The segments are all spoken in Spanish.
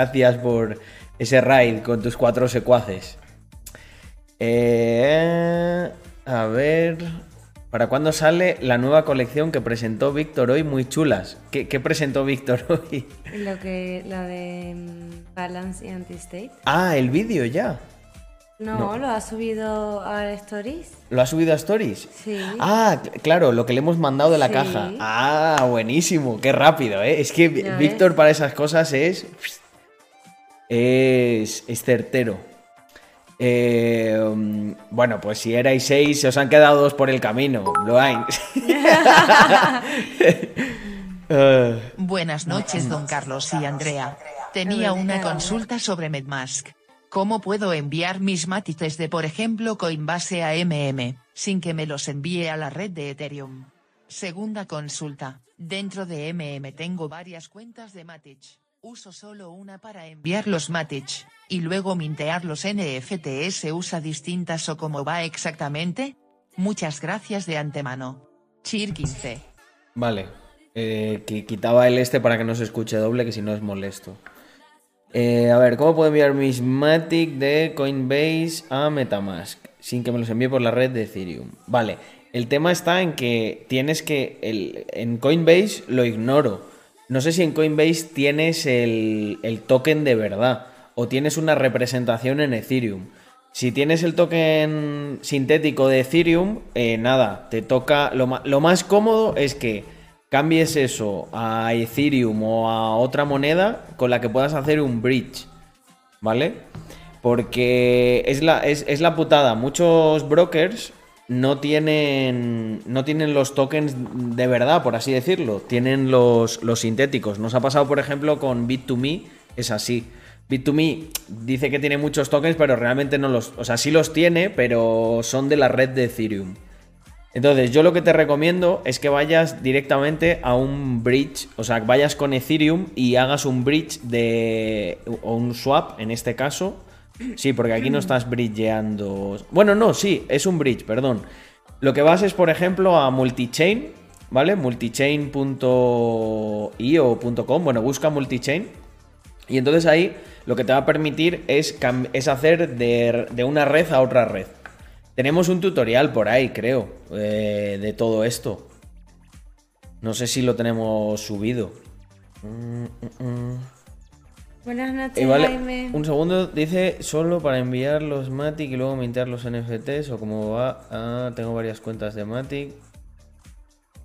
Gracias por ese raid con tus cuatro secuaces. Eh, a ver. ¿Para cuándo sale la nueva colección que presentó Víctor hoy? Muy chulas. ¿Qué, qué presentó Víctor hoy? Lo que, la de mm, Balance y Anti-State. Ah, el vídeo ya. No, No. lo ha subido a Stories. ¿Lo ha subido a Stories? Sí. Ah, cl- claro, lo que le hemos mandado de la Sí. caja. Ah, buenísimo, qué rápido, ¿eh? Es que Víctor ves. para esas cosas es. Es, es certero. Eh, bueno, pues si erais seis, se os han quedado dos por el camino. Lo hay. Buenas noches, don Carlos y Andrea. Tenía una consulta sobre MedMask. ¿Cómo puedo enviar mis matices de, por ejemplo, Coinbase a MM, sin que me los envíe a la red de Ethereum? Segunda consulta. Dentro de MM tengo varias cuentas de Matic. Uso solo una para enviar los Matic, y luego mintear los NFTs usa distintas o cómo va exactamente? Muchas gracias de antemano. Cheer 15. Vale. Eh, quitaba el este para que no se escuche doble, que si no es molesto. Eh, a ver, ¿cómo puedo enviar mis Matic de Coinbase a Metamask sin que me los envíe por la red de Ethereum? Vale, el tema está en que tienes que. El, en Coinbase lo ignoro. No sé si en Coinbase tienes el, el token de verdad o tienes una representación en Ethereum. Si tienes el token sintético de Ethereum, eh, nada, te toca. Lo, lo más cómodo es que cambies eso a Ethereum o a otra moneda con la que puedas hacer un bridge. ¿Vale? Porque es la, es, es la putada. Muchos brokers no tienen, no tienen los tokens de verdad, por así decirlo. Tienen los, los sintéticos. Nos ha pasado, por ejemplo, con Bit2Me. Es así. Bit2Me dice que tiene muchos tokens, pero realmente no los... O sea, sí los tiene, pero son de la red de Ethereum. Entonces, yo lo que te recomiendo es que vayas directamente a un bridge, o sea, vayas con Ethereum y hagas un bridge de. o un swap en este caso. Sí, porque aquí no estás bridgeando. Bueno, no, sí, es un bridge, perdón. Lo que vas es, por ejemplo, a multichain, ¿vale? Multichain.io o .com. Bueno, busca multichain. Y entonces ahí lo que te va a permitir es, es hacer de, de una red a otra red. Tenemos un tutorial por ahí, creo, eh, de todo esto. No sé si lo tenemos subido. Mm, mm, mm. Buenas noches, Eh, vale, Jaime. un segundo, dice solo para enviar los Matic y luego mintear los NFTs o cómo va. Ah, tengo varias cuentas de Matic.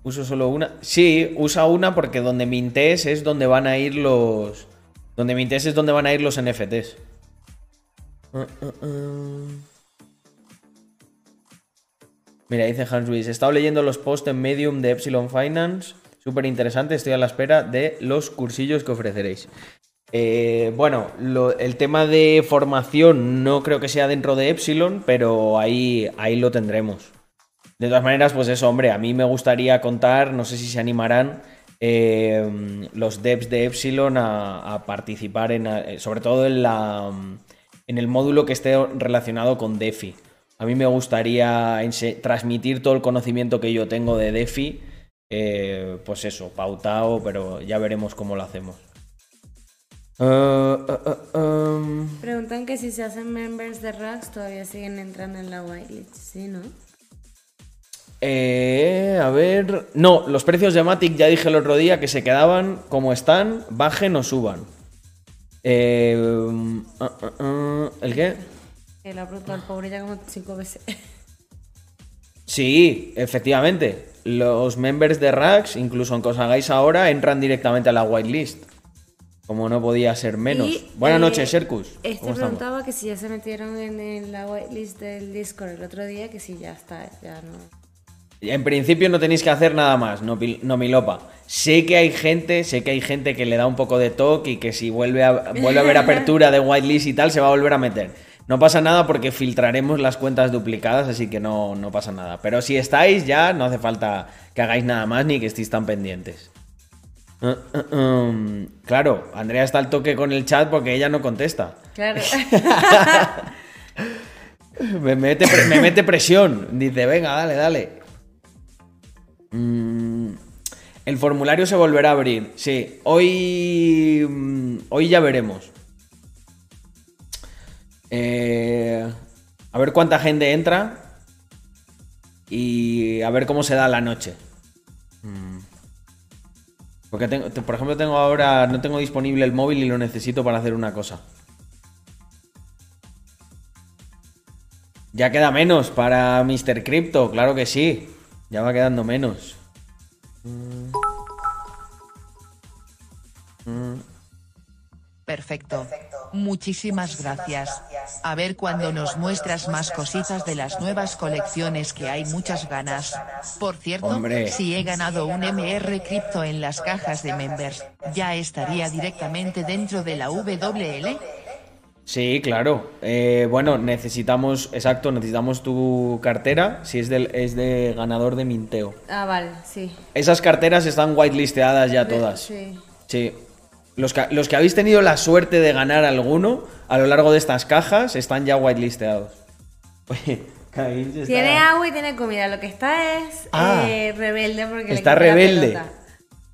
Uso solo una. Sí, usa una porque donde mintes es donde van a ir los. Donde mintes es donde van a ir los NFTs. Ah, ah. Mira, dice Hans Luis, he estado leyendo los posts en Medium de Epsilon Finance. Súper interesante, estoy a la espera de los cursillos que ofreceréis. Eh, bueno, el tema de formación no creo que sea dentro de Epsilon, pero ahí, ahí lo tendremos. De todas maneras, pues eso, hombre, a mí me gustaría contar, no sé si se animarán eh, los devs de Epsilon a, participar en, eh, sobre todo en, la, en el módulo que esté relacionado con DeFi. A mí me gustaría transmitir todo el conocimiento que yo tengo de DeFi, pues eso, pautado, pero ya veremos cómo lo hacemos. Uh, uh, uh, um, Preguntan que si se hacen members de Rax todavía siguen entrando en la whitelist, ¿sí, no? eh, a ver. No, los precios de Matic ya dije el otro día que se quedaban como están, bajen o suban. Eh, um, uh, uh, uh, ¿El qué? Que lo ha preguntado el pobre ya como cinco veces. Sí, efectivamente. Los members de Rax, incluso aunque os hagáis ahora, entran directamente a la whitelist. Como no podía ser menos. Y, Buenas eh, noches, Serkus. Este preguntaba que si ya se metieron en, la whitelist del Discord el otro día, que si ya está, ya no. En principio no tenéis que hacer nada más, no, no milopa. Sé que hay gente, sé que hay gente que le da un poco de toque y que si vuelve a, vuelve a haber apertura de whitelist y tal, se va a volver a meter. No pasa nada porque filtraremos las cuentas duplicadas, así que no, no pasa nada. Pero si estáis ya, no hace falta que hagáis nada más ni que estéis tan pendientes. Uh, uh, um, claro, Andrea está al toque con el chat porque ella no contesta. Claro. Me mete, pre- me mete presión. Dice, venga, dale, dale. Mm, el formulario se volverá a abrir. Sí, hoy. mm, Hoy ya veremos. Eh, a ver cuánta gente entra. Y a ver cómo se da la noche. Porque, tengo, te- por ejemplo, tengo ahora. No tengo disponible el móvil y lo necesito para hacer una cosa. Ya queda menos para Mr. Crypto, claro que sí. Ya va quedando menos. Perfecto. Muchísimas gracias. A ver cuando nos muestras más cositas de las nuevas colecciones que hay muchas ganas. Por cierto, Hombre. si he ganado un MR cripto en las cajas de members, ya estaría directamente dentro de la WL. Sí, claro. Eh, bueno, necesitamos, exacto, necesitamos tu cartera si es, del, es de ganador de Minteo. Ah, vale, sí. Esas carteras están whitelisteadas ya todas. Sí. Sí. Los que, los que habéis tenido la suerte de ganar alguno a lo largo de estas cajas están ya whitelisteados. Oye, Caín se está- Tiene agua y tiene comida. Lo que está es Ah. eh, rebelde porque le Está rebelde. pelota.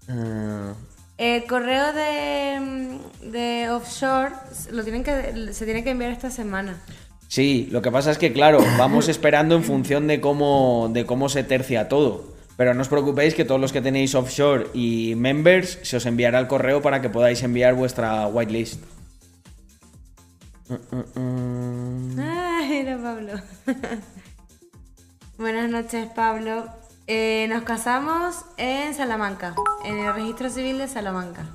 Ah, El correo de, mm, de offshore lo tienen que, se tiene que enviar esta semana. sí, lo que pasa es que, claro, vamos esperando en función de cómo, de cómo se tercia todo. Pero no os preocupéis que todos los que tenéis offshore y members se os enviará el correo para que podáis enviar vuestra whitelist. Era Pablo. Buenas noches, Pablo. Eh, nos casamos en Salamanca, en el registro civil de Salamanca.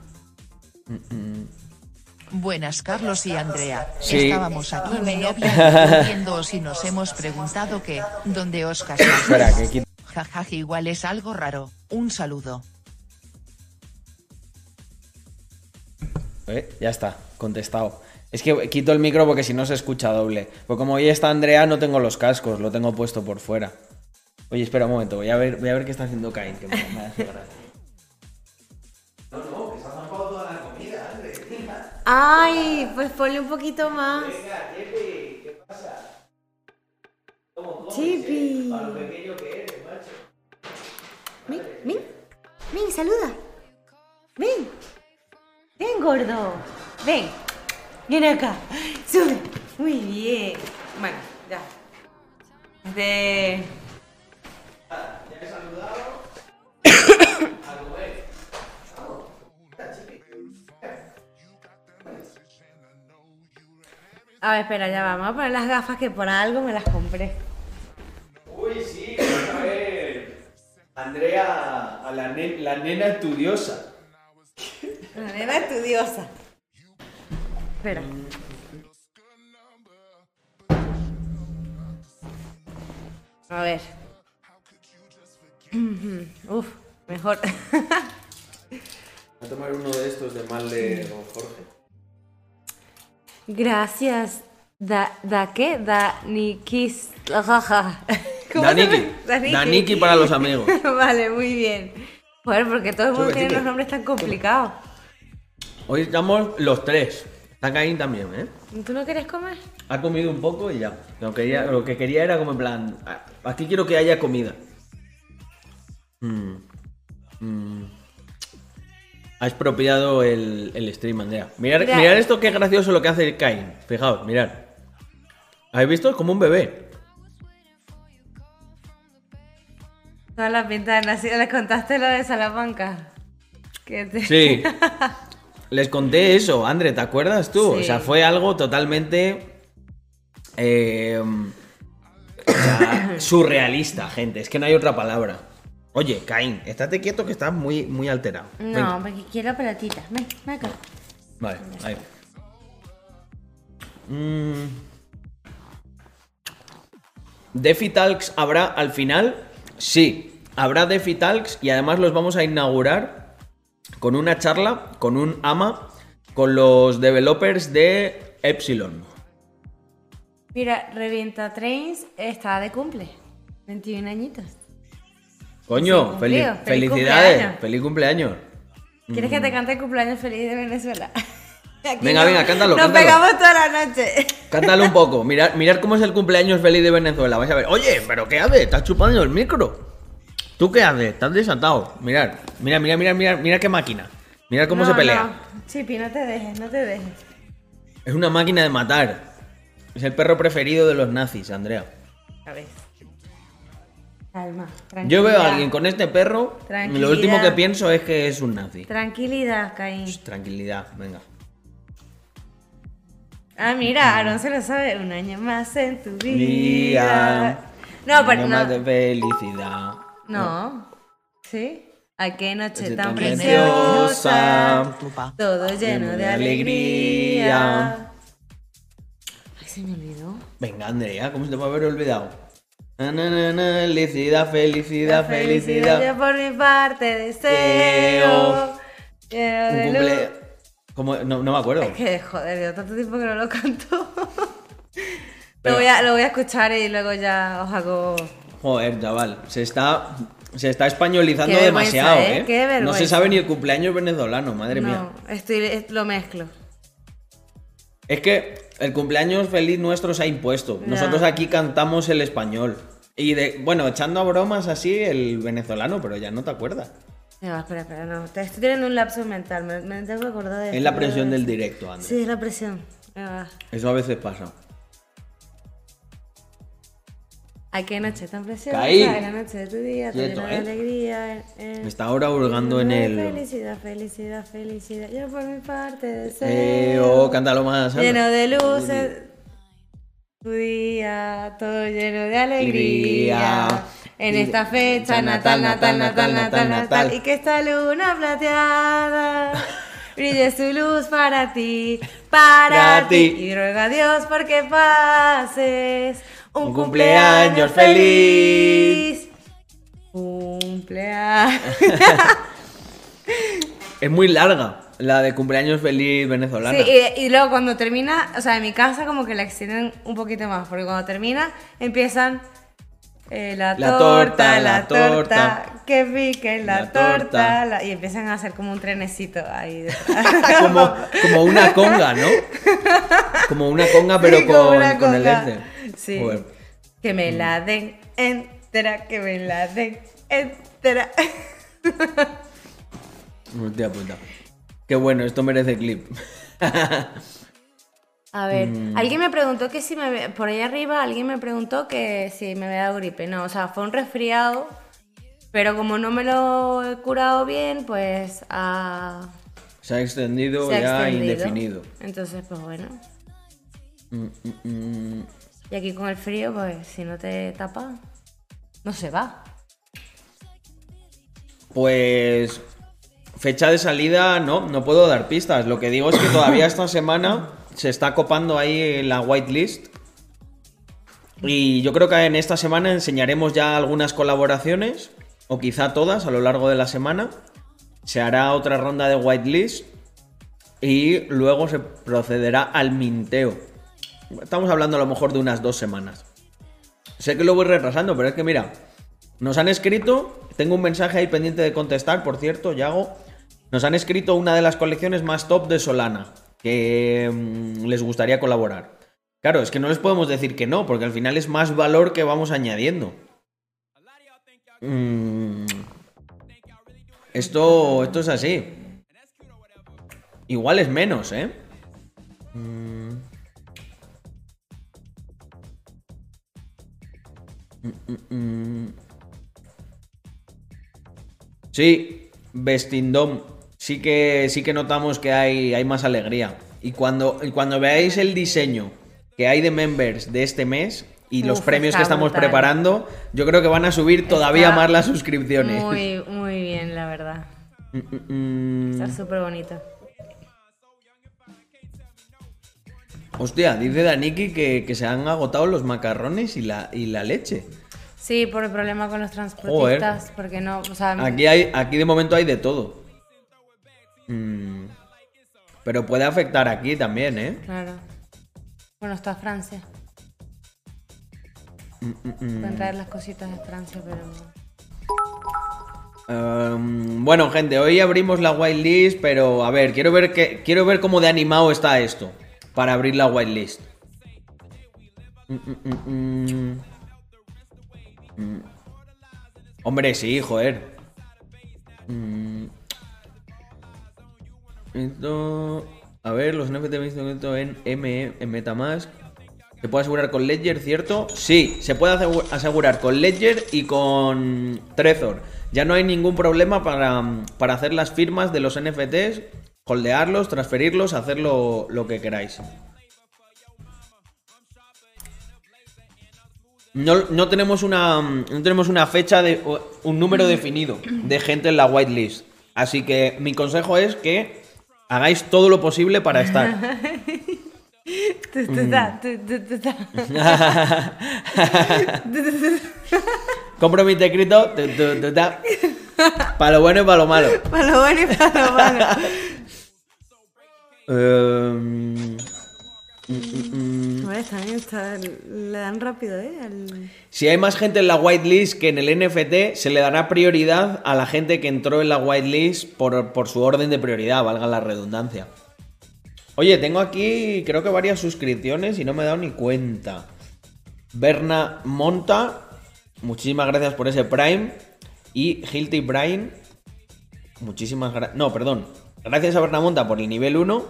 Buenas Carlos y Andrea. Sí. Estábamos aquí mi novia viendo si nos hemos preguntado que, ¿dónde os casáis? Espera, que quito- Jajaj, igual es algo raro. Un saludo. Eh, ya está, contestado. Es que quito el micro porque si no se escucha doble. Porque como hoy está Andrea, no tengo los cascos, lo tengo puesto por fuera. Oye, espera un momento, voy a ver, voy a ver qué está haciendo Cain, que me, me hace gracia. Ay, pues ponle un poquito más. Chipi. Ven, ven, ven, saluda. Ven, ven, gordo. Ven, ven acá. Sube. Muy bien. Bueno, ya. De. A ver, espera, ya vamos a poner las gafas que por algo me las compré. Uy, sí, a ver. Andrea, a la, la nena estudiosa. La nena estudiosa. Espera. A ver. Uf, mejor. Voy a tomar uno de estos de mal de Don Jorge. Gracias. Da, da qué? Da Nikis. Jaja. ¿Cómo Daniki. Daniki. Daniki para los amigos. vale, muy bien. Joder, porque todo el mundo tiene los nombres tan complicados. Hoy estamos los tres. Está Caín también, ¿eh? ¿Tú no quieres comer? Ha comido un poco y ya. Lo, quería- lo que quería era como en plan. "Ah, Aquí quiero que haya comida. Mm. Mm. Ha expropiado el, el stream, Andrea. Mirad, Mira. mirad esto qué gracioso lo que hace Cain. Fijaos, mirad. ¿Habéis visto? Es como un bebé. Todas las pintas, ¿le contaste lo de Salamanca? Te- Sí. Les conté eso, André, ¿te acuerdas tú? O Sí. sea, fue algo totalmente. eh, o sea, surrealista, gente. Es que no hay otra palabra. Oye, Caín, estate quieto que estás muy, muy alterado. No, Venga. porque quiero pelotitas. Ven, ven acá. Vale, ahí. Mm. ¿Defi Talks habrá al final? Sí, habrá Defi Talks y además los vamos a inaugurar con una charla, con un AMA, con los developers de Epsilon. Mira, Revienta Trains está de cumple. 21 añitos. Coño, Sí. Feliz felicidades, cumpleaños. feliz cumpleaños. ¿Quieres que te cante el cumpleaños feliz de Venezuela? Aquí. Venga, no- venga, cántalo, Nos cántalo. pegamos toda la noche. Cántalo un poco, mirad, mirad cómo es el cumpleaños feliz de Venezuela. Vais a ver. Oye, ¿pero qué haces? Estás chupando el micro. ¿Tú qué haces? Estás desatado. Mirad, mira, mira, mira, mira, mira qué máquina. Mirad cómo No, se pelea. no. Chipi, no te dejes, no te dejes. Es una máquina de matar. Es el perro preferido de los nazis, Andrea. A ver. Calma. Yo veo a alguien con este perro y lo último que pienso es que es un nazi. Tranquilidad, Caín. Tranquilidad, venga. Ah, mira, Aaron se lo sabe. Un año más en tu vida. No, pero Un no. más de felicidad. No. ¿Sí? Ay, qué noche tan preciosa. Todo lleno de alegría. Ay, se me olvidó. Venga, Andrea, ¿cómo se te puede haber olvidado? Na, na, na, na, felicidad, felicidad, La felicidad. Yo por mi parte deseo. Un de cumple... No, no me acuerdo. Es que, joder, llevo tanto tiempo que no lo canto. Pero- Lo, voy a, lo voy a escuchar y luego ya os hago. Joder, chaval, se está, se está españolizando demasiado, ¿eh? ¿eh? Qué no se sabe ni el cumpleaños venezolano, madre mía. No, estoy, es- lo mezclo. Es que el cumpleaños feliz nuestro se ha impuesto. Ya. Nosotros aquí cantamos el español. Y de, bueno, echando a bromas así el venezolano, pero ya no te acuerdas. Va, espera, espera, no. Estoy teniendo un lapso mental. Me, me tengo que acordar de Es la presión de- del directo, Andrés. Sí, es la presión. Eso a veces pasa. Ay, qué noche tan preciosa. Caí. La noche de tu día, todo Quieto, lleno de ¿eh? alegría. eh. Me está ahora hurgando en el... Felicidad, felicidad, felicidad. Yo por mi parte Eh, deseo. oh, cántalo más. anda. Lleno de luces. Tu día, todo lleno de alegría. Alegría. En esta fecha, natal, natal, natal, natal, natal. Y que esta luna plateada brille su luz para ti, para ti. Y ruega a Dios porque pases un, cumpleaños feliz. Cumpleaños. Es muy larga la de cumpleaños feliz venezolana. Sí, y, y luego cuando termina, o sea, en mi casa como que la extienden un poquito más, porque cuando termina empiezan eh, la, La torta, torta, la, la torta, que pique la, la torta, torta. la- y empiezan a hacer como un trenecito ahí como, como una conga, ¿no? Como una conga, pero Sí, con, una con el este. Sí. Joder. Que me la den entera, que me la den entera. Hostia puta. Qué bueno, esto merece clip. A ver, Mm. alguien me preguntó que si me... Por ahí arriba alguien me preguntó que si me había dado gripe. No, o sea, fue un resfriado, pero como no me lo he curado bien, pues ah, Se ha extendido se ha ya extendido. indefinido. Entonces, pues bueno. Mm, mm. Y aquí con el frío, pues si no te tapas, no se va. Pues fecha de salida, no, no puedo dar pistas. Lo que digo es que todavía esta semana se está copando ahí la whitelist. Y yo creo que en esta semana enseñaremos ya algunas colaboraciones, o quizá todas a lo largo de la semana. Se hará otra ronda de whitelist y luego se procederá al minteo. Estamos hablando a lo mejor de unas dos semanas. Sé que lo voy retrasando, pero es que mira, nos han escrito, tengo un mensaje ahí pendiente de contestar, por cierto, Yago. Nos han escrito una de las colecciones más top de Solana, que mm, les gustaría colaborar. Claro, es que no les podemos decir que no, porque al final es más valor que vamos añadiendo. Mm, Esto, esto es así. Igual es menos, ¿eh? Mm. Sí, Vestindom. Sí que, sí que notamos que hay, hay más alegría. Y cuando, y cuando veáis el diseño que hay de members de este mes y los premios que estamos brutal. preparando, yo creo que van a subir todavía Está más las suscripciones. Muy, muy bien, la verdad. Mm, mm, mm. Está súper bonito. Hostia, dice Daniki que, que se han agotado los macarrones y la, y la leche. Sí, por el problema con los transportistas, porque no, o sea, Aquí, hay, aquí de momento hay de todo. Mm. Pero puede afectar aquí también, ¿eh? claro. Bueno, está Francia. Mm, mm, mm. Pueden traer las cositas de Francia, pero... Um, bueno, gente, hoy abrimos la whitelist, pero a ver, quiero ver que, quiero ver cómo de animado está esto para abrir la whitelist. Mm. Hombre, sí, joder. Esto, a ver, los NFT en M en MetaMask. Se puede asegurar con Ledger, ¿cierto? Sí, se puede asegu- asegurar con Ledger y con Trezor. Ya no hay ningún problema para, para hacer las firmas de los NFTs, holdearlos, transferirlos, hacer lo, que queráis. No, no tenemos una no tenemos una fecha de un número definido de gente en la whitelist. Así que mi consejo es que hagáis todo lo posible para estar. Ta. Compro mi secreto para lo bueno y para lo malo. Para lo bueno y para lo malo. Em, mm, mm, mm. Vale, también está, le dan rápido, ¿eh? Al- Si hay más gente en la whitelist que en el NFT, se le dará prioridad a la gente que entró en la whitelist por, por su orden de prioridad, valga la redundancia. Oye, tengo aquí creo que varias suscripciones y no me he dado ni cuenta. Berna Monta, muchísimas gracias por ese Prime. Y Hilty Brain, muchísimas gracias. No, perdón. Gracias a Berna Monta por el nivel 1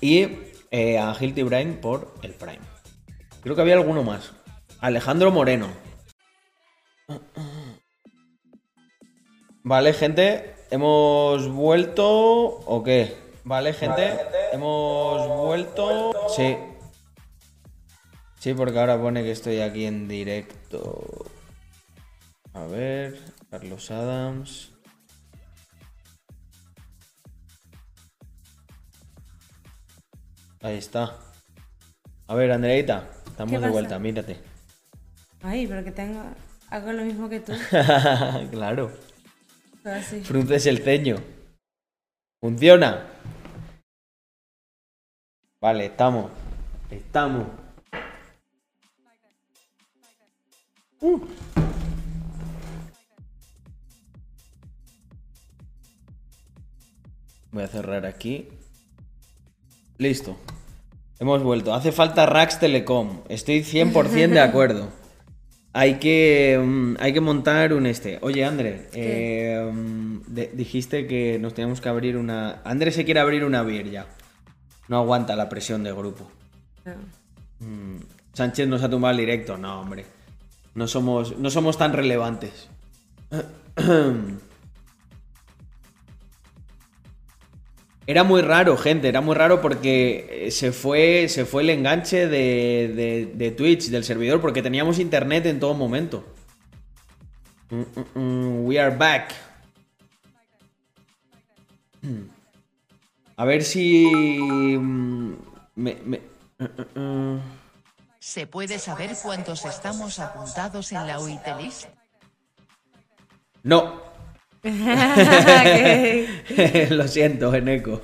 y eh, a Hilty Brain por el Prime. Creo que había alguno más. Alejandro Moreno. Vale, gente, hemos vuelto. ¿O qué? Vale, gente, hemos vuelto. Sí. Sí, porque ahora pone que estoy aquí en directo. A ver, Carlos Adams. Ahí está. A ver, Andreita, estamos ¿Qué de vuelta, mírate. Ay, pero que tengo. Hago lo mismo que tú. claro. así. Frunces el ceño. Funciona. Vale, estamos. Estamos. Uh. Voy a cerrar aquí. Listo. Hemos vuelto. Hace falta Rax Telecom. Estoy 100% de acuerdo. Hay que, mm, hay que montar un este. Oye, André, eh, mm, de- dijiste que nos teníamos que abrir una... André se quiere abrir una beer ya. No aguanta la presión del grupo. No. Mm, Sánchez nos ha tumbado el directo. No, hombre. No somos, no somos tan relevantes. Era muy raro, gente, era muy raro porque eh, se fue, se fue el enganche de, de- de Twitch, del servidor, porque teníamos internet en todo momento. Mm, mm, mm, we are back. A ver si... me- me-. ¿Se puede saber cuántos estamos apuntados en la waitlist? No, Lo siento, Eneco.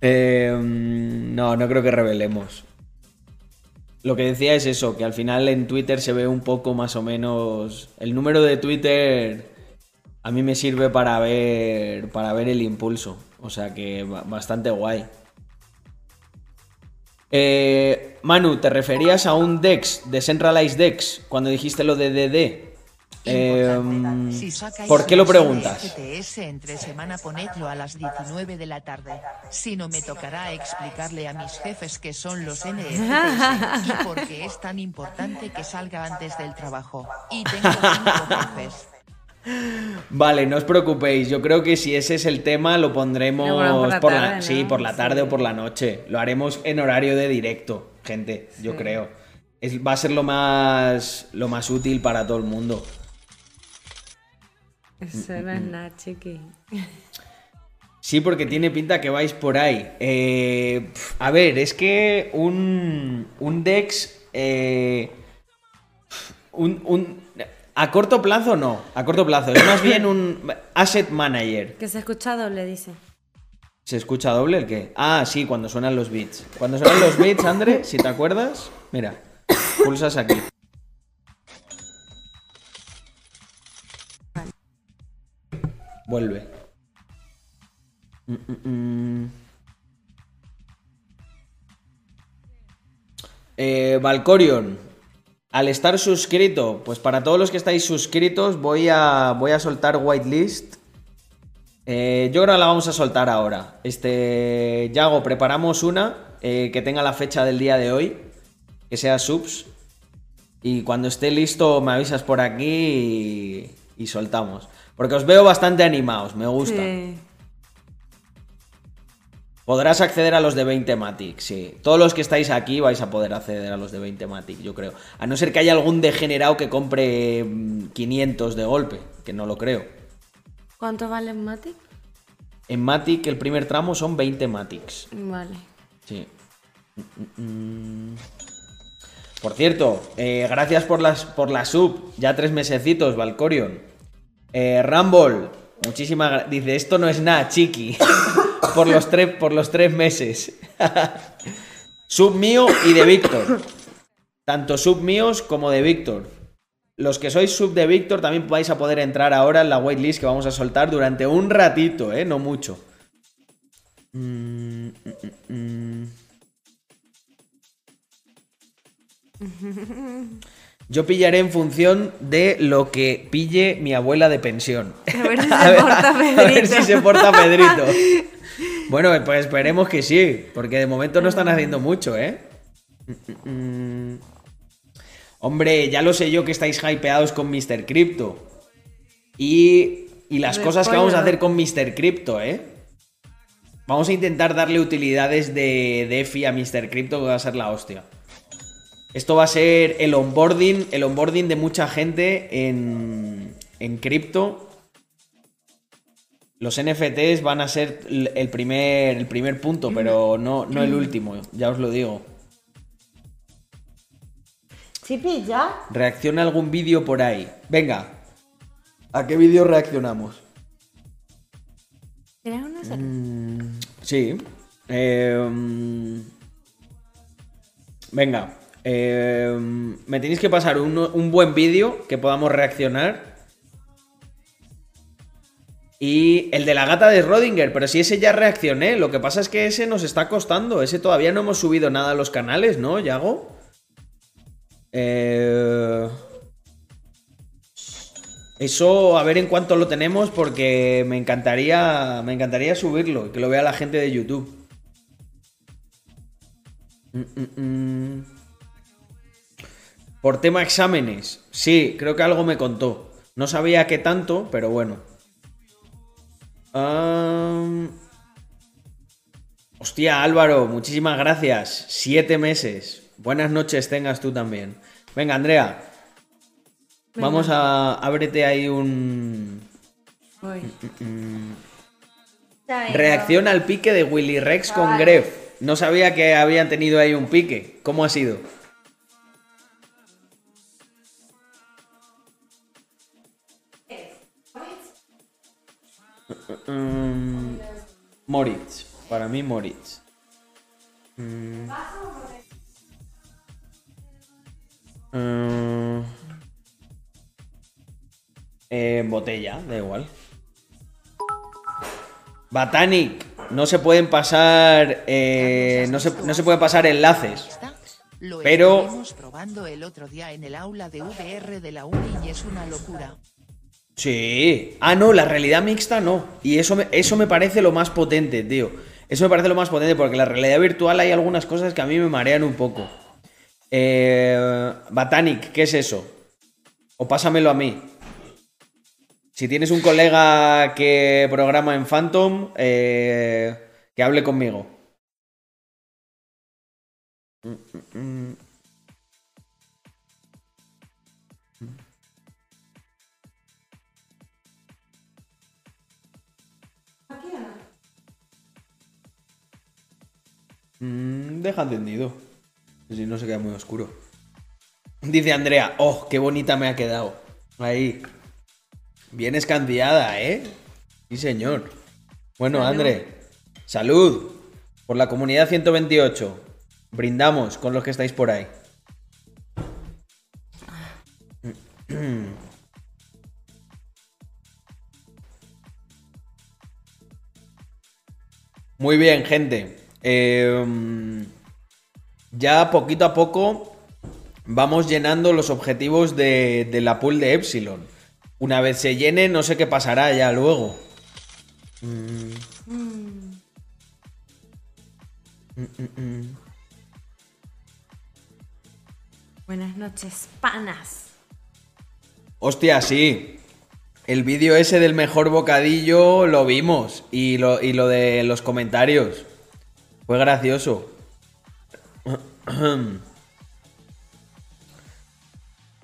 Eh, no, no creo que revelemos. Lo que decía es eso, que al final en Twitter se ve un poco más o menos. El número de Twitter a mí me sirve para ver. para ver el impulso. O sea que ba- bastante guay. Eh, Manu, ¿te referías a un DEX, Decentralized DEX, cuando dijiste lo de DD? Eh. Si ¿Por qué lo un preguntas? Entre semana ponedlo a las 19 de la tarde. Si no me tocará explicarle a mis jefes qué son los NFTs y por qué es tan importante que salga antes del trabajo. Y tengo cinco jefes. Vale, no os preocupéis. Yo creo que si ese es el tema, lo pondremos Lo ponemos por por la, la tarde, sí, ¿no? por la tarde Sí. o por la noche. Lo haremos en horario de directo, gente. Yo Sí. creo. Es- va a ser lo más, lo más útil para todo el mundo. Eso no es nada, chiqui. Sí, porque tiene pinta que vais por ahí. Eh, a ver, es que un, un Dex. eh, un, un- a corto plazo no. A corto plazo. Es más bien un asset manager. Que se escucha doble, dice. ¿Se escucha doble el qué? Ah, sí, cuando suenan los beats. Cuando suenan los beats, André, si te acuerdas, mira, pulsas aquí. Vuelve. Mm, mm, mm. Eh, Valcorion, al estar suscrito, pues para todos los que estáis suscritos voy a, voy a soltar whitelist. Eh, yo creo la vamos a soltar ahora. Este, Yago, preparamos una eh, que tenga la fecha del día de hoy que sea subs. Y cuando esté listo me avisas por aquí y soltamos. Porque os veo bastante animados, me gusta. Sí. Podrás acceder a los de 20 Matic, sí. Todos los que estáis aquí vais a poder acceder a los de 20 Matic, yo creo. A no ser que haya algún degenerado que compre mm, 500 de golpe, que no lo creo. ¿Cuánto vale en Matic? En Matic el primer tramo son 20 Matics. Vale. Sí. Mm, mm, mm. Por cierto, eh, gracias por, las, por la sub. Ya tres mesecitos, Valcorion. Eh, Rumble, muchísimas gra- Dice, esto no es nada, chiqui. por, los tres, por los tres meses. sub mío y de Víctor. Tanto sub míos como de Víctor. Los que sois sub de Víctor también vais a poder entrar ahora en la waitlist que vamos a soltar durante un ratito, ¿eh? No mucho. Mm, mm, mm. Yo pillaré en función de lo que pille mi abuela de pensión. A ver si se porta a ver Pedrito. si se porta Pedrito. Bueno, pues esperemos que sí, porque de momento no están haciendo mucho, ¿eh? Mm, mm, mm. Hombre, ya lo sé yo que estáis hypeados con Mr. Crypto. Y, y las cosas que vamos a hacer con Mr. Crypto, ¿eh? Vamos a intentar darle utilidades de DeFi a Mr. Crypto, que va a ser la hostia. Esto va a ser el onboarding, el onboarding de mucha gente en, en cripto. Los NFTs van a ser el primer, el primer punto, pero no, no el último, ya os lo digo. Chipi, ¿ya? Reacciona algún vídeo por ahí. Venga. ¿A qué vídeo reaccionamos? ¿Tienes una? Mm, sí. Eh, mm, venga. Eh, me tenéis que pasar un, un buen vídeo que podamos reaccionar. Y el de la gata de Rodinger, pero si ese ya reaccioné. Lo que pasa es que ese nos está costando. Ese todavía no hemos subido nada a los canales, ¿no, Yago? Eh... Eso, a ver en cuánto lo tenemos, porque me encantaría, me encantaría subirlo y que lo vea la gente de YouTube. Mm, mm, mm. Por tema exámenes, sí, creo que algo me contó. No sabía qué tanto, pero bueno. Hostia, Álvaro, muchísimas gracias. Siete meses. Buenas noches tengas tú también. Venga, Andrea. Venga. Vamos a ábrete ahí un Voy. reacción al pique de Willy Rex con Gref. No sabía que habían tenido ahí un pique. ¿Cómo ha sido? Mm, Moritz. Para mí, Moritz. Mm. Eh, botella, da igual. Batanic, no se pueden pasar. eh, no, se, no se puede pasar enlaces. Lo Pero- probando el otro día en el aula de VR de la uni y es una locura. Sí. Ah, no, la realidad mixta no. Y eso me, eso me parece lo más potente, tío. Eso me parece lo más potente porque la realidad virtual hay algunas cosas que a mí me marean un poco. Eh, Batanic, ¿qué es eso? O pásamelo a mí. Si tienes un colega que programa en Phantom, eh, que hable conmigo. Mm, mm, mm. Mm, deja entendido. Si no se queda muy oscuro. Dice Andrea, oh, qué bonita me ha quedado. Ahí. Bien escanciada, ¿eh? Sí, señor. Bueno, Salud. André, salud por la comunidad 128. Brindamos con los que estáis por ahí. Muy bien, gente. Eh, ya poquito a poco vamos llenando los objetivos de, de la pool de Epsilon. Una vez se llene, no sé qué pasará ya luego. Mm. Mm, mm, mm. Buenas noches, panas. Hostia, sí. El vídeo ese del mejor bocadillo lo vimos. Y lo, y lo de los comentarios. Fue gracioso.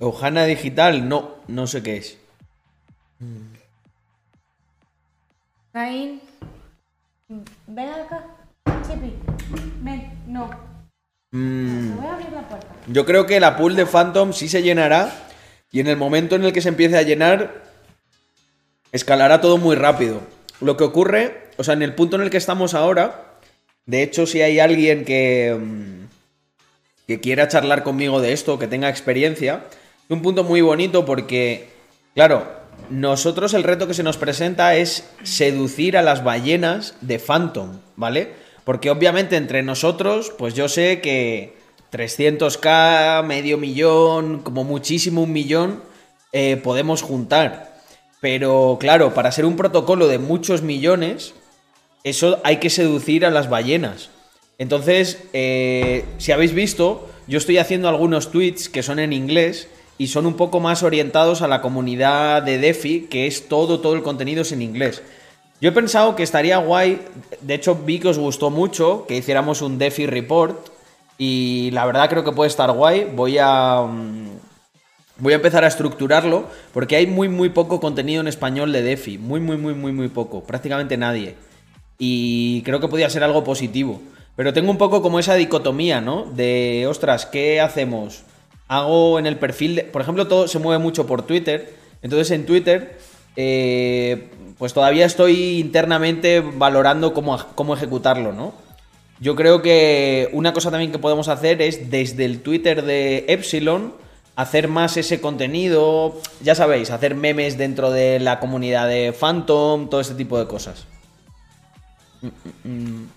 Ojana Digital, no, no sé qué es. Caín, ven acá. Chipi, ven, no. Mm, voy a abrir la puerta. yo creo que la pool de Phantom sí se llenará. Y en el momento en el que se empiece a llenar, escalará todo muy rápido. Lo que ocurre, o sea, en el punto en el que estamos ahora, de hecho, si hay alguien que, mm, que quiera charlar conmigo de esto, que tenga experiencia, un punto muy bonito porque, claro, nosotros el reto que se nos presenta es seducir a las ballenas de Phantom, ¿vale? Porque obviamente entre nosotros, pues yo sé que 300k, medio millón, como muchísimo un millón, eh, podemos juntar. Pero claro, para ser un protocolo de muchos millones, eso hay que seducir a las ballenas. Entonces, eh, si habéis visto, yo estoy haciendo algunos tweets que son en inglés y son un poco más orientados a la comunidad de DeFi, que es todo, todo el contenido es en inglés. Yo he pensado que estaría guay, de hecho vi que os gustó mucho que hiciéramos un DeFi report y la verdad creo que puede estar guay. Voy a... mm, Voy a empezar a estructurarlo porque hay muy muy poco contenido en español de DeFi, muy muy muy muy muy poco, prácticamente nadie. Y creo que podría ser algo positivo. Pero tengo un poco como esa dicotomía, ¿no? De, ostras, ¿qué hacemos? Hago en el perfil, de- por ejemplo, todo se mueve mucho por Twitter. Entonces en Twitter, eh, pues todavía estoy internamente valorando cómo, cómo ejecutarlo, ¿no? Yo creo que una cosa también que podemos hacer es desde el Twitter de Epsilon hacer más ese contenido, ya sabéis, hacer memes dentro de la comunidad de Phantom, todo ese tipo de cosas. Mm, mm, mm.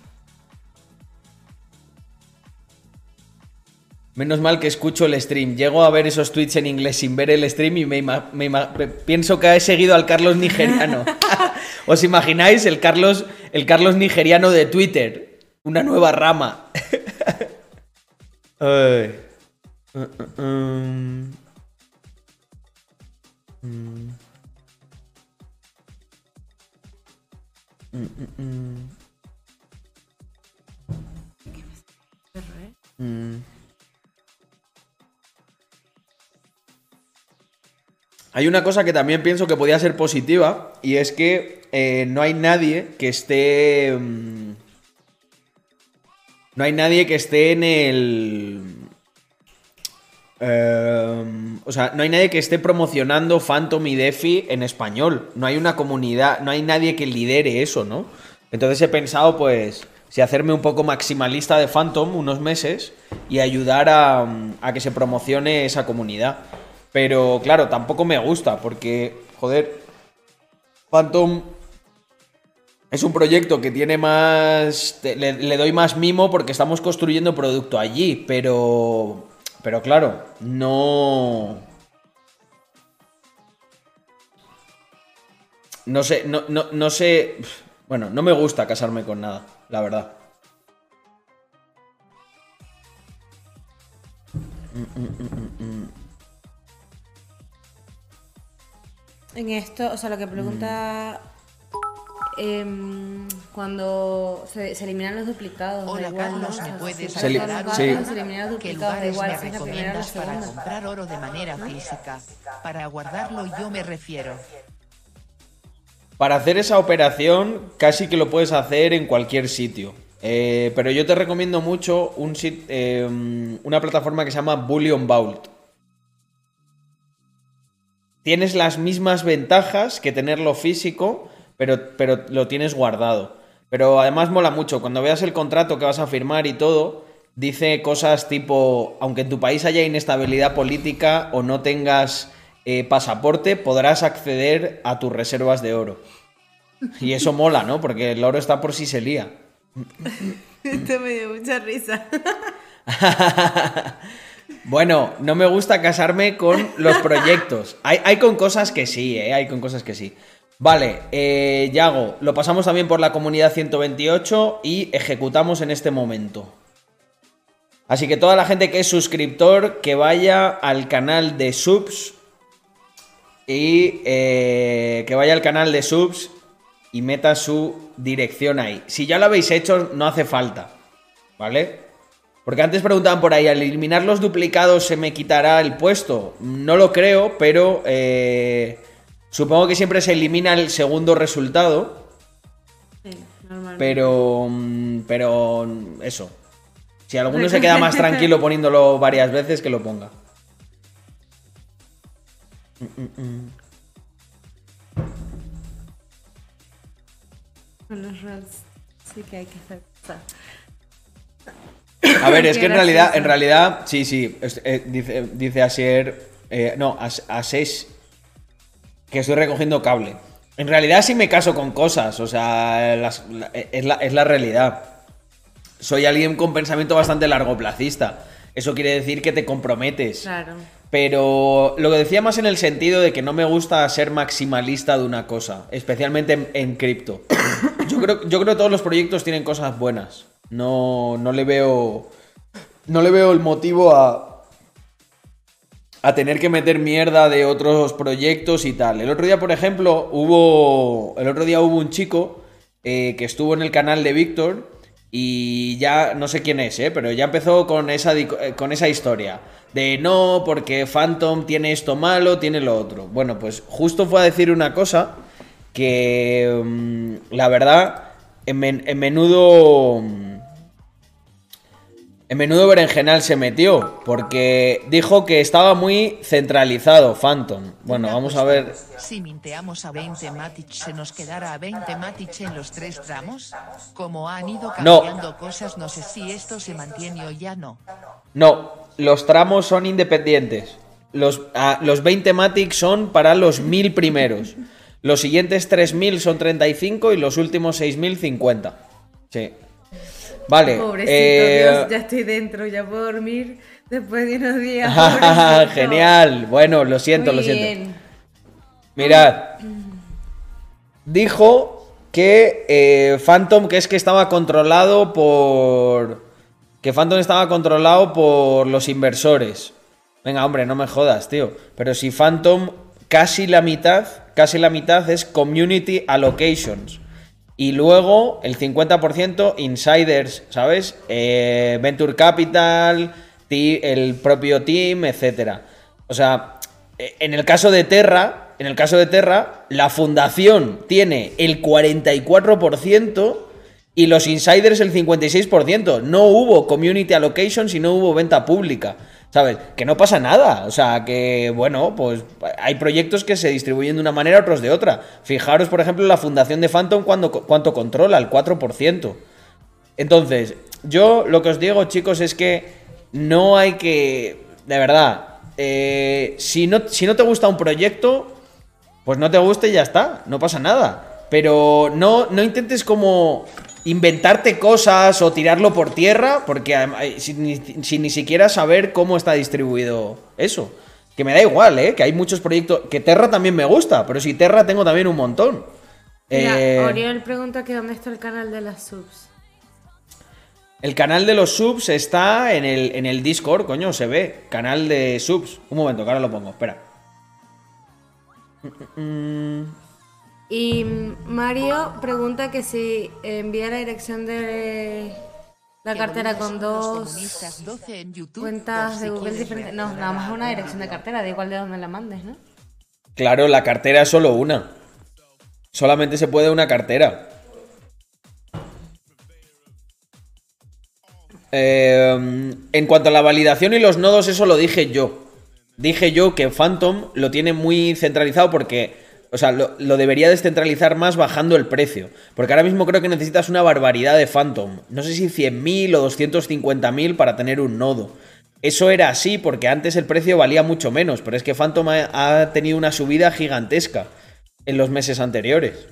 Menos mal que escucho el stream. Llego a ver esos tweets en inglés sin ver el stream y me, ima- me ima- me- pienso que he seguido al Carlos nigeriano. ¿Os imagináis el Carlos, el Carlos nigeriano de Twitter? Una nueva rama. Ay. Uh, uh, um. Mm. Mm. Hay una cosa que también pienso que podría ser positiva y es que eh, no hay nadie que esté... mm, no hay nadie que esté en el... eh, o sea, no hay nadie que esté promocionando Phantom y Defi en español. No hay una comunidad, no hay nadie que lidere eso, ¿no? Entonces he pensado, pues, si hacerme un poco maximalista de Phantom unos meses y ayudar a, que se promocione esa comunidad. Pero claro, tampoco me gusta porque, joder, Phantom es un proyecto que tiene más. le doy más mimo porque estamos construyendo producto allí, pero. Pero claro, no. No sé, no, no, no sé. Bueno, no me gusta casarme con nada, la verdad. En esto, o sea, lo que pregunta. Em, cuando se, se eliminan los duplicados. da Hola igual, ¿no? Carlos, ¿me puedes Se aclarar sí. datos, se eliminan los duplicados, da igual me si la recomiendas para comprar oro de manera física? Para guardarlo yo me refiero. Para hacer esa operación casi que lo puedes hacer en cualquier sitio. Eh, pero yo te recomiendo mucho un sit- eh, una plataforma que se llama Bullion Vault. Tienes las mismas ventajas que tenerlo físico, pero, pero lo tienes guardado. Pero además mola mucho. Cuando veas el contrato que vas a firmar y todo, dice cosas tipo, aunque en tu país haya inestabilidad política o no tengas eh, pasaporte, podrás acceder a tus reservas de oro. Y eso mola, ¿no? Porque el oro está por si se lía. Esto me dio mucha risa. Bueno, no me gusta casarme con los proyectos. Hay, hay con cosas que sí, ¿eh? Hay con cosas que sí. Vale, eh, Yago, lo pasamos también por la comunidad 128 y ejecutamos en este momento. Así que toda la gente que es suscriptor, que vaya al canal de subs y eh, que vaya al canal de subs y meta su dirección ahí. Si ya lo habéis hecho, no hace falta, ¿vale? Porque antes preguntaban por ahí, al eliminar los duplicados se me quitará el puesto. No lo creo, pero eh, supongo que siempre se elimina el segundo resultado. Sí, normalmente. Pero, mm, pero eso. Si alguno se queda más tranquilo poniéndolo varias veces, que lo ponga. Con los rolls sí que hay que hacer. A ver, es que en realidad, en realidad, sí, sí, eh, dice, dice Asier, eh, no, As- Ases, que estoy recogiendo cable. En realidad sí me caso con cosas, o sea, las- la- es, la, es la realidad. Soy alguien con pensamiento bastante largoplacista. Eso quiere decir que te comprometes. Claro. Pero lo que decía más en el sentido de que no me gusta ser maximalista de una cosa, especialmente en, en cripto. Yo creo, yo creo que todos los proyectos tienen cosas buenas. No, no le veo. No le veo el motivo a. a tener que meter mierda de otros proyectos y tal. El otro día, por ejemplo, hubo. El otro día hubo un chico eh, que estuvo en el canal de Víctor. Y ya no sé quién es, ¿eh? pero ya empezó con esa, eh, con esa historia. De no, porque Phantom tiene esto malo, tiene lo otro. Bueno, pues justo fue a decir una cosa que mm, la verdad, en, men- en menudo... En menudo berenjenal se metió, porque dijo que estaba muy centralizado Phantom. Bueno, vamos a ver. Si minteamos a 20 Matic se nos quedará a 20 Matic en los tres tramos. Como han ido No. cambiando cosas, no sé si esto se mantiene o ya no. No, los tramos son independientes. Los, ah, los 20 Matic son para los 1000 primeros. Los siguientes 3000 son 35 y los últimos 6000 50. Sí. Vale. Pobrecito, eh, Dios, ya estoy dentro, ya puedo dormir después de unos días. Genial. Bueno, lo siento, Muy lo siento. bien. Mirad. Dijo que eh, Phantom, que es que estaba controlado por. Que Phantom estaba controlado por los inversores. Venga, hombre, no me jodas, tío. Pero si Phantom, casi la mitad, casi la mitad es Community Allocations. Y luego el 50% insiders, ¿sabes? Eh, Venture Capital, el propio team, etcétera. O sea, eh, en el caso de Terra, en el caso de Terra, la fundación tiene el 44% y los insiders el 56%. No hubo community allocations y no hubo venta pública. ¿Sabes? Que no pasa nada. O sea, que bueno, pues hay proyectos que se distribuyen de una manera, otros de otra. Fijaros, por ejemplo, la fundación de Phantom cuando, cuánto controla, el 4%. Entonces, yo lo que os digo, chicos, es que no hay que. De verdad. eh, si, no, si no te gusta un proyecto, pues no te guste y ya está. No pasa nada. Pero no, no intentes como inventarte cosas o tirarlo por tierra, porque sin, ni- sin ni siquiera saber cómo está distribuido eso. Que me da igual, ¿eh? Que hay muchos proyectos. Que Terra también me gusta, pero si Terra tengo también un montón. Mira, Eh, Oriol pregunta que dónde está el canal de las subs. El canal de los subs está en el, en el Discord, coño, se ve. Canal de subs. Un momento, que ahora lo pongo, espera. Y Mario pregunta que si envía la dirección de la cartera con dos comunistas 12 en YouTube, cuentas de Google diferentes. No, nada más una dirección de cartera, da igual de dónde la mandes, ¿no? Claro, la cartera es solo una. Solamente se puede una cartera. Eh, en cuanto a la validación y los nodos, eso lo dije yo. Dije yo que Phantom lo tiene muy centralizado porque, o sea, lo, debería descentralizar más bajando el precio. Porque ahora mismo creo que necesitas una barbaridad de Phantom. No sé si 100.000 o 250.000 para tener un nodo. Eso era así porque antes el precio valía mucho menos, pero es que Phantom ha, tenido una subida gigantesca en los meses anteriores.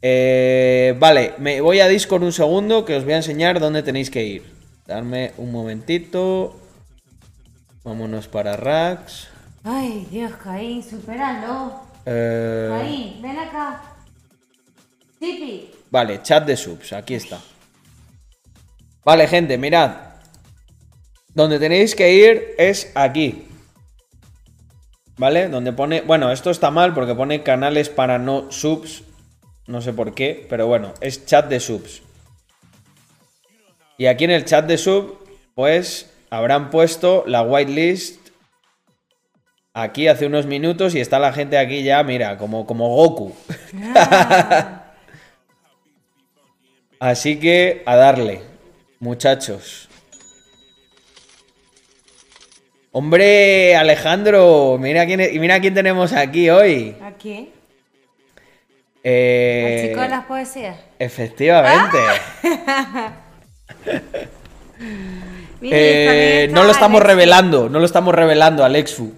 Eh, vale, me voy a Discord un segundo que os voy a enseñar dónde tenéis que ir. Darme un momentito. Vámonos para Rax. Ay, Dios, Caín, supéralo. Eh, Caín, ven acá. Tipi. vale, chat de subs, aquí está. Vale, gente, mirad. Donde tenéis que ir es aquí. ¿Vale? Donde pone. Bueno, esto está mal porque pone canales para no subs. No sé por qué, pero bueno, es chat de subs. Y aquí en el chat de sub, pues habrán puesto la whitelist aquí hace unos minutos y está la gente aquí ya, mira, como, como Goku. Así que a darle, muchachos. Hombre, Alejandro, mira quién, mira quién tenemos aquí hoy. Aquí. Eh, El chico de las poesías. Efectivamente. Y Eh, no lo estamos revelando, no lo estamos revelando, Alexfu.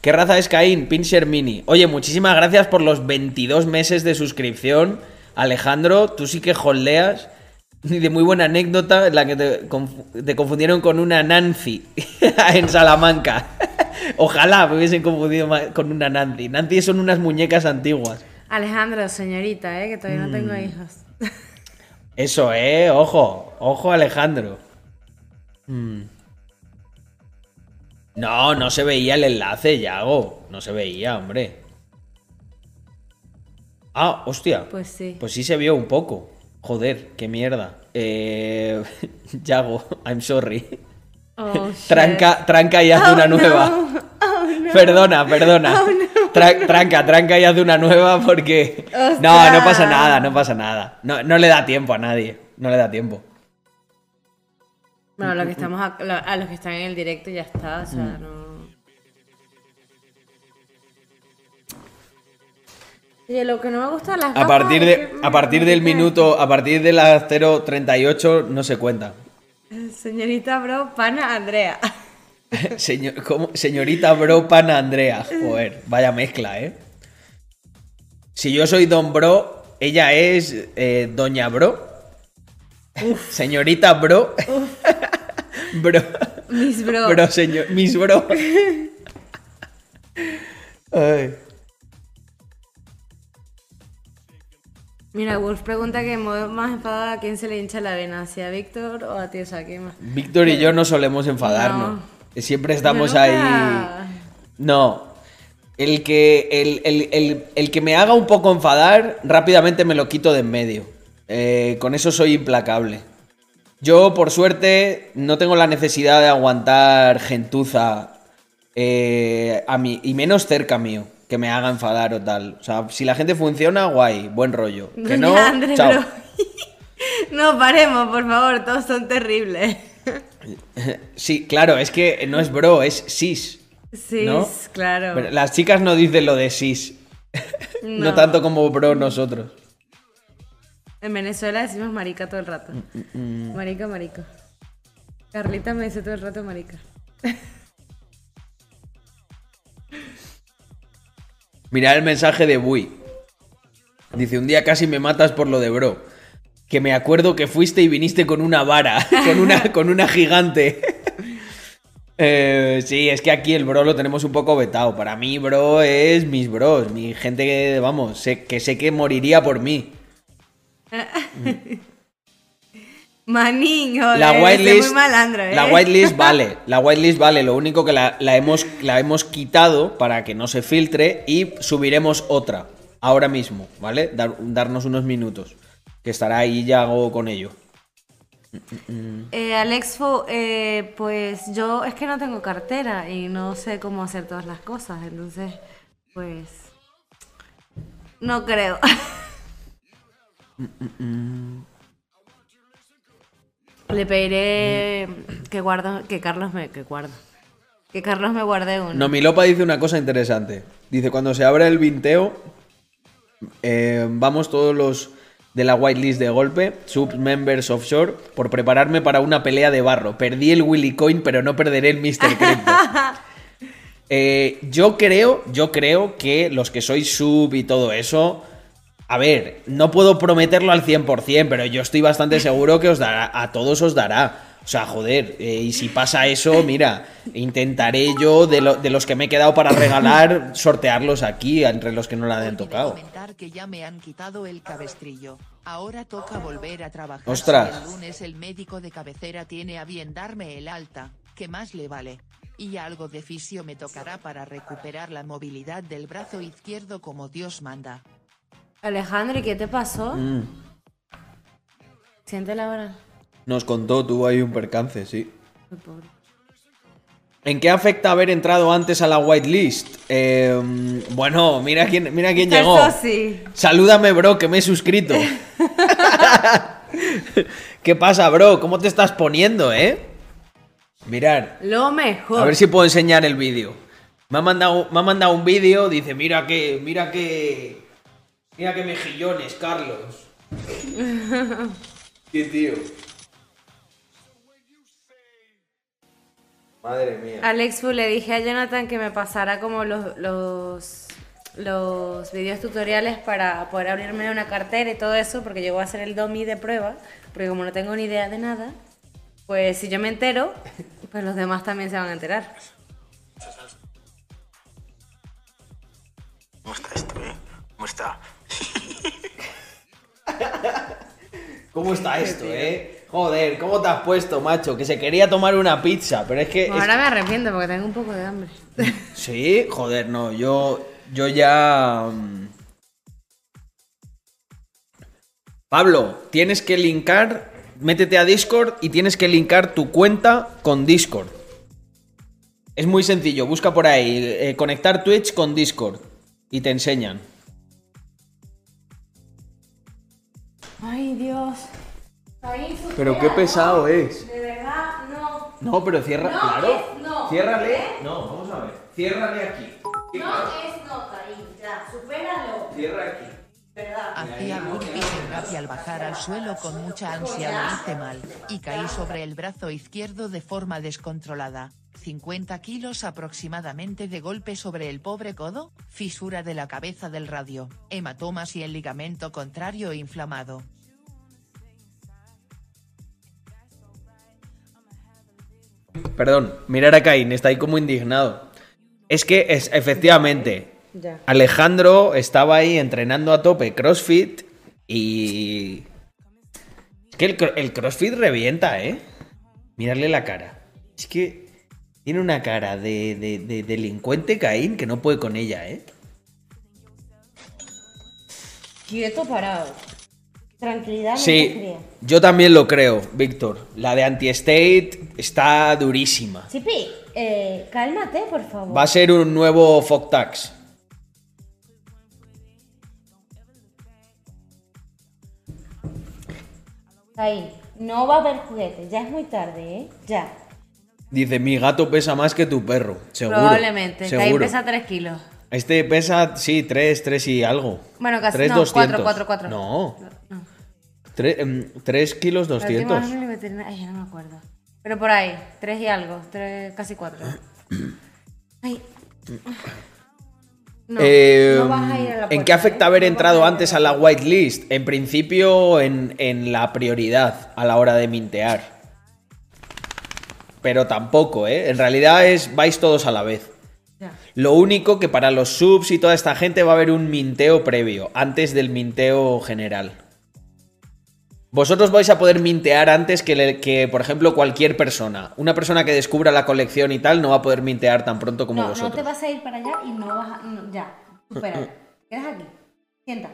¿Qué raza es Caín? Pinscher Mini. Oye, muchísimas gracias por los 22 meses de suscripción. Alejandro, tú sí que holdeas. Y de muy buena anécdota en la que te, confu- te confundieron con una Nancy en Salamanca. Ojalá me hubiesen confundido con una Nancy. Nancy son unas muñecas antiguas. Alejandro, señorita, eh, que todavía no Mm. tengo hijos. Eso, eh, ojo, ojo Alejandro. Mm. No, no se veía el enlace, Yago. No se veía, hombre. Ah, hostia. Pues sí. Pues sí se vio un poco. Joder, qué mierda. Eh, Yago, I'm sorry. Oh. Tranca, tranca y haz Oh, una no. nueva. Oh, no. Perdona, perdona. No. Tra- tranca, tranca y haz una nueva porque. Ostras. No, no pasa nada, no pasa nada. No, no le da tiempo a nadie. No le da tiempo. Bueno, lo que estamos a, lo- a los que están en el directo ya está, o sea, Mm. no. Oye, lo que no me gusta las A partir, es de, que- a partir del minuto, a partir de las 0.38 no se cuenta. Señorita bro, pana Andrea. Señor, ¿cómo? Señorita Bro Pana Andrea. Joder, vaya mezcla, ¿eh? Si yo soy Don Bro, ella es eh, Doña Bro. Señorita Bro. bro. Mis bro. Bro, señor. Mis bro. Ay. Mira, Wolf pregunta que más enfadada a quién se le hincha la vena, si a Víctor o a ti, o sea, ¿quién más? Víctor y yo no solemos enfadarnos. No. Siempre estamos ahí. No. El que, el, el- el- el que me haga un poco enfadar, rápidamente me lo quito de en medio. Eh, con eso soy implacable. Yo, por suerte, no tengo la necesidad de aguantar gentuza eh, a mí, y menos cerca mío, que me haga enfadar o tal. O sea, si la gente funciona, guay, buen rollo. Que no, chao. paremos, por favor, todos son terribles. Sí, claro, es que no es bro, es sis. Sí, ¿No? claro. Pero las chicas no dicen lo de sis. no. No. tanto como bro nosotros. En Venezuela decimos marica todo el rato. Mm, Marica, marica. Carlita me dice todo el rato marica. Mirad el mensaje de Bui. Dice, un día casi me matas por lo de bro. Que me acuerdo que fuiste y viniste con una vara, con una, con una gigante. Eh, sí, es que aquí el bro lo tenemos un poco vetado. Para mí, bro, es mis bros. Mi gente que, vamos, sé, que sé que moriría por mí. Manín, joder, La soy whitelist, muy ¿eh? la whitelist vale, la whitelist vale, lo único que la, la hemos, la hemos quitado para que no se filtre y subiremos otra, ahora mismo, ¿vale? Dar- darnos unos minutos, que estará ahí ya hago con ello. Eh, Alexfo, eh, pues yo es que no tengo cartera y no sé cómo hacer todas las cosas, entonces, pues... No creo. Le pediré que guardo, que Carlos me, que guardo, que Carlos me guarde uno. No, mi Lopa dice una cosa interesante. Dice, cuando se abre el vinteo, eh, vamos todos los de la whitelist de golpe, subs members offshore, por prepararme para una pelea de barro. Perdí el Willy Coin, pero no perderé el Mr. Crypto. Eh, yo creo, yo creo que los que sois sub y todo eso, a ver, no puedo prometerlo al 100%, pero yo estoy bastante seguro que os dará, a todos os dará. O sea, joder, eh, y si pasa eso, mira, intentaré yo de, lo- de los que me he quedado para regalar, sortearlos aquí entre los que no la hayan Olvidé tocado. que ya me han quitado el cabestrillo. Ahora toca volver a trabajar. Ostras. El lunes el médico de cabecera tiene a bien darme el alta, que más le vale. Y algo de fisio me tocará para recuperar la movilidad del brazo izquierdo como Dios manda. Alejandro, ¿y qué te pasó? Mm, Siente la hora. nos contó, tuvo ahí un percance, sí. Pobre. ¿En qué afecta haber entrado antes a la whitelist? Eh, bueno, mira quién, mira quién llegó. Sí. Salúdame, bro, que me he suscrito. ¿Qué pasa, bro? ¿Cómo te estás poniendo, eh? Mirar, Lo mejor. a ver si puedo enseñar el vídeo. Me ha mandado, me ha mandado un vídeo, dice, mira que, mira que, mira que mejillones, Carlos. Qué tío. Madre mía. Alex Fu, le dije a Jonathan que me pasara como los, los, los videos tutoriales para poder abrirme una cartera y todo eso, porque yo voy a hacer el DOMI de prueba, porque como no tengo ni idea de nada, pues si yo me entero, pues los demás también se van a enterar. ¿Cómo está esto, eh? ¿Cómo está? ¿Cómo está esto, eh? Joder, ¿cómo te has puesto, macho? Que se quería tomar una pizza, pero es que... es Ahora me arrepiento porque tengo un poco de hambre. Sí, joder, no, yo, yo ya... mm. Pablo, tienes que linkar, métete a Discord y tienes que linkar tu cuenta con Discord. Es muy sencillo, busca por ahí, eh, conectar Twitch con Discord y te enseñan. Dios. Pero qué pesado ¿no? es. De verdad, no. No, pero cierra, No, claro. es no. Ciérrale. ¿Eh? No, vamos a ver. Ciérrale aquí. No es no, Caín. Ya, supéralo. Cierra aquí. ¿Verdad? Hacía burpees en rap y al bajar al suelo con mucha ansia lo hice mal, y caí sobre el brazo izquierdo de forma descontrolada. 50 kilos aproximadamente de golpe sobre el pobre codo, fisura de la cabeza del radio, hematomas y el ligamento contrario inflamado. Perdón, mirar a Caín, está ahí como indignado. Es que es efectivamente, Ya. Alejandro estaba ahí entrenando a tope CrossFit y. Es que el, cro- el CrossFit revienta, ¿eh? Mirarle la cara. Es que tiene una cara de, de- de delincuente Caín que no puede con ella, ¿eh? Quieto parado. Tranquilidad, Sí, fría. yo también lo creo, Víctor. La de Anti-State está durísima. Chipi, eh, cálmate, por favor. Va a ser un nuevo Fogtax. Caín, no va a haber juguetes. Ya es muy tarde, ¿eh? Ya. Dice, mi gato pesa más que tu perro. Seguro. Probablemente. Seguro. pesa 3 kilos. Este pesa, sí, 3, 3 y algo. Bueno, casi. 3, no, 200. 4, 4, 4. No. 3, kilos La última 200. vez en el veterinario- Ay, ya no me acuerdo. Pero por ahí, 3 y algo. tres, casi 4. Ay. No, Eh, no vas a ir a la ¿En puerta, qué afecta ¿eh? haber No vas entrado antes a la whitelist? En principio, en, en la prioridad a la hora de mintear. Pero tampoco, ¿eh? En realidad es vais todos a la vez. Ya. Lo único que para los subs y toda esta gente va a haber un minteo previo, antes del minteo general. Vosotros vais a poder mintear antes que, le- que, por ejemplo, cualquier persona. Una persona que descubra la colección y tal no va a poder mintear tan pronto como No, no vosotros. te vas a ir para allá y no vas a. no, ya, espera. Quedas aquí. Sienta.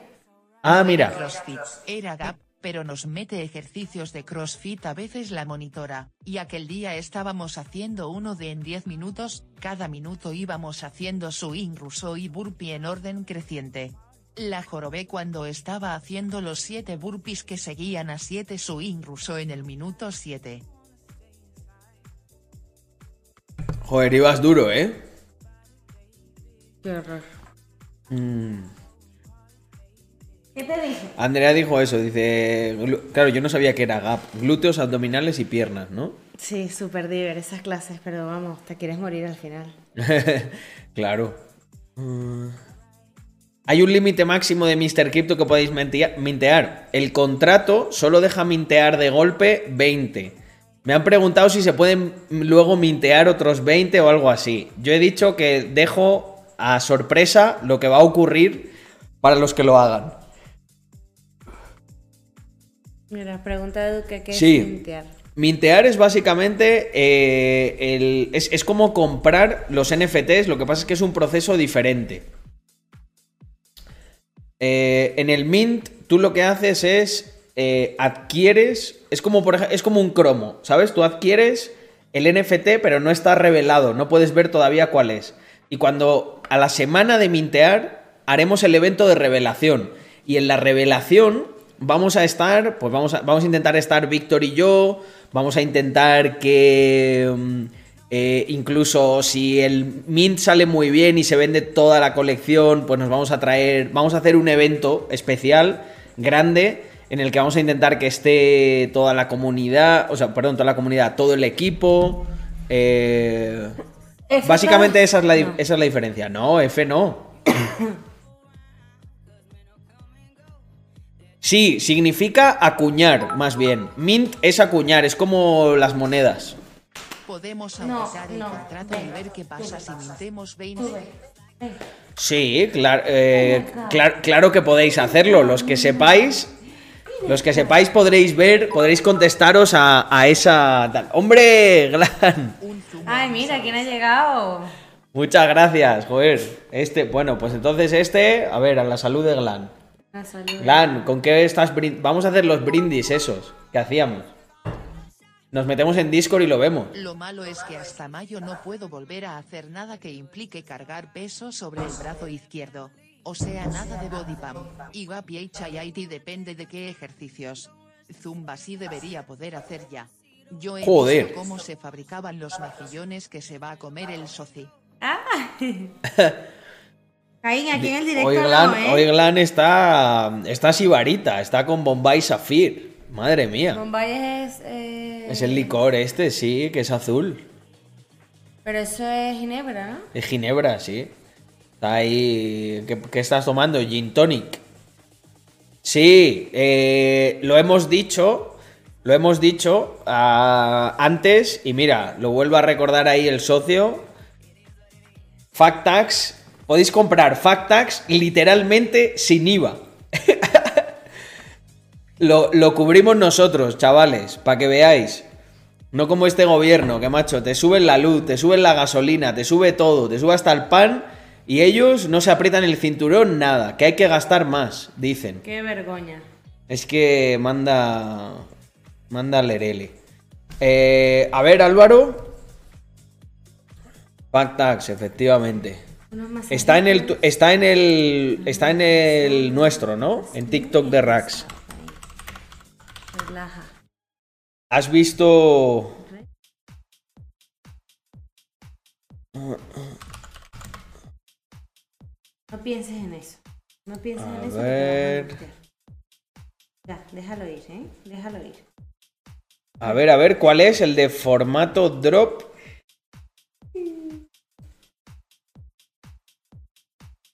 Ah, mira. CrossFit, era GAP, pero nos mete ejercicios de CrossFit a veces la monitora, y aquel día estábamos haciendo uno de en 10 minutos, cada minuto íbamos haciendo swing ruso y burpee en orden creciente. La jorobé cuando estaba haciendo los 7 burpees que seguían a 7 swing ruso en el minuto 7. Joder, ibas duro, ¿eh? Qué horror. Mm. ¿Qué te dije? Andrea dijo eso, dice... Claro, yo no sabía que era gap. Glúteos, abdominales y piernas, ¿no? Sí, súper diver esas clases, pero vamos, te quieres morir al final. claro. Mm. Hay un límite máximo de Mr. Crypto que podéis mintea- mintear. El contrato solo deja mintear de golpe 20. Me han preguntado si se pueden luego mintear otros 20 o algo así. Yo he dicho que dejo a sorpresa lo que va a ocurrir para los que lo hagan. Mira, pregunta de Duque, ¿qué Sí. es mintear? Mintear es básicamente eh, el- es, es como comprar los NFTs, lo que pasa es que es un proceso diferente. Eh, en el Mint, tú lo que haces es eh, adquieres, es como, por es como un cromo, ¿sabes? Tú adquieres el NFT, pero no está revelado, no puedes ver todavía cuál es. Y cuando a la semana de mintear, haremos el evento de revelación. Y en la revelación vamos a estar, pues vamos a, vamos a intentar estar Víctor y yo, vamos a intentar que... eh, incluso si el Mint sale muy bien y se vende toda la colección, pues nos vamos a traer, vamos a hacer un evento especial, grande, en el que vamos a intentar que esté toda la comunidad, o sea, perdón, toda la comunidad, todo el equipo. eh, F básicamente esa es, la, no. esa es la diferencia. No, F no. Sí, significa acuñar, más bien. Mint es acuñar, es como las monedas. Podemos No, auditar el no, contrato y ver qué pasa si mintemos 20. Sí, claro, eh, clar- claro que podéis hacerlo. Los que sepáis, los que sepáis podréis ver, podréis contestaros a, a esa. tal. ¡Hombre, zumo Ay, mira, ¿quién ha llegado? Muchas gracias, joder. Este, bueno, pues entonces este, a ver, a la salud de Glan. Salud. Glan, ¿con qué estás Vamos a hacer los brindis esos que hacíamos. Nos metemos en Discord y lo vemos. Lo malo es que hasta mayo no puedo volver a hacer nada que implique cargar peso sobre el brazo izquierdo. O sea, nada de body pump. Y gap y HIIT depende de qué ejercicios. Zumba sí debería poder hacer ya. Yo he Joder. visto cómo se fabricaban los mejillones que se va a comer el soci. Caín, aquí en el directo Hoy no, Glan, ¿eh? hoy Glan está, está sibarita, está con Bombay Safir. Madre mía. Bombay es... eh, Es el licor este, sí, que es azul. Pero eso es Ginebra, ¿no? Es Ginebra, sí. Está ahí. ¿Qué, qué estás tomando? Gin tonic. Sí, eh, lo hemos dicho. Lo hemos dicho ah, antes. Y mira, lo vuelvo a recordar ahí el socio. Factax. Podéis comprar Factax literalmente sin IVA. lo, lo cubrimos nosotros, chavales, para que veáis. No como este gobierno, que macho, te suben la luz, te suben la gasolina, te sube todo, te sube hasta el pan y ellos no se aprietan el cinturón nada, que hay que gastar más, dicen. Qué vergüenza. Es que manda. Manda Lerele. Eh, a ver, Álvaro. Factax, efectivamente. Está en el está en el está en el nuestro, ¿no? En TikTok de Rax. Relaja. ¿Has visto No pienses en eso. No pienses A en eso. ver. Ya, déjalo ir, ¿eh? Déjalo ir. A ver, a ver, ¿cuál es el de formato drop?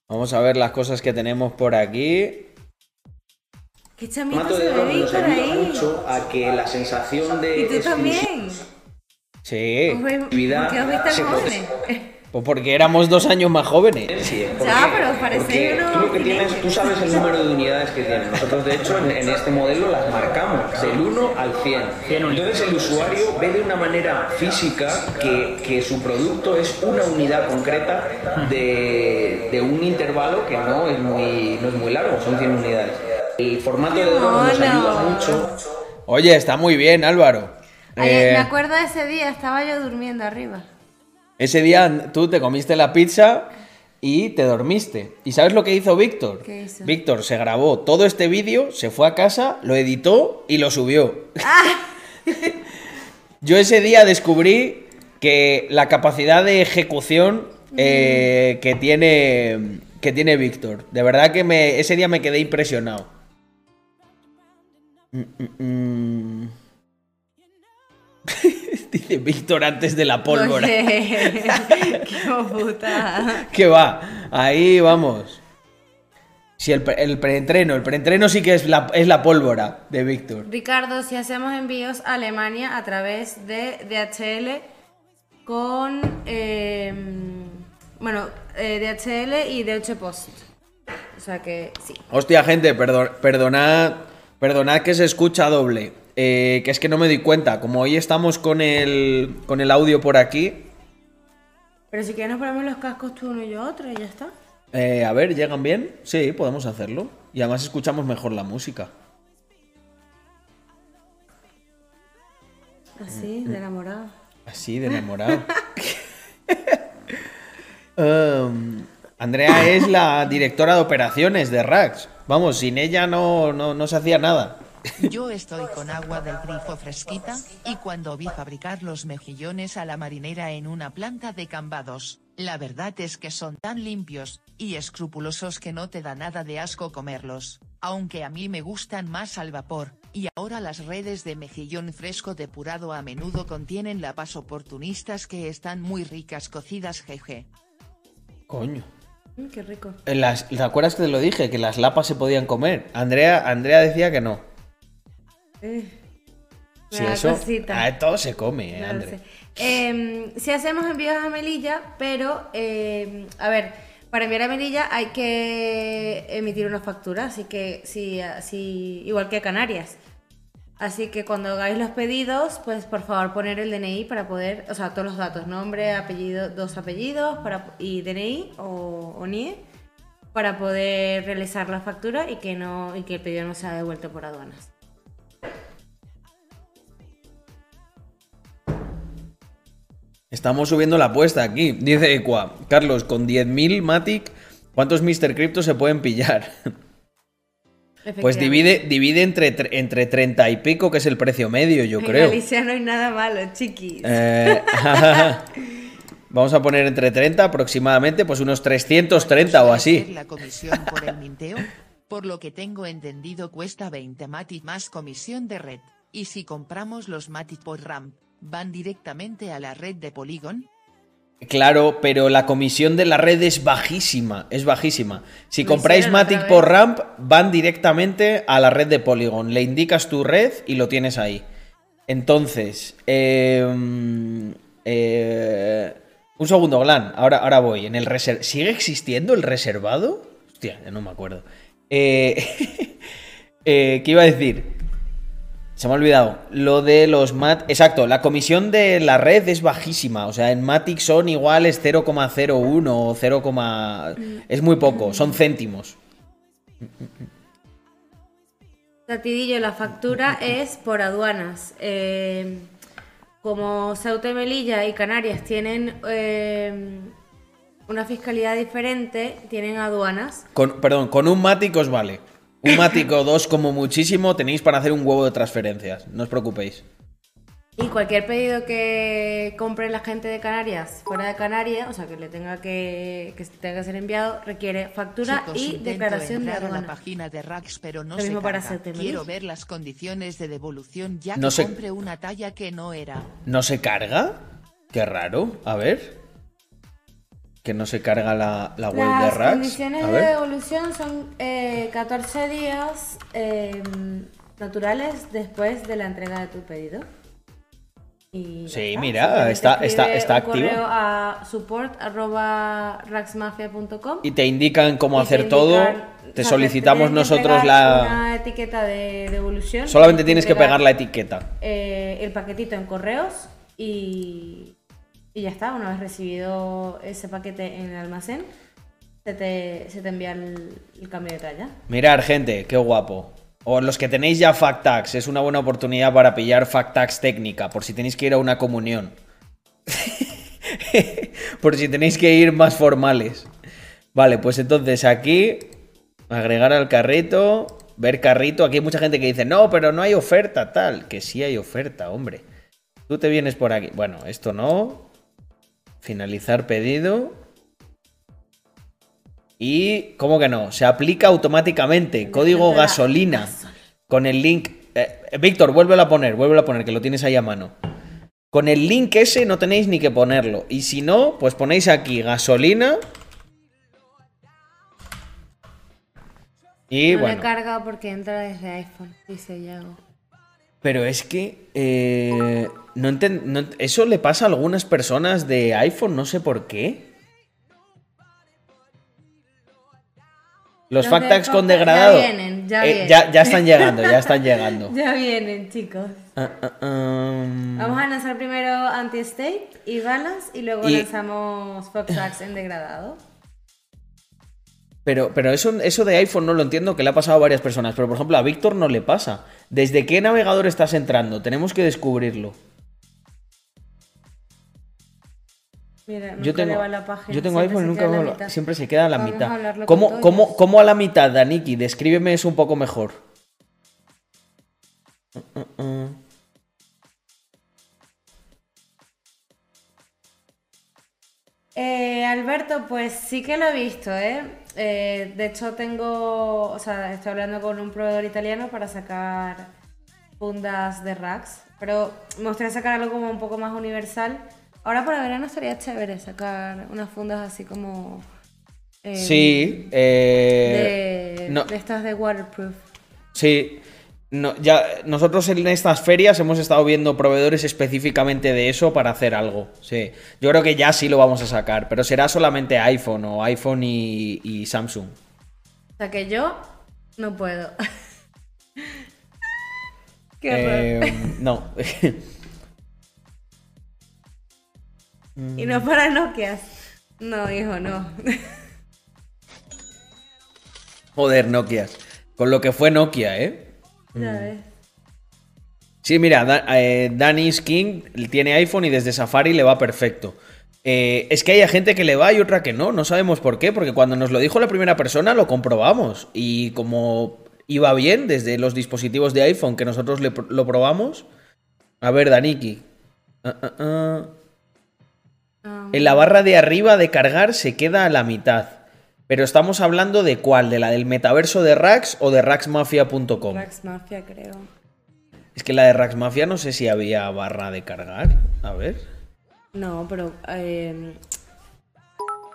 Vamos a ver las cosas que tenemos por aquí. ¿Qué chamito se de ve Víctor ayuda ahí? mucho a que la sensación de Y tú también. Sí. ¿Por Actividad qué os veis tan se jóvenes? Pues porque éramos dos años más jóvenes. Sí, Ya, pero parecéis porque unos tú lo que tienes, tú sabes el número de unidades que tienes. Nosotros de hecho en, en este modelo las marcamos del 1 al 100. Entonces el usuario ve de una manera física que, que su producto es una unidad concreta de, de un intervalo que no es muy no es muy largo, son 100 unidades. El formato de nos ayuda mucho Oye, está muy bien, Álvaro. Ayer- Eh, me acuerdo de ese día, estaba yo durmiendo arriba. ese día tú te comiste la pizza y te dormiste. ¿Y sabes lo que hizo Víctor? ¿Qué hizo? Víctor se grabó todo este vídeo, se fue a casa, lo editó y lo subió. Yo ese día descubrí que la capacidad de ejecución eh, que tiene que tiene Víctor. De verdad que me, ese día me quedé impresionado. Mm, mm, mm. Dice Víctor antes de la pólvora. Oye, qué puta. Que va, ahí vamos. Sí, el, pre- el preentreno. El preentreno sí que es la, es la pólvora de Víctor. Ricardo, si hacemos envíos a Alemania a través de DHL con, eh, bueno, eh, DHL y Deutsche Post. O sea que sí. Hostia, gente, perdon- perdonad, perdonad que se escucha doble. Eh, que es que no me di cuenta. Como hoy estamos con el, con el audio por aquí. Pero si quieres nos ponemos los cascos tú uno y yo otro y ya está. eh, a ver, ¿llegan bien? Sí, podemos hacerlo. Y además escuchamos mejor la música. Así, de enamorado. Así, de enamorado. Um, Andrea es la directora de operaciones de Rax. Vamos, sin ella no, no, no se hacía nada. Yo estoy con agua del grifo fresquita, y cuando vi fabricar los mejillones a la marinera en una planta de cambados, la verdad es que son tan limpios y escrupulosos que no te da nada de asco comerlos, aunque a mí me gustan más al vapor, y ahora las redes de mejillón fresco depurado a menudo contienen lapas oportunistas que están muy ricas cocidas jeje. Coño. Mm, qué rico. En Las, ¿Te acuerdas que te lo dije? Que las lapas se podían comer. Andrea, Andrea decía que no. Eh, da eso. Ah, todo se come, eh, Andrea. Eh, si hacemos envíos a Melilla, pero, eh, a ver, para enviar a Melilla hay que emitir una factura, así que, sí, así, igual que a Canarias. Así que cuando hagáis los pedidos, pues por favor poner el DNI para poder, o sea, todos los datos, nombre, apellido, dos apellidos para, y DNI o, o NIE, para poder realizar la factura y que, no, y que el pedido no sea devuelto por aduanas. Estamos subiendo la apuesta aquí. Dice Equa. Carlos, con 10.000 Matic, ¿cuántos Mr. Crypto se pueden pillar? Pues divide, divide entre, tre- entre 30 y pico, que es el precio medio, yo En creo. Galicia no hay nada malo, chiquis. Eh, vamos a poner entre 30 aproximadamente, pues unos 330 o ¿Suele así. La comisión por el minteo, por lo que tengo entendido cuesta 20 Matic más comisión de red, y si compramos los Matic por RAM, ¿van directamente a la red de Polygon? Claro, pero la comisión de la red es bajísima, es bajísima. Si Lo compráis Matic por Ramp, van directamente a la red de Polygon. Le indicas tu red y lo tienes ahí. Entonces, eh, eh, un segundo, Glan. Ahora, ahora voy. En el reser- ¿Sigue existiendo el reservado? Hostia, ya no me acuerdo. Eh, eh, ¿Qué iba a decir? Se me ha olvidado. Lo de los mat. Exacto, la comisión de la red es bajísima. O sea, en Matic son iguales 0,01 o 0, es muy poco, son céntimos. Tatidillo, la factura es por aduanas. Eh, como Ceuta y Melilla y Canarias tienen eh, una fiscalidad diferente, tienen aduanas. Con, perdón, con un Matic os vale. Un Matic o dos como muchísimo tenéis para hacer un huevo de transferencias. No os preocupéis. Y cualquier pedido que compre la gente de Canarias fuera de Canarias, o sea, que le tenga que, que tenga que ser enviado, requiere factura Chicos, y declaración de entrar a la aduana. página de Rax pero no Lo se mismo para Quiero ver las condiciones de devolución ya No que se- compré una talla que no era. ¿No se carga? Qué raro. A ver. Que no se carga la, la web de Las Rax. condiciones A de devolución son eh, 14 días eh, naturales después de la entrega de tu pedido. Y Sí, está. mira, está- está- está activo. a support@raxmafia.com Y te indican cómo y hacer te todo. Te o sea, solicitamos nosotros la. Una etiqueta de devolución. Solamente tienes que pegar la etiqueta. eh, el paquetito en correos y, y ya está. Una vez recibido ese paquete en el almacén, se te, se te envía el, cambio de talla. Mirar, gente, qué guapo. O los que tenéis ya Factax, es una buena oportunidad para pillar Factax técnica, por si tenéis que ir a una comunión. por si tenéis que ir más formales. Vale, pues entonces aquí, agregar al carrito, ver carrito. Aquí hay mucha gente que dice, no, pero no hay oferta, tal. Que sí hay oferta, hombre. Tú te vienes por aquí. Bueno, esto no. Finalizar pedido. Y, ¿cómo que no? Se aplica automáticamente. Código gasolina. Con el link. eh, Víctor, vuélvelo a poner, vuélvelo a poner, que lo tienes ahí a mano. Con el link ese no tenéis ni que ponerlo. Y si no, pues ponéis aquí gasolina. Y no bueno, carga porque entra desde iPhone, dice Yago. Pero es que eh, no enten- no eso le pasa a algunas personas de iPhone, no sé por qué. Los Los de factags con Factac ya degradado. vienen, ya eh, vienen. ya, ya están llegando, ya están llegando. Ya vienen, chicos. Ah, ah, ah. Vamos a lanzar primero Anti-State y Balance y luego Y- lanzamos Foxax en degradado. Pero, pero eso, eso de iPhone no lo entiendo, que le ha pasado a varias personas. Pero por ejemplo, a Víctor no le pasa. ¿Desde qué navegador estás entrando? Tenemos que descubrirlo. Mira, nunca Yo tengo, la página. yo tengo iPhone y nunca veo la- siempre se queda a la Vamos mitad. ¿Cómo, cómo, cómo a la mitad, Daniki? Descríbeme eso un poco mejor. Uh, uh, uh. Eh, Alberto, pues sí que lo he visto, ¿eh? Eh, De hecho, tengo, o sea, estoy hablando con un proveedor italiano para sacar fundas de racks, pero me gustaría sacar algo como un poco más universal. Ahora para verano estaría chévere sacar unas fundas así como... eh, Sí, eh, De, no, de estas de waterproof. sí. No, ya, nosotros en estas ferias hemos estado viendo proveedores específicamente de eso para hacer algo. Sí. Yo creo que ya sí lo vamos a sacar, pero será solamente iPhone o iPhone y, y Samsung. O sea que yo no puedo. Qué. Eh, no. Y no para Nokia. No, hijo, no. Joder, Nokia. Con lo que fue Nokia, ¿eh? Ya ves. Sí, mira, eh, Danny King tiene iPhone y desde Safari le va perfecto. Eh, es que hay gente que le va y otra que no, no sabemos por qué, porque cuando nos lo dijo la primera persona lo comprobamos y como iba bien desde los dispositivos de iPhone que nosotros le lo probamos. A ver, Daniki. Ah, ah. Ah, En la barra de arriba de cargar se queda a la mitad. Pero estamos hablando de cuál, de la del metaverso de Rax o de raxmafia.com. Rax Mafia, creo. Es que la de Rax Mafia no sé si había barra de cargar. A ver. No, pero eh,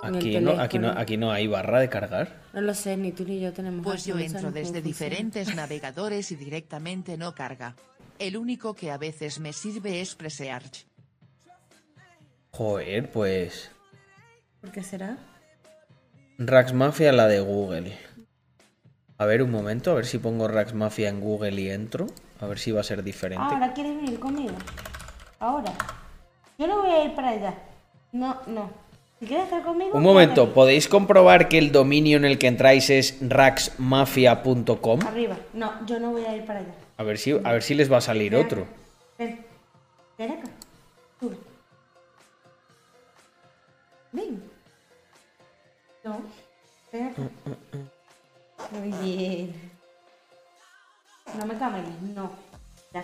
Aquí no, aquí, no, aquí no hay barra de cargar. no lo sé, ni tú ni yo tenemos. Pues yo entro desde diferentes navegadores y directamente no carga. El único que a veces me sirve es Presearch. Joder, pues. ¿Por qué será? Rax Mafia, la de Google. A ver, un momento, a ver si pongo Rax Mafia en Google y entro. A ver si va a ser diferente. Ah, ahora quieres venir conmigo. Ahora. Yo no voy a ir para allá. No, no. Si quieres estar conmigo. Un momento, ¿podéis comprobar que el dominio en el que entráis es raxmafia.com? Arriba. No, yo no voy a ir para allá. A ver si, a ver si les va a salir Ven otro. acá. Ven. Ven acá. Sube. Ven. No. Muy bien. No me camines, no. Ya.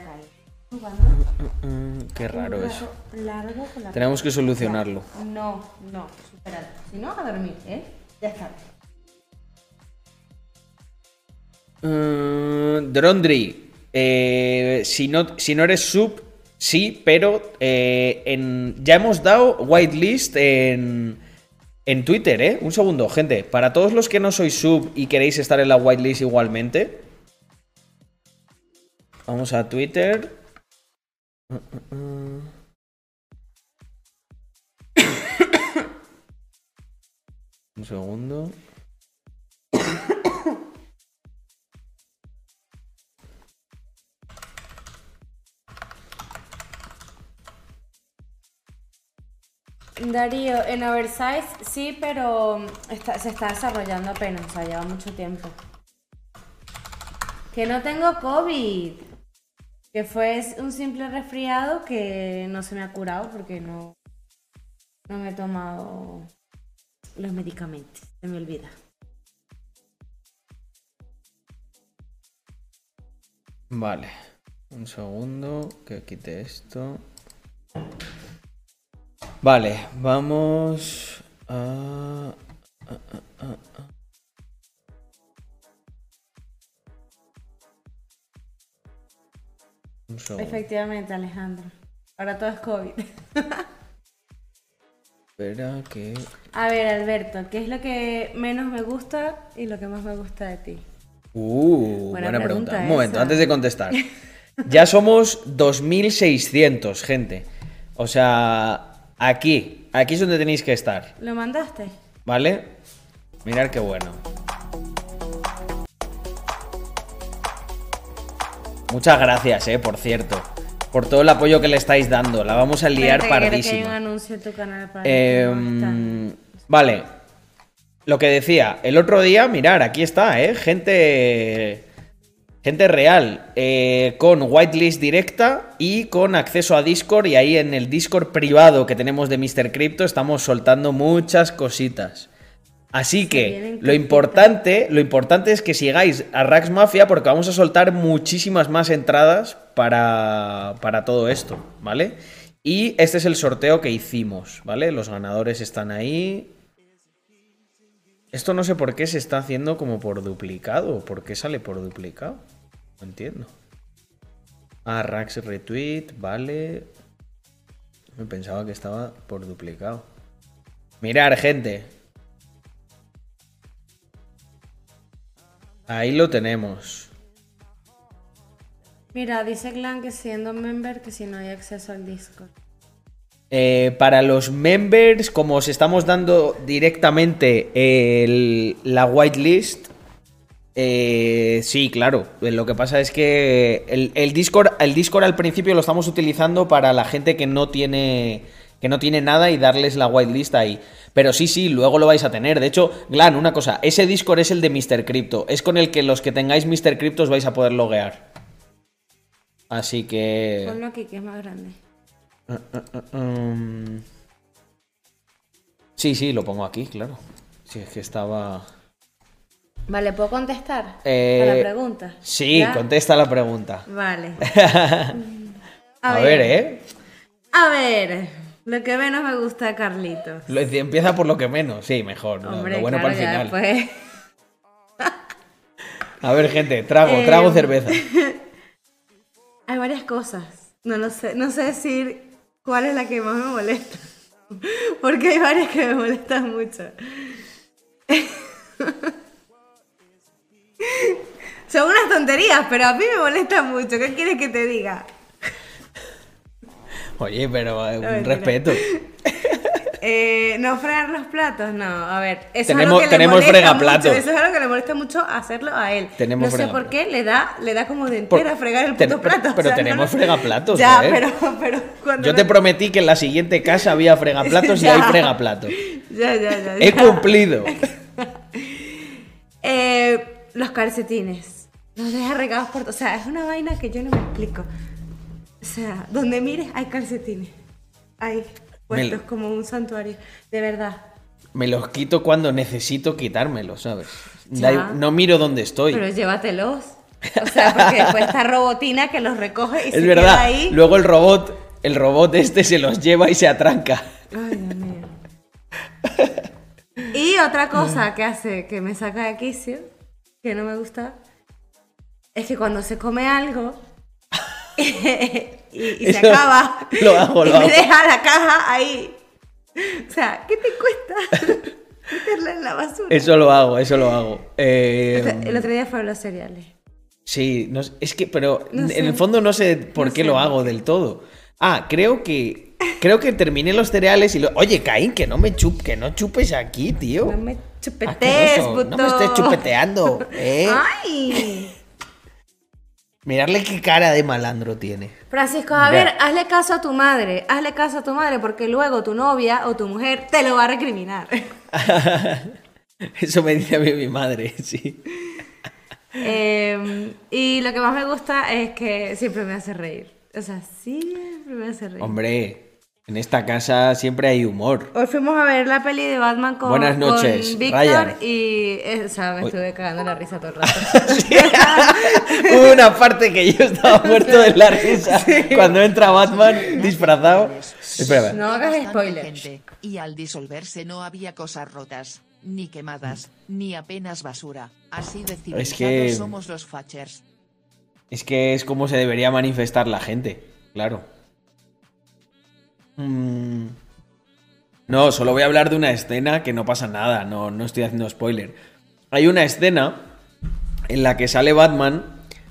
Mm, qué raro eso. rato Largo con la Tenemos que solucionarlo. No, no, superado. Si no, a dormir, ¿eh? Ya está. Mm, Drondri, eh, si, no, si no eres sub, sí, pero eh, en, ya hemos dado whitelist en, en Twitter, ¿eh? Un segundo, gente. Para todos los que no sois sub y queréis estar en la whitelist igualmente, vamos a Twitter. Un segundo. Darío, en Oversize sí, pero se está desarrollando apenas, o sea, lleva mucho tiempo. Que no tengo COVID. Que fue un simple resfriado que no se me ha curado porque no, no me he tomado los medicamentos. Se me olvida. Vale, un segundo, que quite esto. Vale, vamos a... Efectivamente, Alejandro. Ahora todo es COVID. Espera que... A ver, Alberto, ¿qué es lo que menos me gusta y lo que más me gusta de ti? Uh, Buena buena, pregunta. pregunta Un momento, antes de contestar. Ya somos 2600, gente. O sea, aquí, aquí es donde tenéis que estar, ¿Lo mandaste? ¿vale? Mirad qué bueno. Muchas gracias, eh, por cierto. Por todo el apoyo que le estáis dando. La vamos a liar Eh, no está. vale. Lo que decía, el otro día, mirar, aquí está, ¿eh? Gente. Gente real. eh, con whitelist directa y con acceso a Discord. Y ahí en el Discord privado que tenemos de Mr. Crypto estamos soltando muchas cositas. Así que lo importante, lo importante es que sigáis a Rax Mafia porque vamos a soltar muchísimas más entradas para, para todo esto, ¿vale? Y este es el sorteo que hicimos, ¿vale? Los ganadores están ahí. Esto no sé por qué se está haciendo como por duplicado. ¿Por qué sale por duplicado? No entiendo. Ah, Rax retweet, vale. Me pensaba que estaba por duplicado. Mirar, gente. Ahí lo tenemos. Mira, dice Glan que siendo member que si no hay acceso al Discord. Eh, para los members, como os estamos dando directamente el- la whitelist, eh, sí, claro. Lo que pasa es que el, el Discord, el Discord al principio lo estamos utilizando para la gente que no tiene que no tiene nada y darles la whitelist ahí. Pero sí, sí, luego lo vais a tener. De hecho, Glan, una cosa, ese Discord es el de Mr. Crypto. Es con el que los que tengáis Mr. Crypto os vais a poder loguear. Así que... Ponlo aquí que es más grande. Um, Sí, sí, lo pongo aquí, claro. Sí, es que estaba. Vale, ¿puedo contestar Eh, a la pregunta? Sí, ¿Ya? contesta la pregunta. Vale. A, ver, ¿eh? A ver, lo que menos me gusta de Carlitos. Lo- empieza por lo que menos. Sí, mejor. lo- Hombre, lo bueno claro, para el final. A ver, gente, trago, Eh, trago cerveza. Hay varias cosas. No lo sé, no sé decir cuál es la que más me molesta. Porque hay varias que me molestan mucho. Son unas tonterías, pero a mí me molestan mucho. ¿Qué quieres que te diga? Oye, pero eh, un respeto. Eh, no fregar los platos, no. A ver, eso Tenemos- es algo que tenemos le molesta fregaplatos. mucho. Eso es algo que le molesta mucho hacerlo a él. Tenemos no sé por qué le da, le da como de entera fregar el puto pero- plato. o pero sea, tenemos no- fregaplatos, Ya, ¿eh? pero, pero cuando Yo no- te prometí que en la siguiente casa había fregaplatos y hay fregaplatos. Ya, ya, ya. He ya. cumplido. Eh, los calcetines. Los deja regados por... O sea, es una vaina que yo no me explico. O sea, donde mires hay calcetines. Hay puestos Me- como un santuario. De verdad. Me los quito cuando necesito quitármelos, ¿sabes? Da- No miro dónde estoy. Pero llévatelos. O sea, porque después está robotina que los recoge y Es se verdad. queda ahí. Luego el robot, el robot este se los lleva y se atranca. Ay, Dios mío. Y otra cosa que hace que me saca de quicio, que no me gusta, es que cuando se come algo y, y se Eso acaba lo hago, y lo me hago. deja la caja ahí. O sea, ¿qué te cuesta meterla en la basura? Eso lo hago, eso lo hago. Eh, O sea, el otro día fueron los cereales. sí, no es que, pero No en sé. el fondo no sé por No qué sé. lo hago del todo. Ah, creo que creo que terminé los cereales y lo. Oye, Caín, que no me chup, que no chupes aquí, tío. No me Asqueroso, puto. No me estés chupeteando, ¿eh? ¡Ay! Mirarle qué cara de malandro tiene. Francisco, a ver, hazle caso a tu madre, hazle caso a tu madre, porque luego tu novia o tu mujer te lo va a recriminar. Eso me dice a mí mi madre, sí. Eh, y lo que más me gusta es que siempre me hace reír. O sea, siempre me hace reír. Hombre, en esta casa siempre hay humor. Hoy fuimos a ver la peli de Batman con, Buenas noches, con Víctor Ryan. y o sea, me Hoy- estuve cagando la risa todo el rato. Hubo una parte que yo estaba muerto de la risa cuando entra Batman disfrazado. Espera, No hagas Bastante spoiler. gente, Y al disolverse no había cosas rotas, ni quemadas, ni apenas basura. Así de civilizados que- somos los fachers. es que es como se debería manifestar la gente, claro. Mm. No, solo voy a hablar de una escena que no pasa nada, no, no estoy haciendo spoiler. Hay una escena en la que sale Batman,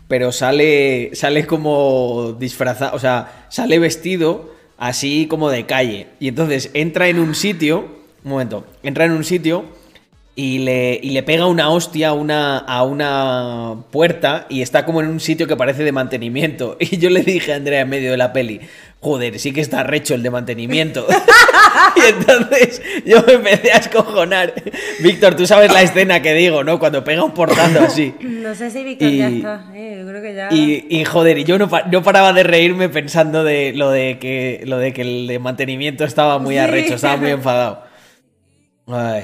pero sale, sale como disfrazado, o sea, sale vestido así como de calle. Y entonces entra en un sitio, un momento, entra en un sitio y le, y le pega una hostia a una, a una puerta y está como en un sitio que parece de mantenimiento. Y yo le dije a Andrea en medio de la peli, joder, sí que está recho el de mantenimiento. y entonces yo me empecé a escojonar. Víctor, tú sabes la escena que digo, ¿no? Cuando pega un portazo así. No sé si Víctor ya está, eh, yo creo que ya. Y, y, joder, y yo no, no paraba de reírme pensando de lo de que lo de que el de mantenimiento estaba muy Sí. arrecho, estaba muy enfadado. Ay.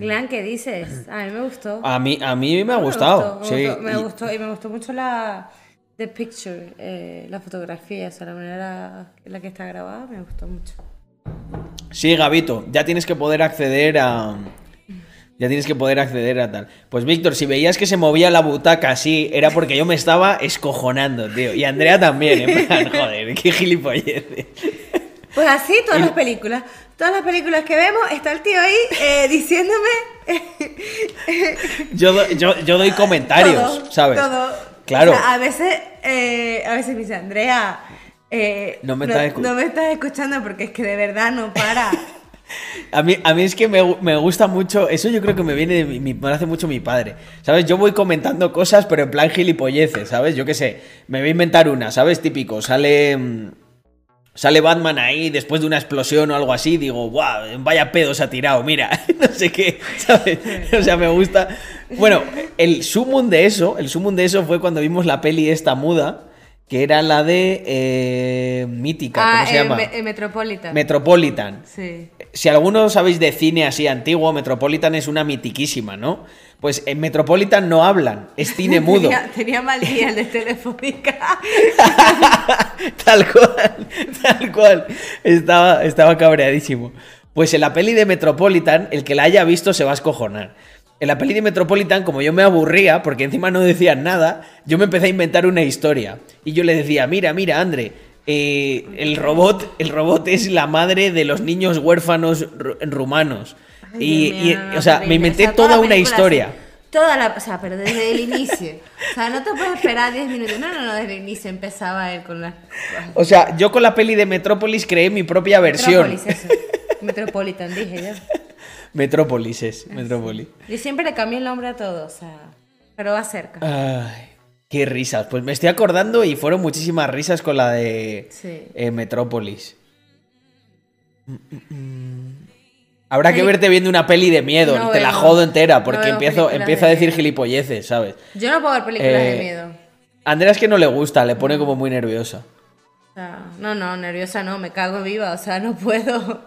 Glan, ¿qué dices? A mí me gustó. A mí, a mí me ha gustado. Me sí. me gustó, y me gustó mucho la the picture, eh, la fotografía, o sea, la manera en la que está grabada, me gustó mucho. Sí, Gabito, ya tienes que poder acceder a. Ya tienes que poder acceder a tal. Pues Víctor, si veías que se movía la butaca así, era porque yo me estaba escojonando, tío. Y Andrea también, en plan, joder, qué gilipollez. Pues así todas las películas. Todas las películas que vemos, está el tío ahí eh, diciéndome Yo, do- yo, yo doy comentarios, todo, ¿sabes? todo. Claro. O sea, a veces, eh, a veces me dice, Andrea, eh, No me estás escu- no me estás escuchando porque es que de verdad no para. A mí, a mí es que me, me gusta mucho, eso yo creo que me viene de mi, me lo hace mucho mi padre, ¿sabes? Yo voy comentando cosas, pero en plan gilipolleces, ¿sabes? Yo qué sé, me voy a inventar una, ¿sabes? Típico, sale... mm, Sale Batman ahí después de una explosión o algo así, digo, guau, vaya pedo se ha tirado, mira, no sé qué, ¿sabes? O sea, me gusta. Bueno, el sumum de eso, el sumum de eso fue cuando vimos la peli esta muda, que era la de eh, Mítica, ¿cómo ah, se eh, llama? Me- eh, Metropolitan. Metropolitan. sí. Si alguno sabéis de cine así antiguo, Metropolitan es una mitiquísima, ¿no? Pues en Metropolitan no hablan, es cine mudo. Tenía, tenía mal día el de Telefónica. tal cual, tal cual. Estaba, estaba cabreadísimo. Pues en la peli de Metropolitan, el que la haya visto se va a escojonar. En la peli de Metropolitan, como yo me aburría, porque encima no decían nada, yo me empecé a inventar una historia. Y yo le decía, mira, mira, André, eh, el robot, el robot es la madre de los niños huérfanos ru- rumanos. Ay, y, Dios y, no, o sea, me inventé O sea, toda toda una historia. así, Toda la, o sea, pero desde el inicio. O sea, no te puedes esperar 10 minutos. No, no, no, desde el inicio empezaba él con la. O sea, yo con la peli de Metrópolis creé mi propia versión. Metrópolis, eso. Metropolitan, dije yo. Metrópolis es, Metrópolis. Yo siempre le cambié el nombre a todo, o sea. Pero va cerca. Ay, qué risas. Pues me estoy acordando y fueron muchísimas risas con la de Sí. eh, Metrópolis. Mm, mm, mm. Habrá que verte viendo una peli de miedo, No te la jodo entera, porque empiezo, empiezo a de decir miedo. gilipolleces, ¿sabes? Yo no puedo ver películas Eh, de miedo. A Andrea es que no le gusta, le pone como muy nerviosa. No, no, nerviosa no, me cago viva, o sea, no puedo.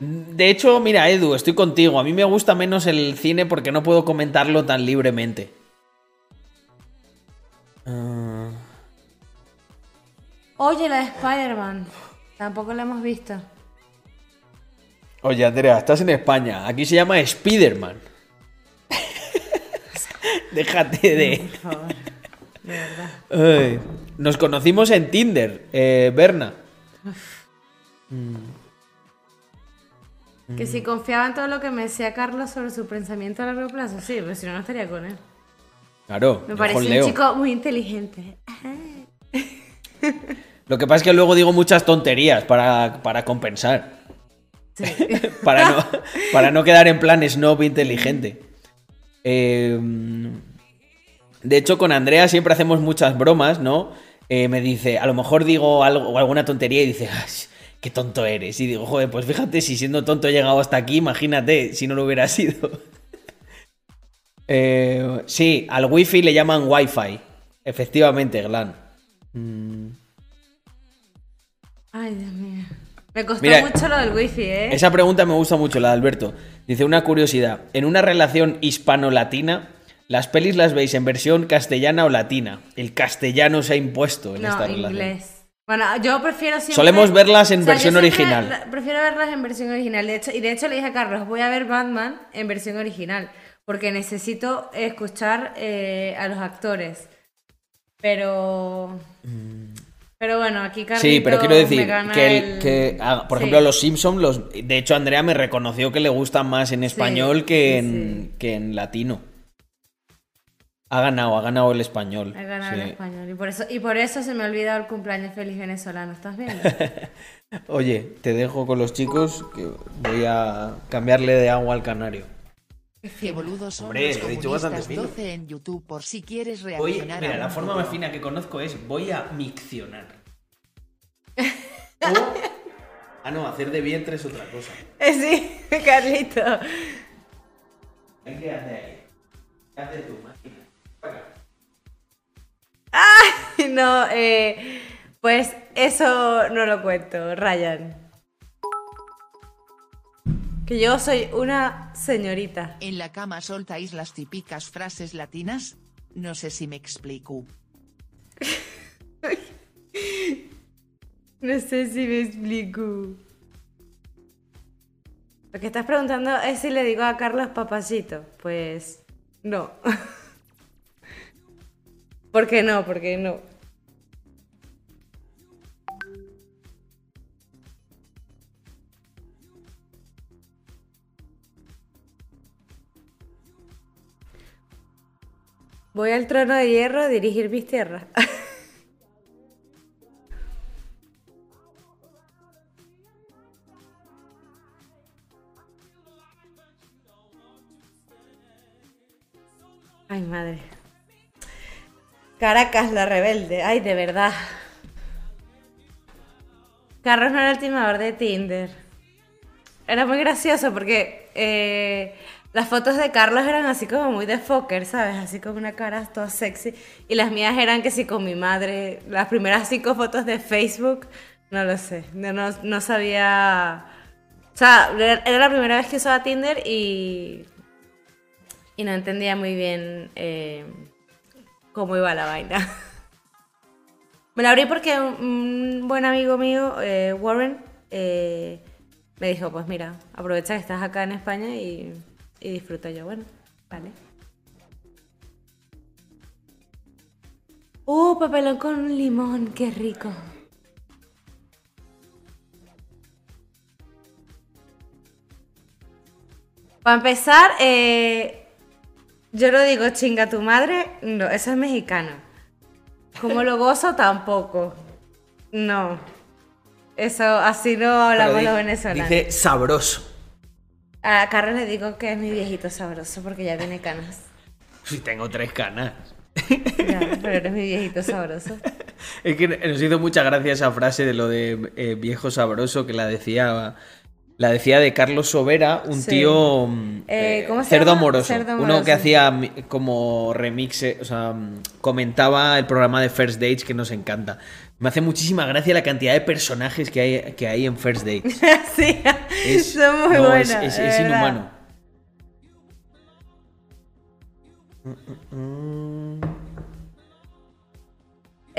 De hecho, mira, Edu, estoy contigo. A mí me gusta menos el cine porque no puedo comentarlo tan libremente. Ah, Oye, la de Spider-Man. Tampoco la hemos visto. Oye, Andrea, estás en España. Aquí se llama Spiderman. Déjate de. Por favor. De verdad. Ay, Nos conocimos en Tinder, eh, Berna. Que si confiaba en todo lo que me decía Carlos sobre su pensamiento a largo plazo, sí, pero si no, no estaría con él. Claro, Me parece un chico muy inteligente. Lo que pasa es que luego digo muchas tonterías para, para compensar. Sí. Para no, para no quedar en plan snob inteligente. Eh, de hecho, con Andrea siempre hacemos muchas bromas, ¿no? Eh, me dice, a lo mejor digo algo o alguna tontería y dice, "Ay, qué tonto eres. Y digo, joder, pues fíjate, si siendo tonto he llegado hasta aquí, imagínate si no lo hubiera sido. Eh, sí, al wifi le llaman wifi. Efectivamente, Glan. Ay, Dios mío. Me costó Mira, mucho lo del wifi, ¿eh? Esa pregunta me gusta mucho, la de Alberto. Dice una curiosidad. En una relación hispano-latina, ¿las pelis las veis en versión castellana o latina? El castellano se ha impuesto en no, esta relación. inglés. Bueno, yo prefiero siempre... Solemos verlas en versión yo original. la- prefiero verlas en versión original. De hecho, y de hecho le dije a Carlos, voy a ver Batman en versión original. Porque necesito escuchar eh, a los actores. Pero... Pero bueno, aquí Carlito Sí, pero quiero decir que, el- el- que, ah, por Sí. ejemplo, los Simpsons, los, de hecho, Andrea me reconoció que le gustan más en español que, sí, en, que en latino. Ha ganado, ha ganado el español. He ganado sí. el español. Y por, eso, y por eso se me ha olvidado el cumpleaños feliz venezolano. ¿Estás viendo? Oye, te dejo con los chicos que voy a cambiarle de agua al canario. Qué boludos son Hombre, los lo he dicho bastante comunistas fino. 12 en YouTube por si quieres Voy, reaccionar mira, la forma más fina que conozco es voy a miccionar. O, ah, no, hacer de vientre es otra cosa. Eh, sí, Carlito. ¿Qué hace ahí? ¿Qué hace tú, máquina? Acá. No, eh, pues eso no lo cuento, Ryan. Que yo soy una señorita. En la cama soltáis las típicas frases latinas. No sé si me explico. No sé si me explico. Lo que estás preguntando es si le digo a Carlos papacito. Pues no. ¿Por qué no? ¿Por qué no? Voy al trono de hierro a dirigir mis tierras. Ay, madre. Caracas la rebelde. Ay, de verdad. Carlos no era el timador de Tinder. Era muy gracioso porque eh, las fotos de Carlos eran así como muy de fucker, ¿sabes? Así con una cara toda sexy. Y las mías eran que sí con mi madre. Las primeras cinco fotos de Facebook, no lo sé. No, no, sabía... O sea, era la primera vez que usaba Tinder y y no entendía muy bien eh, cómo iba la vaina. Me la abrí porque un, buen amigo mío, eh, Warren, eh, me dijo, pues mira, aprovecha que estás acá en España y, y disfruta yo. Bueno, vale. ¡Uh, papelón con limón! ¡Qué rico! Para empezar, eh, yo no digo chinga tu madre, no, eso es mexicano. Como lo gozo, tampoco. No. Eso, así no hablamos los venezolanos. Dice sabroso. A Carlos le digo que es mi viejito sabroso porque ya tiene canas. Si tengo tres canas. Ya, pero eres mi viejito sabroso. Es que nos hizo mucha gracia esa frase de lo de eh, viejo sabroso que la decía. La decía de Carlos Sobera, un Sí. tío. mm, Eh, eh, ¿cómo se cerdo llama? amoroso. Cerdo Uno amoroso. que hacía como remixes, o sea, mm, comentaba el programa de First Dates que nos encanta. Me hace muchísima gracia la cantidad de personajes que hay, que hay en First Dates. sí, Es, son muy no, es- buenas. es- de es verdad. inhumano.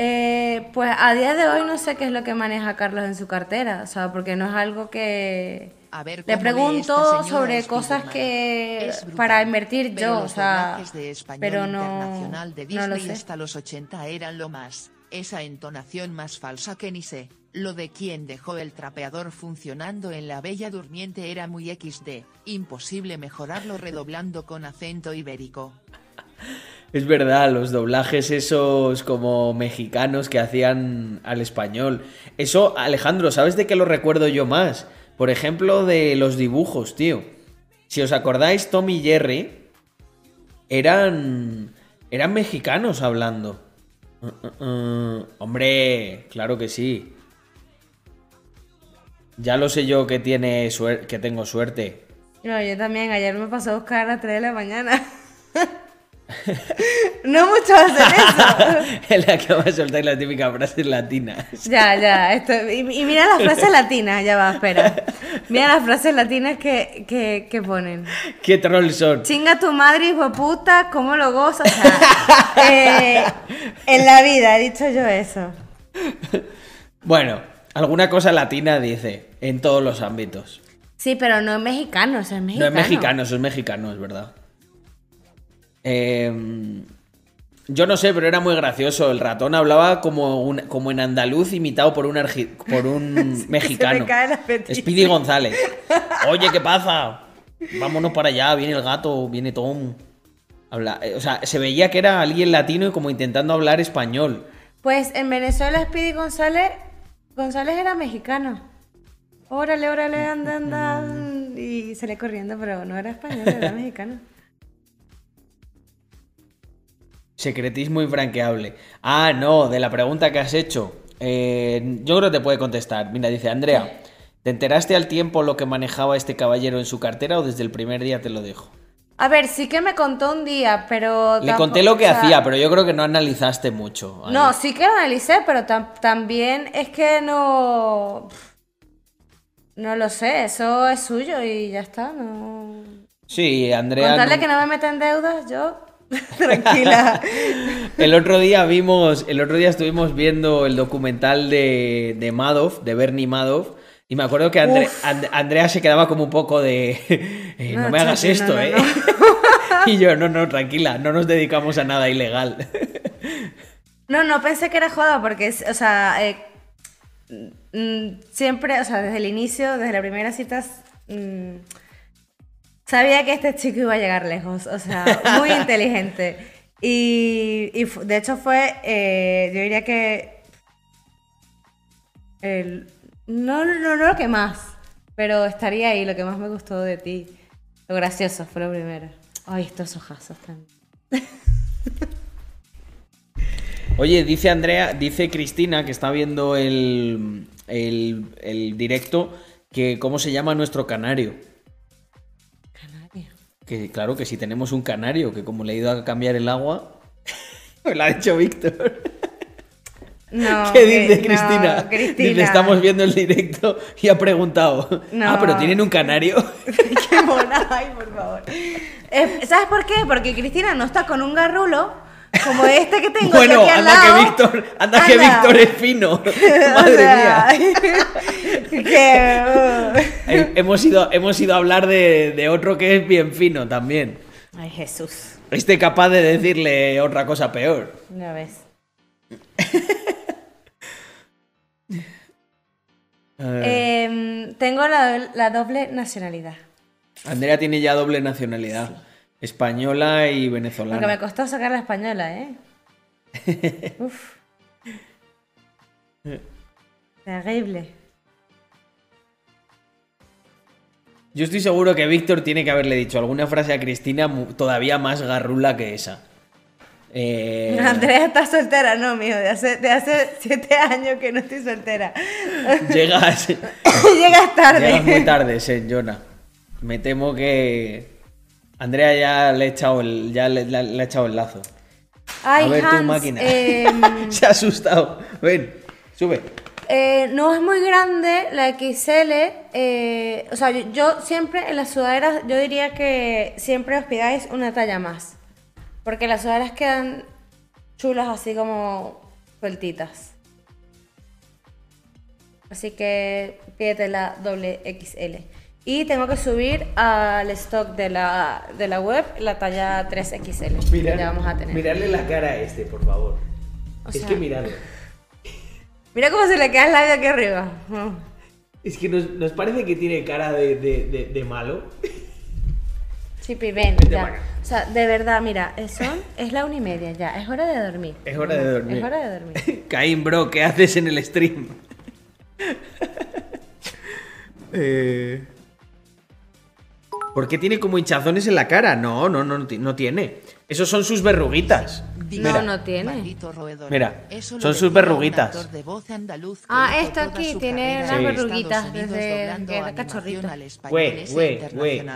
Eh, pues a día de hoy no sé qué es lo que maneja Carlos en su cartera, o sea, porque no es algo que... A ver Le pregunto sobre cosas que para invertir yo, o sea, de pero no, internacional de no lo Disney sé. hasta los 80 eran lo más. Esa entonación más falsa que ni sé. Lo de quien dejó el trapeador funcionando en la Bella Durmiente era muy XD. Imposible mejorarlo redoblando con acento ibérico. Es verdad, los doblajes esos como mexicanos que hacían al español. Eso, Alejandro, ¿sabes de qué lo recuerdo yo más? Por ejemplo, de los dibujos, tío. Si os acordáis, Tom y Jerry eran eran mexicanos hablando. Hombre, claro que sí. Ya lo sé yo que tiene que tengo suerte. No, yo también, ayer me pasó a buscar a las 3 de la mañana. no mucho hacen eso. en la que va a soltar las típicas frases latinas. Ya, ya, esto, y, y mira las frases latinas, ya va, espera. Mira las frases latinas que, que, que ponen. ¿Qué troll son? Chinga tu madre, hijo puta, ¿cómo lo gozas? O sea, eh, en la vida he dicho yo eso. Bueno, alguna cosa latina dice, en todos los ámbitos. Sí, pero no es mexicano, es No mexicano. es mexicano, eso es mexicano, es verdad. Eh, Yo no sé, pero era muy gracioso. El ratón hablaba como, un- como en andaluz imitado por un, argi- por un mexicano. cae el apetito. Speedy González. Oye, ¿qué pasa? Vámonos para allá, viene el gato, viene Tom. Habla, eh, o sea, se veía que era alguien latino y como intentando hablar español. Pues en Venezuela Speedy González, González era mexicano. Órale, órale, anda, anda. Y salía corriendo, pero no era español, era mexicano. Secretismo infranqueable. Ah, no, de la pregunta que has hecho. Eh, yo creo que te puede contestar. Mira, dice Andrea, ¿te enteraste al tiempo lo que manejaba este caballero en su cartera o desde el primer día te lo dijo? A ver, sí que me contó un día, pero... Le tampoco- conté lo que o sea, hacía, pero yo creo que no analizaste mucho. ahí. No, sí que lo analicé, pero tam- también es que no... No lo sé, eso es suyo y ya está, no... Sí, Andrea. Contarle no- que no me meta en deudas, yo... Tranquila. El otro día vimos, el otro día estuvimos viendo el documental de, de Madoff, de Bernie Madoff, y me acuerdo que. And- Andrea se quedaba como un poco de eh, no, No, me hagas esto, no, eh. no. y yo, no, no, tranquila, no nos dedicamos a nada ilegal. No, no pensé que era joda porque, es- o sea, eh, mm, siempre, o sea, desde el inicio, desde la primera cita, mm, sabía que este chico iba a llegar lejos, o sea, muy inteligente. Y, de hecho fue, eh, yo diría que, el, no, no, no lo que más, pero estaría ahí, lo que más me gustó de ti. Lo gracioso fue lo primero. Ay, estos ojazos también. Oye, dice Andrea, dice Cristina, que está viendo el, el, el directo, que cómo se llama nuestro canario. Que claro que si tenemos un canario, que como le he ido a cambiar el agua, me lo ha hecho Víctor. No, ¿Qué dice Cristina? Cristina. Dice, estamos viendo el directo y ha preguntado. No. Ah, pero tienen un canario. Qué mona, ay, por favor. Eh, ¿Sabes por qué? Porque Cristina no está con un garrulo como este que tengo bueno, aquí al anda lado. que Víctor, anda, que. Víctor es fino. Madre mía. que, Eh, Hemos ido, hemos ido a hablar de, de otro que es bien fino también. uh. Ay, Jesús. Este capaz de decirle otra cosa peor. Ves. Eh, Em, tengo la, la doble nacionalidad. Andrea tiene ya doble nacionalidad. Española y Porque venezolana. me costó sacar la española, ¿eh? Uf. Terrible. Yo estoy seguro que Víctor tiene que haberle dicho alguna frase a Cristina todavía más garrula que esa. Eh, Andrea está soltera, no, mijo. De hace, de hace siete años que no estoy soltera. llegas, Llegas tarde. llegas muy tarde, Senyona. Me temo que Andrea ya le ha echado el, ya le, le- le ha echado el lazo. Ay, a ver tu Hans, máquina. em, Se ha asustado. Ven, sube. eh, no es muy grande la XL. eh, o sea, yo, yo siempre en las sudaderas, yo diría que siempre os pidáis una talla más. Porque las sudaderas quedan chulas así como sueltitas. Así que pídete la doble XL. Y tengo que subir al stock de la, de la web la talla 3XL. que ya vamos a tener. Mirarle la cara a este, por favor. O es sea- que mirarlo. Mira cómo se le queda el labio aquí arriba. Es que nos, nos parece que tiene cara de, de- de- de malo. Chipi, ven, ya. O sea, de verdad, mira, es- son, es la una y media ya, es hora de dormir. Es hora de dormir. Es hora de dormir. Caín, bro, ¿qué haces en el stream? Eh, ¿Por qué tiene como hinchazones en la cara? No, no, no, no ti- no tiene. Esos son sus verruguitas. No, no tiene. Maldito roedor. Mira, Eso son sus un verruguitas. actor de voz andaluz que Ah, esto aquí tiene unas en verruguitas desde que cachorrito. al español Güey, güey,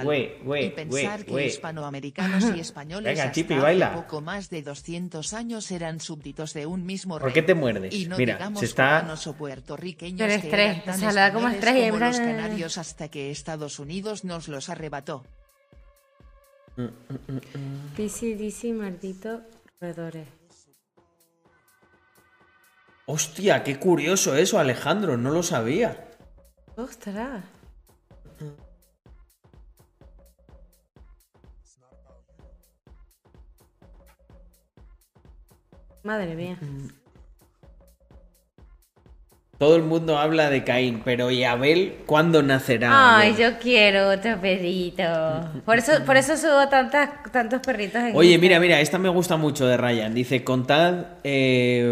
güey, güey, y pensar güey, que hispanoamericanos y españoles Venga, hasta Chipi, hace baila. poco más de 200 años eran súbditos de un mismo ¿Por rey. qué te muerdes? Y no Mira, digamos se está- cubanos o puertorriqueños Pero que estrés, eran tan o sea, le da como españoles estrés y como los canarios hasta que Estados Unidos nos los arrebató. Roedores. Hostia, qué curioso eso, Alejandro, no lo sabía. Ostras. Madre mía. Todo el mundo habla de Caín, pero ¿y Abel cuándo nacerá? Ay, Abel? yo quiero otro perrito. Por eso, por eso subo tantas, tantos perritos en Oye, mira, mira, esta me gusta mucho de Ryan. Dice, contad... eh,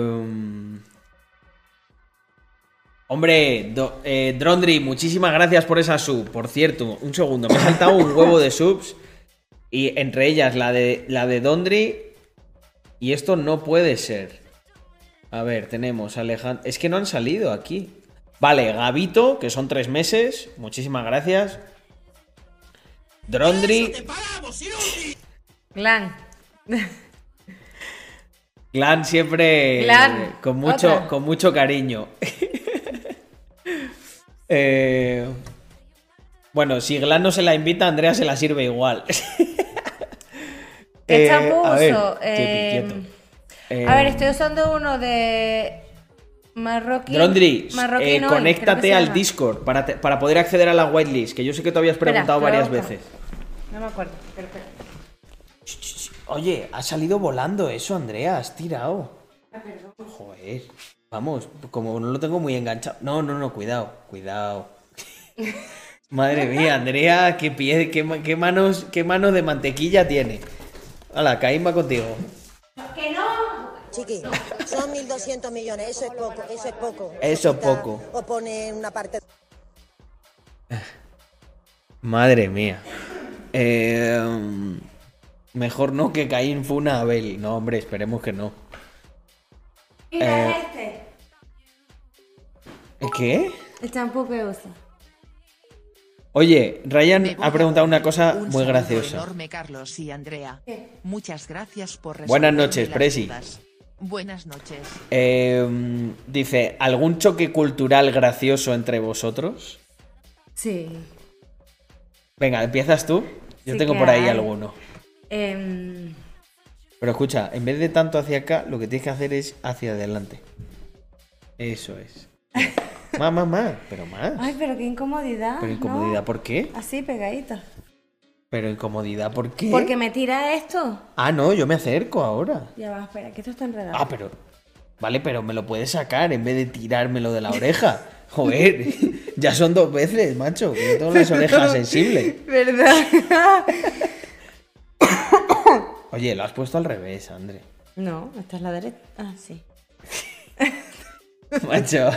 Hombre, Do- eh, Drondri, muchísimas gracias por esa sub. Por cierto, un segundo, me he saltado un huevo de subs. Y entre ellas la de, la de Dondri. Y esto no puede ser. A ver, tenemos Alejandro. Es que no han salido aquí. Vale, Gabito, que son tres meses. Muchísimas gracias. Drondri. Glan. Glan siempre Glan, eh, con mucho, otra. con mucho cariño. Eh, bueno, si Glan no se la invita, Andrea se la sirve igual. ¿Qué Eh, a ver, Eh, quieto. Eh, A ver, estoy usando uno de marroquí. Drondri, marroquí eh, no, que conéctate al. Discord para, te- para poder acceder a la whitelist, que yo sé que tú habías preguntado varias veces. No me acuerdo. pero espera. Oye, ha salido volando eso, Andrea, has tirado. Ah, Joder, vamos, como no lo tengo muy enganchado. No, no, no, cuidado, cuidado. Madre mía, Andrea, qué pie, qué, ma- qué manos, qué manos de mantequilla tiene. Hala, Caín va contigo. Chiqui, son 1.200 millones, eso es poco, eso es poco. Eso es poco. O pone una parte... Madre mía. Eh, mejor no que Caín fue una Abel. No, hombre, esperemos que no. Mira Eh, este. ¿Qué? El champú que uso. Oye, Ryan ha preguntado una cosa un muy graciosa. enorme, Carlos y Andrea. Muchas gracias por Buenas noches, Presi. dudas. Buenas noches. Eh, dice, ¿algún choque cultural gracioso entre vosotros? Sí. Venga, ¿empiezas tú? Yo Sí tengo por ahí hay. alguno. Em, Pero escucha, en vez de tanto hacia acá, lo que tienes que hacer es hacia adelante. Eso es. más, más, más. Pero más. Ay, pero qué incomodidad. Pero ¿no? incomodidad, ¿por qué? Así, pegadito. Pero incomodidad, ¿por qué? Porque me tira esto. Ah, no, yo me acerco ahora. Ya va, espera, que esto está enredado. Ah, pero. Vale, pero me lo puedes sacar en vez de tirármelo de la oreja. Joder, ya son dos veces, macho. Que yo tengo las orejas sensibles. ¿Verdad? Oye, lo has puesto al revés, André. no, esta es la derecha. Ah, sí. Macho.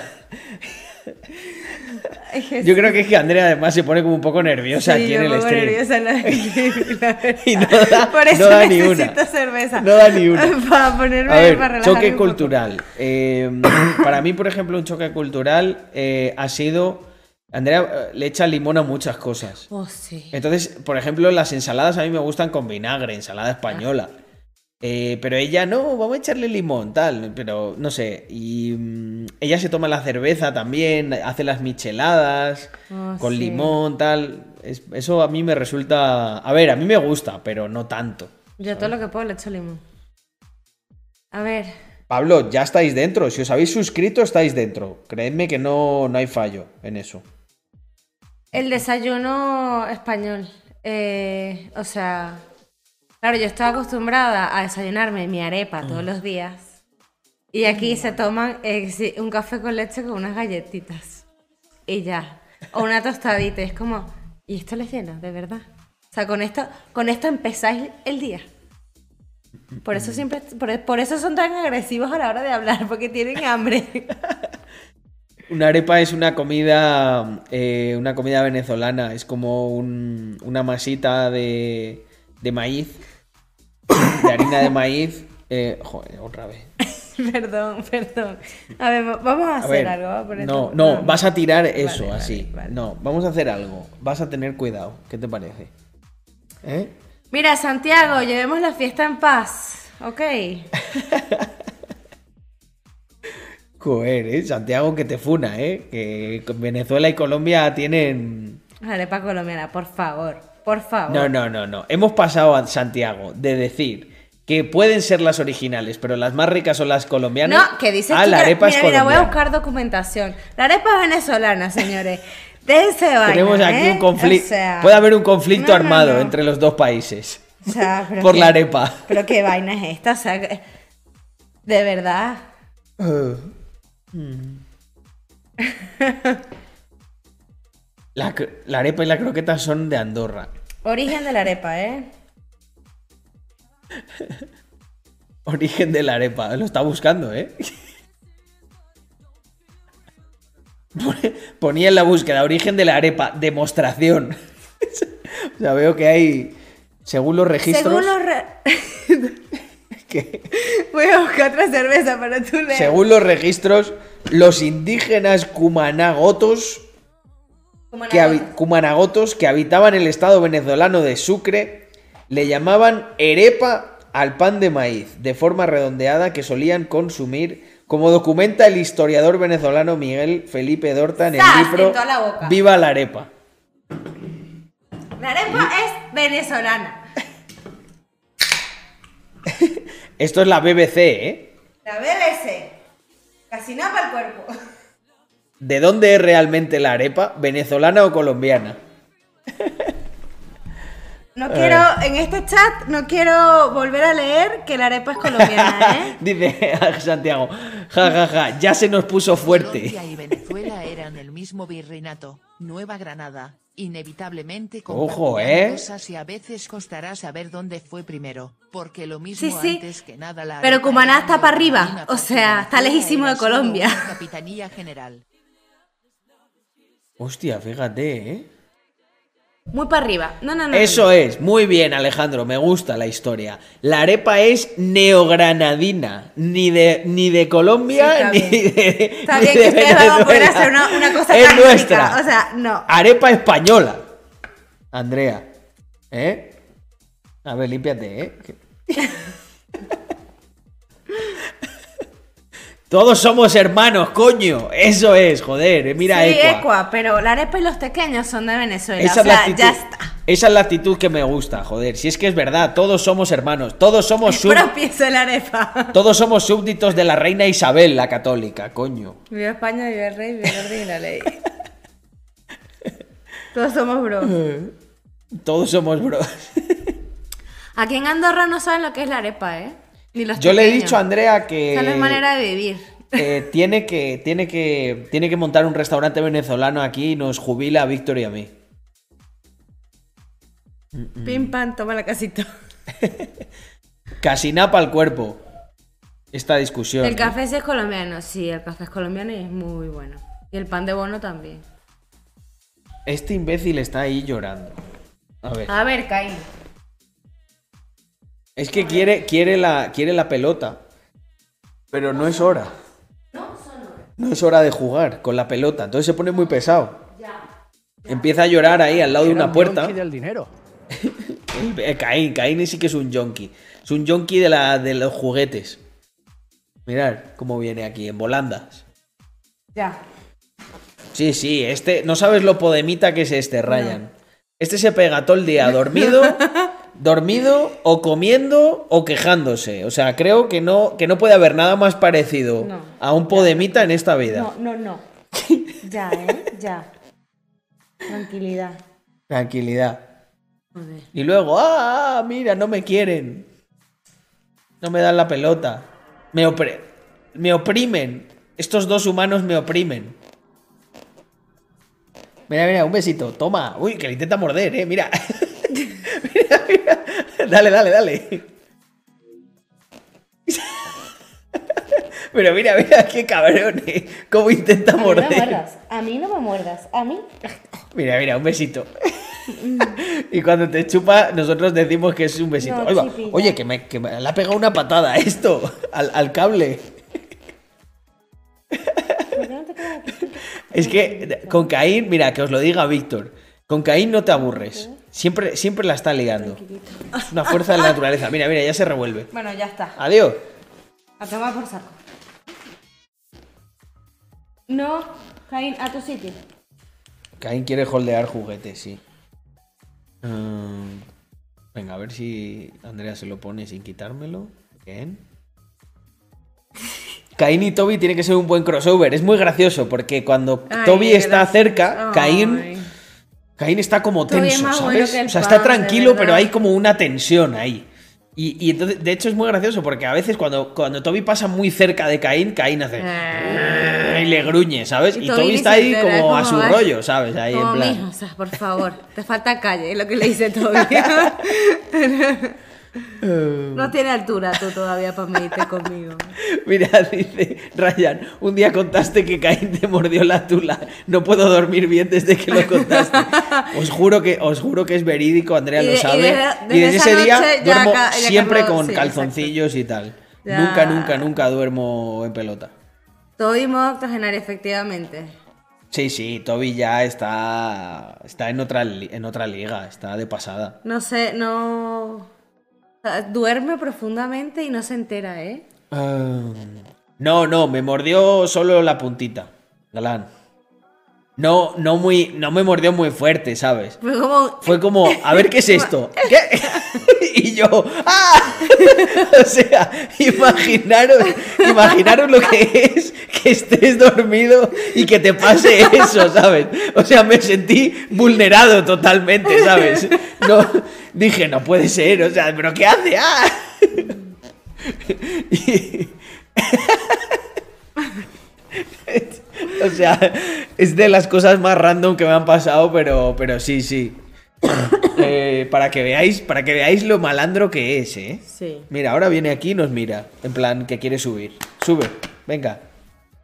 Yo creo que es que Andrea además se pone como un poco nerviosa sí, aquí yo en el stream. nerviosa en la- la verdad. Y no da- Por eso no da ni una. cerveza. No da ni una. Para ponerme A ver, para choque cultural. Eh, para mí, por ejemplo, un choque cultural eh, ha sido. Andrea eh, le echa limón a muchas cosas. Oh, sí. Entonces, por ejemplo, las ensaladas a mí me gustan con vinagre, ensalada española. Eh, pero ella no, vamos a echarle limón, tal. Pero no sé. Y mm, ella se toma la cerveza también, hace las micheladas Oh, con sí. limón, tal. Es- eso a mí me resulta. A ver, a mí me gusta, pero no tanto. Yo todo lo que puedo le echo limón. A ver. Pablo, ya estáis dentro. Si os habéis suscrito, estáis dentro. Creedme que no, no hay fallo en eso. El desayuno español. Eh, o sea, claro, yo estaba acostumbrada a desayunarme mi arepa Mm. todos los días. Y aquí se toman eh, un café con leche con unas galletitas. Y ya. O una tostadita. Es como, ¿y esto les llena, de verdad? O sea, con esto, con esto empezáis el día. Por eso siempre, por, por eso son tan agresivos a la hora de hablar, porque tienen hambre. Una arepa es una comida, eh, una comida venezolana. Es como un- una masita de, de maíz, de harina de maíz. Eh, joder, otra vez. perdón, perdón. A ver, vamos a A hacer ver, algo. no, esto- no, vas a tirar eso vale, así. vale. No, vamos a hacer algo. Vas a tener cuidado. ¿Qué te parece? ¿Eh? Mira, Santiago, llevemos la fiesta en paz, ¿ok? Joder, ¿eh? Santiago que te funa, ¿eh? Que Venezuela y Colombia tienen Arepa colombiana, por favor, por favor. No, no, no, no. Hemos pasado a Santiago de decir que pueden ser las originales, pero las más ricas son las colombianas. No, que dices Ah, la arepa mira, es mira, voy a buscar documentación. La arepa venezolana, señores. Déjense de vaina, Tenemos aquí ¿eh? un conflicto. O sea, Puede haber un conflicto no, armado no. entre los dos países. O sea, por la arepa. Pero qué vaina es esta, o sea, que- De verdad. Cr- la arepa y la croqueta son de Andorra. Origen de la arepa, ¿eh? Origen de la arepa. Lo está buscando, ¿eh? Ponía en la búsqueda origen de la arepa, demostración. o sea, veo que hay, según los registros, Según los... re- que- Voy a buscar otra cerveza para tú leer. según los registros, los indígenas cumanagotos Que, cumanagotos que habitaban el estado venezolano de Sucre le llamaban arepa al pan de maíz, de forma redondeada que solían consumir, como documenta el historiador venezolano Miguel Felipe Dorta en el libro la. Viva la arepa. La arepa es venezolana. Esto es la BBC, ¿eh? La BBC. Casi nada para el cuerpo. ¿De dónde es realmente la arepa? ¿Venezolana o colombiana? No quiero, en este chat, no quiero volver a leer que la arepa es colombiana, ¿eh? Dice Santiago, ja, ja, ja, ya se nos puso fuerte. Colombia y Venezuela eran el mismo virreinato, Nueva Granada. Inevitablemente Ojo, ¿eh? cosas y a veces costará saber dónde fue primero, porque lo mismo Sí, sí. antes que nada la Pero Cumaná está para arriba, o sea, está lejísimo de Colombia. Capitanía general. Hostia, fíjate, ¿eh? Muy para arriba. No, no, no. Eso es, muy bien Alejandro, me gusta la historia. La arepa es neogranadina, ni de, ni de Colombia, Sí, ni de... Está bien que ustedes van a poder Venezuela. hacer una, una cosa Es tan rica. nuestra. O sea, no. Arepa española. Andrea, ¿eh? A ver, límpiate, ¿eh? Todos somos hermanos, coño. Eso es, joder. eh, Mira, sí, Ecua. Ecua, pero la arepa y los pequeños son de Venezuela. Esa, o es la sea, actitud, ya está. esa es la actitud que me gusta, joder. Si es que es verdad, todos somos hermanos, todos somos sub- la arepa. todos somos súbditos de la reina Isabel, la católica, coño. Viva España, viva el rey, viva el orden y la ley. Todos somos bros. Todos somos bros. Aquí en Andorra no saben lo que es la arepa, ¿eh? Ni los Yo le he dicho a Andrea que Esa no es manera de vivir. eh, tiene que tiene que tiene que montar un restaurante venezolano aquí y nos jubila a Víctor y a mí. Pim pam, toma la casita. Casi napa al cuerpo. Esta discusión. El café es colombiano, sí, el café es colombiano y es muy bueno. Y el pan de bono también. Este imbécil está ahí llorando. A ver. A ver, Caín. Es que quiere, quiere, la, quiere la pelota. Pero no es hora. No es hora de jugar con la pelota. Entonces se pone muy pesado. Empieza a llorar ahí al lado de una puerta. del dinero. El- eh, Caín, Caín sí que es un yonki. Es un yonki de, la, de los juguetes. Mirad cómo viene aquí, en volandas. Ya. Sí, sí, este. No sabes lo podemita que es este, Ryan. Este se pega todo el día dormido, dormido, o comiendo, o quejándose. O sea, creo que no, que no puede haber nada más parecido No. a un podemita en esta vida. No, no, no. Ya, ¿eh? Ya. Tranquilidad. Tranquilidad. Joder. Y luego, ah, ah, mira, no me quieren. No me dan la pelota. Me, opre- me oprimen. Estos dos humanos me oprimen. Mira, mira, un besito. Toma. Uy, que le intenta morder, eh. Mira. mira, mira. Dale, dale, dale. Pero mira, mira, qué cabrón, eh. Cómo intenta A mí no me morder. muerdas. A mí no me muerdas. A mí. Mira, mira, un besito. y cuando te chupa, nosotros decimos que es un besito. No. Oye, que me, que me le ha pegado una patada a esto, al, al cable. Es que con Caín, mira, que os lo diga Víctor, con Caín no te aburres. Siempre, siempre la está ligando. Es una fuerza de la naturaleza. Mira, mira, ya se revuelve. Bueno, ya está. Adiós. A tomar por saco. No, Caín, a tu sitio. Caín quiere holdear juguetes, sí. Mm, venga, a ver si Andrea se lo pone sin quitármelo. Bien. Caín y Toby tiene que ser un buen crossover. Es muy gracioso porque cuando Ay, Toby está cerca, Caín. Caín está como tenso, ¿sabes? bueno o sea, está tranquilo, pero hay como una tensión ahí. Y, y entonces, de hecho, es muy gracioso porque a veces cuando, cuando Toby pasa muy cerca de Caín, Caín hace. y le gruñe, ¿sabes? Y Y Toby está ahí entera, como a su rollo, ¿sabes? Ahí Como en plan. mijo, o sea, por favor, te falta calle, es lo que le dice Toby. no tiene altura tú todavía para medirte conmigo. Mira, dice Ryan, un día contaste que Caín te mordió la tula. No puedo dormir bien desde que lo contaste. Os juro que, os juro que es verídico, Andrea Y lo y sabe. Y desde ese día ya duermo ya siempre con sí, calzoncillos y tal. Nunca, nunca, nunca duermo en pelota. Toby modo octogenario, efectivamente. Sí, sí, Toby ya está, está en, otra, en otra liga, está de pasada. No sé, no. Duerme profundamente y no se entera, ¿eh? Ah, no, no, me mordió solo la puntita, galán. No, no muy, no me mordió muy fuerte, ¿sabes? Fue como. Fue como, a ver qué es esto. ¿Qué? Y yo, ¡ah! O sea, imaginaros, imaginaros lo que es que estés dormido y que te pase eso, ¿sabes? O sea, me sentí vulnerado totalmente, ¿sabes? No, dije, no puede ser, o sea, ¿pero qué hace? ¡Ah! Y- O sea, es de las cosas más random que me han pasado, pero, pero sí, sí. Eh, para que veáis, para que veáis lo malandro que es, ¿eh? Sí. Mira, ahora viene aquí y nos mira, en plan que quiere subir. Sube, venga,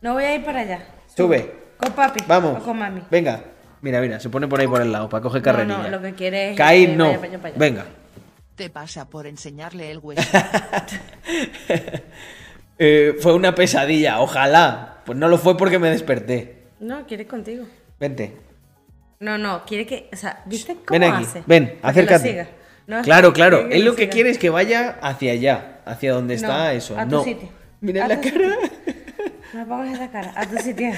No voy a ir para allá. sube, Con papi. vamos. O con mami. Venga, mira, mira, se pone por ahí por el lado para coger No, carrerilla. no, lo que quiere es que no. vaya. Venga. Te pasa por enseñarle el hueso. Eh, fue una pesadilla, ojalá. Pues no lo fue porque me desperté. No, quiere contigo. Vente. No, no, quiere que. O sea, ¿viste cómo Ven aquí, hace? ven, acércate. No, claro, claro. Él lo que siga. quiere es que vaya hacia allá, hacia donde está eso. a tu no. sitio. Mira A la cara. No pongas esa cara. A tu sitio.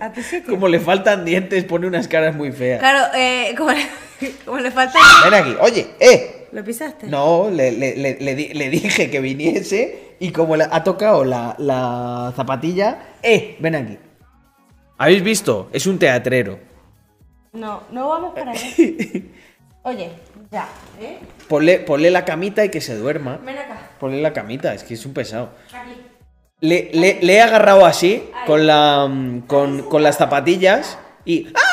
A tu sitio. Como le faltan dientes, pone unas caras muy feas. Claro, eh, como, le, como le falta. Ven aquí, oye, eh. ¿Lo pisaste? No, le, le- le- le dije que viniese y como le ha tocado la, la zapatilla, eh, ven aquí. ¿Habéis visto? Es un teatrero. No, no vamos para allá. Oye, ya, ¿eh? Ponle, ponle la camita y que se duerma. Ven acá. Ponle la camita, es que es un pesado. Aquí. Le, le- le he agarrado así, con, la, mm, con, con las zapatillas y... ¡Ah!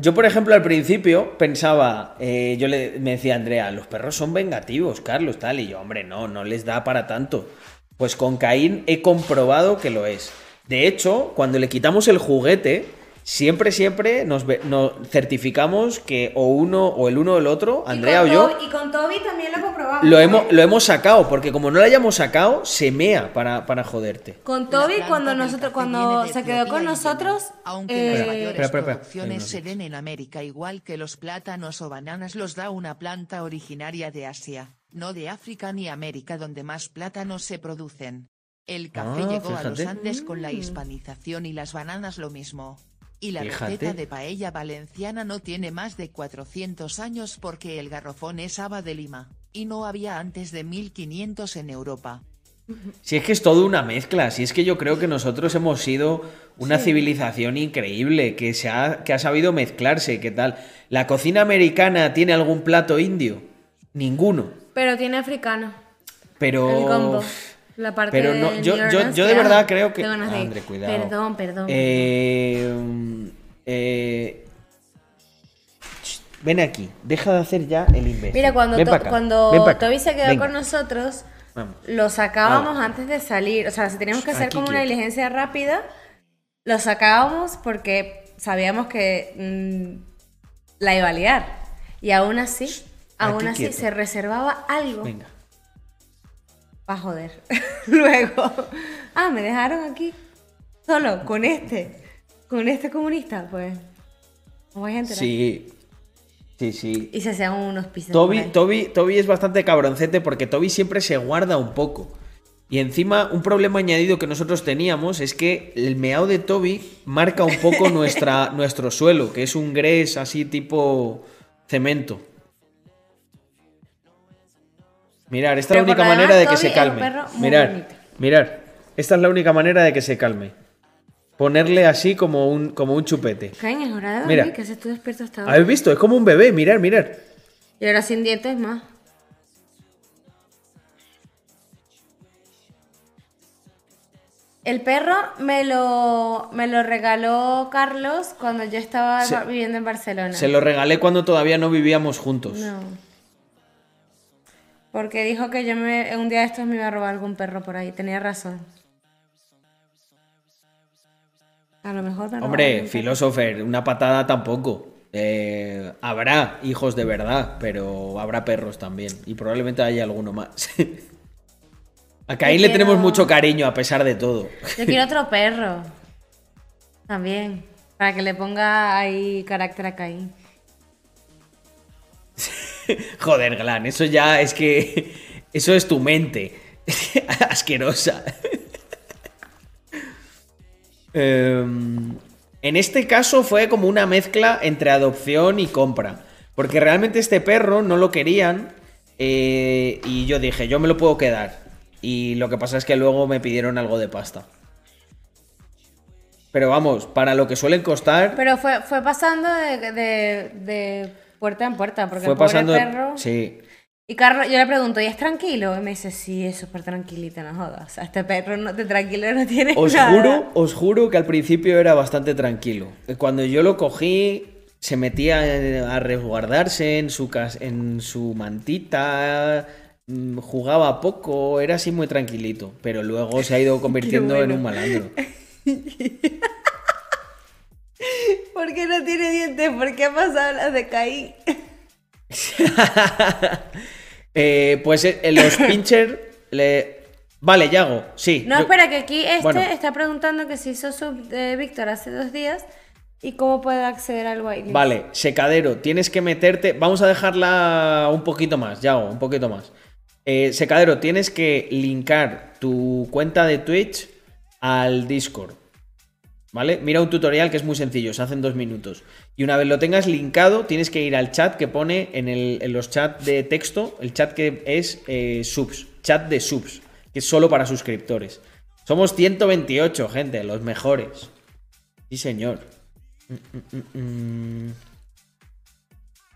Yo, por ejemplo, al principio pensaba, eh, yo le, me decía a Andrea, los perros son vengativos, Carlos, tal, y yo, hombre, no, no les da para tanto. Pues con Caín he comprobado que lo es. De hecho, cuando le quitamos el juguete, siempre, siempre nos, ve- nos certificamos que o uno o el uno o el otro, Andrea o yo, y con Toby también lo comprobamos. lo hemos, lo hemos sacado, porque como no lo hayamos sacado, se mea para, para joderte. Con Toby, cuando nosotros, cuando se quedó con nosotros, aunque eh, las mayores Espera, espera, espera. producciones se den en América igual que los plátanos o bananas los da una planta originaria de Asia, no de África ni América donde más plátanos se producen. El café Ah, llegó a los. Andes con la hispanización y las bananas lo mismo. Y la Fíjate. receta de paella valenciana no tiene más de 400 años porque el garrofón es haba de Lima, y no había antes de 1500 en Europa. Si es que es todo una mezcla, si es que yo creo que nosotros hemos sido una civilización increíble, que, se ha, que ha sabido mezclarse, ¿qué tal? ¿La cocina americana tiene algún plato indio? Ninguno. pero tiene africano. Pero... El gombo. La parte Pero no, de yo, yo, yo de verdad creo que... Andre, cuidado. Perdón, perdón. Eh, eh, ch, ven aquí, deja de hacer ya el imbécil. Mira, cuando, Ven To- cuando. Toby se quedó Venga, con nosotros, vamos. lo sacábamos Hala. antes de salir. O sea, si teníamos que hacer Aquí como una diligencia rápida, lo sacábamos porque sabíamos que mm, la iba a liar. Y aún así, aún aquí así quieto. se reservaba algo Venga. Para joder. Luego, ah, me dejaron aquí solo con este, con este comunista, pues. Vais a enterar. Sí, sí, sí. Y se hacían unos pisos. Toby. Toby, Toby es bastante cabroncete porque Toby siempre se guarda un poco. Y encima, un problema añadido que nosotros teníamos es que el meao de Toby marca un poco nuestra, nuestro suelo, que es un gres así tipo cemento. Mirar, esta es la única manera de que se calme. perro Mirar, mirar. Esta es la única manera de que se calme. ponerle así como un, como un chupete. Caen, es hora de Mira. que haces tú despierto hasta ahora. ¿Habéis visto? Es como un bebé, mirar, mirar. Y ahora sin dientes más. El perro me lo, me lo regaló Carlos cuando yo estaba Se- viviendo en Barcelona. Se lo regalé cuando todavía no vivíamos juntos. No. Porque dijo que yo me, un día de estos me iba a robar algún perro por ahí. Tenía razón. A lo mejor me Hombre. Philosopher, una patada tampoco. Eh, habrá hijos de verdad, pero habrá perros también. Y probablemente haya alguno más. A Caín le tenemos mucho cariño a pesar de todo. Yo quiero otro perro. También. Para que le ponga ahí carácter a Caín. Joder, Glan, eso ya es que. Eso es tu mente. Asquerosa. Em, en este caso fue como una mezcla entre adopción y compra. Porque realmente este perro no lo querían. eh, y yo dije, yo me lo puedo quedar. Y lo que pasa es que luego me pidieron algo de pasta. Pero vamos, para lo que suelen costar. Pero fue, pasando de puerta en puerta. Porque fue el pobre pasando. de- perro. Sí. Y Carlos, yo le pregunto, ¿y es tranquilo? Y me dice, sí, es súper tranquilito, no jodas. O sea, este perro no, de tranquilo no tiene Os nada. juro, os juro que al principio era bastante tranquilo. Cuando yo lo cogí, se metía a resguardarse en su, cas- en su mantita, mm, jugaba poco, era así muy tranquilito. Pero luego se ha ido convirtiendo en un malandro. ¿Por qué no tiene dientes? ¿Por qué ha pasado las de Caín? Eh, pues eh, los pincher le... Vale, Yago, sí. No, yo- espera, que aquí este Bueno. está preguntando que se hizo sub de Víctor hace dos días y cómo puede acceder al whitelist. Vale, secadero, tienes que meterte. Vamos a dejarla un poquito más, Yago, un poquito más. Eh, secadero, tienes que linkar tu cuenta de Twitch al Discord. ¿Vale? Mira un tutorial que es muy sencillo, se hace en dos minutos. Y una vez lo tengas linkado, tienes que ir al chat que pone en, el- en los chats de texto, el chat que es eh, subs, chat de subs, que es solo para suscriptores. Somos 128, gente, los mejores. Sí, señor. Mm, mm, mm.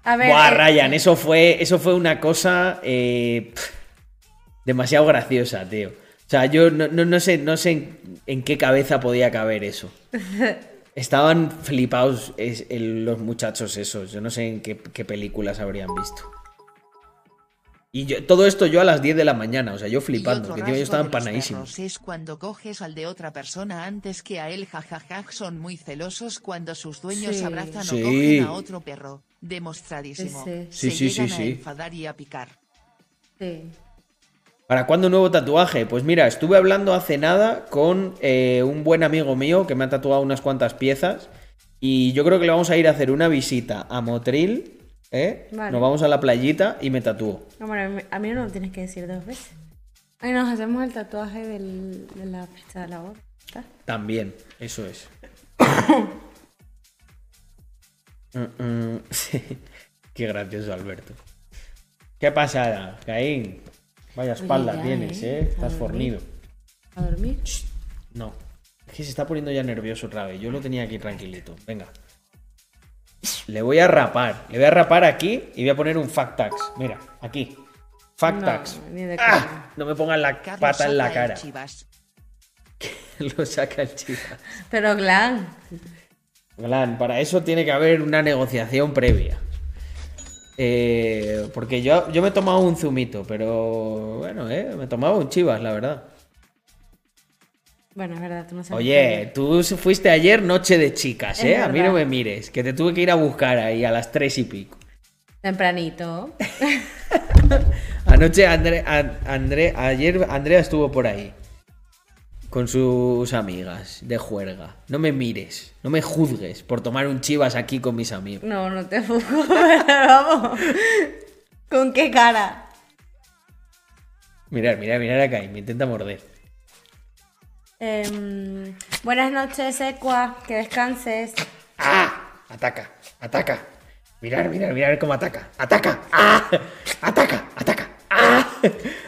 A ver, Buah, eh, Ryan, eso fue, eso fue una cosa eh, demasiado graciosa, tío. O sea, yo no, no- no sé, no sé en, en qué cabeza podía caber eso. Estaban flipados es- el- los muchachos esos. Yo no sé en qué, qué películas habrían visto. Y yo, todo esto yo a las 10 de la mañana, o sea, yo flipando, que yo estaba empanadísimo. Es cuando coges al de otra persona antes que a él, jajaja, son muy celosos cuando sus dueños Sí. abrazan Sí. o cogen a otro perro. Demostradísimo. Sí, sí. Sí, Se sí, sí, llegan a enfadar y a picar. sí. ¿Para cuándo nuevo tatuaje? Pues mira, estuve hablando hace nada con eh, un buen amigo mío que me ha tatuado unas cuantas piezas y yo creo que le vamos a ir a hacer una visita a Motril, ¿eh? Vale. Nos vamos a la playita y me tatúo. A mí- a mí no lo tienes que decir dos veces. Ay, nos hacemos el tatuaje del, de la fecha de la boda. También, eso es. Mm, mm, sí. Qué gracioso, Alberto. ¿Qué pasada, Caín? Vaya espalda ya, tienes, ¿eh? ¿eh? Estás fornido. ¿A dormir? No. Es que se está poniendo ya nervioso otra vez. Yo lo tenía aquí tranquilito. Venga. Le voy a rapar. Le voy a rapar aquí y voy a poner un fact tax. Mira, aquí. Fact No, tax. ¡Ah! No me pongan la Carlos pata en la cara. chivas. lo saca el chico. Pero, Glan, Glan, para eso tiene que haber una negociación previa. Eh, porque yo, yo me he tomado un zumito, pero bueno, eh, me he tomado un chivas, la verdad. bueno, es verdad, tú no sabes. Oye, tú fuiste ayer noche de chicas, Es ¿eh? A mí no me mires, que te tuve que ir a buscar ahí a las tres y pico. Tempranito. Anoche André, An- André- ayer Andrea estuvo por ahí con sus amigas de juerga. No me mires, no me juzgues por tomar un chivas aquí con mis amigos. No, no te fujo, pero vamos. ¿Con qué cara? Mirar, mirar, mirar acá y me intenta morder. Em, buenas noches, Equa. Que descanses. ¡Ah! Ataca, ataca. Mirar, mirar, mirar cómo ataca. Ataca. ¡Ah! Ataca, ataca. ¡Ah!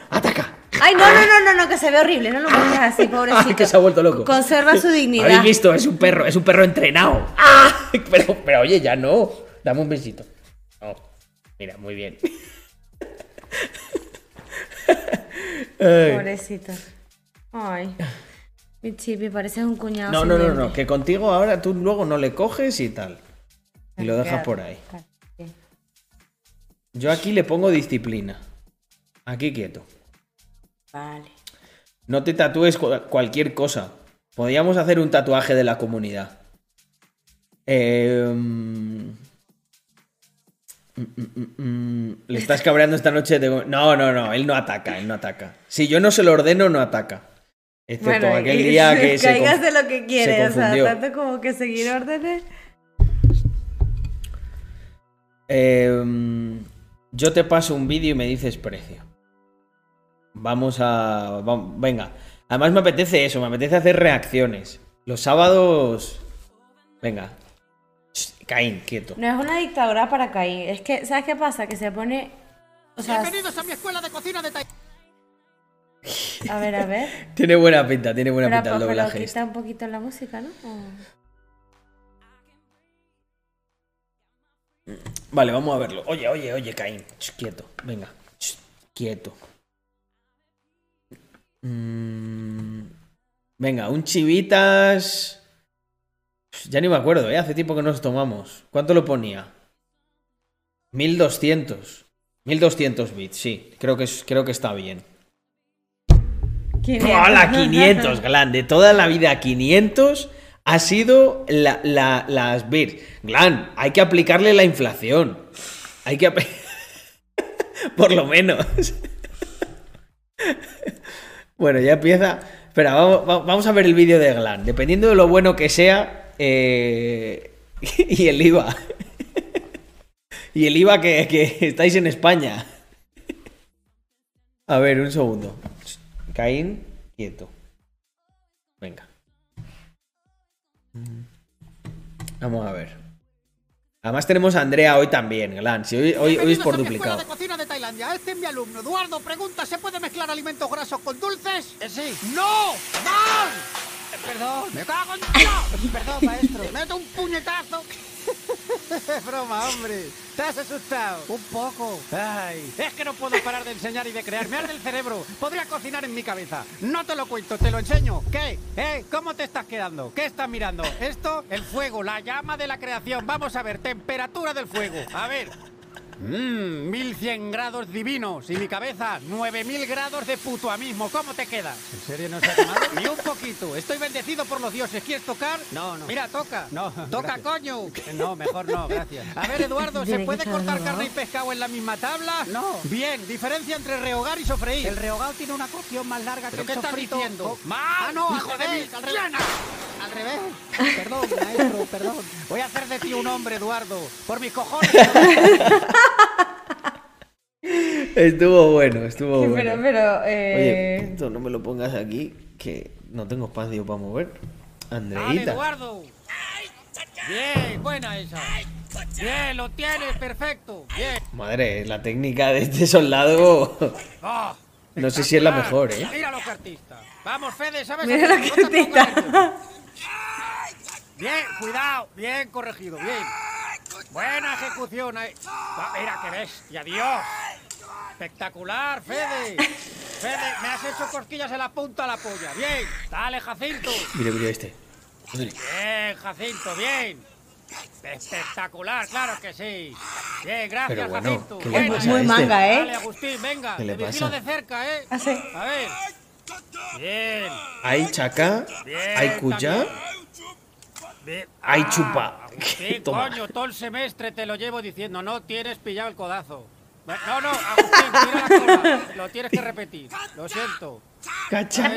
Ataca. Ay, no, no, no, no, no, que se ve horrible. No lo muestres así, pobrecito. Ay, que se ha vuelto loco. Conserva su dignidad. ¿Habéis visto? Es un perro, es un perro entrenado. ¡Ah! Pero, pero oye, ya no. Dame un besito. No. Mira, muy bien. Pobrecito. Ay. Mi chipi, pareces un cuñado. No, no, no, no, que contigo ahora tú luego no le coges y tal. Y lo dejas por ahí. Yo aquí le pongo disciplina. Aquí quieto. Vale. No te tatúes cu- cualquier cosa. Podríamos hacer un tatuaje de la comunidad. Eh, mm, mm, mm, Le estás cabreando esta noche. de- No, no, no. Él no ataca. Él no ataca. Si yo no se lo ordeno, no ataca. Excepto Bueno, aquel día que se. Caigas de lo que quieres, o sea, confundió. tanto como que seguir órdenes. Eh, yo te paso un vídeo y me dices precio. Vamos a. venga. Además me apetece eso, me apetece hacer reacciones. Los sábados. Venga. Shh, Caín, quieto. No es una dictadura para Caín. Es que, ¿sabes qué pasa? Que se pone. O sea, Bienvenidos a mi escuela de cocina de Tailandia. a ver, a ver. Tiene buena pinta, tiene buena Pero, pinta el pero doblaje. este. quita un poquito la música, ¿no? O- Vale, vamos a verlo. Oye, oye, oye, Caín. Shh, quieto, venga. Shh, quieto. Mm, venga, un chivitas. Ya ni me acuerdo, ¿eh? Hace tiempo que nos tomamos. ¿Cuánto lo ponía? 1200. 1200 bits, sí. Creo que, es- creo que está bien. 500. ¡Hola! 500, Glan. De toda la vida, 500 ha sido la- la- las bits. Glan, hay que aplicarle la inflación. Hay que. Por lo menos. Bueno, ya empieza. Espera, vamos, va- vamos a ver el vídeo de Glan. Dependiendo de lo bueno que sea. eh, y el IVA. y el IVA que, que estáis en España. A ver, un segundo. Caín, quieto. Venga. Vamos a ver. Además tenemos a Andrea hoy también, Glan. Si hoy, hoy, hoy es por duplicado. de cocina de Tailandia. Este es mi alumno, Eduardo. Pregunta, ¿se puede mezclar alimentos grasos con dulces? sí. ¡No! ¡Mal! Eh, Perdón. ¡Me cago en Dios! Perdón, maestro. ¡Meto un puñetazo! Es broma, hombre. ¿Te has asustado? Un poco. Ay, es que no puedo parar de enseñar y de crear. Me arde el cerebro. Podría cocinar en mi cabeza. No te lo cuento, te lo enseño. ¿Qué? ¿Eh? ¿Cómo te estás quedando? ¿Qué estás mirando? Esto, el fuego, la llama de la creación. Vamos a ver, temperatura del fuego. A ver. Mmm, 1100 grados divinos. Y mi cabeza, 9000 grados de putuamismo. ¿Cómo te quedas? ¿En serio no se ha quemado? Ni un poquito. Estoy bendecido por los dioses. ¿Quieres tocar? No, no. Mira, toca. No. Toca, coño. No, mejor no, gracias. A ver, Eduardo, ¿se puede cortar carne y pescado en la misma tabla? No. Bien, diferencia entre rehogar y sofreír. El rehogado tiene una cocción más larga que el qué estás sofrito. diciendo? ¡Mal! Ah, no, ¡Hijo al de mil! Al revés. Perdón, maestro, perdón. Voy a hacer de ti un hombre, Eduardo. Por mis cojones. Estuvo bueno, estuvo Sí, bueno. pero, pero, Oye, eh, esto no me lo pongas aquí, que no tengo espacio para mover. Andreita. Eduardo. Bien, buena esa. Bien, lo tienes, perfecto. Bien. Madre, la técnica de este soldado. Oh, No sé si es la mejor, ¿eh? Mira lo que artista. Vamos, Fede, ¿sabes? Mira lo que artista. Bien, cuidado, bien corregido, bien. Buena ejecución ahí. Va, mira qué bestia, Dios. Espectacular, Fede. Fede, me has hecho cosquillas en la punta de la polla. Bien, dale, Jacinto. Mira, mira este. Madre. Bien, Jacinto, bien. Espectacular, claro que sí. Bien, gracias, Pero bueno, Jacinto. ¿qué le Buena. pasa a muy este? manga, ¿eh? Dale, Agustín, venga. ¿Qué le te pasa? de cerca, ¿eh? Ah, sí. A ver. Bien. Hay chaca, Bien. hay cuya, también. Bien. hay chupa. Coño, todo el semestre te lo llevo diciendo, no tienes pillado el codazo. No, no, Agustín, tira la cola. Lo tienes que repetir. Lo siento. Cacha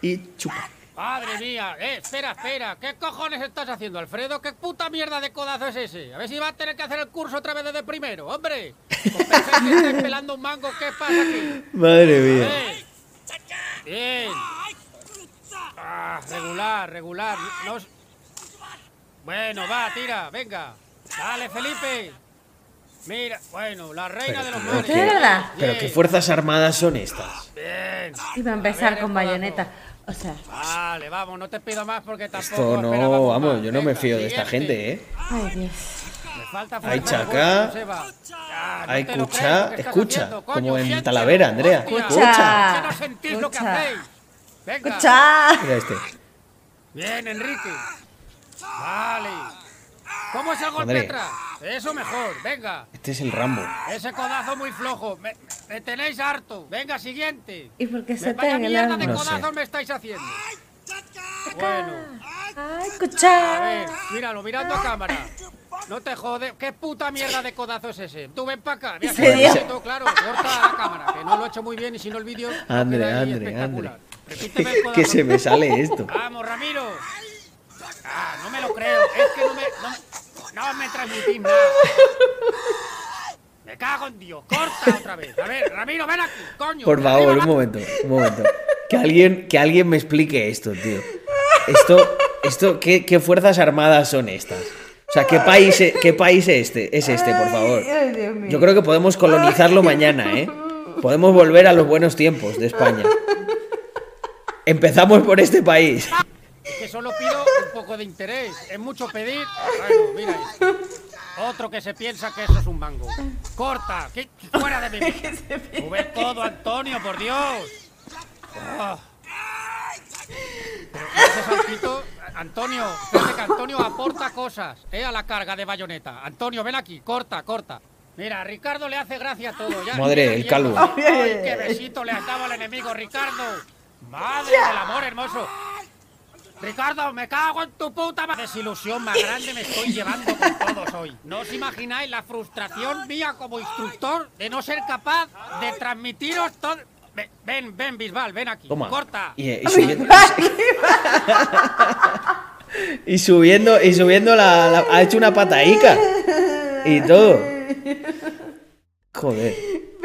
y chupa. Madre mía, eh, espera, espera. ¿Qué cojones estás haciendo, Alfredo? ¿Qué puta mierda de codazo es ese? A ver si va a tener que hacer el curso otra vez desde primero, hombre. Que estáis pelando un mango, ¿qué pasa aquí? Madre mía. Bien. Ah, regular, regular. No Bueno, va, tira, venga. Dale, Felipe. Mira, bueno, la reina de los mares. ¿De verdad? Pero qué fuerzas armadas son estas. Bien. Iba a empezar con bayoneta. O sea, Vale, vamos, no te pido más porque tampoco. Esto no, vamos, más. yo no me Venga, fío de esta siguiente. gente, ¿eh? ay Dios. Me falta Hay chacá. Ya, no hay te lo cucha, creo, ¿qué estás escucha, haciendo, como en Talavera, Andrea. Escucha. ¡Escucha! Mira este. Bien, Enrique. Vale. ¿Cómo es el golpe André. atrás? Eso mejor, venga. Este es el Rambo. Ese codazo muy flojo. Me, me tenéis harto. Venga, siguiente. ¿Y por qué se te Vaya en el mierda de? No sé. codazos me estáis haciendo. Bueno, ¡Ay, a escucha! ver, míralo, mirando a cámara. No te jode. ¿Qué puta mierda de codazo es ese? Tú ven para acá. Mira, que todo claro. Corta la cámara, que no lo he hecho muy bien y si no el vídeo. Andre, Andre, espectacular. Andre. Que codazo. se me sale esto. Vamos, Ramiro. Ah, no me lo creo. Es que no me. No me, no me transmitís nada. Me cago en Dios. Corta otra vez. A ver, Ramiro, ven aquí, coño. Por favor, un momento, un momento. Que alguien, que alguien me explique esto, tío. Esto, esto, ¿qué, qué fuerzas armadas son estas? O sea, ¿qué país, e- qué país es este, es este, por favor? Yo creo que podemos colonizarlo mañana, ¿eh? Podemos volver a los buenos tiempos de España. Empezamos por este país. Que solo pido un poco de interés. Es mucho pedir. Bueno, mira esto. Otro que se piensa que eso es un mango. Corta, que fuera de mi vida. Sube todo, Antonio, por Dios. Ah. Pero ese saltito, Antonio, fíjate que Antonio aporta cosas, eh, a la carga de bayoneta. Antonio, ven aquí, corta, corta. Mira, a Ricardo le hace gracia todo. Ya, Madre, mira, el calvo. Ay, qué besito le has dado al enemigo, Ricardo. Madre del amor hermoso. Ricardo, me cago en tu puta madre. Desilusión más grande me estoy llevando con todos hoy. No os imagináis la frustración mía como instructor de no ser capaz de transmitiros todo. Ven, ven, Bisbal, ven aquí. Toma. Corta. Y, y subiendo, y subiendo, y subiendo la, la- Ha hecho una pataica. Y todo. Joder.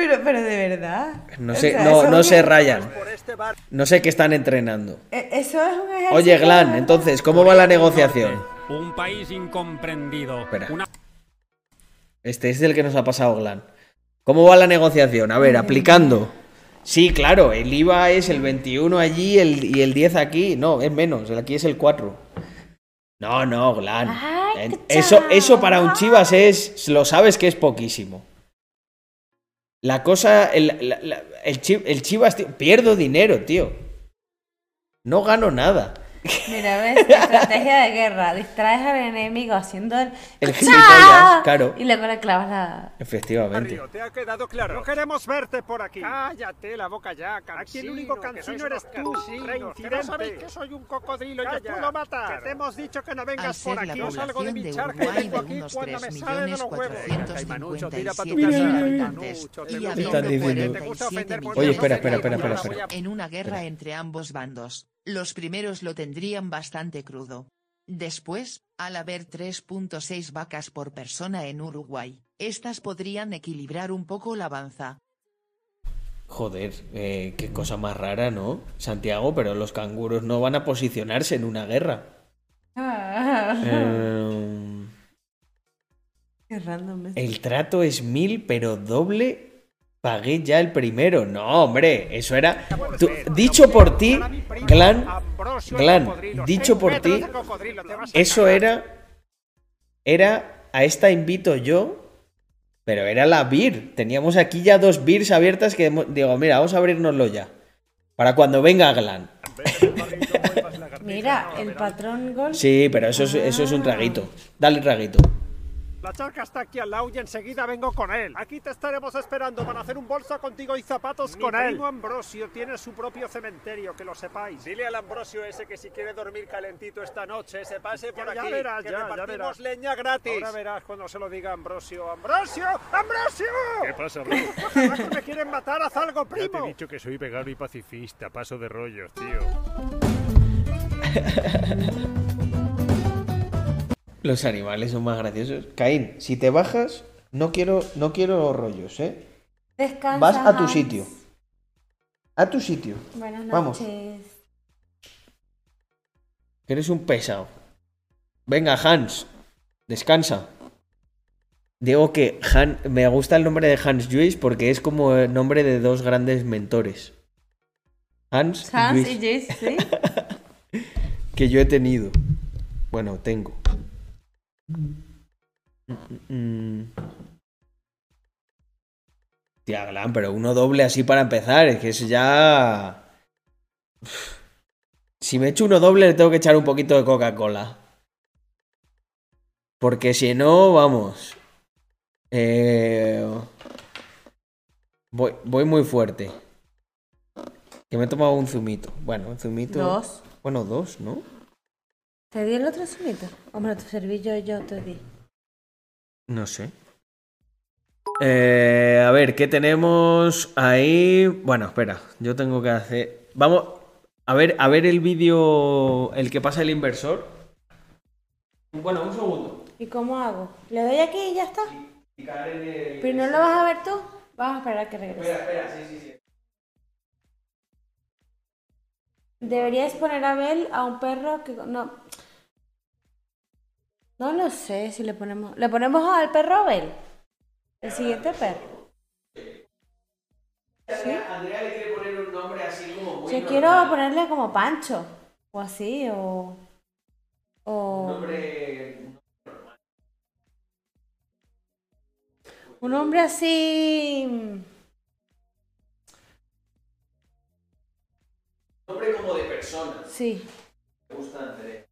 Pero, pero de verdad. No O sé, sea, no, no se rayan. No sé qué están entrenando. eh, Eso es un ejército. Oye, Glan, entonces, ¿cómo va la negociación? Un país incomprendido. Espera. Una Este es el que nos ha pasado Glan. ¿Cómo va la negociación? A ver, aplicando. Sí, claro, el IVA es el 21 allí el- y el 10 aquí. No, es menos, el aquí es el 4. No, no, Glan. Eso, eso para un. Chivas es. Lo sabes que es poquísimo. La cosa. El, la- la- el Chi- el Chivas, tío, pierdo dinero, tío. No gano nada. Mira, ves, estrategia de guerra. Distraes al enemigo haciendo el. El gilipollas, claro. Y luego le clavas la. Efectivamente. ¿Te ha quedado claro? No queremos verte por aquí. Cállate la boca ya, cansino. Aquí el único cansino eres tú, reincidente. no sabéis que soy un cocodrilo y te puedo matar. Que te hemos dicho que no vengas por aquí. Yo salgo de mi de charca y vengo aquí cuando me sale de los huevos. Manucho, tira pa' tu 3.457.000 casa. habitantes Manucho, te y gusta Están habiendo diciendo- 47 Oye, millones espera, espera, espera, espera. En una guerra entre ambos bandos, los primeros lo tendrían bastante crudo. Después, al haber 3.6 vacas por persona en Uruguay, estas podrían equilibrar un poco la balanza. Joder, eh, qué cosa más rara, ¿no? Santiago, pero los canguros no van a posicionarse en una guerra. Eh, Qué random el trato es mil, pero doble. Pagué ya el primero. No, hombre, eso era. tú- dicho por ti, Glan, Glan, dicho por ti, eso era. Era. A esta invito yo. Pero era la beer. Teníamos aquí ya dos beers abiertas que digo, mira, vamos a abrirnoslo ya. Para cuando venga Glan. Mira, el patrón gol. Sí, pero eso es, eso es un traguito. Dale traguito. La charca está aquí al lado y enseguida vengo con él. Aquí te estaremos esperando para hacer un bolso contigo y zapatos con él. Mi primo Ambrosio tiene su propio cementerio, que lo sepáis. Dile al Ambrosio ese que si quiere dormir calentito esta noche, se pase por Ya aquí. verás, que ya, ya verás. leña gratis. Ahora verás cuando se lo diga Ambrosio. ¡Ambrosio! ¡Ambrosio! ¿Qué pasa, bro? Ojalá que me quieren matar, haz algo, Ya te he primo. dicho que soy vegano y pacifista, paso de rollos, tío. Los animales son más graciosos. Caín, si te bajas, no quiero, no quiero rollos, ¿eh? Descansa. Vas a tu Hans. sitio. A tu sitio. Buenas Vamos. noches. Eres un pesado. Venga, Hans. Descansa. Digo que Han- me gusta el nombre de Hans Juice porque es como el nombre de dos grandes mentores. Hans, Hans y sí. que yo he tenido. Bueno, tengo. Mm. Tía, Glam, pero uno doble así para empezar, es que eso ya... Si me echo uno doble le tengo que echar un poquito de Coca-Cola. Porque si no, vamos. Eh, Voy, voy muy fuerte. Que me he tomado un zumito. Bueno, un zumito. Dos. Bueno, dos, ¿no? ¿Te di el otro zumito? Hombre, te serví yo y yo te di. No sé. Eh, a ver, ¿qué tenemos ahí? Bueno, espera, yo tengo que hacer. Vamos a ver, a ver el vídeo, el que pasa el inversor. Bueno, un segundo. ¿Y cómo hago? ¿Le doy aquí y ya está? ¿Pero no lo vas a ver tú? Vas a esperar a que regrese. espera, sí, sí, sí. Deberías poner a Bel a un perro que no. No lo sé si le ponemos. ¿Le ponemos al perro a Bel? El siguiente perro. Andrea le quiere poner un nombre así como muy Yo quiero ponerle como Pancho. O así, o. O. nombre. Un nombre así. Nombre como de persona. Sí. Me gusta Andrea.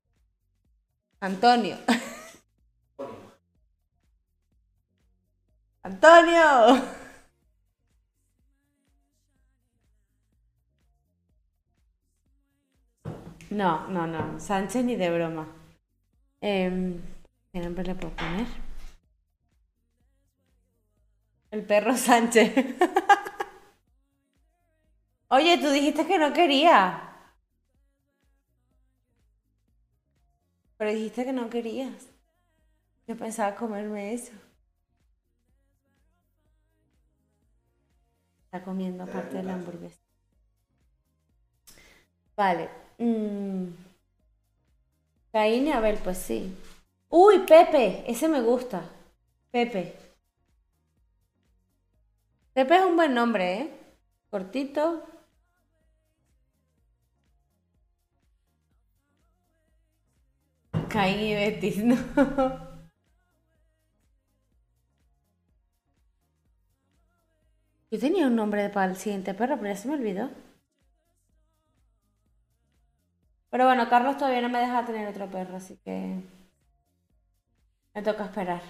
Antonio. Antonio. No, no, no. Sánchez ni de broma. Em, ¿Qué nombre le puedo poner? El perro Sánchez. Oye, tú dijiste que no querías. Pero dijiste que no querías. Yo pensaba comerme eso. Está comiendo aparte de la hamburguesa. Vale. mm. Caín y Abel, pues sí. Uy, Pepe, ese me gusta. Pepe. Pepe es un buen nombre, ¿eh? Cortito. Caín y Betis, no. Yo tenía un nombre para el siguiente perro, pero ya se me olvidó. Pero bueno, Carlos todavía no me deja tener otro perro, así que me toca esperar.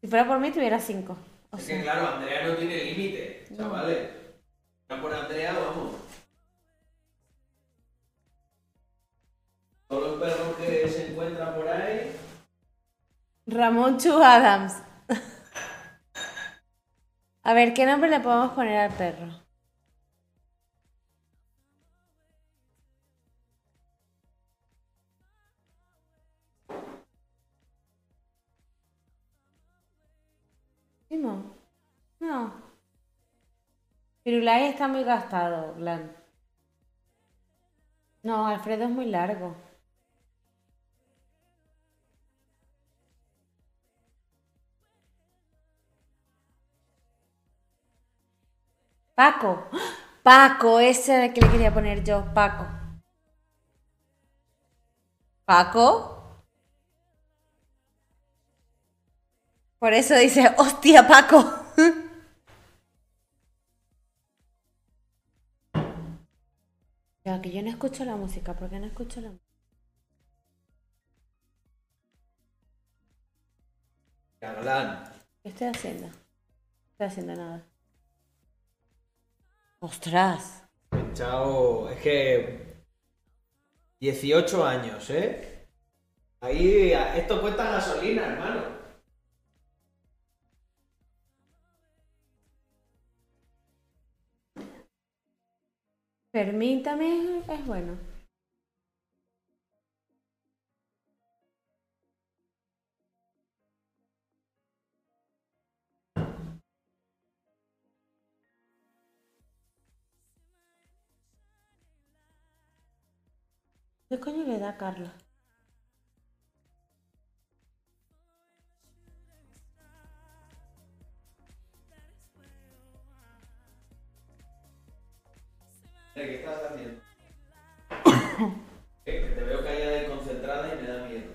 Si fuera por mí, tuviera cinco. O Es sea, que claro, Andrea no tiene límite, chavales. Ya por Andrea, vamos. Todos los perros que se encuentran por ahí. Ramón Chu Adams. A ver, ¿qué nombre le podemos poner al perro? Timo. No. Pirulai está muy gastado, Glam. No, Alfredo es muy largo. Paco. Paco, ese era el que le quería poner yo, Paco. ¿Paco? Por eso dice, hostia, Paco. Ya, que yo no escucho la música, ¿por qué no escucho la música? Galán. ¿Qué estoy haciendo? No estoy haciendo nada. ¡Ostras! Chao, es que. 18 años, ¿eh? Ahí, esto cuesta gasolina, hermano. Permítame, es bueno. ¿Qué coño le da Carla? ¿Qué estás haciendo? Eh, ¿Qué? Te veo callada y concentrada y me da miedo.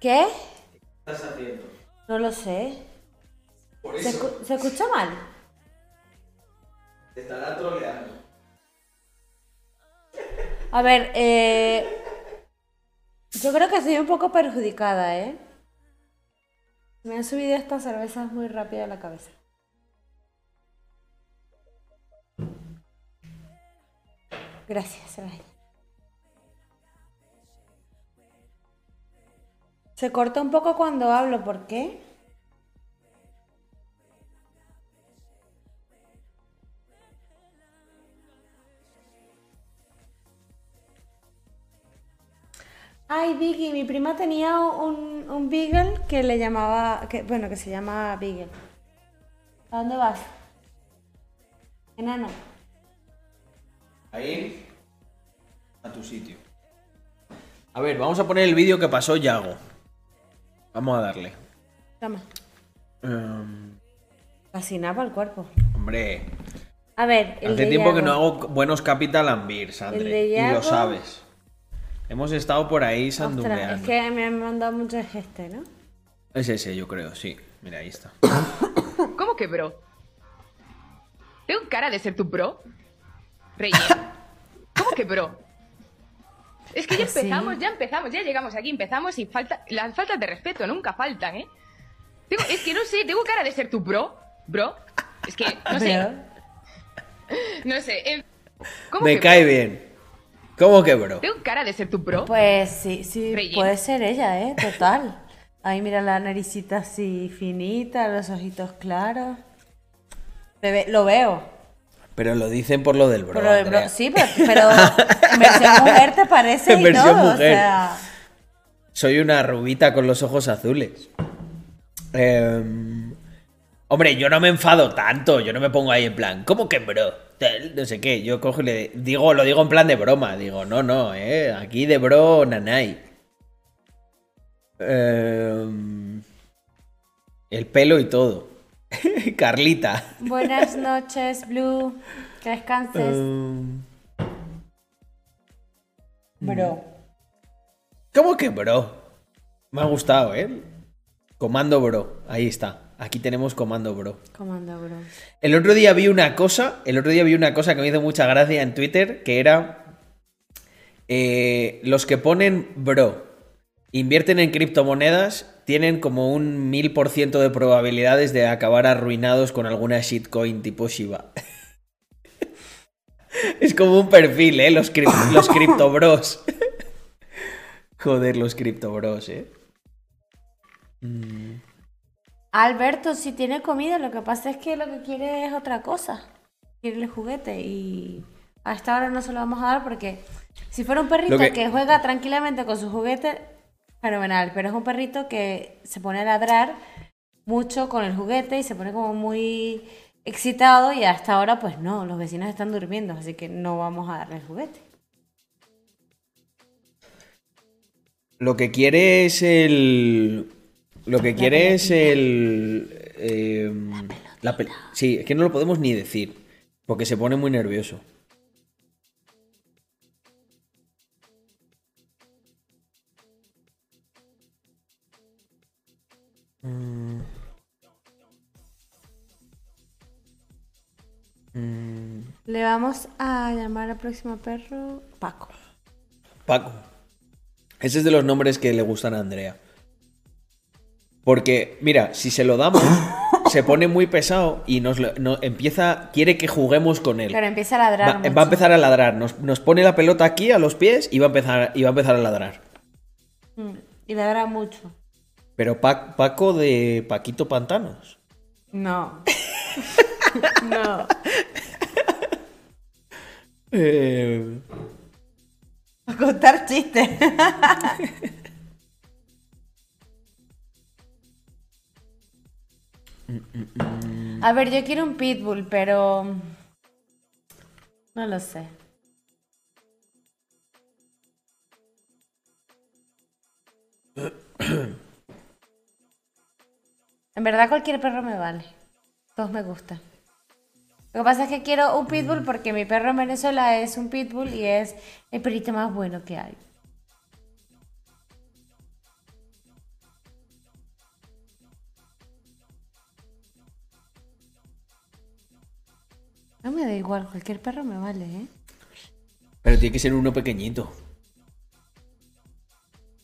¿Qué? ¿Qué estás haciendo? No lo sé. ¿Se, escu escucha mal? Te estará troleando. A ver, eh, yo creo que estoy un poco perjudicada, ¿eh? Me han subido estas cervezas muy rápido a la cabeza. Gracias, Soraya. Se corta un poco cuando hablo, ¿por qué? Ay, Vicky, mi prima tenía un, un beagle que le llamaba, que, bueno, que se llama beagle. ¿A dónde vas? Enano. Ahí. A tu sitio. A ver, vamos a poner el vídeo que pasó Yago. Vamos a darle. Toma. Nada para el cuerpo. hombre, A ver, el hace de tiempo que no hago buenos Capital and Beers, El André. de Y lo sabes. Hemos estado por ahí Ostras, sandungueando. es que me han mandado mucho este, ¿no? Es ese, yo creo, sí. Mira, ahí está. ¿Cómo que bro? ¿Tengo cara de ser tu bro? Reyes. ¿Cómo que bro? Es que ya Sí. empezamos, ya empezamos, ya llegamos aquí, empezamos y falta, las faltas de respeto nunca faltan, ¿eh? Tengo- es que no sé, ¿tengo cara de ser tu bro? ¿Bro? Es que, no sé, no sé. eh, ¿Cómo Me que cae bro? bien. ¿Cómo que, bro? ¿Tengo cara de ser tu bro? Pues sí, sí, puede ser ella, ¿eh? Total. Ahí mira la naricita así finita, los ojitos claros. Lo veo. Pero lo dicen por lo del bro. Sí, pero, pero en versión mujer te parece En y versión todo, mujer. o sea... Soy una rubita con los ojos azules. Em, hombre, yo no me enfado tanto. Yo no me pongo ahí en plan, ¿cómo que bro? No sé qué. Yo cojo y le digo, lo digo en plan de broma. Digo, no, no, eh. Aquí de bro, nanay. Em, el pelo y todo. Carlita. Buenas noches, Blue. Que descanses. Em, Bro. ¿Cómo que bro? Me ha gustado, ¿eh? Comando bro. Ahí está. Aquí tenemos comando bro. Comando, bro. El otro día vi una cosa, el otro día vi una cosa que me hizo mucha gracia en Twitter, que era eh, los que ponen bro, invierten en criptomonedas, tienen como un mil por ciento de probabilidades de acabar arruinados con alguna shitcoin tipo Shiba. es como un perfil, ¿eh? Los, crip- los criptobros. Joder, los criptobros, ¿eh? Mm. Alberto, si tiene comida, lo que pasa es que lo que quiere es otra cosa. Quiere el juguete y a esta hora no se lo vamos a dar porque si fuera un perrito que... que- juega tranquilamente con su juguete, fenomenal. Pero es un perrito que se pone a ladrar mucho con el juguete y se pone como muy excitado y hasta ahora pues no, los vecinos están durmiendo, así que no vamos a darle el juguete. Lo que quiere es el. Lo que quiere es el. eh, la Sí, es que no lo podemos ni decir. Porque se pone muy nervioso. Mm. Mm, Le vamos a llamar al próximo perro Paco. Paco. Ese es de los nombres que le gustan a Andrea. Porque, mira, si se lo damos, se pone muy pesado y nos lo- no- empieza, quiere que juguemos con él. Pero empieza a ladrar. Va, mucho. va a empezar a ladrar. Nos, nos pone la pelota aquí a los pies y va a empezar, y va a, empezar a ladrar. Mm, Y ladra mucho. Pero Pa- Paco de Paquito Pantanos. No. no. Eh, A contar chistes. A ver, yo quiero un pitbull, pero no lo sé. En verdad cualquier perro me vale. Todos me gustan. Lo que pasa es que quiero un pitbull porque mi perro en Venezuela es un pitbull y es el perrito más bueno que hay. No me da igual, cualquier perro me vale, ¿eh? Pero tiene que ser uno pequeñito.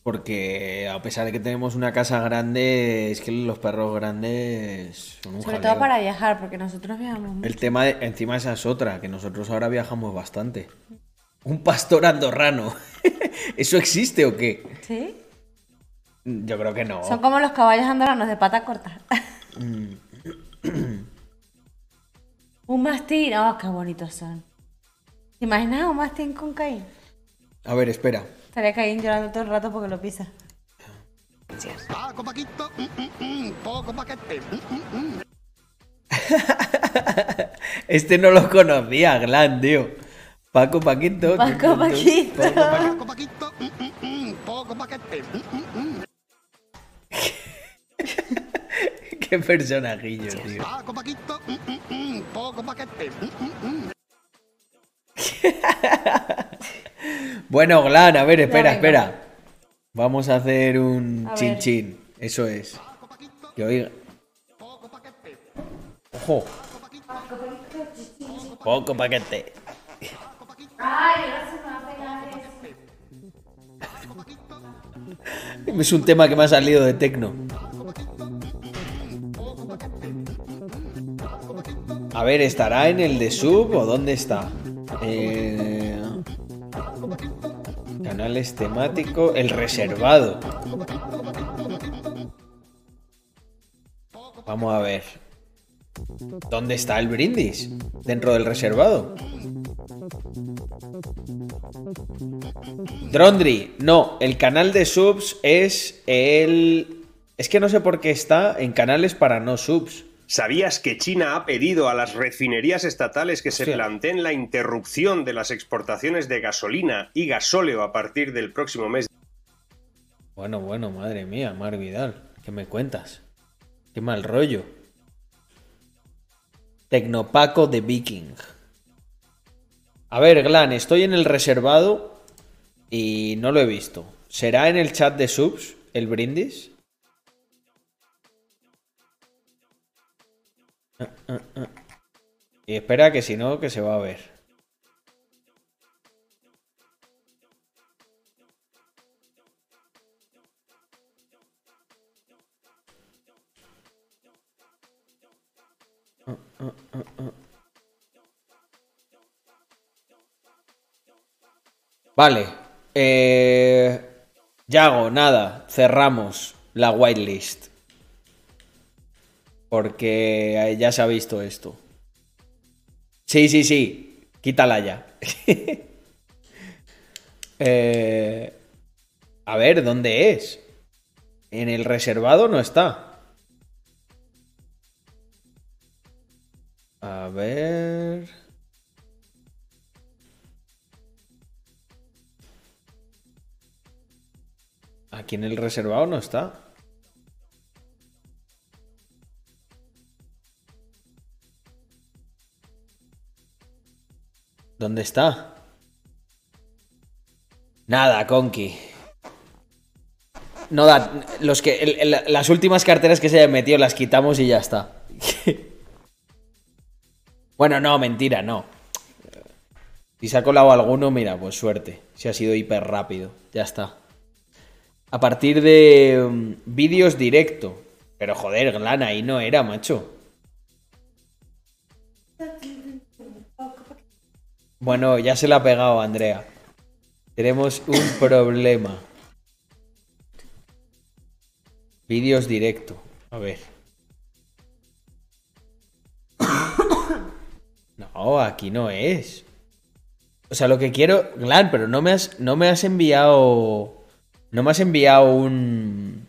Porque a pesar de que tenemos una casa grande, es que los perros grandes son un Sobre jaleo. todo para viajar, porque nosotros viajamos mucho. El tema de, encima esa es otra, que nosotros ahora viajamos bastante. Un pastor andorrano. ¿Eso existe o qué? ¿Sí? Yo creo que no. Son como los caballos andoranos de pata corta. un mastín. Oh, qué bonitos son. ¿Te imaginas un mastín con Caín? A ver, espera. Estaría Caín llorando todo el rato porque lo pisa. Paco Paquito, mm, mm, mm, poco paquete. Este no lo conocía, Glan, tío. Paco Paquito. Paco Paquito. Paco Paquito. Poco paquete. Qué personajillo, tío. Paco Paquito, mm, mm, mm, poco paquete. mm, mm, mm. Bueno, Glan, a ver, espera, espera. Vamos a hacer un A chin ver. chin. Eso es. Que oiga. Ojo. Poco paquete. Es un tema que me ha salido de tecno. A ver, ¿estará en el de sub o dónde está? Eh, Canales temático, el reservado. Vamos a ver. ¿Dónde está el brindis? Dentro del reservado. Drondri, no, el canal de subs es el... Es que no sé por qué está en canales para no subs. ¿Sabías que China ha pedido a las refinerías estatales que se planteen la interrupción de las exportaciones de gasolina y gasóleo a partir del próximo mes? Bueno, bueno, madre mía, Mar Vidal, ¿qué me cuentas? Qué mal rollo. Tecnopaco de Viking. A ver, Glan, estoy en el reservado y no lo he visto. ¿Será en el chat de subs el brindis? Ah, ah, ah. Y espera que si no, que se va a ver. Vale. Eh, Yago, nada. Cerramos la whitelist. Porque eh, ya se ha visto esto. Sí, sí, sí. Quítala ya. Eh, a ver, ¿dónde es? En el reservado no está. A ver. Aquí en el reservado no está. ¿Dónde está? Nada, Conky. No da. Los que, las últimas carteras que se hayan metido las quitamos y ya está. bueno, no, mentira, no. Si se ha colado alguno, mira, pues suerte. Si ha sido hiper rápido. Ya está. A partir de mm, vídeos directo. Pero joder, Glan, ahí no era, macho. Bueno, ya se la ha pegado Andrea. Tenemos un problema. Vídeos directo. A ver. No, aquí no es. O sea, lo que quiero, Glan, pero no me has, no me has enviado. No me has enviado un.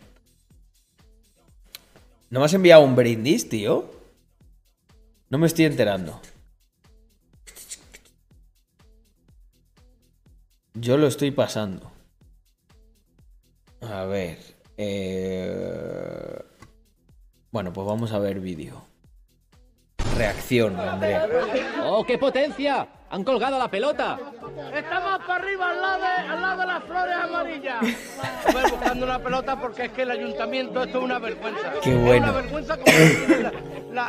No me has enviado un brindis, tío. No me estoy enterando. Yo lo estoy pasando. A ver. eh, Bueno, pues vamos a ver vídeo. reacción, Andrea. ¡Oh, qué potencia! ¡Han colgado la pelota! Estamos para arriba, al lado, de, al lado de las flores amarillas. Ver, buscando una pelota porque es que el ayuntamiento esto es una vergüenza. Qué Es bueno. una vergüenza como tiene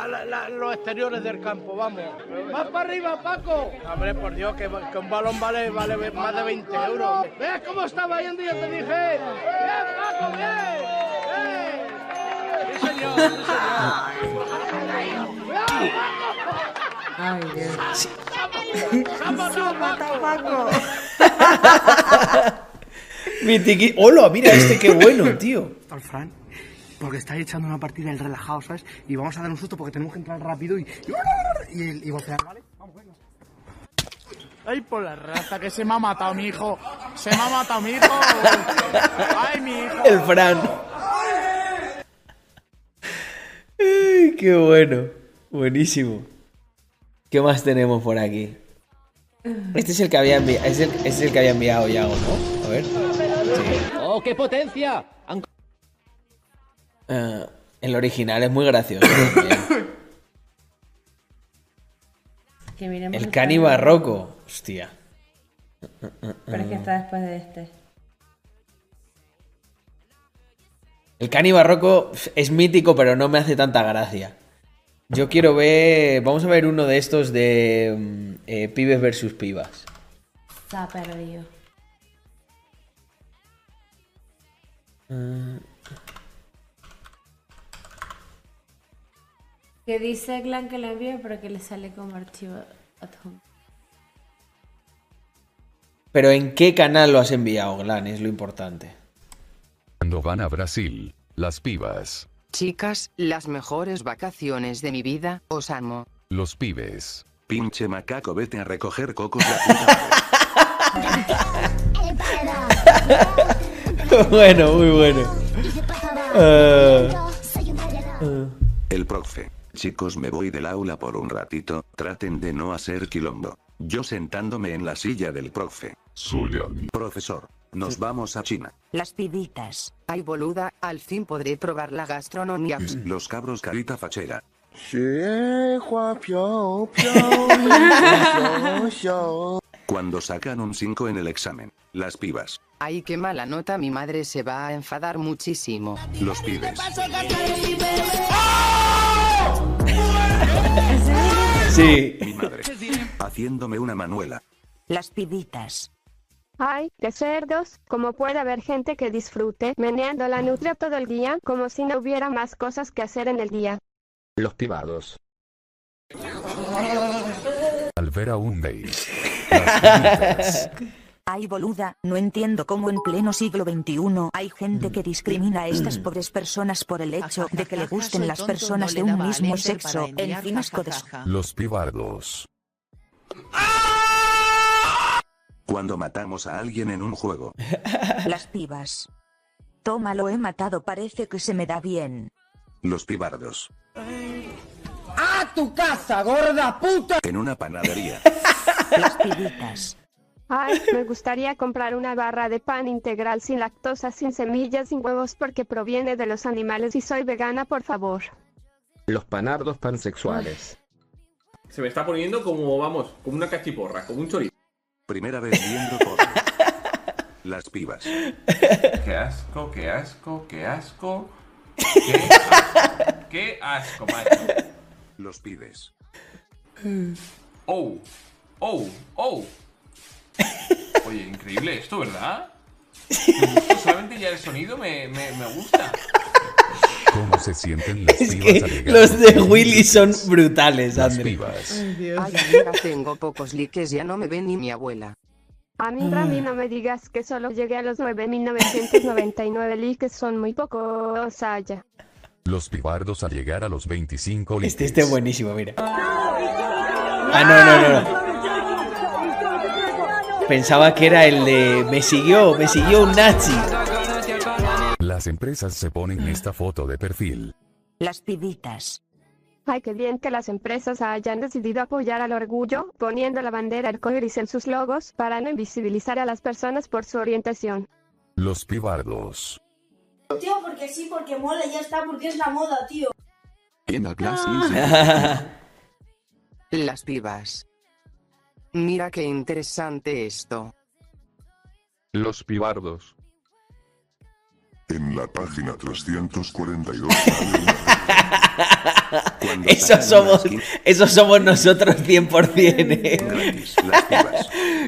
la- la- los exteriores del campo, vamos. ¡Más para arriba, Paco! Hombre, por Dios, que, que un balón vale, vale más de 20 euros. ¿Ves cómo estaba yendo? Yo te dije. ¡Bien, Paco, bien! ¡Bien! ¡Sí, señor! ¡Sí, señor! ¡Cuidado, Paco! Ay, Dios. ¡Se ha matado Paco! Mi tiqui- ¡Hola! Mira este, qué bueno, tío. al Fran porque está echando una partida el relajado, ¿sabes? Y vamos a dar un susto porque tenemos que entrar rápido y. Y, y, y golpear, ¿vale? Ay, por la raza, que se me ha matado mi hijo. Se me ha matado mi hijo. Ay, mi hijo. El Fran. Ay, qué bueno. Buenísimo. ¿Qué más tenemos por aquí? Este es el que había enviado. Es el, es el que había enviado Yago, ¿no? A ver. ¡Oh, qué potencia! Han Eh, el original es muy gracioso. Que el cani barroco. Hostia. Pero es que está después de este. El cani barroco es mítico, pero no me hace tanta gracia. Yo quiero ver. Vamos a ver uno de estos de mm, eh, pibes versus pibas. Ha perdido. Mm, Que dice Glan que lo envíe, pero que le sale como archivo adjunto. Pero ¿en qué canal lo has enviado, Glan? Es lo importante. Cuando van a Brasil, las pibas, Chicas, las mejores vacaciones de mi vida, os amo. los pibes. Pinche macaco, vete a recoger cocos la bueno, muy bueno. Eh, eh. El profe. Chicos, me voy del aula por un ratito, traten de no hacer quilombo. Yo sentándome en la silla del profe. Profesor, nos vamos a China. Las pibitas. Ay, boluda, al fin podré probar la gastronomía. Los cabros carita fachera. Cuando sacan un 5 en el examen. Las pibas. Ay, qué mala nota, mi madre se va a enfadar muchísimo. Los pibes. Sí. Mi madre. Haciéndome una manuela. Las pibitas. Ay, qué cerdos, como puede haber gente que disfrute meneando la nutria todo el día, como si no hubiera más cosas que hacer en el día. Los pibados. Al ver a un gay. Ay boluda, no entiendo cómo en pleno siglo XXI hay gente que discrimina a estas pobres personas por el hecho de que le gusten las personas de un mismo sexo. En fin, asco de Los pibardos. Cuando matamos a alguien en un juego. Las pibas. Toma, lo he matado, parece que se me da bien. Los pibardos. ¡A tu casa, gorda puta! En una panadería. Las pibitas. Ay, me gustaría comprar una barra de pan integral sin lactosa, sin semillas, sin huevos porque proviene de los animales y soy vegana, por favor. Los panardos pansexuales. Se me está poniendo como, vamos, como una cachiporra, como un chorizo. Primera vez viendo porno. Las pibas. Qué asco, qué asco, qué asco. Qué asco, qué asco, macho. Los pibes. Oh, oh, oh. Oye, increíble esto, ¿verdad? Me gusta, solamente ya el sonido me, me, me gusta. ¿Cómo se sienten las Es pibas que los de Willy son brutales, Las André. pibas. Ay, amiga, tengo pocos likes, ya no me ve ni mi abuela. A mí, Rami, no me digas que solo llegué a los 9.999 likes, son muy pocos, Aya. Los pibardos al llegar a los 25 likes. Este, este es buenísimo, mira. Ah, no, no, no, no. Pensaba que era el de me siguió, me siguió un nazi. Las empresas se ponen esta foto de perfil. Las pibitas. Ay, qué bien que las empresas hayan decidido apoyar al orgullo, poniendo la bandera arcoíris en sus logos, para no invisibilizar a las personas por su orientación. Los pibardos. Tío, porque sí, porque mola, ya está, porque es la moda, tío. In a glass is- Las pibas. Mira qué interesante esto. Los pibardos. En la página 342 Esos somos, esos somos nosotros 100%. ¿eh?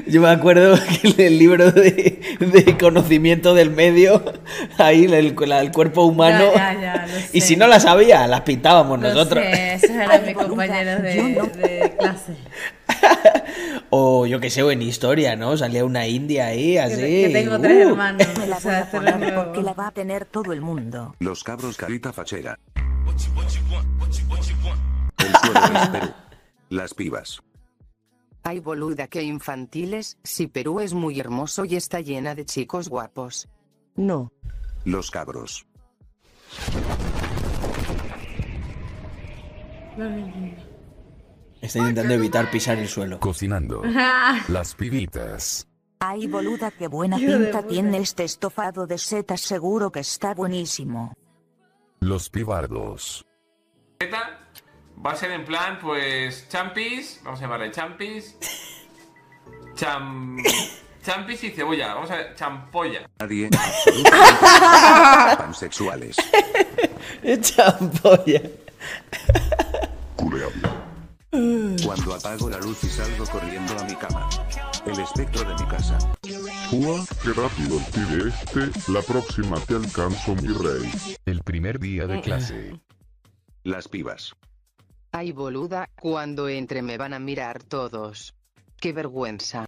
Yo me acuerdo que en el libro de, de conocimiento del medio, ahí el, la- el cuerpo humano, Ya, ya, ya, lo y si no la sabía, las pintábamos Lo nosotros. sé, esos eran mis compañeros de, de clase. O yo que sé, o en historia, ¿no? Salía una india ahí, así. que tengo tres uh. hermanos. Me la voy a esto no es poner porque la va a tener todo el mundo. Los cabros carita fachera. El suelo es Perú. Las pibas. Ay boluda que infantiles, si Perú es muy hermoso y está llena de chicos guapos. No. Los cabros. Está intentando evitar pisar el suelo. Cocinando. Las pibitas. Ay, boluda, qué buena pinta tiene este estofado de setas, seguro que está buenísimo. Los pibardos. Zeta va a ser en plan, pues, champis, vamos a llamarle champis. Cham... Champis y cebolla, vamos a ver, champolla. Nadie. absolutamente. Pansexuales. Champolla. Cuando apago la luz y salgo corriendo a mi cama. El espectro de mi casa. Ua, qué rápido el pibe este, la próxima te alcanzo mi rey. El primer día de clase. Las pibas. Ay boluda, cuando entre me van a mirar todos. Qué vergüenza.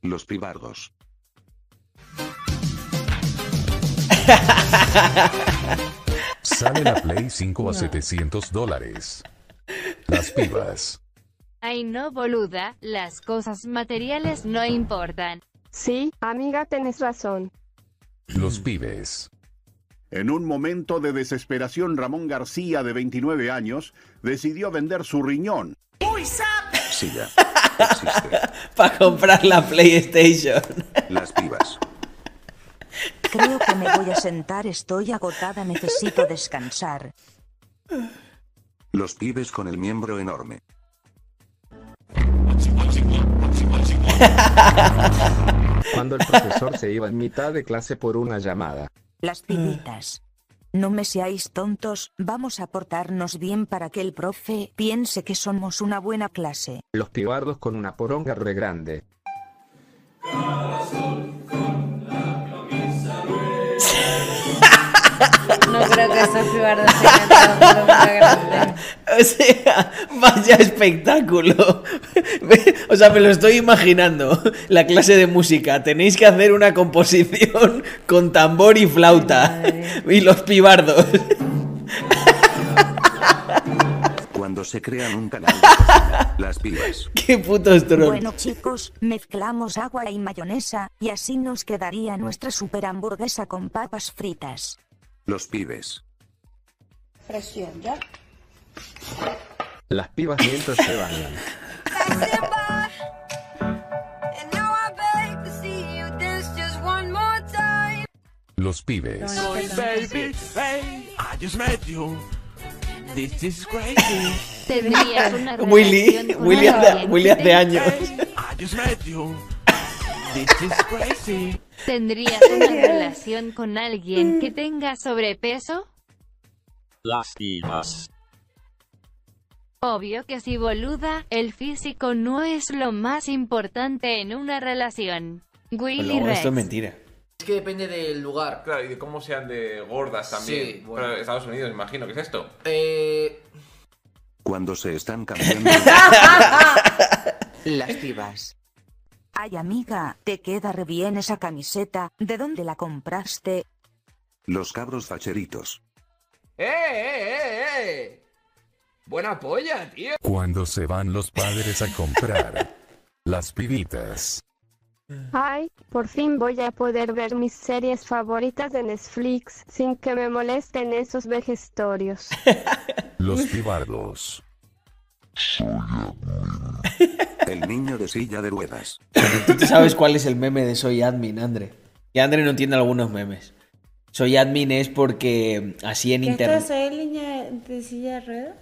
Los pibardos. Sale la Play 5 a 700 dólares. Las pibas. Ay no boluda, las cosas materiales no importan. Sí, amiga, tenés razón. Los pibes. En un momento de desesperación, Ramón García, de 29 años, decidió vender su riñón. Silla. Para comprar la PlayStation. Las pibas. Creo que me voy a sentar, estoy agotada, necesito descansar. Los pibes con el miembro enorme. Cuando el profesor se iba en mitad de clase por una llamada. Las pibitas. No me seáis tontos, vamos a portarnos bien para que el profe piense que somos una buena clase. Los pibardos con una poronga re grande. No creo que esos pibardos tengan tan grande. O sea, vaya espectáculo. O sea, me lo estoy imaginando. La clase de música. Tenéis que hacer una composición con tambor y flauta. Y los pibardos. Cuando se crean un canal de cocina. Las pibas. Qué putos trolls. Bueno chicos, mezclamos agua y mayonesa, y así nos quedaría nuestra super hamburguesa con papas fritas. Los pibes. Presión, ¿ya? Las pibas mientras se bañan. Los pibes. baby, hey, I just met you. This is crazy. Tendrías una Willy, Willy que hace te- años. ¿Tendrías una relación con alguien que tenga sobrepeso? Las pibas. Obvio que sí boluda, el físico no es lo más importante en una relación. Willy Rex. esto es mentira. Es que depende del lugar. Claro, y de cómo sean de gordas también. Sí, bueno. Pero Estados Unidos, me imagino, ¿qué es esto? Eh. Cuando se están cambiando. Las pibas. Ay amiga, te queda re bien esa camiseta, ¿de dónde la compraste? Los cabros facheritos. ¡Eh, eh, eh, eh! Buena polla, tío. Cuando se van los padres a comprar. Las pibitas. Ay, por fin voy a poder ver mis series favoritas de Netflix sin que me molesten esos vejestorios. Los pibardos. El niño de silla de ruedas. ¿Tú te sabes cuál es el meme de Soy Admin, Andre? Y Andre no entiende algunos memes. Soy Admin es porque así en ¿Qué esto internet... soy línea de silla de ruedas?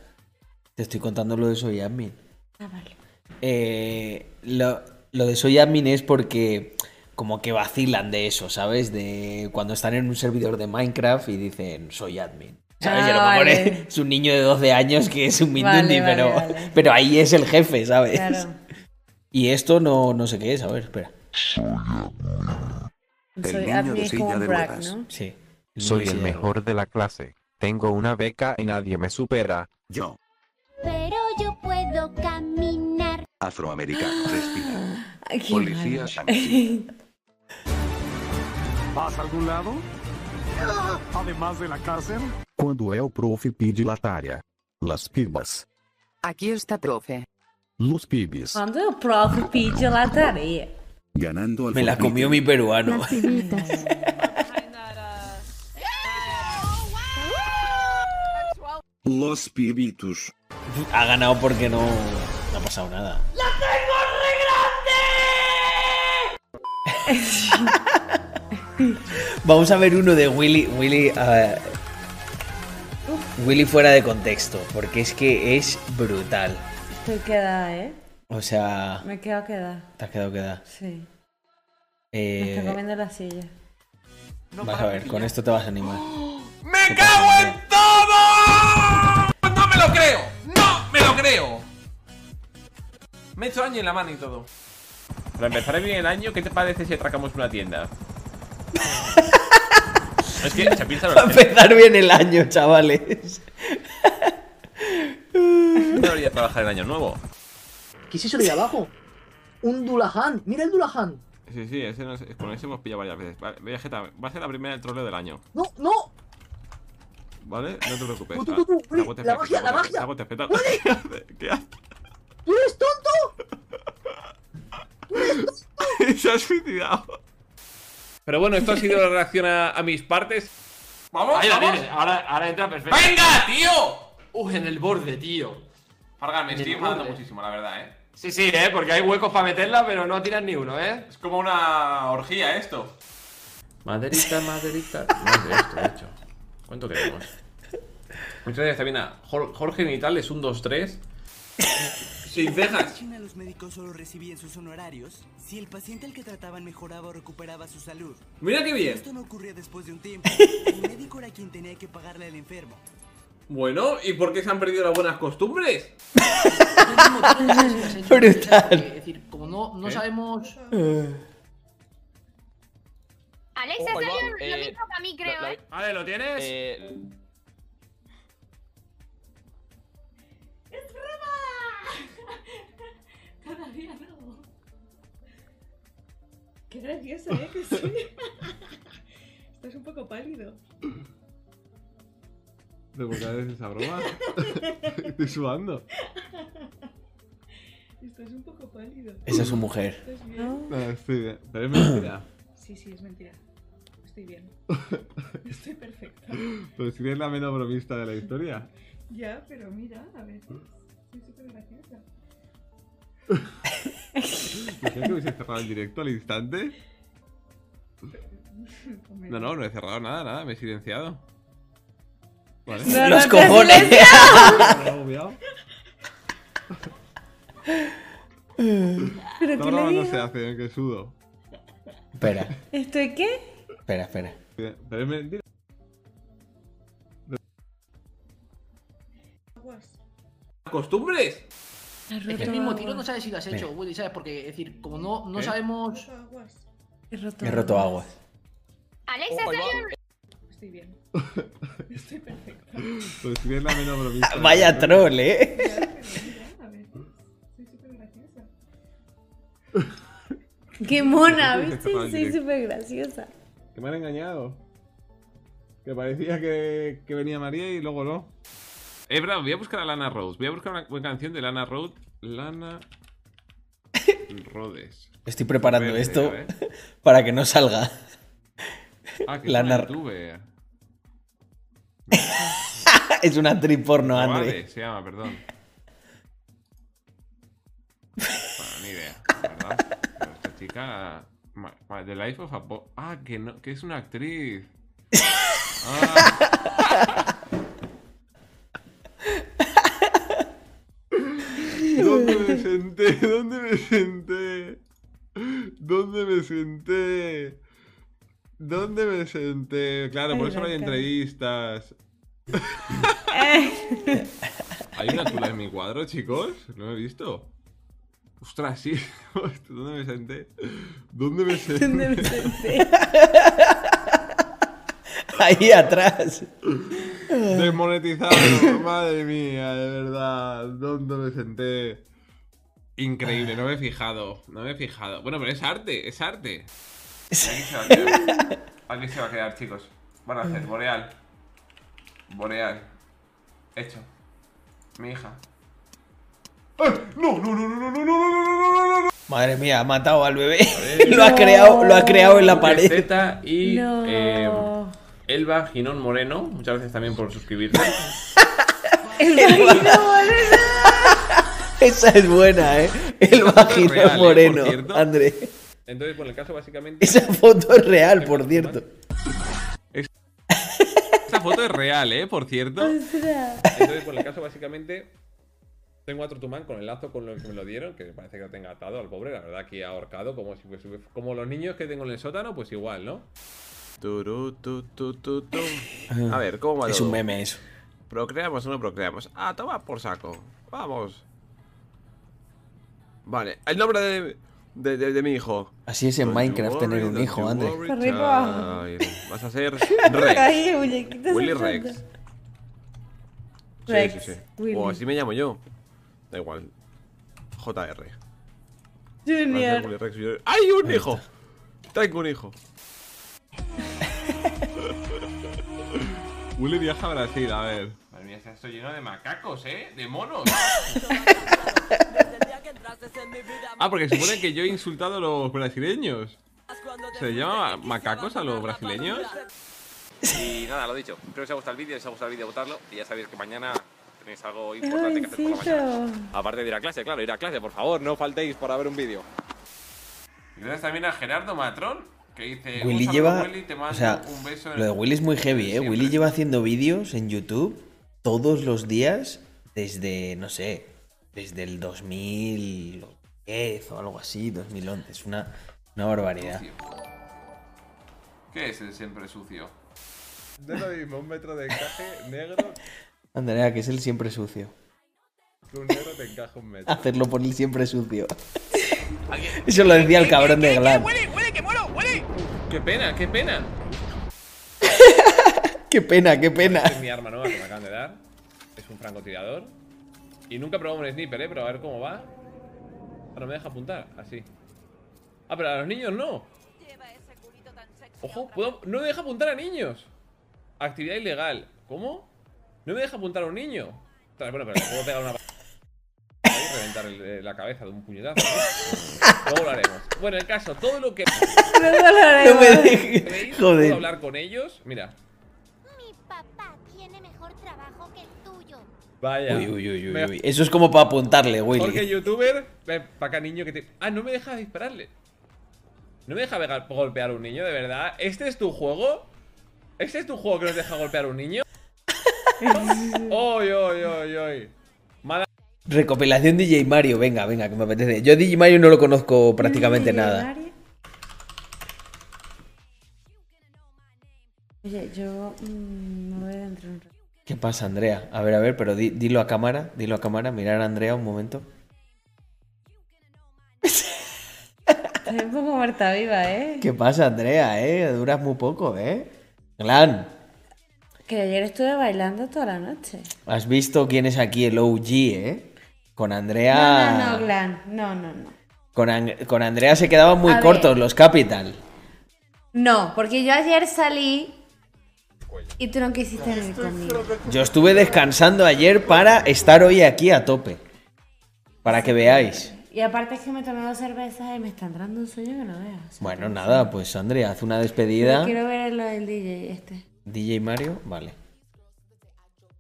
Te estoy contando lo de Soy Admin. Ah, vale. Eh, lo, lo de Soy Admin es porque como que vacilan de eso, ¿sabes? De cuando están en un servidor de Minecraft y dicen Soy Admin. ¿Sabes? Ah, y a lo mejor vale. es un niño de 12 años que es un Vale, Mindundi, vale, pero, vale. pero ahí es el jefe, ¿sabes? Claro. Y esto no, no sé qué es, a ver, espera. Soy niño admin de silla de brag, ruedas. ¿no? Sí. Soy el mejor de la clase. Tengo una beca y nadie me supera. Yo, Pero yo puedo caminar. afroamericano, respira. Ay, qué Policía. ¿Vas a algún lado? Además de la cárcel. Quando é o prof pede latária. Las pibas. Aquí está, profe. Los pibes. Quando o prof pide la tarea. Ganando al Me la comió mi peruano. Las pibitas. Los pibitos. Ha ganado porque no, no ha pasado nada. ¡La tengo Vamos a ver uno de Willy. Willy. ah, Willy fuera de contexto. Porque es que es brutal. Estoy quedada, ¿eh? O sea. Me he quedado quedada. Te has quedado quedada. Sí. Me Eh, está comiendo la silla. vas a ver, con esto te vas a animar. ¡Me cago en todo! ¡No me lo creo! ¡No me lo creo! Me he hecho daño en la mano y todo. Para empezar bien el año, ¿qué te parece si atracamos una tienda? es que se piensa Va a empezar bien el año, chavales. No debería trabajar el año nuevo. ¿Qué es eso de ahí abajo? Un Dulahan. Mira el Dulahan. Sí, sí, ese no es- con ese hemos pillado varias veces. Vale, Vegeta, va a ser la primera del troleo del año. No, no. ¿Vale? No te preocupes. Tú, tú, va. tú, tú, Te hago Willy, TF, la magia, la magia. te hago TF, te hago- Willy. ¿Qué haces? ¿Qué haces? ¡Tú eres tonto! Se ha suicidado. Pero bueno, esto ha sido la reacción a, a mis partes. Vamos, Ahí la vamos. tienes. Ahora, ahora entra perfecto. ¡Venga, tío! Uf, en el borde, tío. Fargan, me estoy enfadando muchísimo, la verdad, eh. Sí, sí, eh, porque hay huecos para meterla, pero no tiras ni uno, eh. Es como una orgía esto. Maderita, maderita. Es de esto, de hecho. ¿Cuánto queremos? Muchas gracias también a Jor- Jorge Nitales, un 2-3. Sin cejas. China los médicos solo recibían sus honorarios si el paciente al que trataban mejoraba o recuperaba su salud. Mira qué bien. Esto no ocurría después de un tiempo. El médico era quien tenía que pagarle al enfermo. Bueno, ¿y por qué se han perdido las buenas costumbres? Brutal. Es decir, como no, no ¿Qué? sabemos. Alexa, Oh, salió lo Eh, mismo para mí, creo, la- ¿eh? Vale, ¿lo tienes? Eh, ¡Es broma! Todavía no. Qué gracioso, ¿eh? Que sí. Estás un poco pálido. ¿De por qué haces esa broma? Estoy sudando. Estás un poco pálido. Esa es su mujer. ¿Estás bien? No, estoy bien. Pero es mentira. Sí, sí, es mentira. Estoy bien. Estoy perfecta. Pero si eres la menos bromista de la historia. Ya, pero mira, a veces soy súper graciosa. ¿Crees que hubiese cerrado el directo al instante? No, no, no he cerrado nada, nada, me he silenciado. Vale. No, Los no cojones. ¿Pero Esta qué le broma no digo? se hace, que sudo. Espera, ¿Estoy qué? espera, espera. Pero es mentira. ¿Costumbres? Es que el mismo tiro no sabes si lo has hecho, Mira. Willy, ¿sabes? Porque, es decir, como no, no sabemos. He roto, He roto aguas. Alexa, Oh, Estoy bien. Estoy perfecta. Pues si eres la menos bromista. Vaya troll, eh. Qué mona, ¿viste? Soy súper graciosa. Que me han engañado. Que parecía que, que venía María y luego no. Eh, bravo, voy a buscar a Lana Rhodes. Voy a buscar una buena canción de Lana Rhodes. Lana Rhodes. Estoy preparando Verde, esto para que no salga. Ah, que La es una. es una actriz porno, Vale, Andre. se llama, perdón. Bueno, ni idea, ¿verdad? Pero esta chica. The Life of a Ah, que, no, que es una actriz. Ah. ¿Dónde me senté? ¿Dónde me senté? ¿Dónde me senté? ¿Dónde me senté? Claro, por eso no hay cara. entrevistas. ¿Hay una tula en mi cuadro, chicos? No lo he visto. Ostras, sí. ¿Dónde me senté? ¿Dónde me senté? ¿Dónde me senté? Ahí atrás. Desmonetizado, madre mía, de verdad. ¿Dónde me senté? Increíble, no me he fijado. No me he fijado. Bueno, pero es arte, es arte. Aquí se va a quedar. Chicos. Van a hacer boreal. Boreal. Hecho. Mi hija. ¡Eh! ¡No, no, no, no, no, no, no, no, no. Madre mía, ha matado al bebé. lo, ha creado, lo ha creado en la pared. Zeta y Elba Ginón Moreno. Muchas gracias también por suscribirte. Elba Ginón Moreno. Esa es buena, ¿eh? Elba Ginón Moreno. Eh, André. Entonces, bueno, el caso básicamente. Esa foto es real, por cierto. Esa foto es real, ¿eh? Por cierto. Entonces, bueno, el caso básicamente. Tengo a Trotumán con el lazo con el que me lo dieron, que parece que lo tenga atado al pobre, la verdad que ahorcado, como si fuese- como los niños que tengo en el sótano, pues igual, ¿no? Turu, tu, tu, tu, tu. A ver, ¿cómo va Es todo? un meme eso. ¿Procreamos o no procreamos? Ah, toma por saco. Vamos. Vale, el nombre de, de, de- de mi hijo. Así es en Minecraft tener un hijo, André. Worry, Arriba. child. Vas a ser Ahí, Rex. muñequito Willy. Rex. Rex, Sí, sí, sí. Willy. O así me llamo yo. Da igual. JR. Junior. Willy Rex Jr. ¡Ay, un hijo! Tengo un hijo. Willy viaja a Brasil, a ver. Madre mía, está esto lleno de macacos, ¿eh? De monos. ah, porque se supone que yo he insultado a los brasileños. ¿Se les llama macacos a los brasileños? Y nada, lo dicho. Espero que os haya gustado el vídeo. Si os ha gustado el vídeo, votarlo. Y ya sabéis que mañana tenéis algo importante que hacer por la mañana. Aparte de ir a clase, claro, ir a clase, por favor, no faltéis para ver un vídeo. Y gracias también a Gerardo Matrón, que dice... Willy "Un saludo, lleva. Willy, te O mando sea, un beso en lo de el- Willy es muy heavy, ¿eh? Willy lleva haciendo vídeos en YouTube todos los días desde, no sé, desde el 2010 o algo así, 2011. Es una, una barbaridad. ¿Qué es el siempre sucio? De lo mismo, un metro de encaje negro, Andrea, que es el siempre sucio. un negro te encaja un metro. Hacerlo por el siempre sucio. Eso lo decía el cabrón de Glad. ¡Qué pena, qué pena! Qué pena, qué pena. Esta es mi arma nueva que me acaban de dar. Es un francotirador. Y nunca he probado un sniper, ¿eh? Pero a ver cómo va. Ah, no me deja apuntar, así. Ah, pero a los niños no. Ojo, ¿puedo- no me deja apuntar a niños. Actividad ilegal. ¿Cómo? No me deja apuntar a un niño. Ostras, Bueno, pero le puedo pegar una... Ahí, reventar el- eh, la cabeza de un puñetazo. ¿no? Luego lo haremos. Bueno, el caso, todo lo que... Luego lo haremos. No me dejes. Joder. ¿Puedo hablar con ellos? Mira. Vaya. Uy, uy, uy, uy, uy. Eso es como para apuntarle, Willy. youtuber, ven para acá, niño que te. Ah, no me deja dispararle. No me deja golpear a un niño, de verdad. ¿Este es tu juego? ¿Este es tu juego que nos deja golpear a un niño? ¡Oy, oy, oy, oy! Mala- Recopilación DJ Mario, venga, venga, que me apetece. Yo DJ Mario no lo conozco prácticamente nada. Oye, yo mm, ¿Qué pasa, Andrea? A ver, a ver, pero di- dilo a cámara, dilo a cámara, mirar a Andrea un momento. Estoy un poco muerta viva, ¿eh? ¿Qué pasa, Andrea, eh? Duras muy poco, ¿eh? Glan, Que ayer estuve bailando toda la noche. ¿has visto quién es aquí el OG, eh? Con No, Andrea... no, no, Glan. No, no, no. Con, An- con Andrea se quedaban muy A ver. cortos los Capital. No, porque yo ayer salí y tú no quisiste venir conmigo. Yo estuve descansando ayer para estar hoy aquí a tope. Para que veáis. Y aparte es que me tomé dos cervezas y me está entrando un sueño que no veas. Bueno, nada, pues Andrea, haz una despedida. quiero ver lo del DJ este. DJ Mario, vale.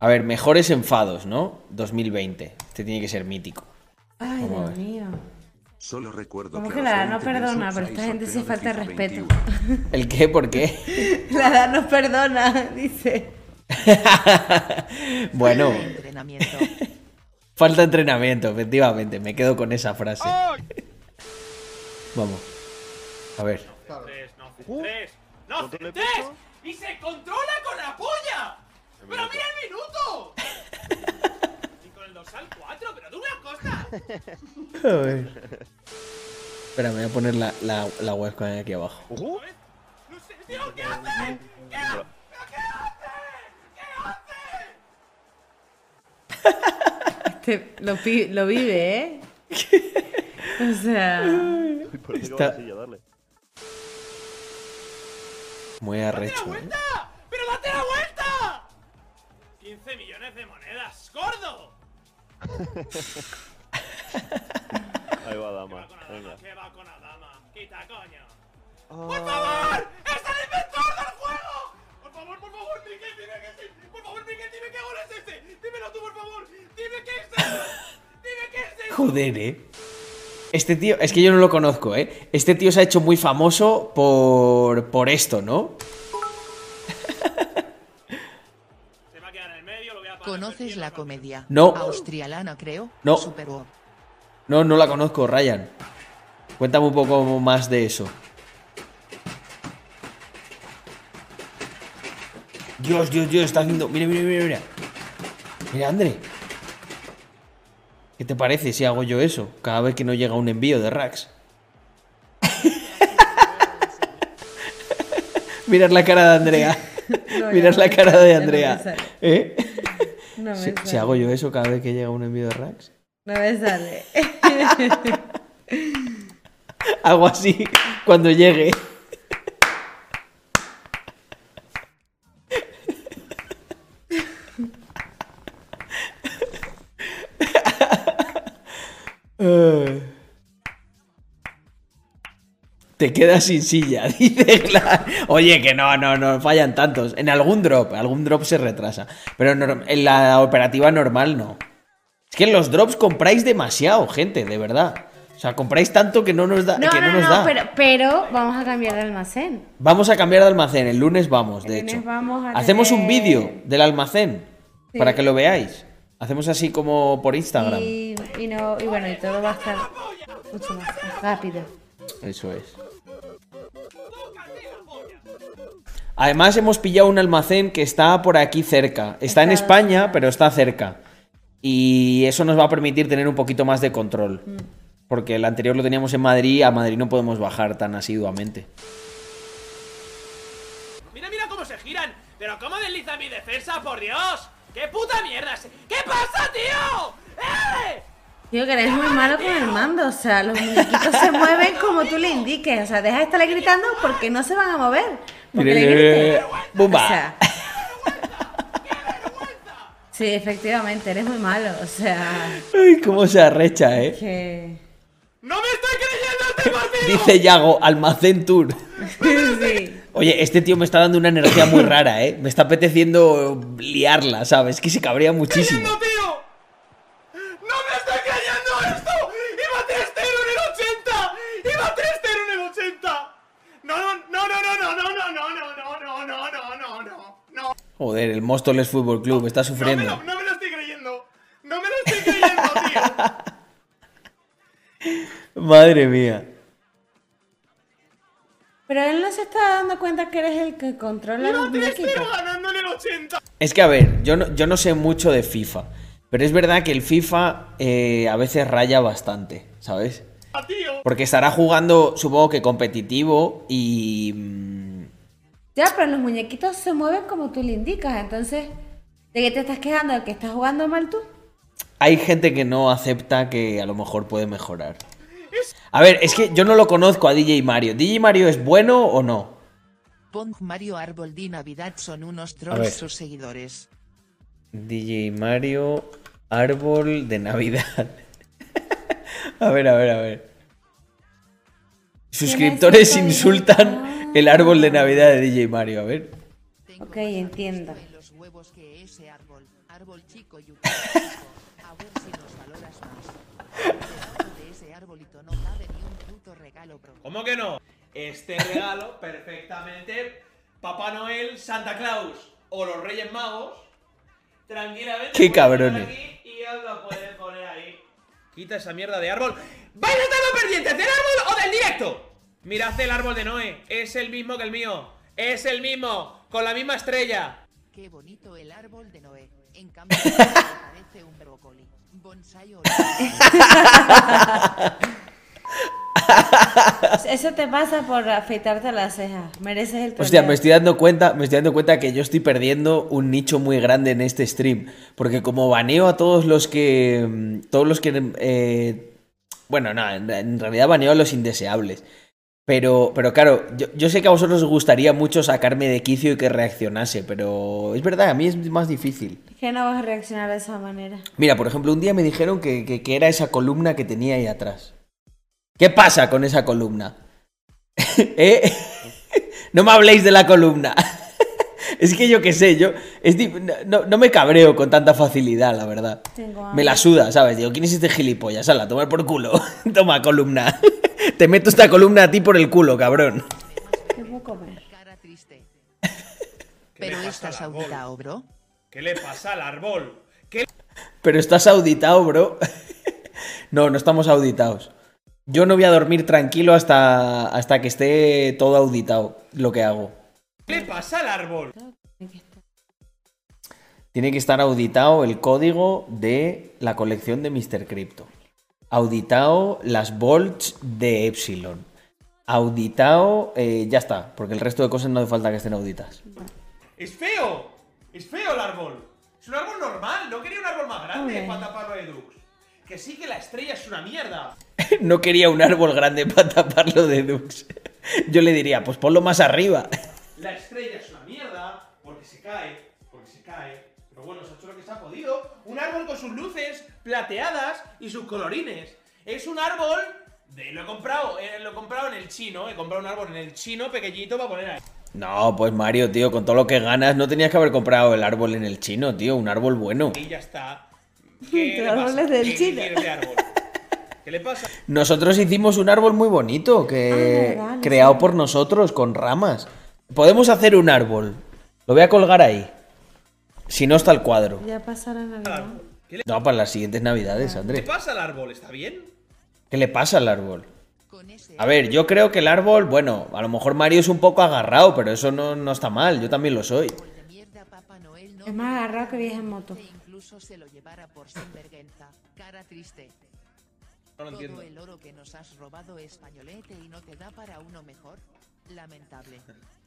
A ver, mejores enfados, ¿no? 2020. Este tiene que ser mítico. Ay, Dios mío. Solo recuerdo ¿Cómo que la edad no 20 meses perdona? Pero esta gente de falta respeto. 21. ¿El qué? ¿Por qué? La edad no perdona, dice. bueno, Falta entrenamiento, efectivamente. Me quedo con esa frase. Vamos. A ver. Tres, no tres. ¡No tres! ¡Y se controla con la polla! ¡Pero mira el minuto! y con el dorsal 4, pero tú una cosa. A ver. Espera, me voy a poner la, la, la webcam aquí abajo. ¡No sé, tío! ¿Qué hace? ¿Qué hace? Este lo, pi- lo vive, ¿eh? o sea. Por eso Está- silla, darle. Muy arrecho, ¿eh? ¡Pero date la vuelta! 15 millones de monedas, gordo. Ahí va, dama. Venga. ¿Qué va con Adama? Quita, coño. ¡Por favor! ¡Es el inventor del juego! Por favor, por favor, Miguel, dime que sí. Por favor, Miguel, dime qué gol es este. Dímelo tú, por favor. Dime qué es eso. Dime qué es eso. Joder, eh. Este tío, es que yo no lo conozco, ¿eh? Este tío se ha hecho muy famoso por, por esto, ¿no? ¿Conoces la comedia? No. Austrialana, creo. No. Super. No, no la conozco, Ryan. Cuéntame un poco más de eso. Dios, Dios, Dios, está haciendo. Mira, mira, mira, mira. Mira, André. ¿Qué te parece si hago yo eso? Cada vez que no llega un envío de Rax. Mirad la cara de Andrea. No, Mirad la cara de Andrea. ¿Eh? No me Si, si sale. hago yo eso cada vez que llega un envío de Rax. No me sale. Hago así cuando llegue. Eh. Te quedas sin silla, dice Clara. Oye, que no, no, no, fallan tantos. En algún drop, algún drop se retrasa. Pero en la operativa normal no. Es que en los drops compráis demasiado, gente, de verdad. O sea, compráis tanto que no nos da. No, que no, no, nos no, da. pero, pero vamos a cambiar de almacén. Vamos a cambiar de almacén. El lunes vamos, de El lunes hecho. vamos a Hacemos un vídeo del almacén Sí. para que lo veáis. Hacemos así como por Instagram. Y, y no, y bueno, y todo va a estar mucho más rápido. Eso es. Además hemos pillado un almacén que está por aquí cerca. Está en España, pero está cerca. Y eso nos va a permitir tener un poquito más de control. Mm. Porque el anterior lo teníamos en Madrid y a Madrid no podemos bajar tan asiduamente. Mira, mira cómo se giran. Pero cómo desliza mi defensa, por Dios. ¡Qué puta mierda! ¿Qué pasa, tío? ¡Eh! Tío, que eres muy malo con el mando. O sea, los muñequitos se mueven como tú le indiques. O sea, deja de estarle gritando porque no se van a mover. Porque le grites. ¡Bumba! O sea. Sí, efectivamente, eres muy malo. O sea, Ay, cómo se arrecha, eh. que. ¡No me estoy creyendo este partido! Dice Yago, almacén tour. Sí. Oye, este tío me está dando una energía muy rara, ¿eh? Me está apeteciendo liarla, ¿sabes? Que se cabría muchísimo. ¡No, tío! Joder, el Móstoles Fútbol Club está No me, sufriendo. lo, no me lo estoy creyendo. No me lo estoy creyendo, tío. Madre mía. Pero él no se está dando cuenta que eres el que controla los muñequitos. ganando en el 80. Es que, a ver, yo no, yo no sé mucho de FIFA. Pero es verdad que el FIFA eh, a veces raya bastante, ¿sabes? Porque estará jugando, supongo que competitivo y... Ya, pero los muñequitos se mueven como tú le indicas. Entonces, ¿de qué te estás quejando? ¿De que estás jugando mal tú? Hay gente que no acepta que a lo mejor puede mejorar. A ver, es que yo no lo conozco a DJ Mario. ¿DJ Mario es bueno o no? Pong Mario Árbol di Navidad son unos trolls sus seguidores. DJ Mario, árbol de Navidad. a ver, a ver, a ver. Suscriptores ¿Quién es insultan el árbol de Navidad de DJ Mario. A ver. Ok, entiendo. Los huevos que ese árbol, árbol chico y a ver si nos valoras más. Debajo de ese arbolito no cabe ni un puto regalo, bro. ¿Cómo que no? Este regalo, perfectamente, Papá Noel, Santa Claus o los Reyes Magos tranquilamente. Qué cabrones. poner aquí Y os lo puedes poner ahí. Quita esa mierda de árbol. ¿Vais a estar más pendientes del árbol o del directo? Mirad el árbol de Noé. Es el mismo que el mío. Es el mismo. Con la misma estrella. Qué bonito el árbol de Noé. En cambio, parece un brócoli. Bonsai Eso te pasa por afeitarte las cejas. Mereces el Hostia, premio. me estoy dando cuenta, me estoy dando cuenta que yo estoy perdiendo un nicho muy grande en este stream. Porque como baneo a todos los que. mm, Todos los que. eh, bueno, no, en realidad baneo a los indeseables. Pero, pero claro, yo, yo sé que a vosotros os gustaría mucho sacarme de quicio y que reaccionase, pero es verdad, a mí es más difícil. Que no vas a reaccionar de esa manera. Mira, por ejemplo, un día me dijeron que, que- que era esa columna que tenía ahí atrás. ¿Qué pasa con esa columna? ¿Eh? No me habléis de la columna. Es que yo qué sé, yo es no, no me cabreo con tanta facilidad, la verdad. Tengo Me la suda, ¿sabes? Digo, ¿quién es este gilipollas? Hala, tomar por culo. Toma, columna. Te meto esta columna a ti por el culo, cabrón. ¿Qué puedo Pero estás auditado, bro. ¿Qué le pasa al árbol? ¿Qué Pero estás auditado, bro. No, no estamos auditados. Yo no voy a dormir tranquilo hasta, hasta que esté todo auditado lo que hago. Le pasa al árbol? Tiene que estar auditado el código de la colección de Mr. Crypto. Auditado las volts de Epsilon. Auditado, eh, ya está, porque el resto de cosas no hace falta que estén auditas. ¡Es feo! ¡Es feo el árbol! Es un árbol normal, no quería un árbol más grande para taparlo de Dux. Que sí que la estrella es una mierda. No quería un árbol grande para taparlo de Dux. Yo le diría, pues ponlo más arriba. La estrella es una mierda porque se cae, porque se cae. Pero bueno, se ha hecho lo que se ha podido. Un árbol con sus luces plateadas y sus colorines. Es un árbol de lo he comprado, eh, lo he comprado en el chino, he comprado un árbol en el chino pequeñito para poner ahí. No, pues Mario, tío, con todo lo que ganas, no tenías que haber comprado el árbol en el chino, tío, un árbol bueno. Y ya está. ¿Qué árbol es del ¿Qué chino. árbol? ¿Qué le pasa? Nosotros hicimos un árbol muy bonito, que Ah, verdad, no creado sé. por nosotros, con ramas. Podemos hacer un árbol. Lo voy a colgar ahí. Si no está el cuadro. Ya pasará Navidad. No, para las siguientes navidades, ¿Qué André. pasa al árbol? ¿Está bien? ¿Qué le pasa al árbol? A ver, yo creo que el árbol, bueno, a lo mejor Mario es un poco agarrado, pero eso no, no está mal, yo también lo soy. Es más agarrado que viaja en moto. Incluso se lo llevara por sinvergüenza. Cara triste. No lo Todo entiendo. el oro que nos has robado españolete y no te da para uno mejor. Lamentable.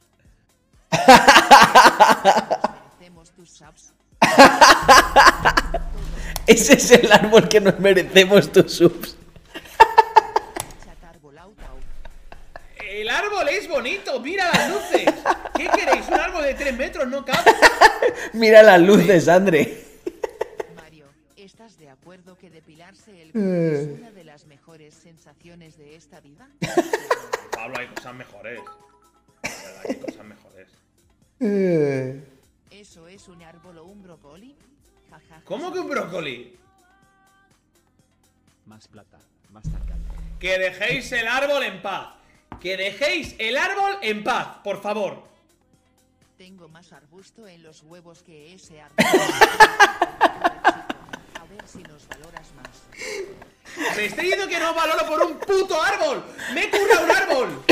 Ese es el árbol que nos merecemos tus subs. El árbol es bonito, mira las luces. ¿Qué queréis? Un árbol de 3 metros no cabe. Mira las luces, André. Mario, ¿estás de acuerdo que depilarse el Eh. es una de las mejores sensaciones de esta vida? Pablo, hay cosas mejores. La verdad, hay cosas mejores. ¿Eso es un árbol o un brócoli? ¿Cómo que un brócoli? Más plata, más tarde. Que dejéis el árbol en paz. Que dejéis el árbol en paz, por favor. Tengo más arbusto en los huevos que ese árbol. Si nos valoras más. Me estoy diciendo que no valoro por un puto árbol. Me he currado un árbol.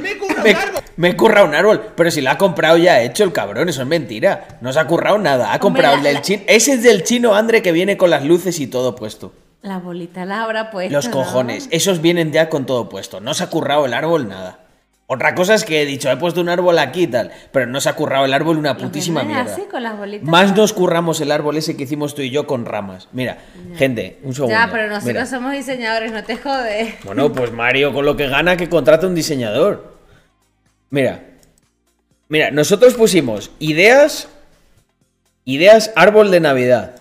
Me he currado Me, un árbol. me he currado un árbol, pero si lo ha comprado ya hecho el cabrón, eso es mentira. No se ha currado nada, ha comprado el del la- chino. Ese es del chino, André, que viene con las luces y todo puesto. La bolita la habrá puesto. Los ¿no? cojones, esos vienen ya con todo puesto. No se ha currado el árbol nada. Otra cosa es que he dicho, he puesto un árbol aquí y tal, pero no se ha currado el árbol una putísima mierda. así con las bolitas. Más nos curramos el árbol ese que hicimos tú y yo con ramas. Mira, gente, un segundo. Ya, pero nosotros Mira. somos diseñadores, no te jodes. Bueno, pues Mario con lo que gana que contrata un diseñador. Mira. Mira, nosotros pusimos ideas. Ideas árbol de Navidad.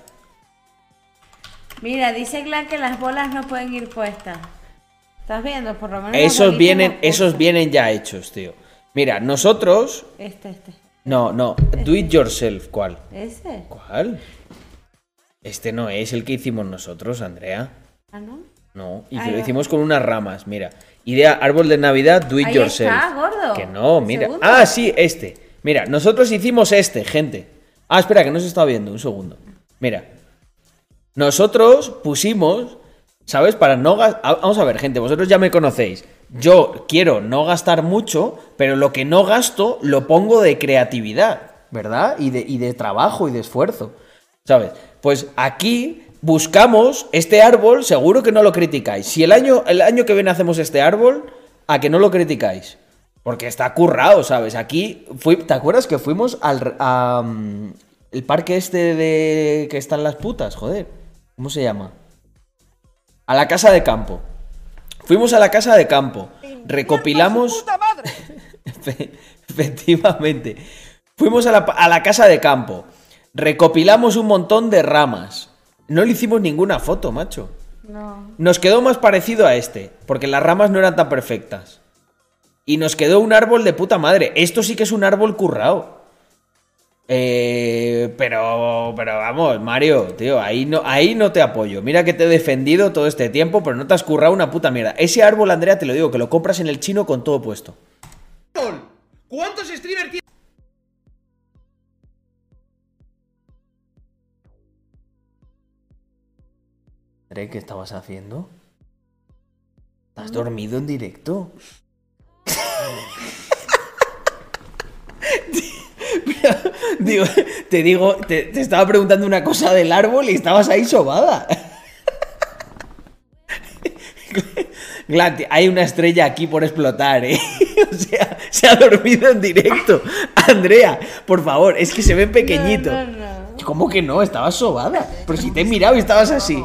Mira, dice Glan que las bolas no pueden ir puestas. ¿Estás viendo? Por lo menos. Esos vienen, esos vienen ya hechos, tío. Mira, nosotros. Este, este. No, no. Do it yourself. ¿Cuál? ¿Ese? ¿Cuál? Este no es el que hicimos nosotros, Andrea. Ah, ¿no? No, y que lo hicimos con unas ramas, mira. Idea árbol de Navidad, do it Ahí yourself. está, gordo. Que no, mira. segundo. Ah, sí, este. Mira, nosotros hicimos este, gente. Ah, espera, que no se está viendo, un segundo. Mira, nosotros pusimos, ¿sabes? Para no gastar... Vamos a ver, gente, vosotros ya me conocéis. Yo quiero no gastar mucho, pero lo que no gasto lo pongo de creatividad, ¿verdad? Y de, y de trabajo y de esfuerzo, ¿sabes? Pues aquí buscamos este árbol, seguro que no lo criticáis. Si el año, el año que viene hacemos este árbol, a que no lo criticáis. Porque está currado, ¿sabes? Aquí, fui, ¿te acuerdas que fuimos al mm, el parque este de que están las putas? Joder, ¿cómo se llama? A la casa de campo. Fuimos a la casa de campo. Recopilamos. Efe- Efectivamente. Fuimos a la, a la casa de campo. Recopilamos un montón de ramas. No le hicimos ninguna foto, macho. No. Nos quedó más parecido a este, porque las ramas no eran tan perfectas. Y nos quedó un árbol de puta madre. Esto sí que es un árbol currado. Eh, pero, pero vamos, Mario, tío, ahí no, ahí no te apoyo. Mira que te he defendido todo este tiempo, pero no te has currado una puta mierda. Ese árbol, Andrea, te lo digo, que lo compras en el chino con todo puesto. ¿Cuántos streamers tiene? ¿qué estabas haciendo? ¿Has dormido en directo? Digo, te digo, te, te estaba preguntando una cosa del árbol y estabas ahí sobada. Glad, hay una estrella aquí por explotar, ¿eh? O sea, se ha dormido en directo. Andrea, por favor, es que se ve pequeñito. No, no, no. ¿Cómo que no? Estabas sobada. Pero si te he mirado y estabas así.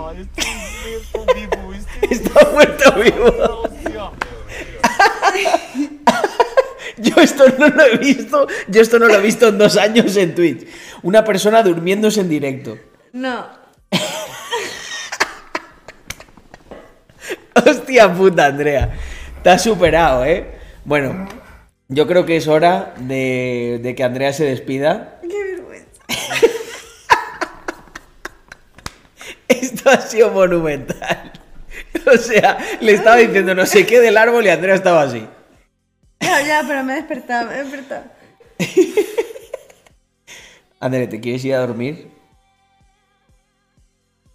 Está muerto vivo. Yo esto no lo he visto. Yo esto no lo he visto en dos años en Twitch. Una persona durmiéndose en directo. No. Hostia puta, Andrea. Te has superado, ¿eh? Bueno, yo creo que es hora de, de que Andrea se despida. Qué vergüenza. Esto ha sido monumental. O sea, le estaba diciendo no sé qué del árbol y Andrea estaba así. Ya, ya, pero me he despertado, me he despertado. Andrea, ¿te quieres ir a dormir?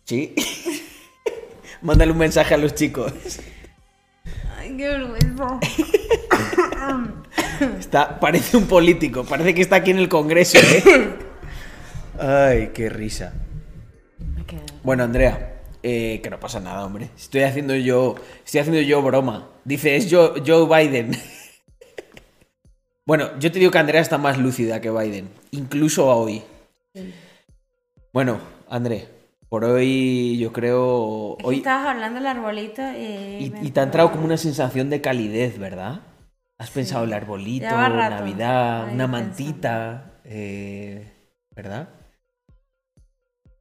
¿Sí? Mándale un mensaje a los chicos. Ay, qué vergüenza. Está, parece un político, parece que está aquí en el Congreso, ¿eh? Ay, qué risa. Bueno, Andrea, eh, que no pasa nada, hombre. Estoy haciendo yo, estoy haciendo yo broma. Dice, es Joe, Joe Biden. Bueno, yo te digo que Andrea está más lúcida que Biden, incluso hoy. Bueno, André, por hoy yo creo... Es que estabas hablando del arbolito y... y, te ha entrado como una sensación de calidez, ¿verdad? Has pensado el arbolito, Navidad, ahí una mantita, eh, ¿verdad?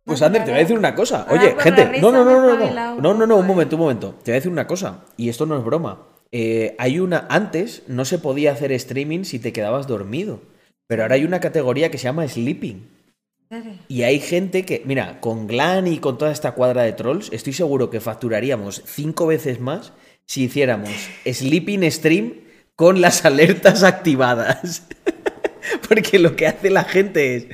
Pues Ander, te voy a decir una cosa. ahora Oye, con gente, no, no, no, no, no, no, no, no, un momento, un momento. Te voy a decir una cosa, y esto no es broma. Eh, hay una, antes no se podía hacer streaming si te quedabas dormido, pero ahora hay una categoría que se llama sleeping. Y hay gente que, mira, con Glan y con toda esta cuadra de trolls, estoy seguro que facturaríamos cinco veces más si hiciéramos sleeping stream con las alertas activadas. Porque lo que hace la gente es,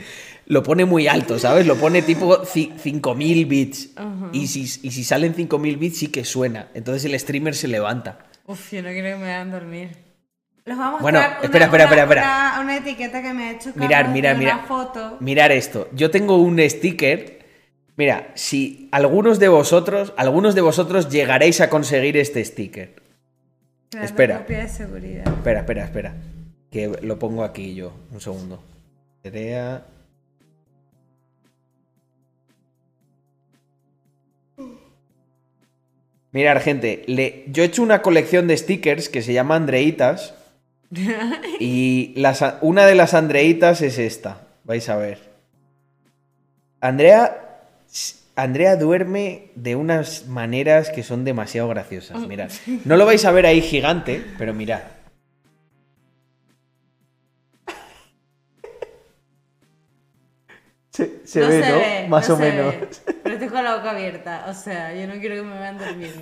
lo pone muy alto, ¿sabes? Lo pone tipo ci- 5000 bits. Y si, y si salen 5000 bits sí que suena. Entonces el streamer se levanta. Uf, yo no quiero que me hagan dormir. Les vamos a Bueno, espera, una, espera, espera, espera. Una, una etiqueta que me ha hecho Mirar, mirar, mirar. una foto. Mirar esto. Yo tengo un sticker. Mira, si algunos de vosotros, algunos de vosotros llegaréis a conseguir este sticker. Espera. copia de seguridad. Espera, espera, espera. Que lo pongo aquí yo. Un segundo. Andrea. Mirar, gente, le... yo he hecho una colección de stickers que se llama Andreitas. Y las, una de las Andreitas es esta. Vais a ver. Andrea. Andrea duerme de unas maneras que son demasiado graciosas. Mirad. No lo vais a ver ahí gigante, pero mirad. Se, se No ve, se ¿no? ve, Más no o se menos. ve. Pero estoy con la boca abierta. O sea, yo no quiero que me vean durmiendo.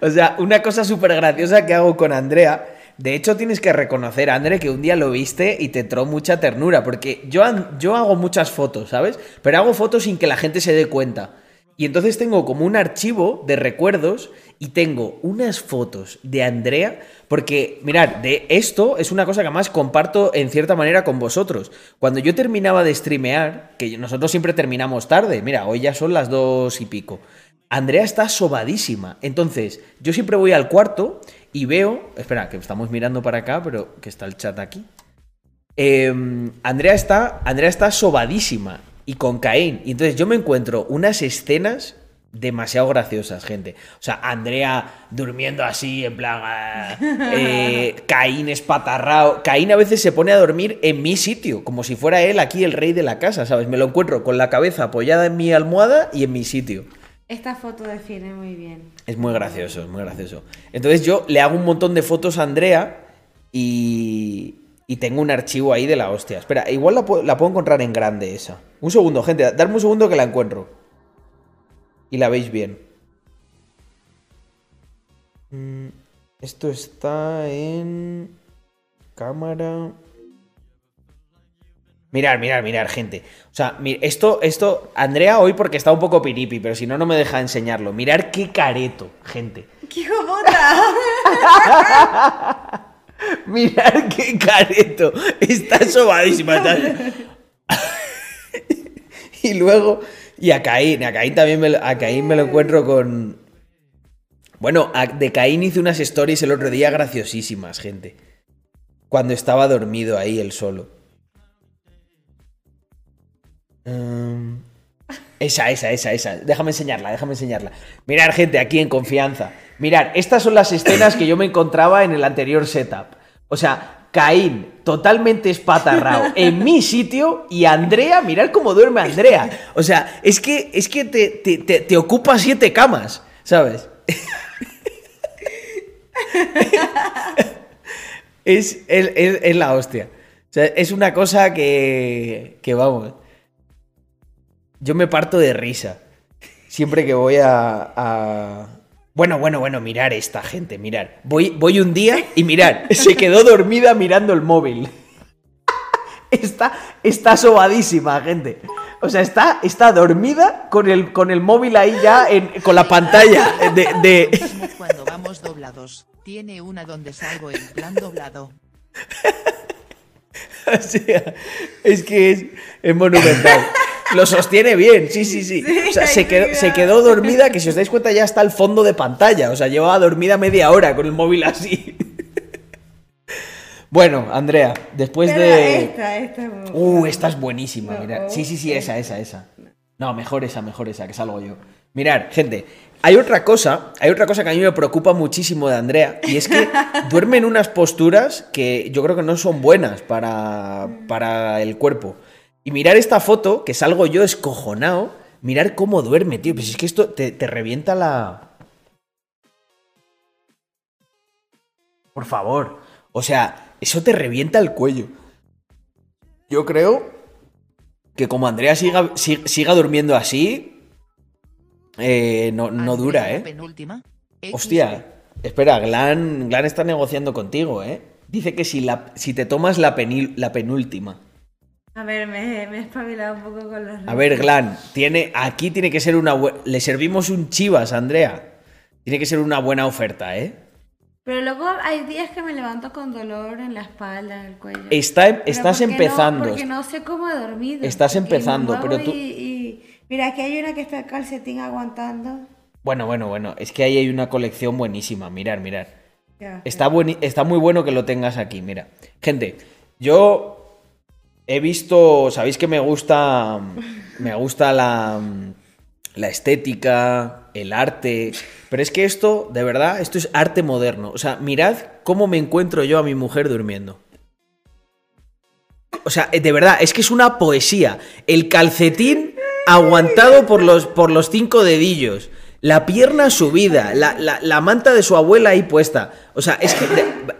O sea, una cosa súper graciosa que hago con Andrea De hecho, tienes que reconocer, André, que un día lo viste y te entró mucha ternura, porque yo, yo hago muchas fotos, ¿sabes? Pero hago fotos sin que la gente se dé cuenta. Y entonces tengo como un archivo de recuerdos y tengo unas fotos de Andrea, porque, mirad, de esto es una cosa que además comparto en cierta manera con vosotros. Cuando yo terminaba de streamear, que nosotros siempre terminamos tarde, mira, hoy ya son las dos y pico. Andrea está sobadísima. Entonces, yo siempre voy al cuarto y veo. Espera, que estamos mirando para acá, pero que está el chat aquí. Eh, Andrea está. Andrea está sobadísima. Y con Caín. Y entonces yo me encuentro unas escenas demasiado graciosas, gente. O sea, Andrea durmiendo así, en plan. ah, eh, Caín espatarrao. Caín a veces se pone a dormir en mi sitio, como si fuera él aquí el rey de la casa, ¿sabes? Me lo encuentro con la cabeza apoyada en mi almohada y en mi sitio. Esta foto define muy bien. Es muy gracioso, es muy gracioso. Entonces yo le hago un montón de fotos a Andrea y, y tengo un archivo ahí de la hostia. Espera, igual la puedo encontrar en grande esa. Un segundo, gente, darme un segundo que la encuentro. Y la veis bien. Mm, Esto está en cámara. Mirar, mirar, mirar, gente. O sea, esto, esto, Andrea hoy porque está un poco piripi, pero si no, no me deja enseñarlo. Mirar qué careto, gente. ¡Qué puta! Mirar qué careto. Está sobadísima. y luego, y a Caín, a Caín también me, lo- a me lo encuentro con... Bueno, de Caín hice unas stories el otro día graciosísimas, gente. Cuando estaba dormido ahí él solo. Mm, esa, esa, esa, esa. Déjame enseñarla, déjame enseñarla. Mirar, gente, aquí en confianza. Mirar, estas son las escenas que yo me encontraba en el anterior setup. O sea, Caín, totalmente espatarrao, en mi sitio, y Andrea, mirad cómo duerme Andrea. O sea, es que, es que te, te- te- te ocupa siete camas, ¿sabes? es, es- es- es la hostia. O sea, es una cosa que, que vamos. Yo me parto de risa. Siempre que voy a, a- Bueno, bueno, bueno, mirar esta gente, mirar. Voy, voy un día y mirar, se quedó dormida mirando el móvil. Está, está sobadísima, gente. O sea, está, está dormida con el, con el móvil ahí ya, en- con la pantalla de... Cuando vamos doblados, tiene una donde salgo en plan doblado. O sea, es que es, es monumental. Lo sostiene bien, sí, sí, sí. O sea, se quedó, se quedó dormida, que si os dais cuenta ya está al fondo de pantalla. O sea, llevaba dormida media hora con el móvil así. Bueno, Andrea, después Pero de... esta, esta es muy Uh, esta es buenísima, No, mirad. Sí, sí, sí, oh, esa, esa, esa. No, mejor esa, mejor esa, que salgo yo. Mirad, gente, hay otra cosa, hay otra cosa que a mí me preocupa muchísimo de Andrea, y es que duerme en unas posturas que yo creo que no son buenas para, para el cuerpo. Y mirar esta foto, que salgo yo escojonado, mirar cómo duerme, tío. Pues es que esto te, te revienta la... Por favor. O sea, eso te revienta el cuello. Yo creo que como Andrea siga, si- siga durmiendo así, eh, no, no dura, ¿eh? penúltima. Hostia, espera, Glan, Glan está negociando contigo, ¿eh? Dice que si, la, si te tomas la, penil- la penúltima. A ver, me, me he espabilado un poco con los A ver, Glan, tiene, aquí tiene que ser una buena... Le servimos un chivas, Andrea. Tiene que ser una buena oferta, ¿eh? Pero luego hay días que me levanto con dolor en la espalda, en el cuello. Está- Pero estás porque no- empezando. porque no sé cómo he dormido. Estás empezando, pero tú- Y, y- Mira, aquí hay una que está el calcetín aguantando. Bueno, bueno, bueno. Es que ahí hay una colección buenísima. Mirar, mirar. Está, bueni- está muy bueno que lo tengas aquí, mira. Gente, yo he visto, sabéis que me gusta, me gusta la, la estética, el arte, pero es que esto, de verdad, esto es arte moderno. O sea, mirad cómo me encuentro yo a mi mujer durmiendo. O sea, de verdad, es que es una poesía. El calcetín aguantado por los, por los cinco dedillos. La pierna subida, la, la- la manta de su abuela ahí puesta. O sea, es que,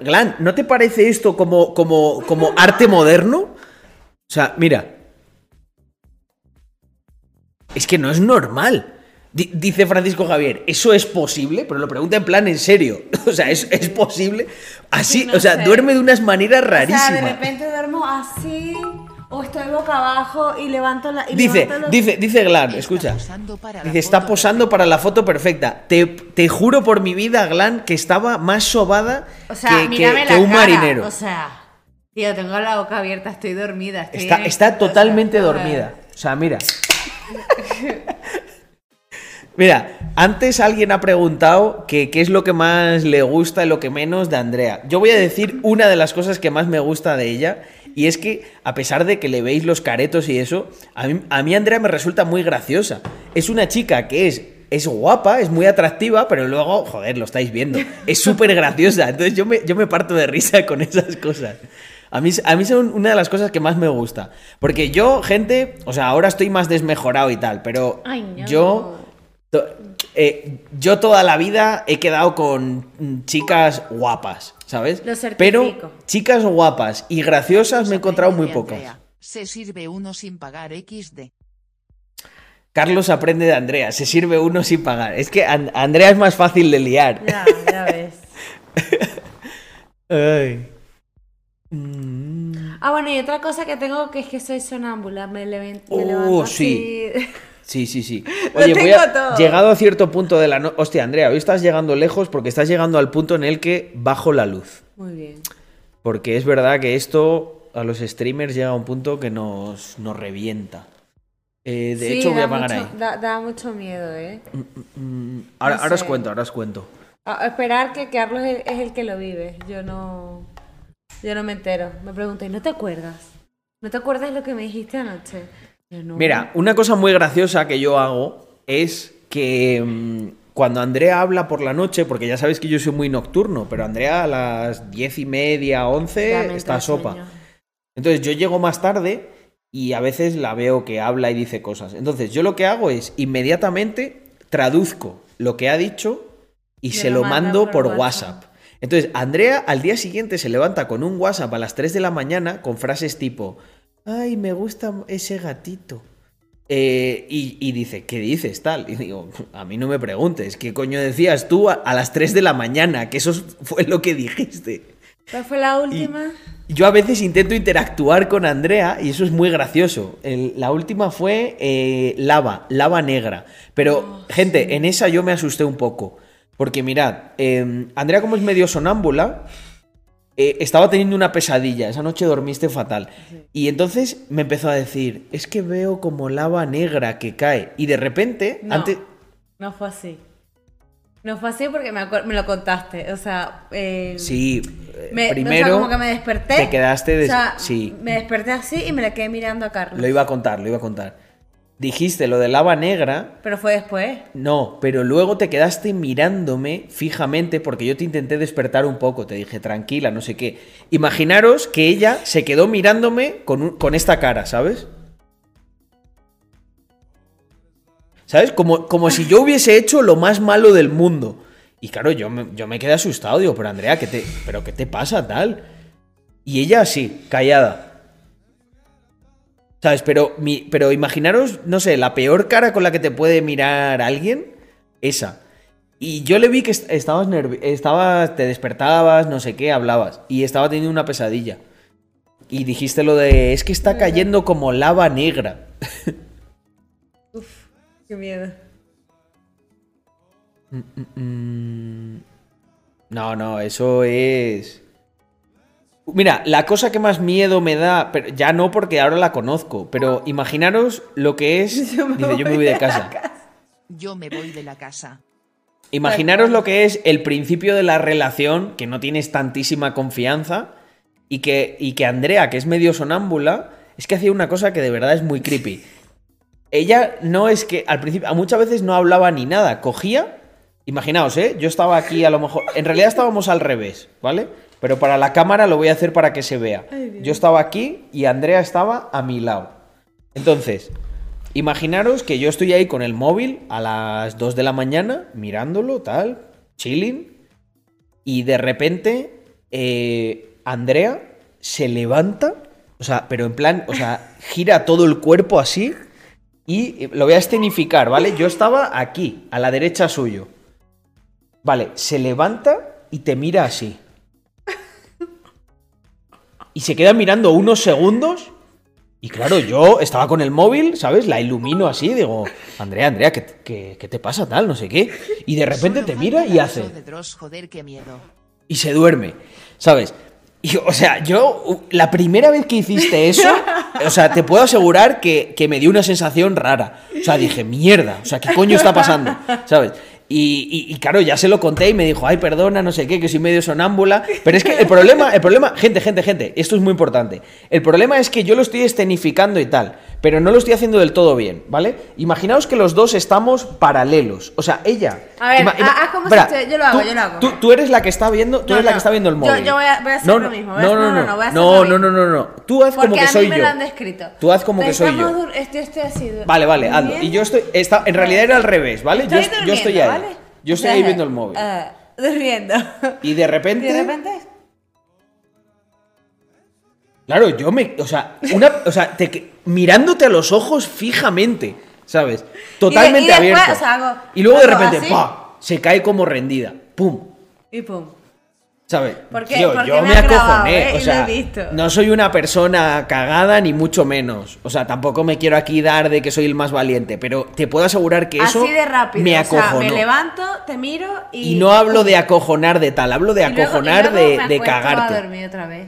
Glan, ¿no te parece esto como, como, como arte moderno? O sea, mira. Es que no es normal. Di- dice Francisco Javier, ¿eso es posible? Pero lo pregunta en plan en serio. O sea, ¿es, es posible? Así, no o sea, sé. duerme de unas maneras O sea, de rarísimas. repente duermo así, o estoy boca abajo y levanto la. y Dice, levanto los- dice, dice Glan, escucha. Dice, está posando para la foto perfecta. Te, te juro por mi vida, Glan, que estaba más sobada O sea, que, un cara, marinero. O sea, tío, tengo la boca abierta, estoy dormida. Estoy Está, en- está totalmente o sea, dormida. O sea, mira. Mira, antes alguien ha preguntado que qué es lo que más le gusta y lo que menos de Andrea. Yo voy a decir una de las cosas que más me gusta de ella. Y es que, a pesar de que le veis los caretos y eso, a mí, a mí Andrea me resulta muy graciosa. Es una chica que es, es guapa, es muy atractiva, pero luego, joder, lo estáis viendo. Es súper graciosa. Entonces yo me, yo me parto de risa con esas cosas. A mí, a mí son una de las cosas que más me gusta. Porque yo, gente, o sea, ahora estoy más desmejorado y tal, pero Ay, no. yo, to- eh, yo toda la vida he quedado con mm, chicas guapas, ¿sabes? Lo. Pero chicas guapas y graciosas me he encontrado muy pocas. Se sirve uno sin pagar XD. Carlos aprende de Andrea, se sirve uno sin pagar. Es que An- Andrea es más fácil de liar. Ya, ya ves. Ay. Ah, bueno, y otra cosa que tengo que es que soy sonámbula. Me, Oh, levanto sí. así. Sí, sí, sí. Lo Oye, voy a- todo. llegado a cierto punto de la noche. Hostia, Andrea, hoy estás llegando lejos porque estás llegando al punto en el que bajo la luz. Muy bien. Porque es verdad que esto a los streamers llega a un punto que nos, nos revienta. Eh, de Sí, hecho, voy a apagar mucho- ahí. Da, da mucho miedo, ¿eh? Mm, ahora, No ahora os cuento, ahora os cuento. A esperar que Carlos es, es el que lo vive. Yo no. Yo no me entero. Me pregunté, ¿no te acuerdas? ¿No te acuerdas lo que me dijiste anoche? No. Mira, una cosa muy graciosa que yo hago es que mm, cuando Andrea habla por la noche, porque ya sabéis que yo soy muy nocturno, pero Andrea a las diez y media, once, está sopa. sueño. Entonces yo llego más tarde y a veces la veo que habla y dice cosas. Entonces yo lo que hago es inmediatamente traduzco lo que ha dicho y se lo mando por por WhatsApp. Entonces Andrea al día siguiente se levanta con un WhatsApp a las 3 de la mañana con frases tipo, ay, me gusta ese gatito. Eh, y, y dice, ¿qué dices tal? Y digo, a mí no me preguntes, ¿qué coño decías tú a, a las 3 de la mañana? Que eso fue lo que dijiste. ¿Cuál fue la última? Yo a veces intento interactuar con Andrea y eso es muy gracioso. El- la última fue eh, lava, lava negra. Pero, gente, en esa yo me asusté un poco. Porque mirad, eh, Andrea como es medio sonámbula, eh, estaba teniendo una pesadilla. Esa noche dormiste fatal. Y entonces me empezó a decir, es que veo como lava negra que cae. Y de repente, No. antes... No fue así. No fue así porque me, lo contaste. O sea, eh, Sí, me- o sea, primero como que me desperté. te quedaste... des- O sea, sí. me desperté así y me la quedé mirando a Carlos. Lo iba a contar, lo iba a contar. Dijiste lo de lava negra, Pero fue después. no, pero luego te quedaste mirándome fijamente porque yo te intenté despertar un poco, te dije tranquila, no sé qué. Imaginaros que ella se quedó mirándome con, un- con esta cara, ¿sabes? ¿Sabes? Como, como si yo hubiese hecho lo más malo del mundo. Y claro, yo me, yo me quedé asustado, digo, pero Andrea, ¿qué te, ¿pero qué te pasa tal? Y ella así, callada. ¿Sabes? Pero, mi- pero imaginaros, no sé, la peor cara con la que te puede mirar alguien, esa. Y yo le vi que est- estabas estabas, te despertabas, no sé qué, hablabas. Y estaba teniendo una pesadilla. Y dijiste lo de, es que está cayendo como lava negra. Qué miedo. Mm, mm, mm. No, no, eso es... Mira, la cosa que más miedo me da, pero ya no porque ahora la conozco, pero imaginaros lo que es... Dice, yo me voy de casa. Yo me voy de la casa. Imaginaros lo que es el principio de la relación, que no tienes tantísima confianza, y que, y que Andrea, que es medio sonámbula, es que hacía una cosa que de verdad es muy creepy. Ella no es que al principio, muchas veces no hablaba ni nada, cogía, imaginaos, ¿eh? Yo estaba aquí a lo mejor, en realidad estábamos al revés, ¿vale? Pero para la cámara lo voy a hacer para que se vea. Ay. Yo estaba aquí y Andrea estaba a mi lado. Entonces, imaginaros que yo estoy ahí con el móvil a las 2 de la mañana, mirándolo, tal, chilling, y de repente eh, Andrea se levanta, o sea, pero en plan, o sea, gira todo el cuerpo así, Y eh, lo voy a escenificar, ¿vale? Yo estaba aquí, a la derecha suyo. Vale, se levanta y te mira así. Y se queda mirando unos segundos. Y claro, yo estaba con el móvil, ¿sabes? La ilumino así, digo, Andrea, Andrea, ¿qué, qué- qué te pasa tal? No sé qué. Y de repente te mira y hace. Y se duerme, ¿sabes? Y, o sea, yo, la primera vez que hiciste eso, o sea, te puedo asegurar que, que me dio una sensación rara. O sea, dije, mierda, o sea, ¿qué coño está pasando? ¿Sabes? Y, claro, ya se lo conté y me dijo, ay, perdona, no sé qué, que soy medio sonámbula. Pero es que el problema, el problema, gente, gente, gente, esto es muy importante. El problema es que yo lo estoy escenificando y tal, pero no lo estoy haciendo del todo bien, ¿vale? Imaginaos que los dos estamos paralelos. O sea, ella. A ver, haz como si estoy- yo lo hago, tú- yo lo hago. Tú, tú eres la que está viendo, tú No, eres la que está viendo el Yo- móvil. yo voy a- voy a hacer no, lo mismo, No, no, no, no, no, voy a hacer no, lo no, no, no, no. Tú haz Porque como que a mí soy me yo. lo han descrito. Tú haz como que soy yo. dur- Estoy, estoy así. dur- Vale, vale, hazlo. Y yo estoy. Está, en realidad era al revés, ¿vale? Yo, Estoy yo estoy ahí. Yo estoy ahí viendo el móvil. Eh, durmiendo. Y de repente. Y de repente. Claro, yo me. O sea, una, o sea te mirándote a los ojos fijamente, ¿sabes? Totalmente y después, abierto. o sea, hago- y luego de repente, así. ¡pa! Se cae como rendida. ¡Pum! Y pum. ¿Sabes? ¿Por qué? Tío, Porque yo me me has grabado, acojoné. ¿eh? Y O sea, no soy una persona cagada ni mucho menos. O sea, tampoco me quiero aquí dar de que soy el más valiente. Pero te puedo asegurar que eso Así de rápido. me o sea, acojonó. me levanto, te miro y. y no hablo de acojonar de tal, hablo de y luego- y acojonar luego de, me de cagarte. a dormir otra vez.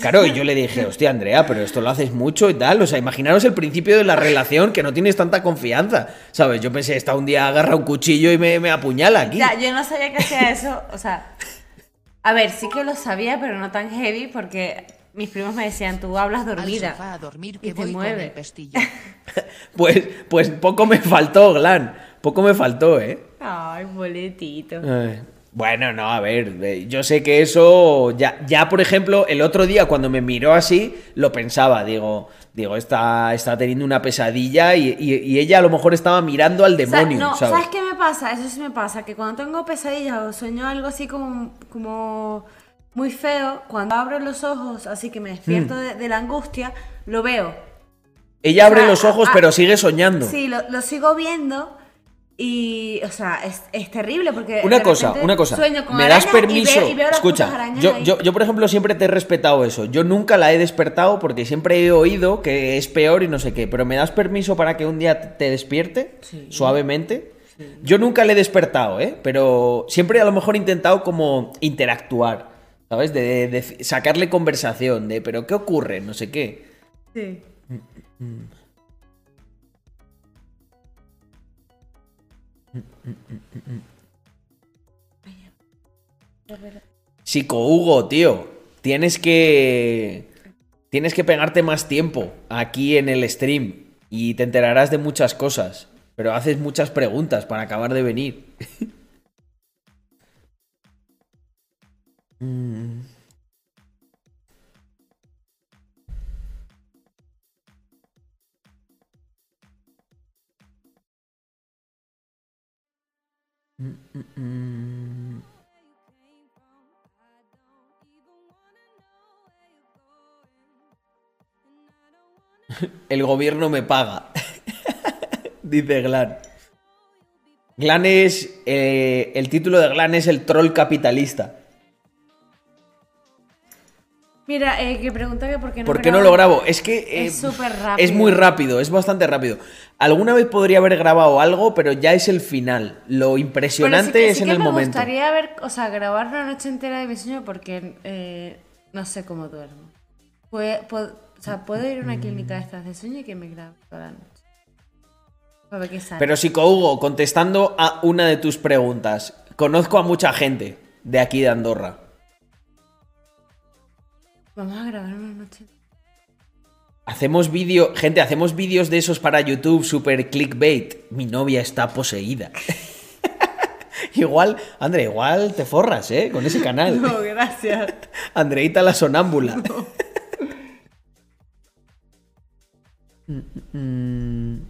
Claro, y yo le dije, hostia, Andrea, pero esto lo haces mucho y tal. O sea, imaginaros el principio de la relación que no tienes tanta confianza. ¿Sabes? Yo pensé, está un día agarra un cuchillo y me, me apuñala aquí. Ya, yo no sabía que hacía eso. O sea, a ver, sí que lo sabía, pero no tan heavy porque mis primos me decían, tú hablas dormida. Al sofá a dormir y que te voy con mueve. el pestillo. Pues, pues poco me faltó, Glan. Poco me faltó, ¿eh? Ay, boletito. Ay, Bueno, no, a ver, eh, yo sé que eso, ya, ya por ejemplo, el otro día cuando me miró así, lo pensaba, digo, digo, está, está teniendo una pesadilla y, y- y ella a lo mejor estaba mirando al O sea, demonio, no, ¿sabes? ¿sabes qué me pasa? Eso sí me pasa, que cuando tengo pesadillas o sueño algo así como, como muy feo, cuando abro los ojos, así que me despierto Mm. de, de la angustia, lo veo. Ella abre o sea, los ojos, ah, pero sigue soñando. Sí, lo, lo sigo viendo y, o sea, es, es terrible porque... Una cosa, una cosa. Sueño con ¿Me das y permiso? y veo Escucha, yo, yo, yo, por ejemplo siempre te he respetado eso. Yo nunca la he despertado porque siempre he oído que es peor y no sé qué. Pero ¿me das permiso para que un día te despierte suavemente? Yo nunca le he despertado, ¿eh? Pero siempre a lo mejor he intentado como interactuar, ¿sabes? De, de- de sacarle conversación, de pero ¿qué ocurre? No sé qué. Sí. Psico Hugo, tío, tienes que. Tienes que pegarte más tiempo aquí en el stream y te enterarás de muchas cosas. Pero haces muchas preguntas para acabar de venir. Mm. Mm, mm, mm. El gobierno me paga. Dice Glan. Glan es. eh, el título de Glan es el troll capitalista. Mira, eh, que pregunta que por qué no ¿Por qué no lo grabo? Es que. eh, Es súper rápido. Es muy rápido, es bastante rápido. Alguna vez podría haber grabado algo, pero ya es el final. Lo impresionante sí que- es sí en el me momento. gustaría ver, o sea, grabar una noche entera de mi sueño porque eh, no sé cómo duermo. Pue- puedo- o sea, puedo ir a una clínica de estas de sueño y que me grabe toda la noche. Para ver qué sale. Pero Psico Hugo, contestando a una de tus preguntas, conozco a mucha gente de aquí de Andorra. Vamos a grabar una noche. Hacemos vídeo, gente, hacemos vídeos de esos para YouTube super clickbait. Mi novia está poseída. igual, André, igual te forras, ¿eh? Con ese canal. No, gracias. Andreita la sonámbula. Mm, mm.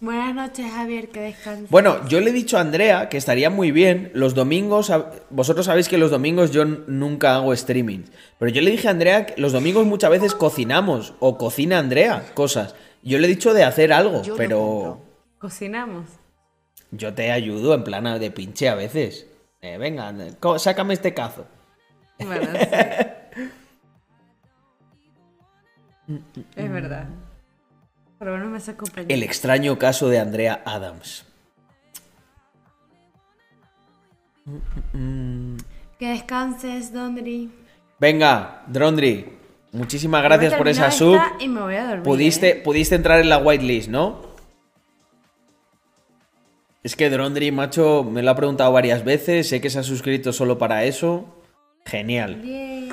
Buenas noches, Javier, que descanses. Bueno, yo le he dicho a Andrea que estaría muy bien los domingos. Vosotros sabéis que los domingos yo nunca hago streaming. Pero yo le dije a Andrea que los domingos muchas veces cocinamos o cocina Andrea cosas. Yo le he dicho de hacer algo, Yo pero Cocinamos. yo te ayudo en plan de pinche a veces. Eh, venga, sácame este cazo. Bueno, sí. es verdad. Pero me. El extraño caso de Andrea Adams. Que descanses, Dondri. Venga, Drondri. Muchísimas gracias por esa sub. Y me voy a dormir. Pudiste, ¿eh? pudiste entrar en la whitelist, ¿no? Es que Drondri, macho, me lo ha preguntado varias veces. Sé que se ha suscrito solo para eso. Genial. Bien.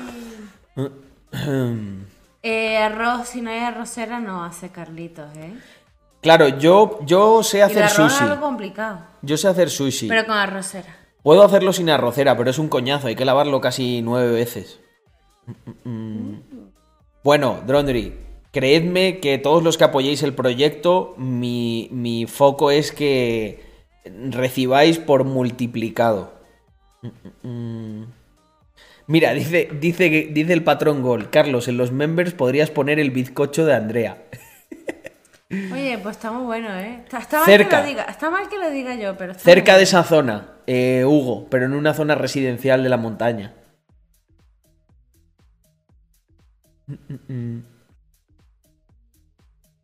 Eh, arroz, si no hay arrocera, no hace Carlitos, ¿eh? Claro, yo, yo sé y hacer es sushi. algo complicado. Yo sé hacer sushi. Pero con arrocera. Puedo hacerlo sin arrocera, pero es un coñazo. Hay que lavarlo casi nueve veces. Mm. Bueno, Drondri, creedme que todos los que apoyéis el proyecto, mi, mi foco es que recibáis por multiplicado. Mira, dice, dice, que- dice el patrón Gol, Carlos, en los members podrías poner el bizcocho de Andrea. Oye, pues está muy bueno, ¿eh? Está, está mal Cerca. que lo diga, está mal que lo diga yo, pero está Cerca de esa zona, eh, Hugo, pero en una zona residencial de la montaña. Mm, mm, mm.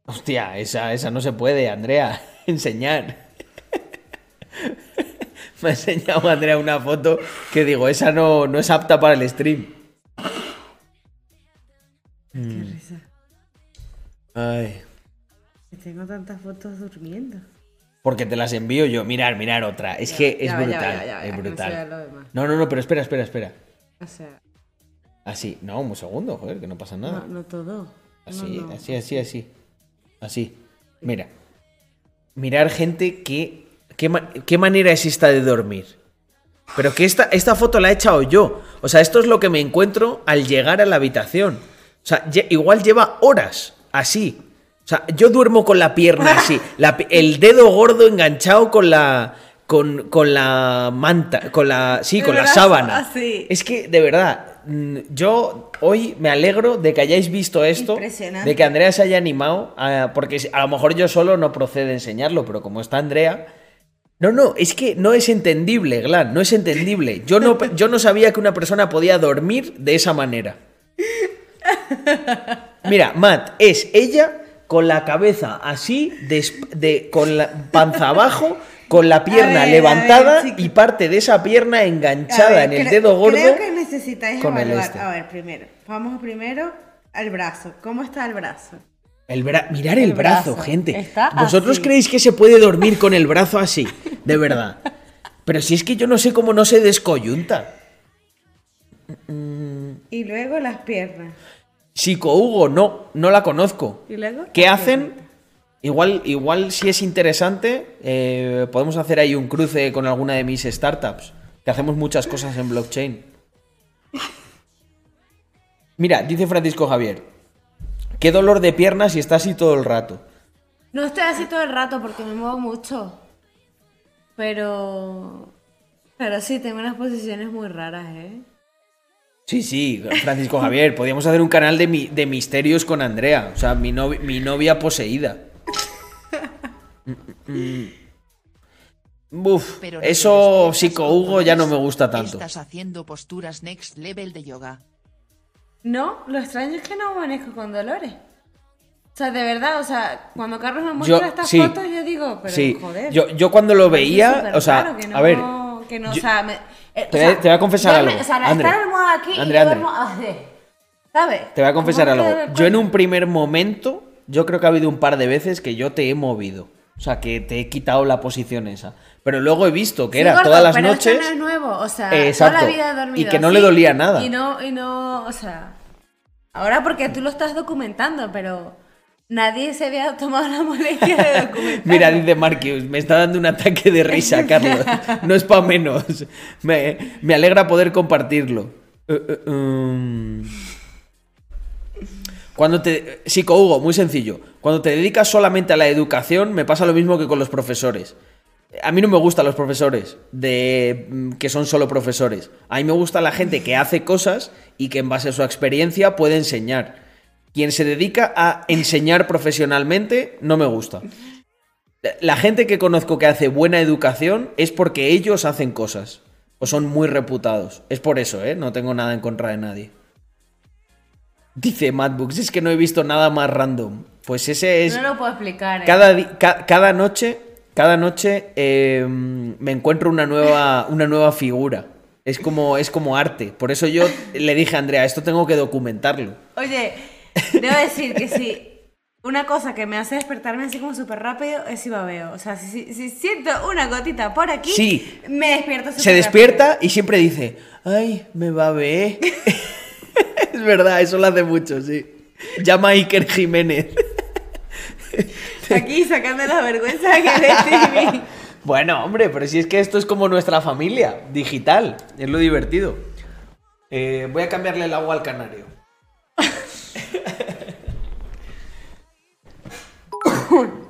Hostia, esa, esa no se puede, Andrea. Enseñar. Me ha enseñado Andrea una foto que digo, esa no, no es apta para el stream. Mm. Qué risa. Ay. Tengo tantas fotos durmiendo. Porque te las envío yo. Mirar, mirar otra. Es que es ya brutal. ya es no brutal. No, no, no, pero espera, espera, espera. O sea, Así. No, un segundo, joder, que no pasa nada. no, no todo. Así, No, no. así, así, así. Así. Mira. Mirar gente que. ¿Qué, ma- qué manera es esta de dormir? Pero que esta, esta foto la he echado yo. O sea, esto es lo que me encuentro al llegar a la habitación. O sea, igual lleva horas así. O sea, yo duermo con la pierna así. la el dedo gordo enganchado con la. Con, con la manta. Con la. Sí, con la sábana. así. Es que, de verdad, mm, yo hoy me alegro de que hayáis visto esto. Impresionante. De que Andrea se haya animado. a- porque a lo mejor yo solo no procede enseñarlo, pero como está Andrea. No, no, es que no es entendible, Glan, no es entendible. Yo no, yo no sabía que una persona podía dormir de esa manera. Mira, Matt, es ella con la cabeza así, de, con la panza abajo, con la pierna ver, a ver, levantada y parte de esa pierna enganchada ver, en el dedo gordo. Creo que necesitáis evaluar. este. A ver, primero. Vamos primero al brazo. ¿Cómo está el brazo? El bra- mirar el, El brazo, brazo. gente. Está ¿Vosotros así. creéis que se puede dormir con el brazo así? De verdad. Pero si es que yo no sé cómo no se descoyunta. Y luego las piernas. Psico Hugo, no, no la conozco. ¿Y luego? ¿Qué hacen? Igual, igual si es interesante, eh, podemos hacer ahí un cruce con alguna de mis startups. Que hacemos muchas cosas en blockchain. Mira, dice Francisco Javier. Qué dolor de piernas y está así todo el rato. No estoy así todo el rato porque me muevo mucho. Pero. Pero sí, tengo unas posiciones muy raras, ¿eh? Sí, sí, Francisco Javier, podríamos hacer un canal de, mi- de misterios con Andrea. O sea, mi, novi- mi novia poseída. Mm, mm. Uf, Pero no eso psico Hugo ya no me gusta tanto. Estás haciendo posturas next level de yoga. No, lo extraño es que no amanezco con dolores. O sea, de verdad, o sea, cuando Carlos me Yo- muestra estas sí. fotos, yo digo, pero sí, joder. yo, yo cuando lo veía, o sea, raro que no- a ver, que no, yo- o sea, me- eh, te o voy a- sea, te voy a confesar algo, O sea, la almohada aquí Andre, y yo Andre. duermo ¿sabes? te voy a confesar algo. Yo en un primer momento, yo creo que ha habido un par de veces que yo te he movido. O sea, que te he quitado la posición esa. Pero luego he visto que Sí, era gordo, todas las pero noches. no es nuevo, o sea, Eh, toda exacto. la vida he dormido Y que no así, le dolía nada. Y no, y no, o sea, ahora porque tú lo estás documentando, pero nadie se había tomado la molestia de documentar. Mira, dice Marquius, me está dando un ataque de risa, Carlos. No es para menos. Me, me alegra poder compartirlo. Um. Cuando te. Psico Hugo, muy sencillo. Cuando te dedicas solamente a la educación, me pasa lo mismo que con los profesores. A mí no me gustan los profesores de mm, que son solo profesores. A mí me gusta la gente que hace cosas y que en base a su experiencia puede enseñar. Quien se dedica a enseñar profesionalmente no me gusta. La gente que conozco que hace buena educación es porque ellos hacen cosas o son muy reputados. Es por eso, ¿eh? No tengo nada en contra de nadie. Dice Madbooks, es que no he visto nada más random. Pues ese es... No lo puedo explicar. ¿eh? Cada, di- ca- cada noche, cada noche eh, me encuentro una nueva, una nueva figura. Es como, es como arte. Por eso yo le dije a Andrea, esto tengo que documentarlo. Oye, debo decir que sí. Una cosa que me hace despertarme así como súper rápido es si babeo. O sea, si, si- si siento una gotita por aquí, Sí. me despierto súper Se despierta y siempre dice, ay, me va a ver. es verdad, eso lo hace mucho, sí. Llama a Iker Jiménez. Aquí sacando la vergüenza que le estoy Bueno, hombre, pero si es que esto es como nuestra familia, digital, es lo divertido. Eh, voy a cambiarle el agua al canario.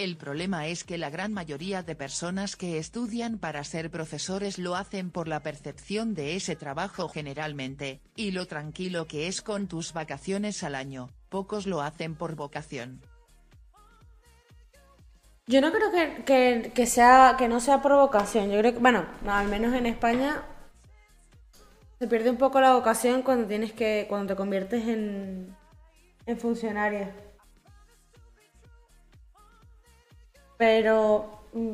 El problema es que la gran mayoría de personas que estudian para ser profesores lo hacen por la percepción de ese trabajo generalmente, y lo tranquilo que es con tus vacaciones al año, pocos lo hacen por vocación. Yo no creo que, que- sea, que no sea provocación. Yo creo que, bueno, no, al menos en España se pierde un poco la vocación cuando tienes que, cuando te conviertes en, en funcionaria. Pero mm,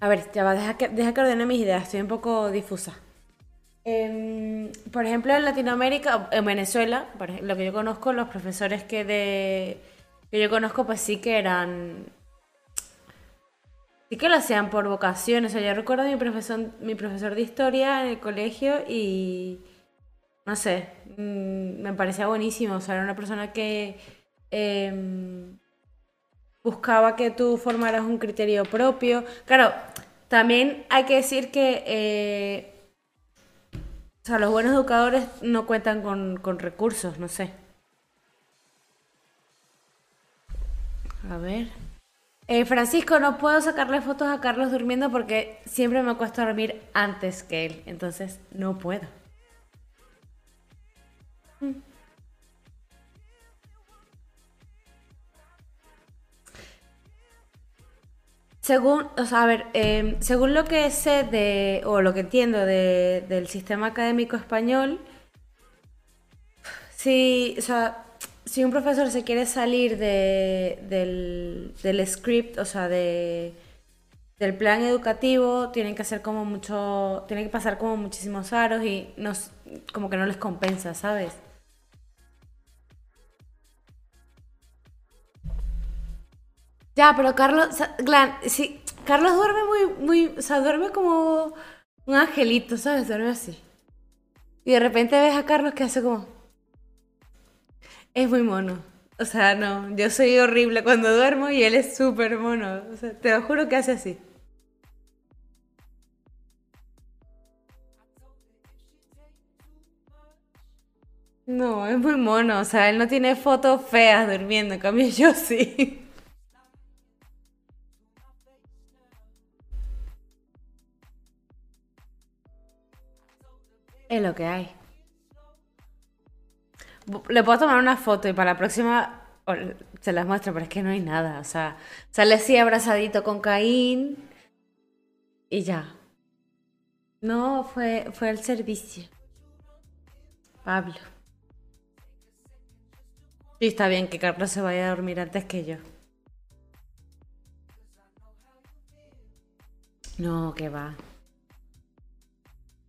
a ver, ya va, deja que, deja que ordene mis ideas, estoy un poco difusa. Em, por ejemplo, en Latinoamérica, en Venezuela, por ej- lo que yo conozco, los profesores que de que yo conozco, pues sí que eran sí que lo hacían por vocación. O sea, yo recuerdo a mi profesor, mi profesor de historia en el colegio y no sé, mm, me parecía buenísimo. O sea, era una persona que em, buscaba que tú formaras un criterio propio. Claro, también hay que decir que eh, o sea, los buenos educadores no cuentan con, con recursos, no sé. A ver. Eh, Francisco, no puedo sacarle fotos a Carlos durmiendo porque siempre me cuesta dormir antes que él. Entonces, no puedo. Mm. Según, o sea, a ver, em, según lo que sé de, o lo que entiendo de- del sistema académico español, si, o sea, si un profesor se quiere salir de, del, script, o sea, de, del plan educativo, tienen que hacer como mucho, tienen que pasar como muchísimos aros y nos, como que no les compensa, ¿sabes? Ya, pero Carlos, Glan, sí, Carlos duerme muy, muy, o sea, duerme como un angelito, ¿sabes? Duerme así. Y de repente ves a Carlos que hace como... Es muy mono. O sea, no, yo soy horrible cuando duermo y él es súper mono. O sea, te lo juro que hace así. No, es muy mono. O sea, él no tiene fotos feas durmiendo. En cambio, yo sí. Es lo que hay. Le puedo tomar una foto y para la próxima se las muestro, pero es que no hay nada. O sea, sale así abrazadito con Caín y ya. No, fue, fue el servicio. Pablo. Y está bien que Carlos se vaya a dormir antes que yo. No, que va.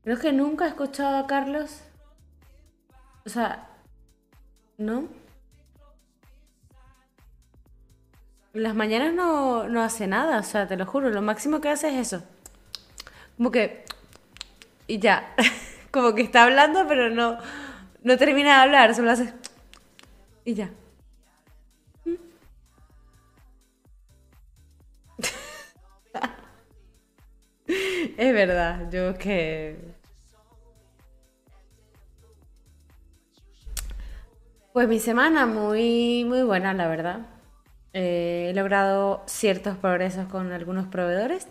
Creo que nunca he escuchado a Carlos. O sea, ¿no? Las mañanas no, no hace nada, o sea, te lo juro, lo máximo que hace es eso. Como que... Y ya. Como que está hablando, pero no, no termina de hablar, solo hace... Y ya. Es verdad, yo que. Pues mi semana muy, muy buena, la verdad. Eh, he logrado ciertos progresos con algunos proveedores.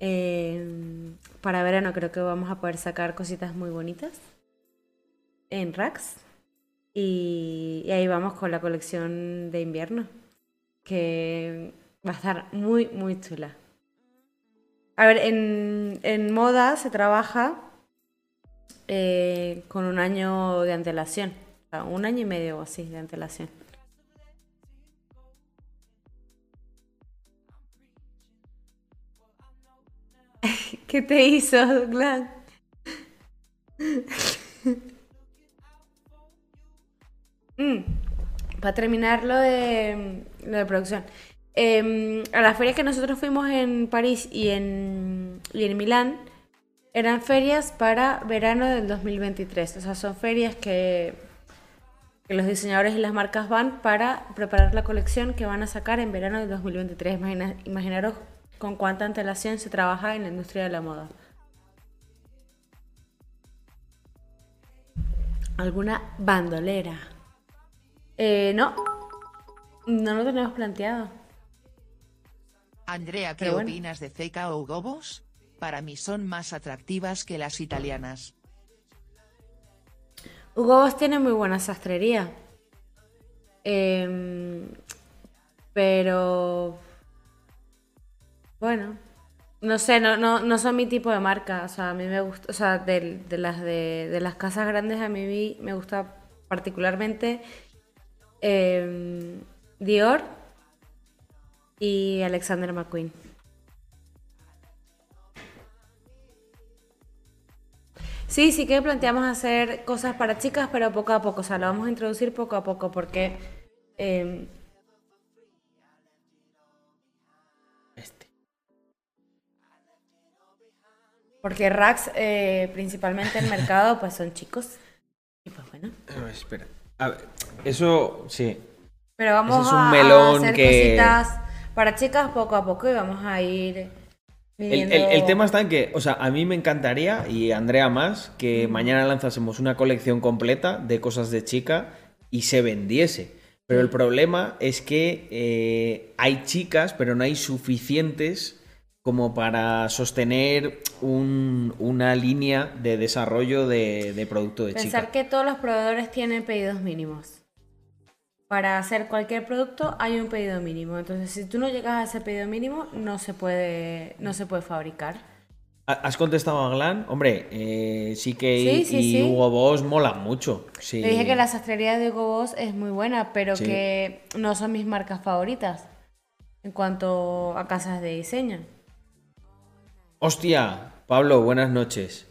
Eh, para verano creo que vamos a poder sacar cositas muy bonitas en racks. Y, ahí vamos con la colección de invierno, que va a estar muy, muy chula. A ver, en, en moda se trabaja eh, con un año de antelación. Un año y medio o así de antelación. ¿Qué te hizo, Douglas? Mm, Para terminar lo de, de producción. Em, a las ferias que nosotros fuimos en París y en, y en Milán eran ferias para verano del 2023. O sea, son ferias que, que los diseñadores y las marcas van para preparar la colección que van a sacar en verano del 2023. Imagina- imaginaros con cuánta antelación se trabaja en la industria de la moda. ¿Alguna bandolera? Eh, no, no lo tenemos planteado. Andrea, ¿qué bueno. opinas de Ceca o Gobos? Para mí son más atractivas que las italianas. Hugo Boss tiene muy buena sastrería. Em, pero. Bueno. No sé, no, no, no son mi tipo de marca. O sea, a mí me gusta. O sea, de, de las de, de las casas grandes a mí me gusta particularmente em, Dior y Alexander McQueen. Sí, sí que planteamos hacer cosas para chicas, pero poco a poco. O sea, lo vamos a introducir poco a poco porque. em, Porque racks, eh, principalmente el mercado, pues son chicos. Y pues bueno. A ver, espera. A ver, eso sí. Pero vamos Ese es un a, hacer que- cositas para chicas poco a poco y vamos a ir El, midiendo... el- el tema está en que, o sea, a mí me encantaría, y Andrea más, que mañana lanzásemos una colección completa de cosas de chica y se vendiese. Pero el problema es que eh, hay chicas, pero no hay suficientes como para sostener un- una línea de desarrollo de, de producto de Pensar chica. que todos los proveedores tienen pedidos mínimos. Para hacer cualquier producto hay un pedido mínimo. Entonces, si tú no llegas a ese pedido mínimo, no se puede, no se puede fabricar. ¿Ha- ¿Has contestado a Glan? Hombre, eh, sí que Sí, y, sí, y sí. Hugo Boss mola mucho. Le dije que la sastrería de Hugo Boss es muy buena, pero que no son mis marcas favoritas en cuanto a casas de diseño. Hostia, Pablo, buenas noches.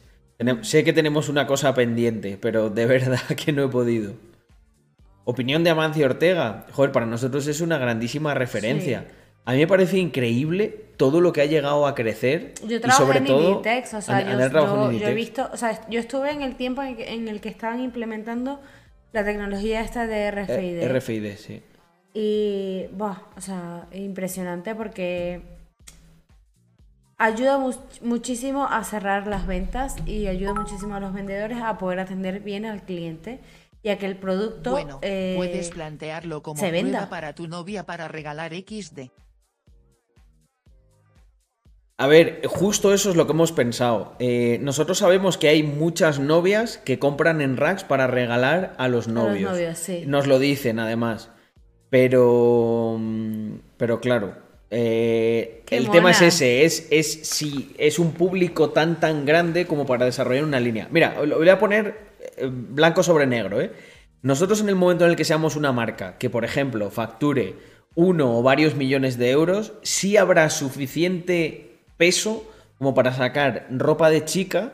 Sé que tenemos una cosa pendiente, pero de verdad que no he podido. Opinión de Amancio Ortega. Joder, para nosotros es una grandísima referencia. Sí. A mí me parece increíble todo lo que ha llegado a crecer. Yo y trabajo sobre en todo, Inditex, o sea, yo, he visto, o sea, yo estuve en el tiempo en que- en el que estaban implementando la tecnología esta de RFID. Eh, RFID, sí. Y, buah, o sea, impresionante porque ayuda mu- muchísimo a cerrar las ventas y ayuda muchísimo a los vendedores a poder atender bien al cliente y a que el producto Bueno, eh, puedes plantearlo como se prueba venda. para tu novia para regalar XD. A ver, justo eso es lo que hemos pensado. Eh, nosotros sabemos que hay muchas novias que compran en racks para regalar a los novios. novios, sí. Nos lo dicen, además. Pero. mm, Pero claro. eh, el tema es ese: es, es si es un público tan tan grande como para desarrollar una línea. Mira, lo voy a poner blanco sobre negro, ¿eh? Nosotros en el momento en el que seamos una marca que, por ejemplo, facture uno o varios millones de euros, sí habrá suficiente peso como para sacar ropa de chica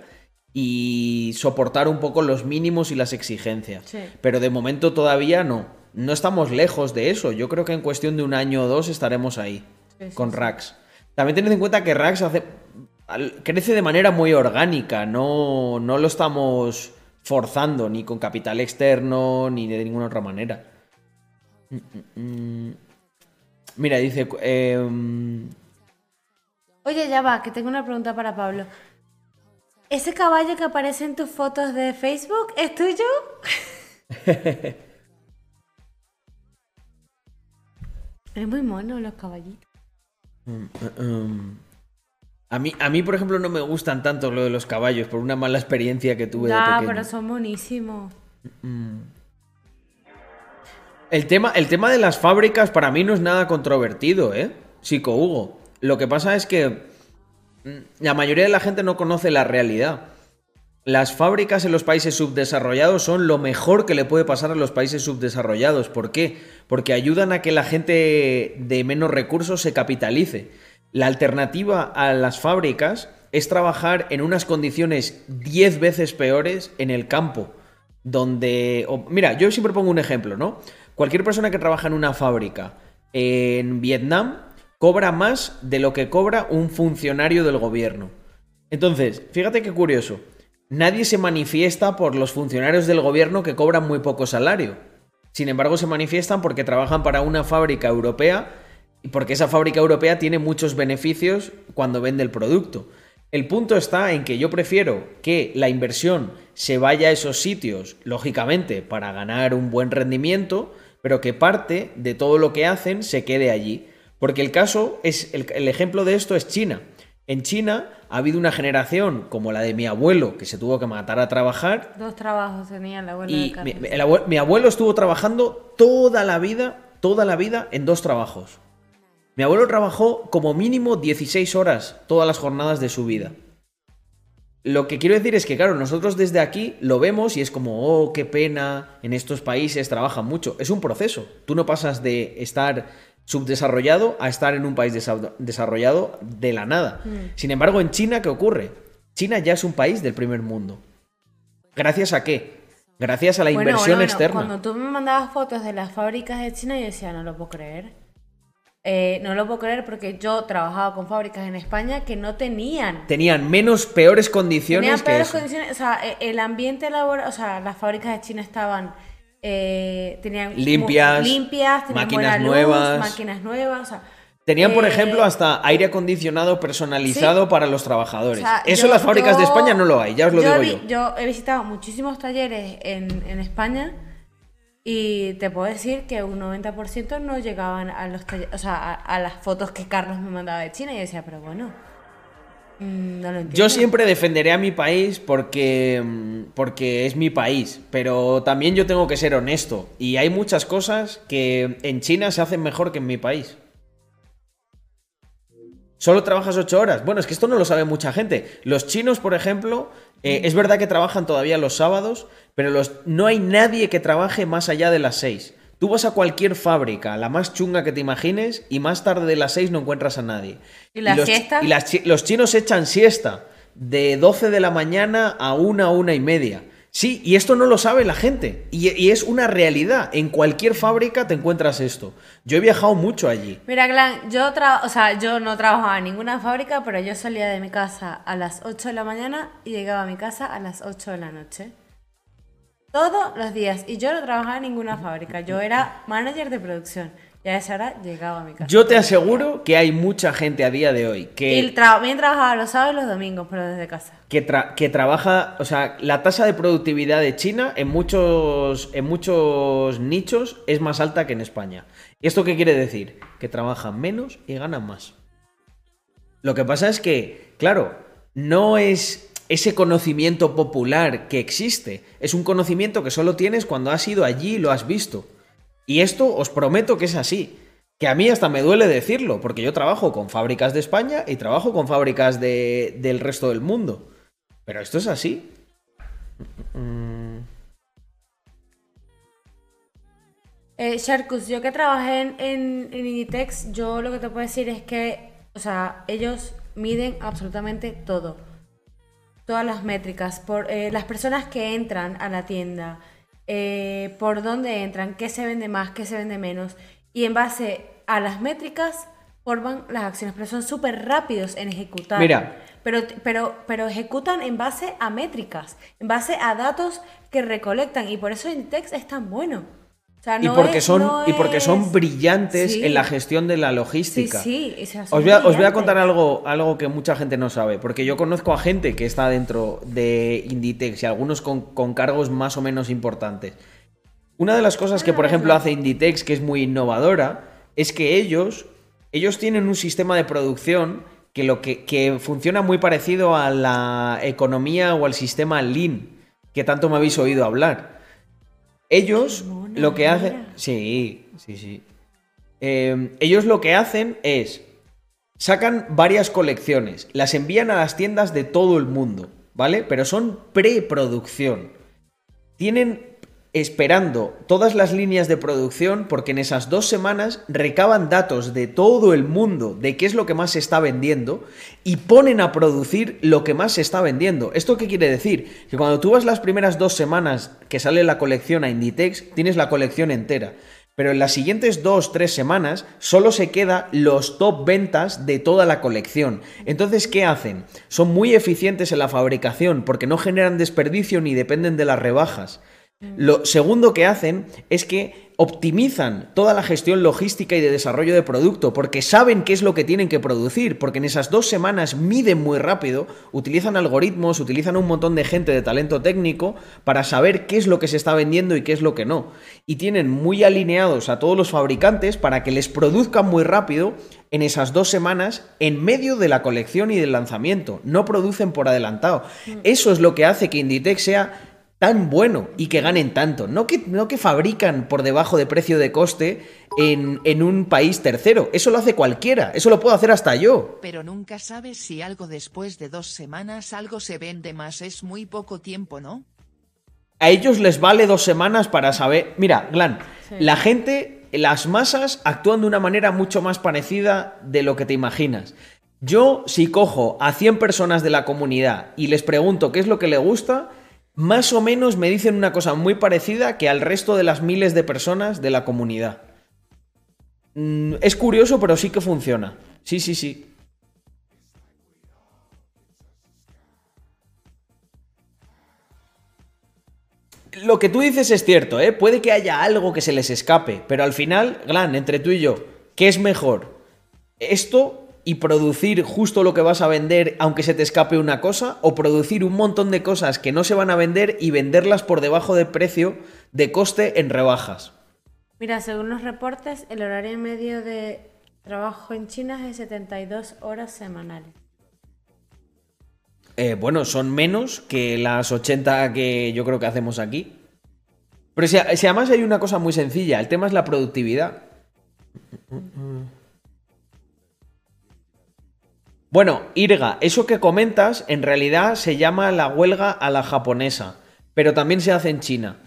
y soportar un poco los mínimos y las exigencias. Sí. Pero de momento todavía no. No estamos lejos de eso. Yo creo que en cuestión de un año o dos estaremos ahí Sí, sí, con. Rax. También tened en cuenta que Rax hace, crece de manera muy orgánica. No, no lo estamos forzando ni con capital externo ni de ninguna otra manera. Mira, dice. em, Oye, ya va, que tengo una pregunta para Pablo. ¿Ese caballo que aparece en tus fotos de Facebook es tuyo? es muy mono los caballitos. Mm, um, A mí, a mí, por ejemplo, no me gustan tanto lo de los caballos por una mala experiencia que tuve pequeño. pero son buenísimos. Mm. El tema, el tema de las fábricas para mí no es nada controvertido, ¿eh? Psico Hugo. Lo que pasa es que mm, la mayoría de la gente no conoce la realidad. Las fábricas en los países subdesarrollados son lo mejor que le puede pasar a los países subdesarrollados. ¿Por qué? Porque ayudan a que la gente de menos recursos se capitalice. La alternativa a las fábricas es trabajar en unas condiciones 10 veces peores en el campo. Donde. o- mira, yo siempre pongo un ejemplo, ¿no? Cualquier persona que trabaja en una fábrica en Vietnam cobra más de lo que cobra un funcionario del gobierno. Entonces, fíjate qué curioso. Nadie se manifiesta por los funcionarios del gobierno que cobran muy poco salario. Sin embargo, se manifiestan porque trabajan para una fábrica europea porque esa fábrica europea tiene muchos beneficios cuando vende el producto. El punto está en que yo prefiero que la inversión se vaya a esos sitios, lógicamente, para ganar un buen rendimiento, pero que parte de todo lo que hacen se quede allí. Porque el caso es, el, el ejemplo de esto es China. En China ha habido una generación como la de mi abuelo, que se tuvo que matar a trabajar, Dos trabajos tenía la abuela de mi, el abue- mi abuelo estuvo trabajando toda la vida, toda la vida en dos trabajos. Mi abuelo trabajó como mínimo 16 horas todas las jornadas de su vida. Lo que quiero decir es que, claro, nosotros desde aquí lo vemos y es como, oh, qué pena, en estos países trabajan mucho. Es un proceso. Tú no pasas de estar subdesarrollado a estar en un país desa- desarrollado de la nada. Mm. Sin embargo, en China, ¿qué ocurre? China ya es un país del primer mundo. ¿Gracias a qué? Gracias a la Bueno, inversión bueno, bueno, externa. Cuando tú me mandabas fotos de las fábricas de China, yo decía, no lo puedo creer. Eh, no lo puedo creer porque yo trabajaba con fábricas en España que no tenían. Tenían menos peores condiciones Tenían que peores eso. condiciones. O sea, e- el ambiente laboral, o sea, las fábricas de China estaban. eh, tenían Limpias, limpias, tenían máquinas luz, nuevas. máquinas nuevas, o sea, Tenían, por eh, ejemplo, hasta aire acondicionado personalizado Sí. para los trabajadores. O sea, Eso en las fábricas de España no lo hay, ya os lo yo digo vi- yo. Yo he visitado muchísimos talleres en, en España y te puedo decir que un 90% no llegaban a los o sea, a, a las fotos que Carlos me mandaba de China y yo decía, pero bueno, mm, no lo entiendo. Yo siempre defenderé a mi país porque, mm, porque es mi país, pero también yo tengo que ser honesto. Y hay muchas cosas que en China se hacen mejor que en mi país. Solo trabajas ocho horas. Bueno, es que esto no lo sabe mucha gente. Los chinos, por ejemplo, eh, es verdad que trabajan todavía los sábados, pero los, no hay nadie que trabaje más allá de las seis. Tú vas a cualquier fábrica, la más chunga que te imagines, y más tarde de las seis no encuentras a nadie. ¿Y la los, siesta? Y las chi- los chinos echan siesta de 12 de la mañana a una, una y media. Sí, y esto no lo sabe la gente. Y, es una realidad. En cualquier fábrica te encuentras esto. Yo he viajado mucho allí. Mira, Glan, yo, yo no trabajaba en ninguna fábrica, pero yo salía de mi casa a las 8 de la mañana y llegaba a mi casa a las 8 de la noche. Todos los días. Y yo no trabajaba en ninguna fábrica. Yo era manager de producción. Y a esa hora llegaba a mi casa. Yo te aseguro que hay mucha gente a día de hoy Y que, tra- bien trabajaba los sábados y los domingos, pero desde casa. que, tra- que trabaja, o sea, la tasa de productividad de China en muchos, en muchos nichos es más alta que en España. ¿Esto qué quiere decir? Que trabajan menos y ganan más. Lo que pasa es que, claro, no es ese conocimiento popular que existe, es un conocimiento que solo tienes cuando has ido allí y lo has visto. Y esto os prometo que es así. Que a mí hasta me duele decirlo, porque yo trabajo con fábricas de España y trabajo con fábricas de- del resto del mundo. Pero esto es así. Eh, Sharkus, yo que trabajé en, Inditex, yo lo que te puedo decir es que, o sea, ellos miden absolutamente todo. Todas las métricas, por eh, las personas que entran a la tienda, eh, por dónde entran, qué se vende más, qué se vende menos. Y en base a las métricas forman las acciones, pero son súper rápidos en ejecutar. Mira. Pero, pero, pero ejecutan en base a métricas, en base a datos que recolectan. Y por eso Inditex es tan bueno. Sea, y porque es- son no y porque son es- brillantes Sí. en la gestión de la logística. Sí, sí, Os voy, a, os voy a contar algo, algo que mucha gente no sabe, porque yo conozco a gente que está dentro de Inditex y algunos con, con cargos más o menos importantes. Una de las cosas que, por ejemplo, hace Inditex, que es muy innovadora, es que ellos, ellos tienen un sistema de producción que, lo que, que funciona muy parecido a la economía o al sistema Lean, que tanto me habéis oído hablar. Ellos lo que hacen... Sí, sí, sí. Eh, ellos lo que hacen es sacan varias colecciones, las envían a las tiendas de todo el mundo, ¿vale? Pero son preproducción. Tienen esperando todas las líneas de producción porque en esas dos semanas recaban datos de todo el mundo de qué es lo que más se está vendiendo y ponen a producir lo que más se está vendiendo. ¿Esto qué quiere decir? Que cuando tú vas las primeras dos semanas que sale la colección a Inditex, tienes la colección entera. Pero en las siguientes dos, tres semanas solo se queda los top ventas de toda la colección. Entonces, ¿qué hacen? Son muy eficientes en la fabricación porque no generan desperdicio ni dependen de las rebajas. Lo segundo que hacen es que optimizan toda la gestión logística y de desarrollo de producto porque saben qué es lo que tienen que producir, porque en esas dos semanas miden muy rápido, utilizan algoritmos, utilizan un montón de gente de talento técnico para saber qué es lo que se está vendiendo y qué es lo que no. Y tienen muy alineados a todos los fabricantes para que les produzcan muy rápido en esas dos semanas en medio de la colección y del lanzamiento. No producen por adelantado. Eso es lo que hace que Inditex sea tan bueno y que ganen tanto. No que, no que fabrican por debajo de precio de coste en, en un país tercero. Eso lo hace cualquiera. Eso lo puedo hacer hasta yo. Pero nunca sabes si algo después de dos semanas algo se vende más. Es muy poco tiempo, ¿no? A ellos les vale dos semanas para saber. Mira, Glan, la gente, las masas actúan de una manera mucho más parecida de lo que te imaginas. Yo, si cojo a 100 personas de la comunidad y les pregunto qué es lo que le gusta, más o menos me dicen una cosa muy parecida que al resto de las miles de personas de la comunidad. Mm, es curioso, pero sí que funciona. Sí, sí, sí. Lo que tú dices es cierto, ¿eh? Puede que haya algo que se les escape, pero al final, Glan, entre tú y yo, ¿qué es mejor? ¿Esto y producir justo lo que vas a vender aunque se te escape una cosa? ¿O producir un montón de cosas que no se van a vender y venderlas por debajo de precio de coste en rebajas? Mira, según los reportes, el horario medio de trabajo en China es de 72 horas semanales. Eh, bueno, son menos que las 80 que yo creo que hacemos aquí. Pero si, si además hay una cosa muy sencilla, el tema es la productividad. Bueno, Irga, eso que comentas en realidad se llama la huelga a la japonesa, pero también se hace en China.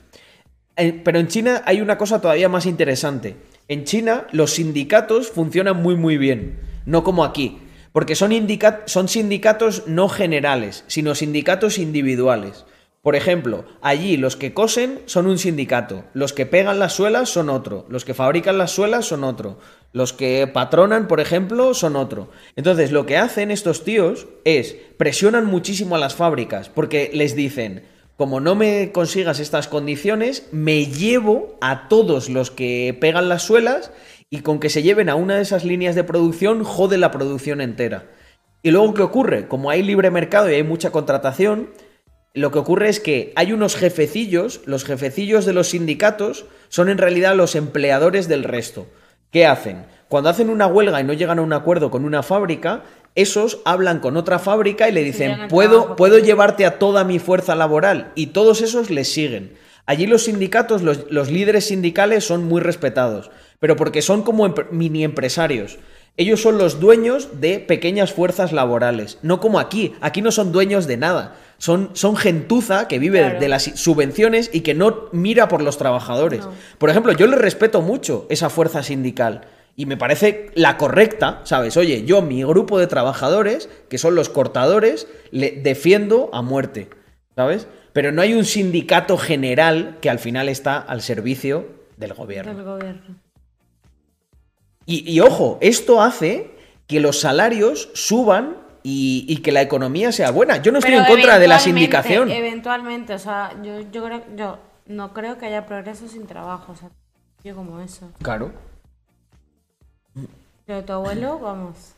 Eh, Pero en China hay una cosa todavía más interesante. En China los sindicatos funcionan muy muy bien, no como aquí, porque son, indica- son sindicatos no generales, sino sindicatos individuales. Por ejemplo, allí los que cosen son un sindicato, los que pegan las suelas son otro, los que fabrican las suelas son otro, los que patronan, por ejemplo, son otro. Entonces, lo que hacen estos tíos es presionan muchísimo a las fábricas porque les dicen, como no me consigas estas condiciones, me llevo a todos los que pegan las suelas y con que se lleven a una de esas líneas de producción, jode la producción entera. Y luego, ¿qué ocurre? Como hay libre mercado y hay mucha contratación, lo que ocurre es que hay unos jefecillos, los jefecillos de los sindicatos son en realidad los empleadores del resto. ¿Qué hacen? Cuando hacen una huelga y no llegan a un acuerdo con una fábrica, esos hablan con otra fábrica y le dicen, puedo, puedo llevarte a toda mi fuerza laboral. Y todos esos les siguen. Allí los sindicatos, los, los líderes sindicales son muy respetados, pero porque son como empre- mini empresarios. Ellos son los dueños de pequeñas fuerzas laborales, no como aquí. Aquí no son dueños de nada. Son, son gentuza que vive Claro. de las subvenciones y que no mira por los trabajadores. Por ejemplo, yo le respeto mucho esa fuerza sindical. Y me parece la correcta, ¿sabes? Oye, yo, mi grupo de trabajadores, que son los cortadores, le defiendo a muerte, ¿sabes? Pero no hay un sindicato general que al final está al servicio del gobierno. Del gobierno. Y, y ojo, esto hace que los salarios suban y, y que la economía sea buena. Yo no estoy Pero en contra de la sindicación. Eventualmente, o sea, yo, yo creo, yo no creo que haya progreso sin trabajo. O sea, Yo como eso. Claro. Pero tu abuelo, vamos.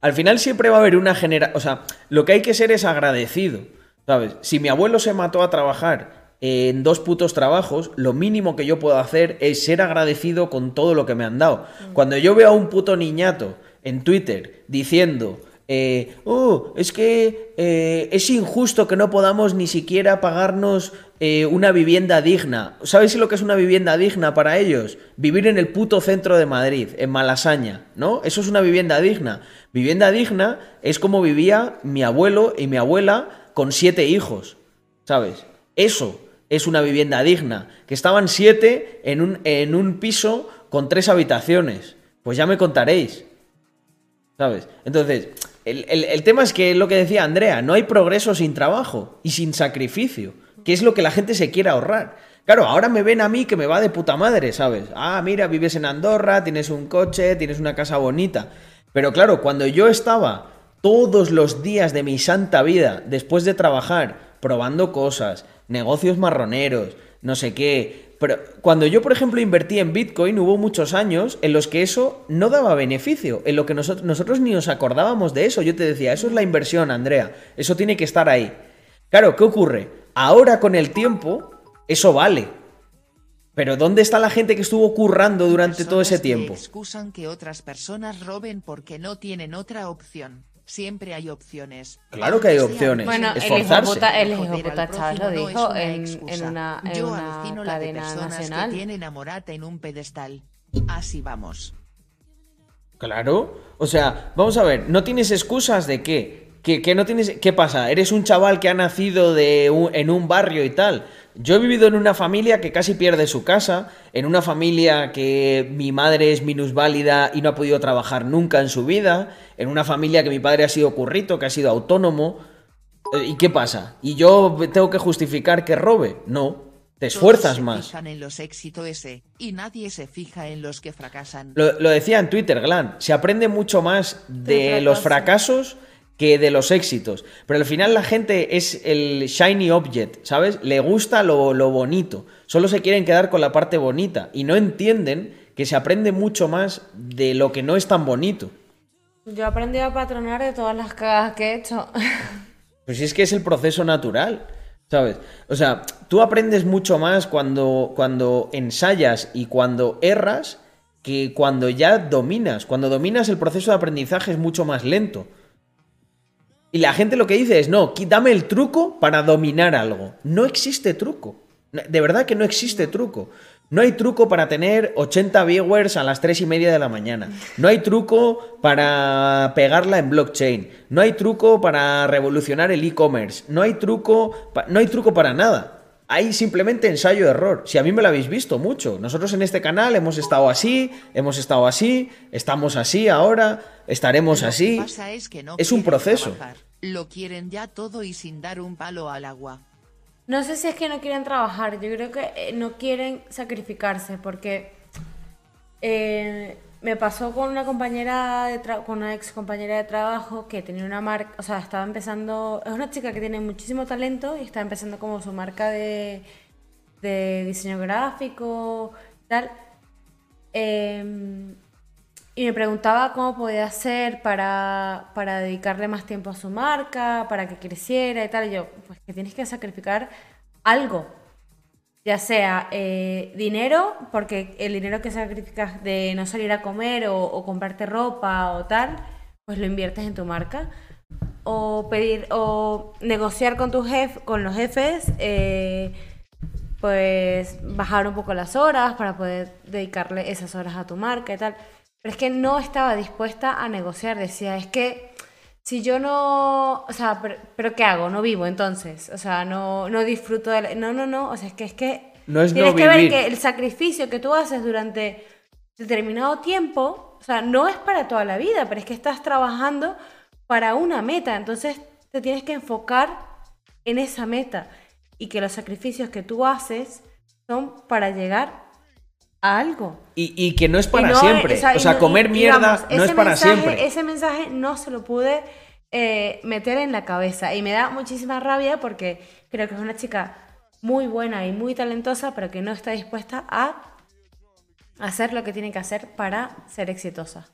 Al final siempre va a haber una genera... O sea, lo que hay que ser es agradecido. ¿Sabes? Si mi abuelo se mató a trabajar en dos putos trabajos, lo mínimo que yo puedo hacer es ser agradecido con todo lo que me han dado. Cuando yo veo a un puto niñato en Twitter diciendo, eh, oh, es que eh, es injusto que no podamos ni siquiera pagarnos eh, una vivienda digna. ¿Sabéis lo que es una vivienda digna para ellos? Vivir en el puto centro de Madrid, en Malasaña, ¿no? Eso es una vivienda digna. Vivienda digna es como vivía mi abuelo y mi abuela con siete hijos, ¿sabes? Eso es una vivienda digna. Que estaban siete en un, en un piso con tres habitaciones. Pues ya me contaréis. ¿Sabes? Entonces, el, el- tema es que lo que decía Andrea, no hay progreso sin trabajo y sin sacrificio, que es lo que la gente se quiere ahorrar. Claro, ahora me ven a mí que me va de puta madre, ¿sabes? Ah, mira, vives en Andorra, tienes un coche, tienes una casa bonita. Pero claro, cuando yo estaba todos los días de mi santa vida, después de trabajar, probando cosas, negocios marroneros, no sé qué. Pero cuando yo, por ejemplo, invertí en Bitcoin, hubo muchos años en los que eso no daba beneficio, en lo que nosotros, nosotros ni nos acordábamos de eso. Yo te decía, eso es la inversión, Andrea, eso tiene que estar ahí. Claro, ¿qué ocurre? Ahora con el tiempo, eso vale. Pero ¿dónde está la gente que estuvo currando durante todo ese que tiempo? excusan que otras personas roben porque no tienen otra opción. Siempre hay opciones. Claro que hay opciones. Bueno, el hijo Esforzarse. el puta Chávez lo no dijo una en, en una, en Yo una alucino la de cadena personas nacional. que tienen a Morata en un pedestal. Así vamos. Claro. O sea, vamos a ver, ¿no tienes excusas de qué? ¿Qué, qué no tienes, ¿Qué pasa? ¿Eres un chaval que ha nacido de un- en un barrio y tal? Yo he vivido en una familia que casi pierde su casa, en una familia que mi madre es minusválida y no ha podido trabajar nunca en su vida, en una familia que mi padre ha sido currito, que ha sido autónomo. Eh, ¿Y qué pasa? ¿Y yo tengo que justificar que robe? No. Te esfuerzas Todos más. Fijan en los éxitos ese, y nadie se fija en los que fracasan. Lo, lo decía en Twitter, Glan. Se aprende mucho más de los fracasos que de los éxitos. Pero al final la gente es el shiny object, ¿sabes? Le gusta lo, lo bonito. Solo se quieren quedar con la parte bonita. Y no entienden que se aprende mucho más de lo que no es tan bonito. Yo he aprendido a patronar de todas las cagadas que he hecho. Pues es que es el proceso natural, ¿sabes? O sea, tú aprendes mucho más cuando, cuando ensayas y cuando erras que cuando ya dominas. Cuando dominas el proceso de aprendizaje es mucho más lento. Y la gente lo que dice es, no, dame el truco para dominar algo. No existe truco. De verdad que no existe truco. No hay truco para tener 80 viewers a las 3 y media de la mañana. No hay truco para pegarla en blockchain. No hay truco para revolucionar el e-commerce. No hay truco, no hay truco para nada. Hay simplemente ensayo-error. Si a mí me lo habéis visto mucho. Nosotros en este canal hemos estado así, hemos estado así, estamos así ahora, estaremos así. es, que no Es un proceso. trabajar. Lo quieren ya todo y sin dar un palo al agua. No sé si es que no quieren trabajar, yo creo que eh, no quieren sacrificarse, porque eh, me pasó con una compañera, de con una ex compañera de trabajo que tenía una marca, o sea, estaba empezando, es una chica que tiene muchísimo talento y está empezando como su marca de, de diseño gráfico, tal. Em, y me preguntaba cómo podía hacer para, para dedicarle más tiempo a su marca, para que creciera y tal. Y yo, pues que tienes que sacrificar algo. Ya sea eh, dinero, porque el dinero que sacrificas de no salir a comer o, comprarte ropa o tal, pues lo inviertes en tu marca. O pedir, o negociar con tu jefe, con los jefes, eh, pues bajar un poco las horas para poder dedicarle esas horas a tu marca y tal. Pero es que no estaba dispuesta a negociar, decía, es que si yo no, o sea, pero, pero ¿qué hago? No vivo entonces, o sea, no, no disfruto de la- No, no, no, o sea, es que es que No es tienes no que ver que el sacrificio que tú haces durante determinado tiempo, o sea, no es para toda la vida, pero es que estás trabajando para una meta, entonces te tienes que enfocar en esa meta y que los sacrificios que tú haces son para llegar a algo. Y, y que no es para no, siempre. o sea, O y sea, no- comer mierda digamos, no es para mensaje- siempre. Ese mensaje no se lo pude eh, meter en la cabeza y me da muchísima rabia porque creo que es una chica muy buena y muy talentosa, pero que no está dispuesta a hacer lo que tiene que hacer para ser exitosa.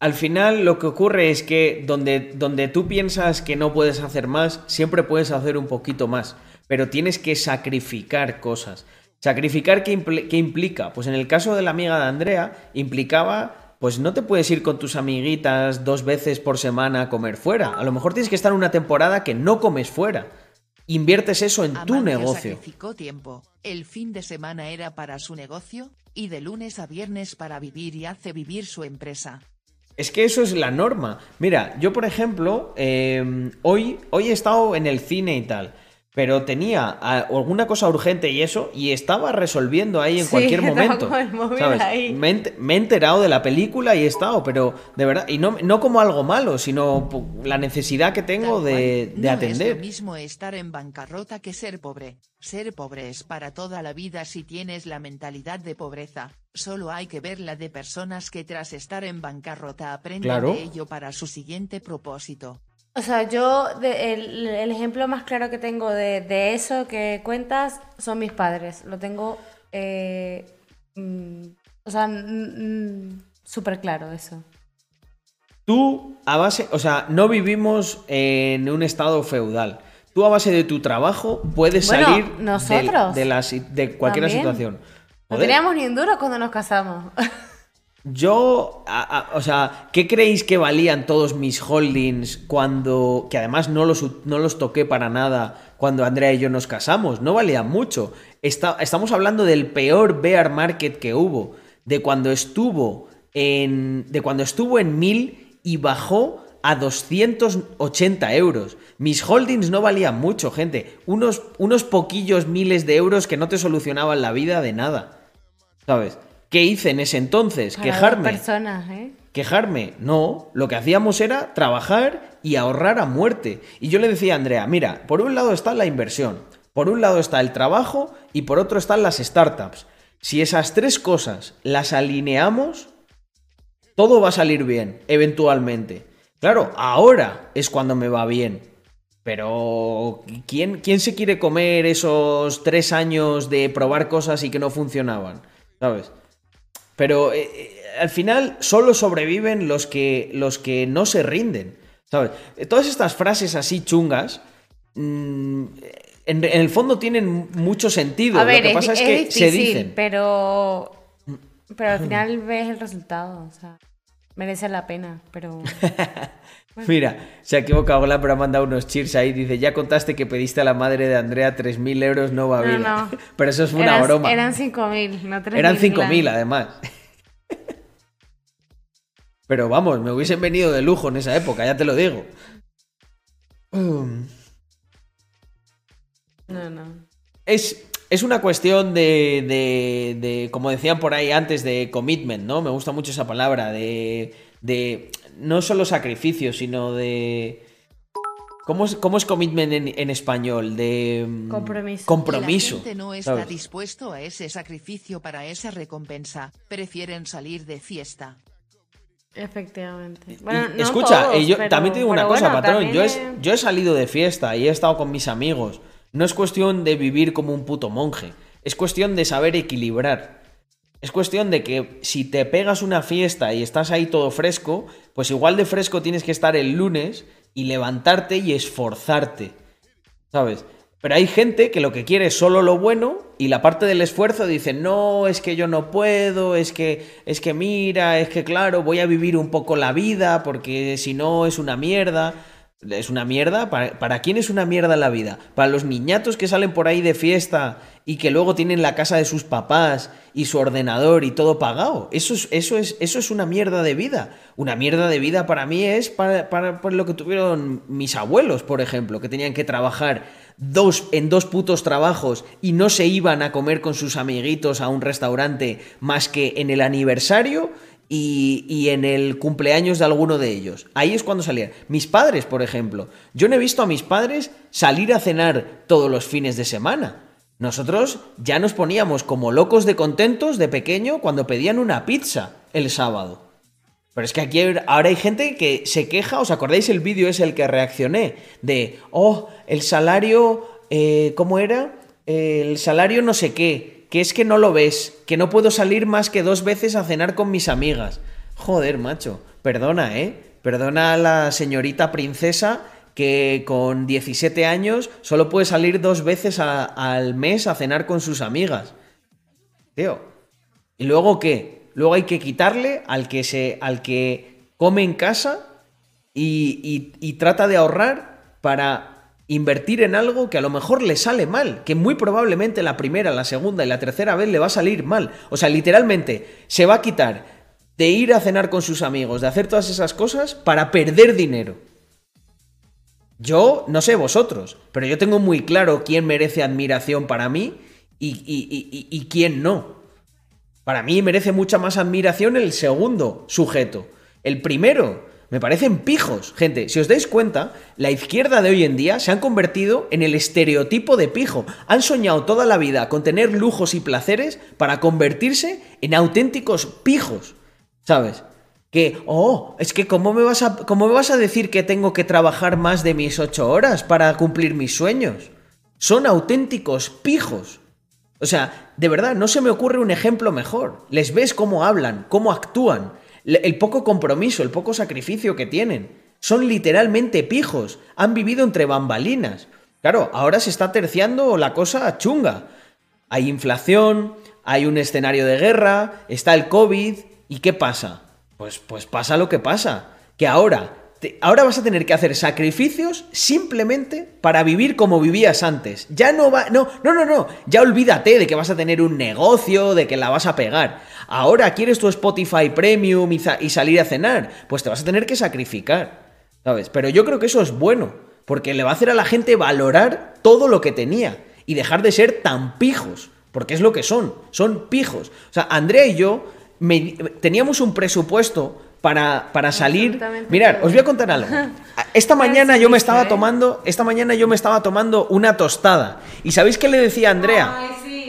Al final lo que ocurre es que donde, donde tú piensas que no puedes hacer más, siempre puedes hacer un poquito más, pero tienes que sacrificar cosas. ¿Sacrificar qué, impl- qué implica? Pues en el caso de la amiga de Andrea, implicaba, pues no te puedes ir con tus amiguitas dos veces por semana a comer fuera. A lo mejor tienes que estar una temporada que no comes fuera. Inviertes eso en tu negocio. sacrificó tiempo. El fin de semana era para su negocio, y de lunes a viernes para vivir y hace vivir su empresa. Es que eso es la norma. Mira, yo por ejemplo, eh, hoy, hoy he estado en el cine y tal, pero tenía ah, alguna cosa urgente y eso, y estaba resolviendo ahí en Sí, cualquier momento. con el móvil ¿sabes? ahí. Me, he ent- me he enterado de la película y he estado, pero de verdad, y no, no como algo malo, sino la necesidad que tengo de, de no es atender. lo mismo estar en bancarrota que ser pobre. Ser pobre es para toda la vida si tienes la mentalidad de pobreza. Solo hay que ver la de personas que tras estar en bancarrota aprenden Claro. de ello para su siguiente propósito. O sea, yo, de- el, el ejemplo más claro que tengo de, de eso que cuentas son mis padres. Lo tengo, eh, mm, o sea, súper claro eso. Tú, a base, o sea, no vivimos en un estado feudal. Tú, a base de tu trabajo, puedes Bueno, salir de- nosotros de, la si- de cualquier también. situación. No teníamos ni un duro cuando nos casamos. Yo, o sea, ¿qué creéis que valían todos mis holdings cuando, que además no los, no los toqué para nada cuando Andrea y yo nos casamos? No valían mucho. Está- estamos hablando del peor bear market que hubo, de cuando estuvo en, de cuando estuvo en 1000 y bajó a 280 euros. Mis holdings no valían mucho, gente. Unos, unos poquillos miles de euros que no te solucionaban la vida de nada. ¿Sabes? ¿Qué hice en ese entonces? Para Quejarme. personas, ¿eh? Quejarme. No, lo que hacíamos era trabajar y ahorrar a muerte. Y yo le decía a Andrea, mira, por un lado está la inversión, por un lado está el trabajo y por otro están las startups. Si esas tres cosas las alineamos, todo va a salir bien, eventualmente. Claro, ahora es cuando me va bien. Pero, ¿quién, ¿quién se quiere comer esos tres años de probar cosas y que no funcionaban? ¿Sabes? Pero eh, eh, al final solo sobreviven los que, los que no se rinden. ¿Sabes? Eh, Todas estas frases así chungas, mm, en, en el fondo tienen mucho sentido. A ver, Lo que pasa es, es, que es se difícil, dicen. pero, pero al final ves el resultado. O sea, merece la pena, pero... Mira, se ha equivocado Gla, pero ha mandado unos cheers ahí. Dice, ya contaste que pediste a la madre de Andrea 3.000 euros, no va No, bien. no. Pero eso fue una Eran- broma. Eran 5.000, no 3.000. Eran 5.000 Glan. además. Pero vamos, me hubiesen venido de lujo en esa época, ya te lo digo. Um, No, no. Es, es una cuestión de, de, de, como decían por ahí antes, de commitment, ¿no? Me gusta mucho esa palabra, de, de no solo sacrificio, sino de... ¿Cómo es, cómo es commitment en, en español? De... mm, Compromiso. Compromiso. La gente no está ¿sabes? dispuesto a ese sacrificio para esa recompensa. Prefieren salir de fiesta. Efectivamente. Y Bueno, no escucha, todos, eh, yo pero- también te digo una cosa, bueno, patrón. Yo, he- es- yo he salido de fiesta y he estado con mis amigos. No es cuestión de vivir como un puto monje. Es cuestión de saber equilibrar. Es cuestión de que si te pegas una fiesta y estás ahí todo fresco, pues igual de fresco tienes que estar el lunes y levantarte y esforzarte. ¿Sabes? Pero hay gente que lo que quiere es solo lo bueno y la parte del esfuerzo dice, no, es que yo no puedo, es que, es que mira, es que claro, voy a vivir un poco la vida porque si no es una mierda. ¿Es una mierda? ¿Para, ¿Para quién es una mierda la vida? ¿Para los niñatos que salen por ahí de fiesta y que luego tienen la casa de sus papás y su ordenador y todo pagado? Eso es, eso es, eso es una mierda de vida. Una mierda de vida para mí es para, para- para lo que tuvieron mis abuelos, por ejemplo, que tenían que trabajar dos, en dos putos trabajos y no se iban a comer con sus amiguitos a un restaurante más que en el aniversario y, en el cumpleaños de alguno de ellos. Ahí es cuando salían. Mis padres, por ejemplo. Yo no he visto a mis padres salir a cenar todos los fines de semana. Nosotros ya nos poníamos como locos de contentos de pequeño cuando pedían una pizza el sábado. Pero es que aquí ahora hay gente que se queja, ¿os acordáis el vídeo es el que reaccioné? De, oh, el salario eh, ¿cómo era? El salario no sé qué, que es que no lo ves, que no puedo salir más que dos veces a cenar con mis amigas. Joder, macho, perdona, ¿eh? Perdona a la señorita princesa que con 17 años solo puede salir dos veces al mes a cenar con sus amigas. Tío. ¿Y luego qué? Luego hay que quitarle al que se. al que come en casa y- y trata de ahorrar para invertir en algo que a lo mejor le sale mal, que muy probablemente la primera, la segunda y la tercera vez le va a salir mal. O sea, literalmente se va a quitar de ir a cenar con sus amigos, de hacer todas esas cosas para perder dinero. Yo, no sé vosotros, pero yo tengo muy claro quién merece admiración para mí y, y- y- y- quién no. Para mí merece mucha más admiración el segundo sujeto. El primero, me parecen pijos. Gente, si os dais cuenta, la izquierda de hoy en día se han convertido en el estereotipo de pijo. Han soñado toda la vida con tener lujos y placeres para convertirse en auténticos pijos. ¿Sabes? Que, oh, es que ¿cómo me vas a, cómo me vas a decir que tengo que trabajar más de mis ocho horas para cumplir mis sueños? Son auténticos pijos. O sea, de verdad, no se me ocurre un ejemplo mejor. Les ves cómo hablan, cómo actúan, el poco compromiso, el poco sacrificio que tienen. Son literalmente pijos. Han vivido entre bambalinas. Claro, ahora se está terciando la cosa chunga. Hay inflación, hay un escenario de guerra, está el COVID. ¿Y qué pasa? Pues, pues pasa lo que pasa. Que ahora, ahora vas a tener que hacer sacrificios simplemente para vivir como vivías antes. Ya no va. No, no, no, no. Ya olvídate de que vas a tener un negocio, de que la vas a pegar. Ahora quieres tu Spotify Premium y salir a cenar. Pues te vas a tener que sacrificar. ¿Sabes? Pero yo creo que eso es bueno. Porque le va a hacer a la gente valorar todo lo que tenía. Y dejar de ser tan pijos. Porque es lo que son. Son pijos. O sea, Andrea y yo me- teníamos un presupuesto para, para salir. Todo. os voy a contar algo. Esta mañana yo me estaba tomando, esta mañana yo me estaba tomando una tostada. ¿Y sabéis qué le decía a Andrea?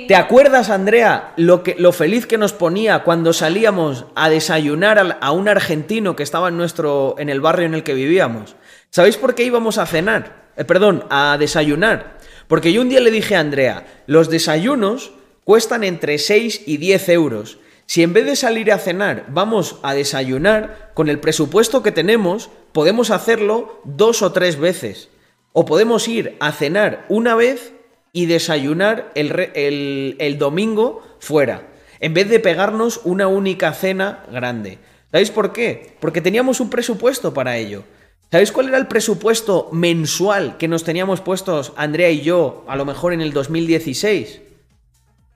¿Te acuerdas, Andrea, lo, que, lo feliz que nos ponía cuando salíamos a desayunar a un argentino que estaba en, nuestro, en el barrio en el que vivíamos? ¿Sabéis por qué íbamos a cenar? Eh, perdón, a desayunar. Porque yo un día le dije a Andrea, los desayunos cuestan entre 6 y 10 euros. Si en vez de salir a cenar vamos a desayunar, con el presupuesto que tenemos, podemos hacerlo dos o tres veces. O podemos ir a cenar una vez y desayunar el, el domingo fuera, en vez de pegarnos una única cena grande. ¿Sabéis por qué? Porque teníamos un presupuesto para ello. ¿Sabéis cuál era el presupuesto mensual que nos teníamos puestos Andrea y yo, a lo mejor en el 2016?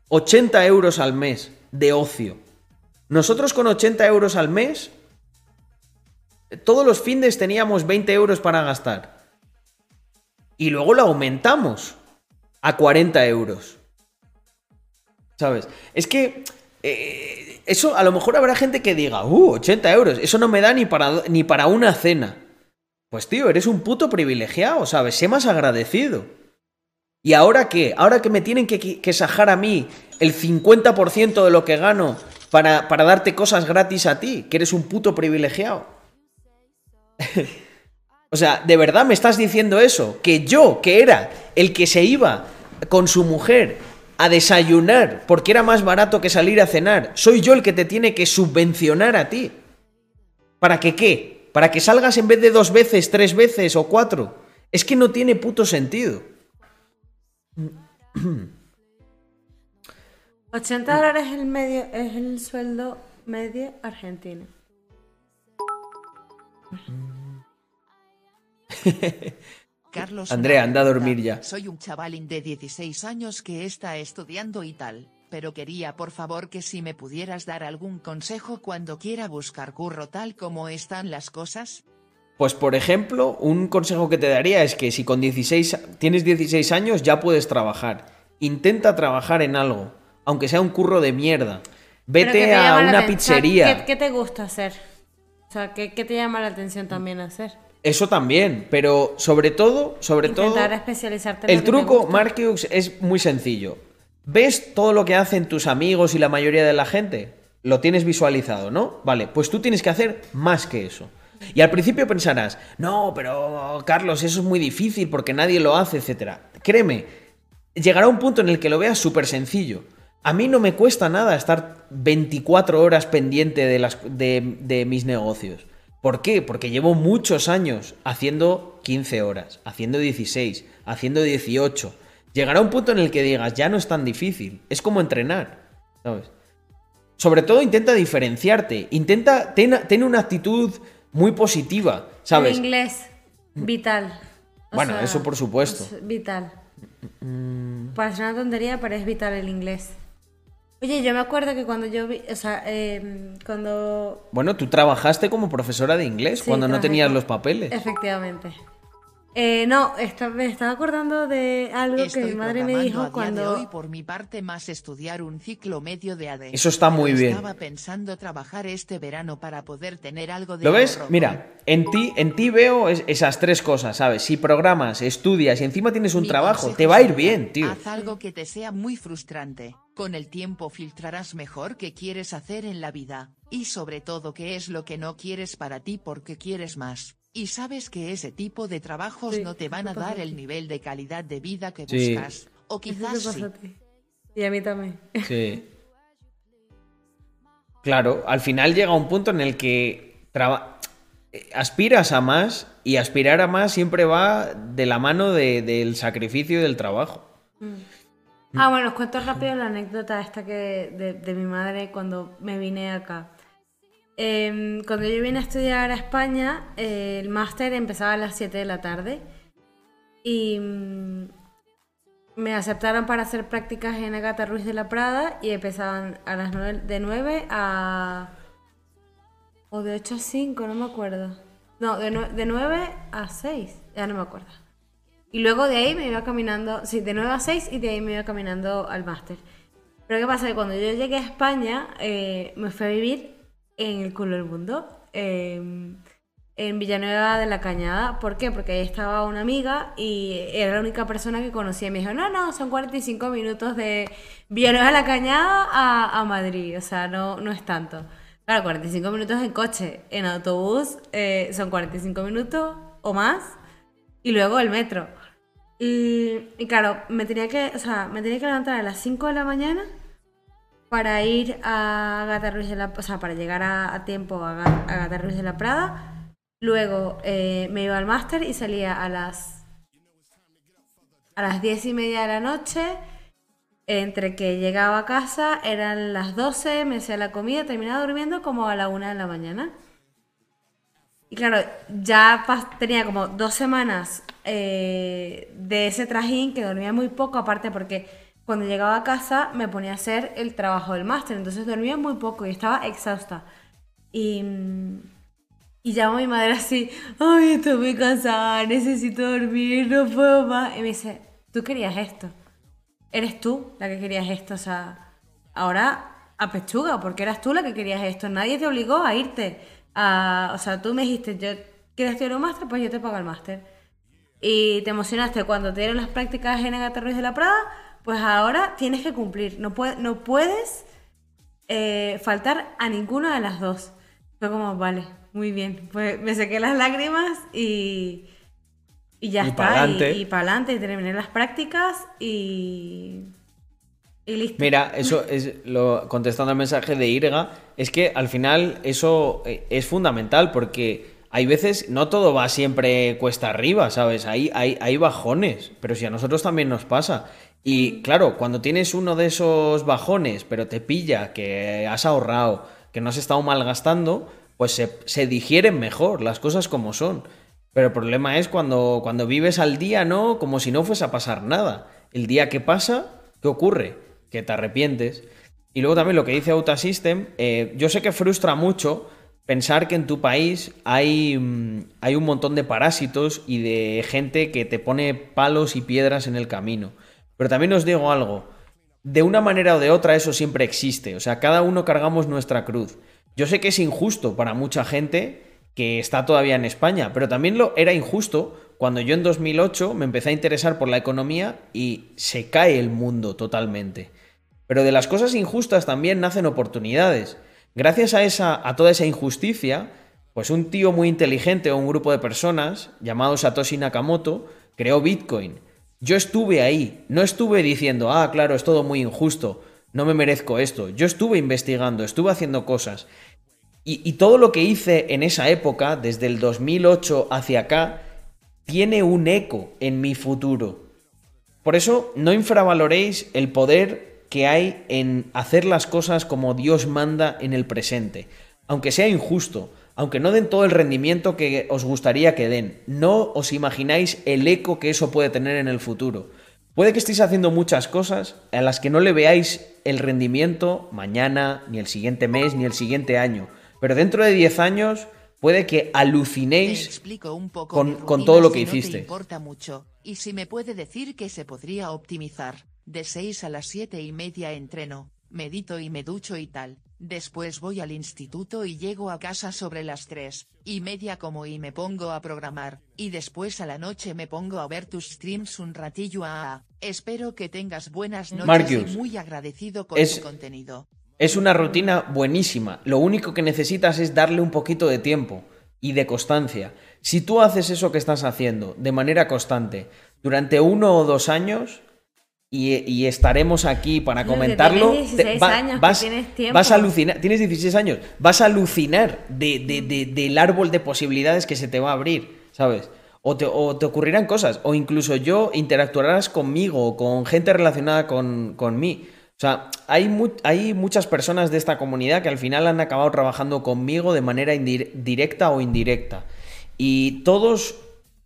80 euros al mes de ocio. Nosotros con 80 euros al mes, todos los fines teníamos 20 euros para gastar. Y luego lo aumentamos a 40 euros. ¿Sabes? Es que eh, eso a lo mejor habrá gente que diga, uh, 80 euros, eso no me da ni para, ni para una cena. Pues tío, eres un puto privilegiado, ¿sabes? Sé más agradecido. ¿Y ahora qué? ¿Ahora que me tienen que, que sajar a mí el 50% de lo que gano para, para darte cosas gratis a ti? Que eres un puto privilegiado. o sea, ¿de verdad me estás diciendo eso? Que yo, que era el que se iba con su mujer a desayunar porque era más barato que salir a cenar, soy yo el que te tiene que subvencionar a ti. ¿Para que qué? ¿Para que salgas en vez de dos veces, tres veces o cuatro? Es que no tiene puto sentido. 80 dólares es el, medio, es el sueldo medio argentino. Carlos Andrea, anda a dormir ya. Soy un chavalín de 16 años que está estudiando y tal, pero quería por favor que si me pudieras dar algún consejo cuando quiera buscar curro tal como están las cosas. Pues por ejemplo, un consejo que te daría es que si con 16 tienes 16 años ya puedes trabajar. Intenta trabajar en algo, aunque sea un curro de mierda. Pero ¿qué Vete te a una aten- o sea, pizzería. ¿qué, qué te gusta hacer? O sea, ¿qué, qué te llama la atención también hacer? Eso también, pero sobre todo, sobre todo, Intentar especializarte en el truco. Marcus, es muy sencillo. ¿Ves todo lo que hacen tus amigos y la mayoría de la gente? Lo tienes visualizado, ¿no? Vale, pues tú tienes que hacer más que eso. Y al principio pensarás, no, pero Carlos, eso es muy difícil porque nadie lo hace, etc. Créeme, llegará un punto en el que lo veas súper sencillo. A mí no me cuesta nada estar 24 horas pendiente de, las, de, de mis negocios. ¿Por qué? Porque llevo muchos años haciendo 15 horas, haciendo 16, haciendo 18. Llegará un punto en el que digas, ya no es tan difícil. Es como entrenar, ¿sabes? Sobre todo intenta diferenciarte. Intenta, ten, ten una actitud muy positiva, ¿sabes? El inglés, vital. O Bueno, sea, eso por supuesto. es vital. Parece una tontería, pero es vital el inglés. Oye, yo me acuerdo que cuando yo vi, o sea, eh, cuando... Bueno, tú trabajaste como profesora de inglés Sí, cuando no tenías los papeles. Efectivamente. Eh, no, esta- me estaba acordando de algo que mi madre me dijo cuando... hoy por mi parte más estudiar un ciclo medio de AD. Eso está muy Pero bien. Estaba pensando trabajar este verano para poder tener algo de ¿Lo ves? ahorro. Mira, en ti, en ti veo es- esas tres cosas, ¿sabes? Si programas, estudias y encima tienes un Mi trabajo, te va a ir bien, tío. Haz algo que te sea muy frustrante. Con el tiempo filtrarás mejor qué quieres hacer en la vida, y sobre todo qué es lo que no quieres para ti porque quieres más. Y sabes que ese tipo de trabajos no te van a dar el nivel de calidad de vida que Sí. buscas. O Eso te quizás pasa sí. a. Y a mí también. Sí. Claro, al final llega un punto en el que traba- aspiras a más y aspirar a más siempre va de la mano de- del sacrificio y del trabajo. Ah, bueno, os cuento rápido la anécdota esta que de, de mi madre cuando me vine acá. Em, cuando yo vine a estudiar a España, eh, el máster empezaba a las 7 de la tarde y mm, me aceptaron para hacer prácticas en Agata Ruiz de la Prada y empezaban a las 9, de 9 a... o de 8 a 5, no me acuerdo. No, de, nue- de 9 a 6, ya no me acuerdo. Y luego de ahí me iba caminando, sí, de 9 a 6 y de ahí me iba caminando al máster. Pero ¿qué pasa? Que cuando yo llegué a España, eh, me fui a vivir en el culo del mundo, eh, en Villanueva de la Cañada. ¿Por qué? Porque ahí estaba una amiga y era la única persona que conocía. Y me dijo, no, no, son 45 minutos de Villanueva de la Cañada a, a Madrid. O sea, no, no es tanto. Claro, 45 minutos en coche. En autobús eh, son 45 minutos o más. Y luego el metro. Y, y claro, me tenía que, o sea, me tenía que levantar a las 5 de la mañana para ir a Gata Ruiz de la, o sea, para llegar a, a tiempo a, a Gata Ruiz de la Prada. Luego eh, me iba al máster y salía a las a las 10 y media de la noche. Entre que llegaba a casa eran las 12, me hacía la comida, terminaba durmiendo como a la 1 de la mañana. Y claro, ya tenía como dos semanas eh, de ese trajín que dormía muy poco, aparte porque cuando llegaba a casa me ponía a hacer el trabajo del máster, entonces dormía muy poco y estaba exhausta. Y, y llamo a mi madre así, ay, estoy muy cansada, necesito dormir, no puedo más. Y me dice, tú querías esto, eres tú la que querías esto, o sea, ahora apechuga, porque eras tú la que querías esto, nadie te obligó a irte. A, o sea, tú me dijiste, yo quiero estudiar un máster, pues yo te pago el máster. Y te emocionaste cuando te dieron las prácticas en Agatha Ruiz de la Prada, pues ahora tienes que cumplir. No, puede- no puedes eh, faltar a ninguna de las dos. Fue como, vale, muy bien. Pues me sequé las lágrimas y, y ya Y está. pa'lante. Y, y para adelante. Y terminé las prácticas y. Y listo. Mira, eso es lo contestando al mensaje de Irga, es que al final eso eh, es fundamental porque hay veces no todo va siempre cuesta arriba, ¿sabes? Hay, hay, hay bajones, pero si a nosotros también nos pasa. Y claro, cuando tienes uno de esos bajones, pero te pilla que has ahorrado, que no has estado malgastando, pues se, digieren mejor las cosas como son. Pero el problema es cuando, cuando vives al día, ¿no? Como si no fuese a pasar nada. El día que pasa, ¿qué ocurre? Que te arrepientes. Y luego también lo que dice Outasystem, eh, yo sé que frustra mucho pensar que en tu país hay, mm, hay un montón de parásitos y de gente que te pone palos y piedras en el camino. Pero también os digo algo, de una manera o de otra eso siempre existe, o sea, cada uno cargamos nuestra cruz. Yo sé que es injusto para mucha gente que está todavía en España, pero también lo era injusto cuando yo en 2008 me empecé a interesar por la economía y se cae el mundo totalmente. Pero de las cosas injustas también nacen oportunidades. Gracias a esa a toda esa injusticia, Pues un tío muy inteligente o un grupo de personas llamado Satoshi Nakamoto creó Bitcoin. Yo estuve ahí, no estuve diciendo, ah, claro, es todo muy injusto, no me merezco esto. Yo estuve investigando, estuve haciendo cosas. Y, todo lo que hice en esa época, desde el 2008 hacia acá, tiene un eco en mi futuro. Por eso no infravaloréis el poder que hay en hacer las cosas como Dios manda en el presente, aunque sea injusto, aunque no den todo el rendimiento que os gustaría que den, no os imagináis el eco que eso puede tener en el futuro. Puede que estéis haciendo muchas cosas a las que no le veáis el rendimiento mañana, ni el siguiente mes, ni el siguiente año, pero dentro de 10 años puede que alucinéis explico un poco con, todo lo si que no te hiciste. importa mucho, y si me puede decir que se podría optimizar. De 6 a las 7 y media entreno, medito y me ducho y tal. Después voy al instituto y llego a casa sobre las 3 y media como y me pongo a programar, y después a la noche me pongo a ver tus streams un ratillo a... a- Espero que tengas buenas noches Marcus, y muy agradecido con es- tu contenido. Es una rutina buenísima. Lo único que necesitas es darle un poquito de tiempo y de constancia. Si tú haces eso que estás haciendo de manera constante durante uno o dos años y, y estaremos aquí para comentarlo, tienes te- 16 va- años, que vas, tienes tiempo. vas a alucinar. Tienes 16 años. Vas a alucinar de- de- de- del árbol de posibilidades que se te va a abrir, ¿sabes? O te, o te ocurrirán cosas, o incluso yo interactuarás conmigo o con gente relacionada con, con mí. O sea, hay, mu- hay muchas personas de esta comunidad que al final han acabado trabajando conmigo de manera directa o indirecta. Y todos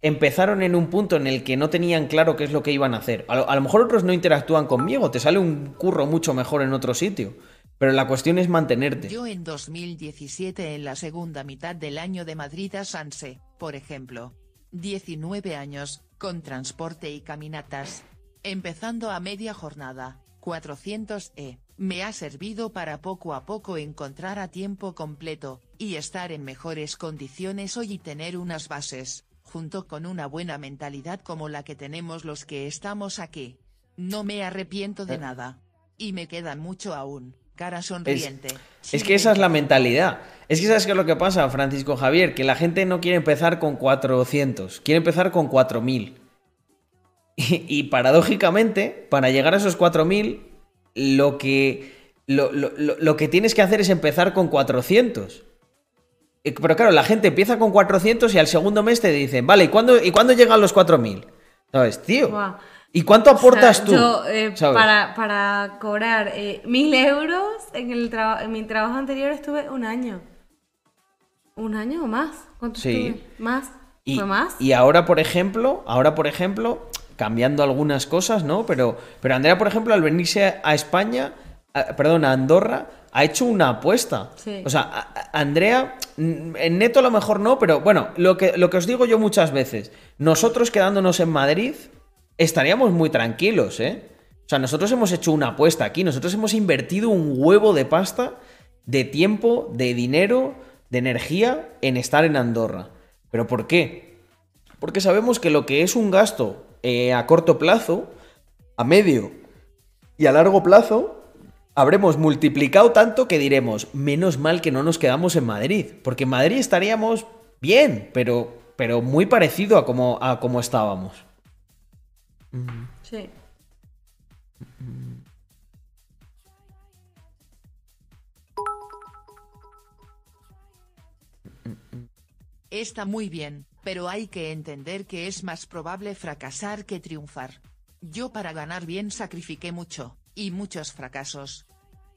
empezaron en un punto en el que no tenían claro qué es lo que iban a hacer. A lo, mejor otros no interactúan conmigo, te sale un curro mucho mejor en otro sitio. Pero la cuestión es mantenerte. Yo en 2017 en la segunda mitad del año de Madrid a Sanse, por ejemplo. 19 años, con transporte y caminatas. Empezando a media jornada, 400 e. Me ha servido para poco a poco encontrar a tiempo completo, y estar en mejores condiciones hoy y tener unas bases, junto con una buena mentalidad como la que tenemos los que estamos aquí. No me arrepiento de Eh. nada. Y me queda mucho aún. Cara sonriente. Es que esa es la mentalidad. Es que sabes qué es lo que pasa, Francisco Javier, que la gente no quiere empezar con 400, quiere empezar con 4000. Y, y paradójicamente, para llegar a esos 4000, lo que, lo, lo- lo- lo que tienes que hacer es empezar con 400. Pero claro, la gente empieza con 400 y al segundo mes te dicen, vale, ¿y cuándo, ¿y cuándo llegan los 4000? ¿Sabes, tío? ¿Y cuánto aportas O sea, tú? Yo, eh, para, para cobrar eh, mil euros en, el en mi trabajo anterior estuve un año. ¿Un año o más? ¿Cuánto Sí. estuve? ¿Más? Y, ¿Fue más? y ahora, por ejemplo, ahora, por ejemplo, cambiando algunas cosas, ¿no? Pero, pero Andrea, por ejemplo, al venirse a España, a- perdón, a Andorra, ha hecho una apuesta. Sí. O sea, Andrea, mm, en neto a lo mejor no, pero bueno, lo que, lo que os digo yo muchas veces, nosotros quedándonos en Madrid, estaríamos muy tranquilos, ¿eh? O sea, nosotros hemos hecho una apuesta aquí, nosotros hemos invertido un huevo de pasta, de tiempo, de dinero, de energía en estar en Andorra. ¿Pero por qué? Porque sabemos que lo que es un gasto eh, a corto plazo, a medio y a largo plazo, habremos multiplicado tanto que diremos, menos mal que no nos quedamos en Madrid. Porque en Madrid estaríamos bien, pero, pero muy parecido a como, a como estábamos. Sí. Está muy bien, pero hay que entender que es más probable fracasar que triunfar. Yo para ganar bien sacrifiqué mucho, y muchos fracasos.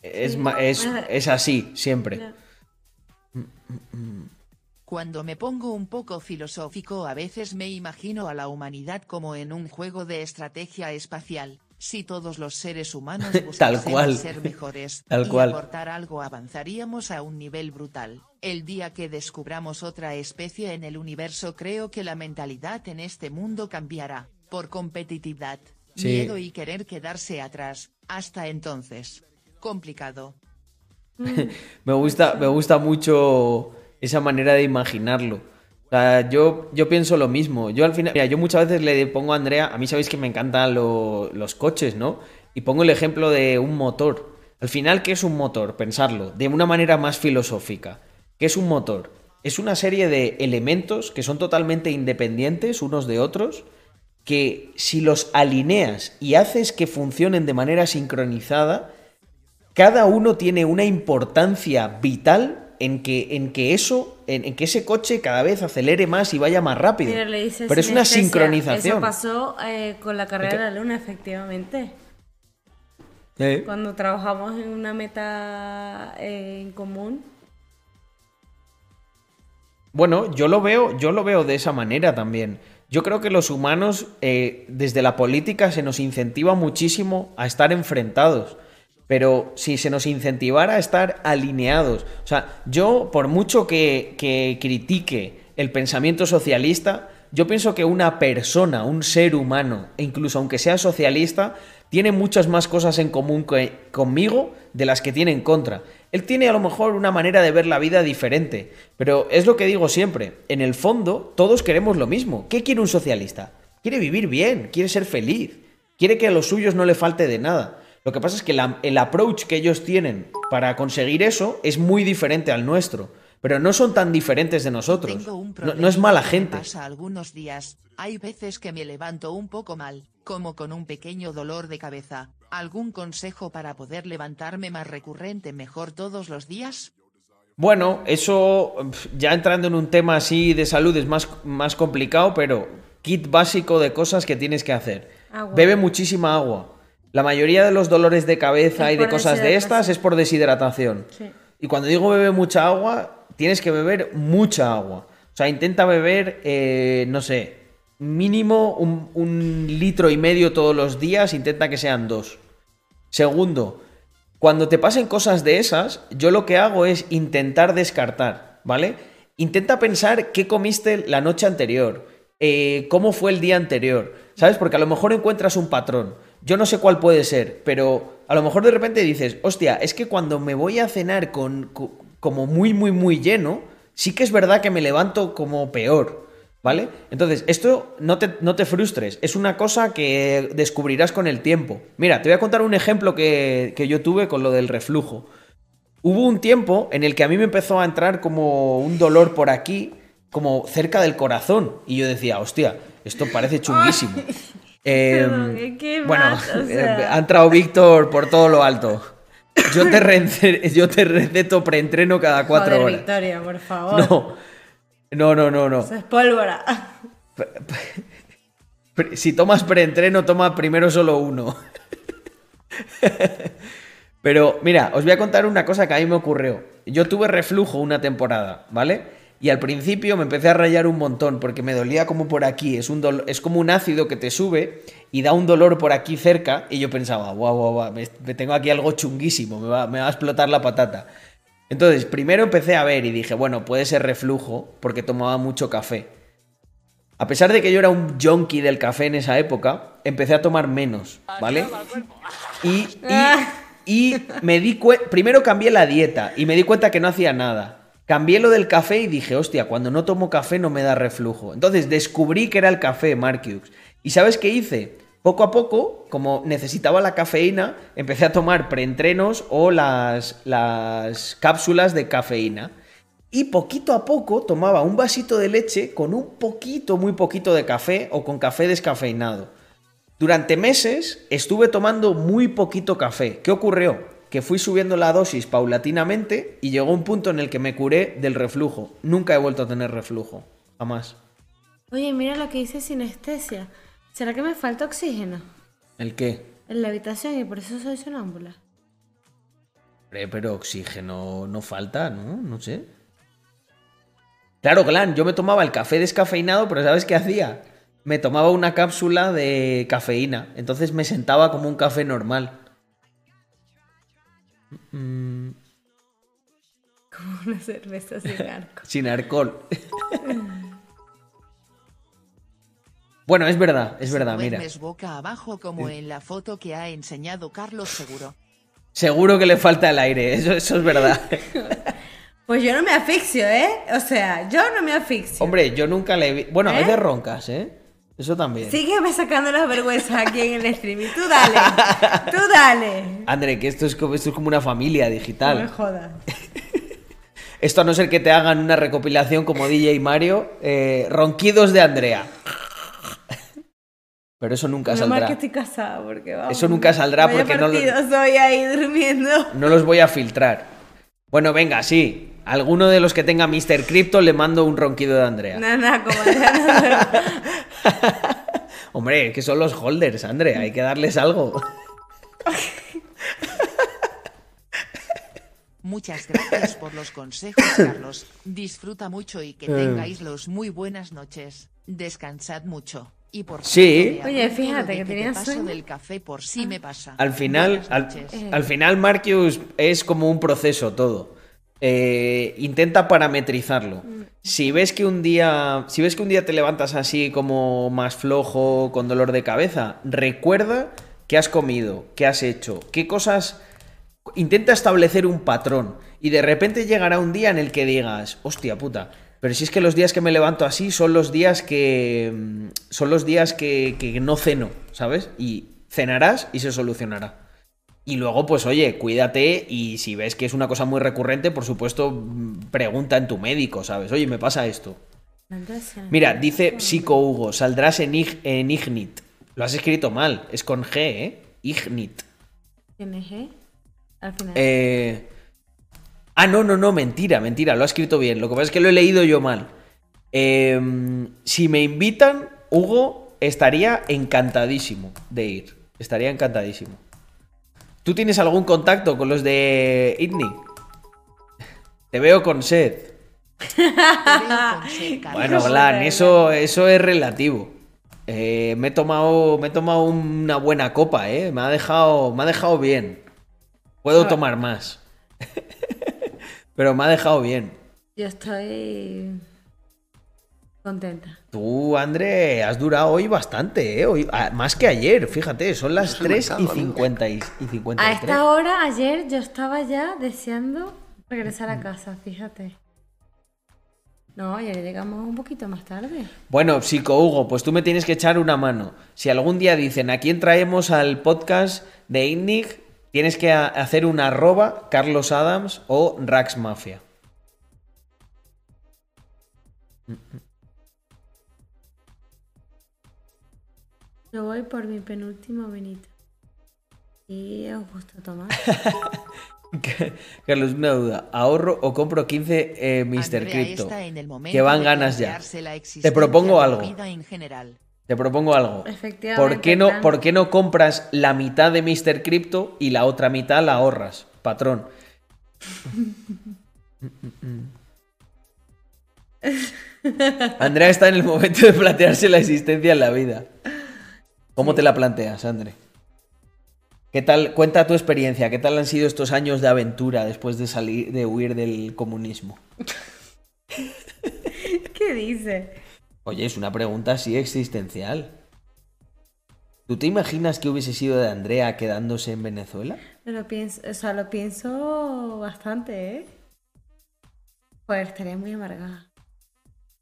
Es, es, es así, siempre. Cuando me pongo un poco filosófico a veces me imagino a la humanidad como en un juego de estrategia espacial. Si todos los seres humanos cual. ser mejores Tal y cual. aportar algo avanzaríamos a un nivel brutal. El día que descubramos otra especie en el universo creo que la mentalidad en este mundo cambiará, por competitividad, Sí. miedo y querer quedarse atrás. Hasta entonces. Complicado. me gusta, me gusta mucho esa manera de imaginarlo. O sea, yo, yo pienso lo mismo. Yo al final, mira, yo muchas veces le pongo a Andrea, a mí sabéis que me encantan lo- los coches, ¿no? Y pongo el ejemplo de un motor. Al final, ¿qué es un motor? Pensarlo, de una manera más filosófica. ¿Qué es un motor? es una serie de elementos que son totalmente independientes unos de otros, que si los alineas y haces que funcionen de manera sincronizada, cada uno tiene una importancia vital en que, en que eso, en, en que ese coche cada vez acelere más y vaya más rápido. Pero, le dices Pero es una sincronización. Eso pasó eh, con la carrera ¿De la luna, efectivamente. Eh, Cuando trabajamos en una meta eh, en común. Bueno, yo lo veo, yo lo veo de esa manera también. Yo creo que los humanos, eh, desde la política, se nos incentiva muchísimo a estar enfrentados. Pero si se nos incentivara a estar alineados. O sea, yo, por mucho que, que critique el pensamiento socialista, yo pienso que una persona, un ser humano, e incluso aunque sea socialista, tiene muchas más cosas en común que- conmigo de las que tiene en contra. Él tiene a lo mejor una manera de ver la vida diferente, pero es lo que digo siempre, en el fondo todos queremos lo mismo. ¿Qué quiere un socialista? Quiere vivir bien, quiere ser feliz, quiere que a los suyos no le falte de nada. Lo que pasa es que la- el approach que ellos tienen para conseguir eso es muy diferente al nuestro, pero no son tan diferentes de nosotros. No, no es mala gente. Pasa algunos días. Hay veces que me levanto un poco mal, como con un pequeño dolor de cabeza. ¿Algún consejo para poder levantarme más recurrente mejor todos los días? Bueno, eso ya entrando en un tema así de salud es más, más complicado, pero kit básico de cosas que tienes que hacer. Agua. Bebe muchísima agua. La mayoría de los dolores de cabeza Es y de cosas de estas es por deshidratación. Sí. Y cuando digo bebe mucha agua, tienes que beber mucha agua. O sea, intenta beber, eh, no sé, mínimo un, litro y medio todos los días, intenta que sean dos. Segundo, cuando te pasen cosas de esas, yo lo que hago es intentar descartar, ¿vale? Intenta pensar qué comiste la noche anterior, eh, cómo fue el día anterior, ¿sabes? Porque a lo mejor encuentras un patrón. Yo no sé cuál puede ser, pero a lo mejor de repente dices, hostia, es que cuando me voy a cenar con, co- como muy, muy, muy lleno, sí que es verdad que me levanto como peor. ¿Vale? Entonces, esto no te, no te frustres, es una cosa que descubrirás con el tiempo. Mira, te voy a contar un ejemplo que, que yo tuve con lo del reflujo. Hubo un tiempo en el que a mí me empezó a entrar como un dolor por aquí, como cerca del corazón, y yo decía, hostia, esto parece chunguísimo. Eh, Perdón, bueno, más, o sea. ha entrado Víctor por todo lo alto. Yo te, yo te receto preentreno cada cuatro Joder, horas. Victoria, por favor. No, no, no, no, no. Eso es pólvora. Si tomas preentreno, toma primero solo uno. Pero mira, os voy a contar una cosa que a mí me ocurrió. Yo tuve reflujo una temporada, ¿vale? Y al principio me empecé a rayar un montón porque me dolía como por aquí. Es, un dolo- es como un ácido que te sube y da un dolor por aquí cerca. Y yo pensaba, guau, guau, guau, me, me tengo aquí algo chunguísimo, me va, me va a explotar la patata. Entonces, primero empecé a ver y dije, bueno, puede ser reflujo porque tomaba mucho café. A pesar de que yo era un junkie del café en esa época, empecé a tomar menos, ¿vale? Y, y, y me di cuenta, primero cambié la dieta y me di cuenta que no hacía nada. Cambié lo del café y dije, hostia, cuando no tomo café no me da reflujo. Entonces descubrí que era el café, Marcus. ¿Y sabes qué hice? Poco a poco, como necesitaba la cafeína, empecé a tomar preentrenos o las, las cápsulas de cafeína. Y poquito a poco tomaba un vasito de leche con un poquito, muy poquito de café o con café descafeinado. Durante meses estuve tomando muy poquito café. ¿Qué ocurrió? Que fui subiendo la dosis paulatinamente y llegó un punto en el que me curé del reflujo. Nunca he vuelto a tener reflujo. Jamás. Oye, mira lo que dice sinestesia. ¿Será que me falta oxígeno ¿El qué? en la habitación y por eso soy sonámbula? Pero oxígeno no falta, ¿no? No sé. Claro, Glan, yo me tomaba el café descafeinado, pero ¿sabes qué hacía? Me tomaba una cápsula de cafeína. Entonces me sentaba como un café normal. Mm, Como una cerveza sin arco. sin alcohol. Bueno, es verdad, es verdad, mira. Boca abajo como en la foto que ha enseñado Carlos Seguro. Seguro que le falta el aire, eso, eso es verdad. Pues yo no me asfixio, ¿eh? O sea, yo no me asfixio. Hombre, yo nunca le vi. Bueno, a ¿Eh? veces roncas, ¿eh? Eso también. Sígueme sacando las vergüenzas aquí en el streaming. Tú dale. Tú dale. André, que esto es como, esto es como una familia No me digital. jodas. Esto a no ser que te hagan una recopilación como DJ Mario, eh, ronquidos de Andrea. Pero eso nunca saldrá. que estoy casada, porque vamos. Eso nunca saldrá vaya porque no lo- partido soy ahí durmiendo. No los voy a filtrar. Bueno, venga, sí. Alguno de los que tenga Mr. Crypto le mando un ronquido de Andrea. No, no, como ya no duermo. Hombre, que son los holders, Andrea. Hay que darles algo. Muchas gracias por los consejos, Carlos. Disfruta mucho y que Eh. tengáis los muy buenas noches. Descansad mucho. Y por Sí. Oye, fíjate que te tenía paso sueño. del café por si me pasa. Al final, Buenas al, final, Marcus es como un proceso todo. Eh, intenta parametrizarlo. Si ves que un día. Si ves que un día te levantas así como más flojo, con dolor de cabeza, recuerda qué has comido, qué has hecho, qué cosas. Intenta establecer un patrón. Y de repente llegará un día en el que digas, hostia puta. Pero si es que los días que me levanto así son los días que. Son los días que, que no ceno, ¿sabes? Y cenarás y se solucionará. Y luego, pues oye, cuídate y si ves que es una cosa muy recurrente, por supuesto, pregunta en tu médico, ¿sabes? Oye, me pasa esto. Mira, dice Psico Hugo, saldrás en, Ig- en Ignit. Lo has escrito mal, es con G, ¿eh? Ignit. ¿Quién es, eh? Al final. Eh... Ah, no, no, no, mentira, mentira, lo ha escrito bien. Lo que pasa es que lo he leído yo mal. Eh, si me invitan, Hugo estaría encantadísimo de ir. Estaría encantadísimo. ¿Tú tienes algún contacto con los de Idni? Te veo con sed. Bueno, Glan, eso, eso es relativo. Eh, me he tomado. Me he tomado una buena copa, eh. Me ha dejado. Me ha dejado bien. Puedo tomar más. Pero me ha dejado bien. Yo estoy contenta. Tú, André, has durado hoy bastante, ¿eh? Hoy- ah, más que ayer, fíjate, son las 3 y, 50 y, y A 53. esta hora, ayer, yo estaba ya deseando regresar a casa, fíjate. No, ayer llegamos un poquito más tarde. Bueno, Psico Hugo, pues tú me tienes que echar una mano. Si algún día dicen a quién traemos al podcast de Innig, tienes que hacer una arroba Carlos Adams o Rax Mafia. Yo voy por mi penúltimo Benito. Y os gusta tomar. Carlos, una duda. ¿Ahorro o compro 15 eh, Mr. Crypto? Que van ganas ya. Te propongo algo. vida en general. Te propongo algo. Efectivamente, ¿Por qué, no. ¿Por qué no compras la mitad de Mr. Crypto y la otra mitad la ahorras, patrón? Andrea está en el momento de plantearse la existencia en la vida. ¿Cómo te la planteas, André? ¿Qué tal? Cuenta tu experiencia. ¿Qué tal han sido estos años de aventura después de salir, de huir del comunismo? ¿Qué dice? Oye, es una pregunta así existencial. ¿Tú te imaginas que hubiese sido de Andrea quedándose en Venezuela? Lo pienso, o sea, lo pienso bastante, ¿eh? Pues estaría muy amargada.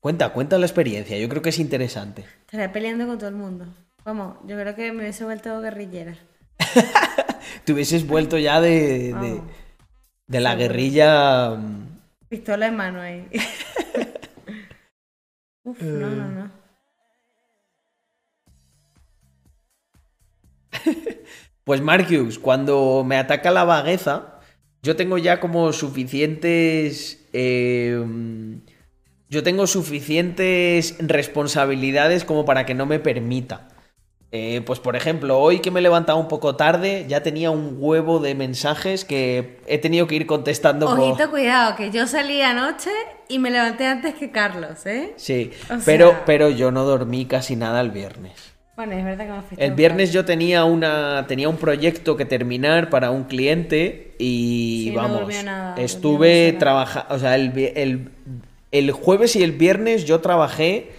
Cuenta, cuenta la experiencia. Yo creo que es interesante. Estaría peleando con todo el mundo. Vamos, yo creo que me hubiese vuelto guerrillera. Te hubieses vuelto ya de, de, de la guerrilla. mm, Pistola en mano ahí. Uf, no, Eh. no, no. Pues Marcus, cuando me ataca la vagueza, yo tengo ya como suficientes. eh, yo tengo suficientes responsabilidades como para que no me permita. Eh, pues por ejemplo, hoy que me he levantado un poco tarde, ya tenía un huevo de mensajes que he tenido que ir contestando por... Ojito, cuidado, que yo salí anoche y me levanté antes que Carlos, ¿eh? Sí, O pero, sea- pero yo no dormí casi nada el viernes. Bueno, es verdad que me El viernes yo tenía una tenía un proyecto que terminar para un cliente y Sí, no vamos, durmió nada, estuve trabajando, o sea, el, el, el jueves y el viernes yo trabajé,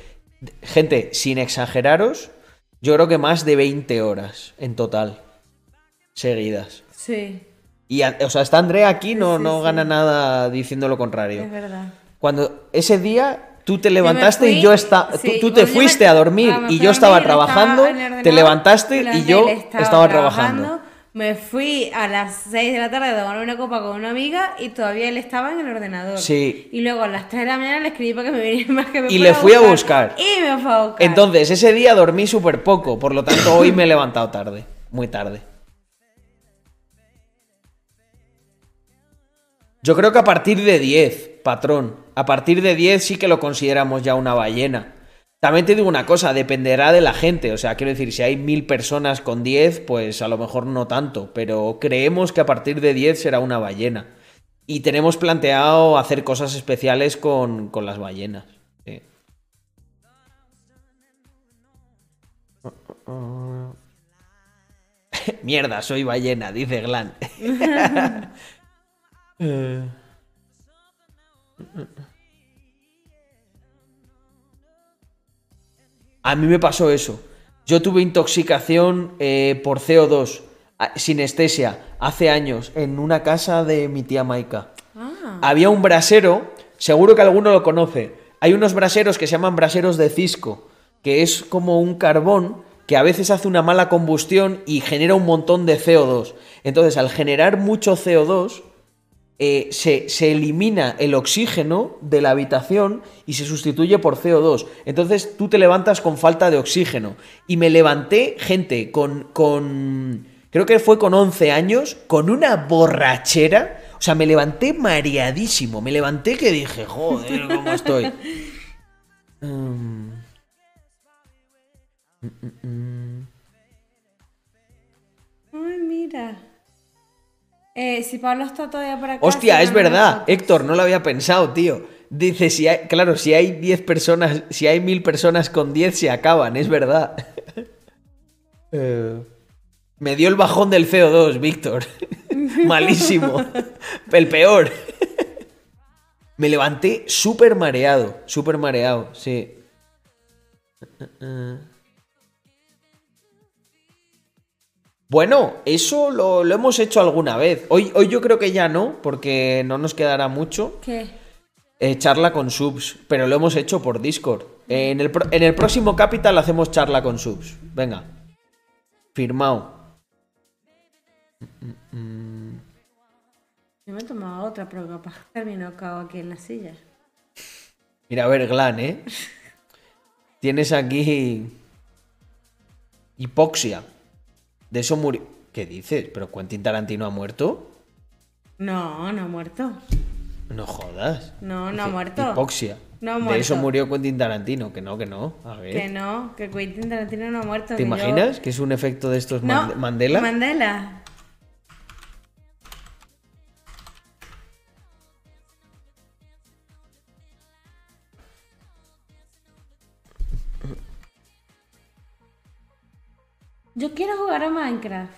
gente, sin exageraros, yo creo que más de 20 horas en total, seguidas. Sí, Y, o sea, está Andrea aquí, no, Sí, no sí. gana nada diciendo lo contrario. es verdad. Cuando ese día tú te levantaste fui, y yo estaba. sí, tú, tú te fuiste me- a dormir ah, y yo estaba trabajando, te levantaste y yo estaba, trabajando. Me fui a las 6 de la tarde a tomar una copa con una amiga y todavía él estaba en el ordenador. Sí. Y luego a las 3 de la mañana le escribí para que me viniera más que me Y le fui a buscar. Y me fue a buscar. Entonces, ese día dormí súper poco, por lo tanto hoy me he levantado tarde, muy tarde. Yo creo que a partir de 10, patrón, a partir de 10 sí que lo consideramos ya una ballena. También te digo una cosa, dependerá de la gente, o sea, quiero decir, si hay mil personas con 10, pues a lo mejor no tanto, pero creemos que a partir de 10 será una ballena. Y tenemos planteado hacer cosas especiales con, con las ballenas. sí. Mierda, soy ballena, dice Glan. A mí me pasó eso. Yo tuve intoxicación eh, por CO2, a- sinestesia, hace años, en una casa de mi tía Maika. Ah. Había un brasero, seguro que alguno lo conoce. Hay unos braseros que se llaman braseros de Cisco, que es como un carbón que a veces hace una mala combustión y genera un montón de CO2. Entonces, al generar mucho CO2, eh, se, se elimina el oxígeno de la habitación y se sustituye por CO2. Entonces tú te levantas con falta de oxígeno. Y me levanté, gente, con, con... Creo que fue con 11 años, con una borrachera. O sea, me levanté mareadísimo. Me levanté que dije, joder, ¿cómo estoy? Mm. Mm, mm, mm. Ay, mira. Eh, si Pablo está todavía por acá. Hostia, es verdad. lo- Héctor, no lo había pensado, tío. Dice, si hay, claro, si hay 10 personas, si hay mil personas con 10 se acaban, es verdad. Eh, me dio el bajón del CO2, Víctor. Malísimo. El peor. Me levanté súper mareado, súper mareado, sí. Bueno, eso lo, lo hemos hecho alguna vez. Hoy, hoy yo creo que ya no, porque no nos quedará mucho. ¿Qué? Eh, charla con subs, pero lo hemos hecho por Discord. Eh, en, el, en el próximo Capital hacemos charla con subs. Venga. Firmado. Yo me he tomado otra, pero capaz que terminó cao aquí en la silla. Mira, a ver, Glan, ¿eh? Tienes aquí. Hipoxia. De eso murió. ¿Qué dices? ¿Pero Quentin Tarantino ha muerto? No, no ha muerto. No jodas. No, no ha muerto. Hipoxia. No ha De eso muerto. murió Quentin Tarantino. Que no, que no. A ver. Que no, que Quentin Tarantino no ha muerto. ¿Te que yo- imaginas que es un efecto de estos No, Mandela? Mandela. Yo quiero jugar a Minecraft.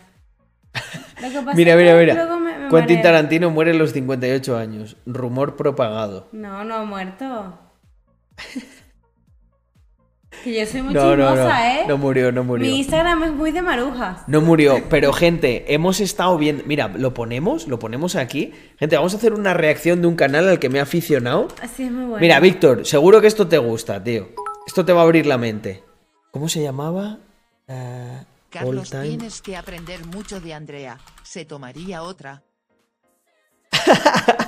Lo que pasa Mira, mira, mira. luego me- me Quentin mareo. Tarantino muere a los 58 años. Rumor propagado. No, no ha muerto. Que yo soy muy No, chismosa, no. ¿eh? No murió, no murió. Mi Instagram es muy de marujas. No murió, pero gente, hemos estado viendo. Mira, lo ponemos, lo ponemos aquí. Gente, vamos a hacer una reacción de un canal al que me he aficionado. Así es muy bueno. Mira, Víctor, seguro que esto te gusta, tío. Esto te va a abrir la mente. ¿Cómo se llamaba? Eh, Carlos, tienes que aprender mucho de Andrea. Se tomaría otra.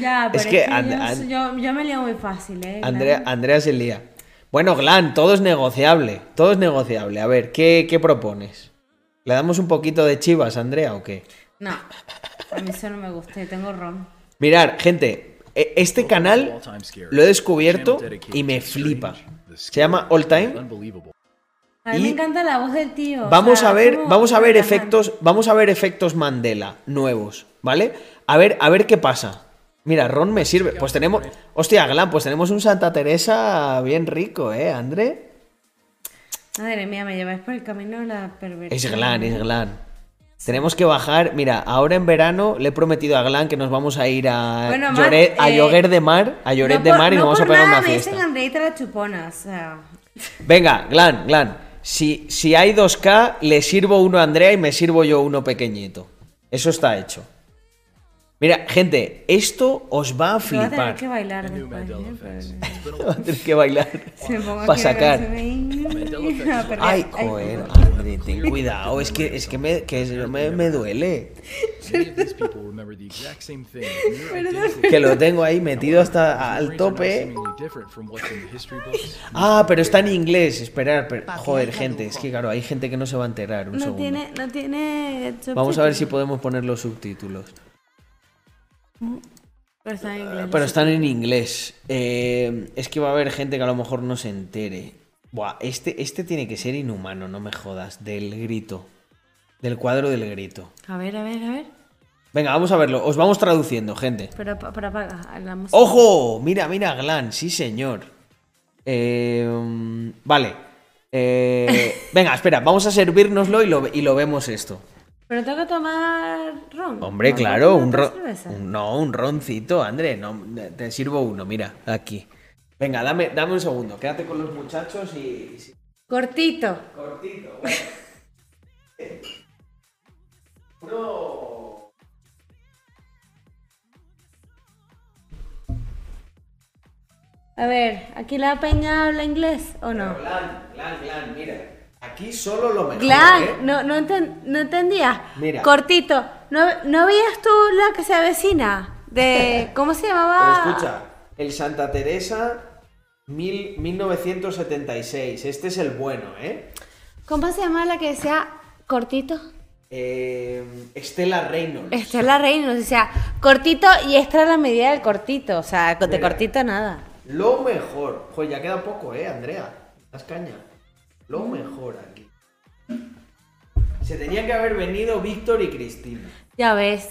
Ya, pero Es es que And- yo, And- yo, yo me lío muy fácil, ¿eh? Andrea. Andrea se lía. Bueno, Glan, todo es negociable. Todo es negociable. A ver, ¿qué, qué propones? ¿Le damos un poquito de chivas, Andrea, o qué? No, a mí eso no me gusta, tengo ron. Mirar, gente, e- este canal lo he descubierto y me flipa. Se llama All Time. A mí Y me encanta la voz del tío. o Vamos sea, a ver, vamos a ver efectos, vamos a ver efectos Mandela nuevos, ¿vale? A ver, a ver qué pasa. Mira, Ron me sirve. Pues tenemos, hostia, Glan, pues tenemos un Santa Teresa bien rico, ¿eh, André? Madre mía, me lleváis por el camino de la perversión. Es Glan, es Glan. Tenemos que bajar. Mira, ahora en verano le he prometido a Glan que nos vamos a ir a, Bueno, Lloret, a eh, de Mar, a Lloret No de por- Mar y no nos vamos a pegar nada una me fiesta. dicen Andreita la chupona, o sea. Venga, Glan, Glan. Si, si hay 2K, le sirvo uno a Andrea y me sirvo yo uno pequeñito. Eso está hecho. Mira, gente, esto os va a Voy a tener flipar. que bailar después. ¿eh? Va a tener que bailar para sacar. Ay, joder. Hombre, ten cuidado, es que, es que, me, que es- me, me duele. Que lo tengo ahí metido hasta al tope. Ah, pero está en inglés. Esperar, pero- joder, gente, es que claro, hay gente que no se va a enterar. Un No segundo. tiene, no tiene. Vamos a ver si podemos poner los subtítulos. Pero está en inglés. Pero están en inglés. Eh, es que va a haber gente que a lo mejor no se entere. Buah, este, este tiene que ser inhumano, no me jodas. Del grito. Del cuadro del grito. A ver, a ver, a ver. Venga, vamos a verlo. Os vamos traduciendo, gente. Pero, pero apaga la música. ¡Ojo! Mira, mira, Glan, sí, señor. Eh, vale. Eh, venga, espera, vamos a servirnoslo y lo, y lo vemos esto. Pero tengo que tomar ron. Hombre, ¿No? claro, ¿No un ron. No, un roncito, André. No, te sirvo uno, mira, aquí. Venga, dame, dame un segundo. Quédate con los muchachos y. y- Cortito. Cortito, bueno. Uno. A ver, ¿aquí la peña habla inglés o no? Glan, Glan, Glan, mira. Aquí solo lo mejor. Glan, ¿eh? no, no, enten- no entendía. Mira. Cortito. ¿No, ¿No veías tú la que se avecina? De. ¿Cómo se Pero llamaba? escucha, el Santa Teresa mil- 1976. Este es el bueno, ¿eh? ¿Cómo se llamaba la que decía cortito? Eh, Estela Reynolds. Estela Reynolds, o sea, cortito y esta era la medida del cortito, o sea, de Mira. cortito nada. Lo mejor. Joder, ya queda poco, ¿eh, Andrea? Las caña. Lo mejor aquí. Se tenía que haber venido Víctor y Cristina. Ya ves.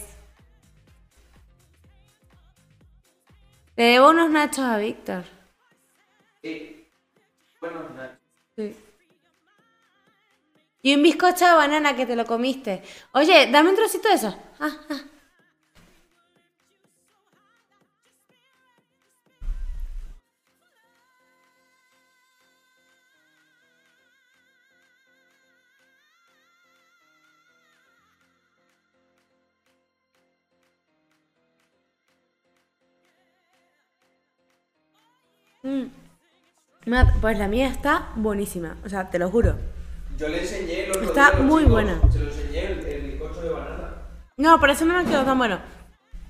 Le debo unos nachos a Víctor. Y un bizcocho de banana que te lo comiste. Oye, dame un trocito de eso. Ah, ah. Mm. Mira, Pues la mía está buenísima, o sea, te lo juro. Yo le enseñé los Está muy buena. Se lo enseñé el, el bizcocho de banana. No, por eso no me quedó tan bueno.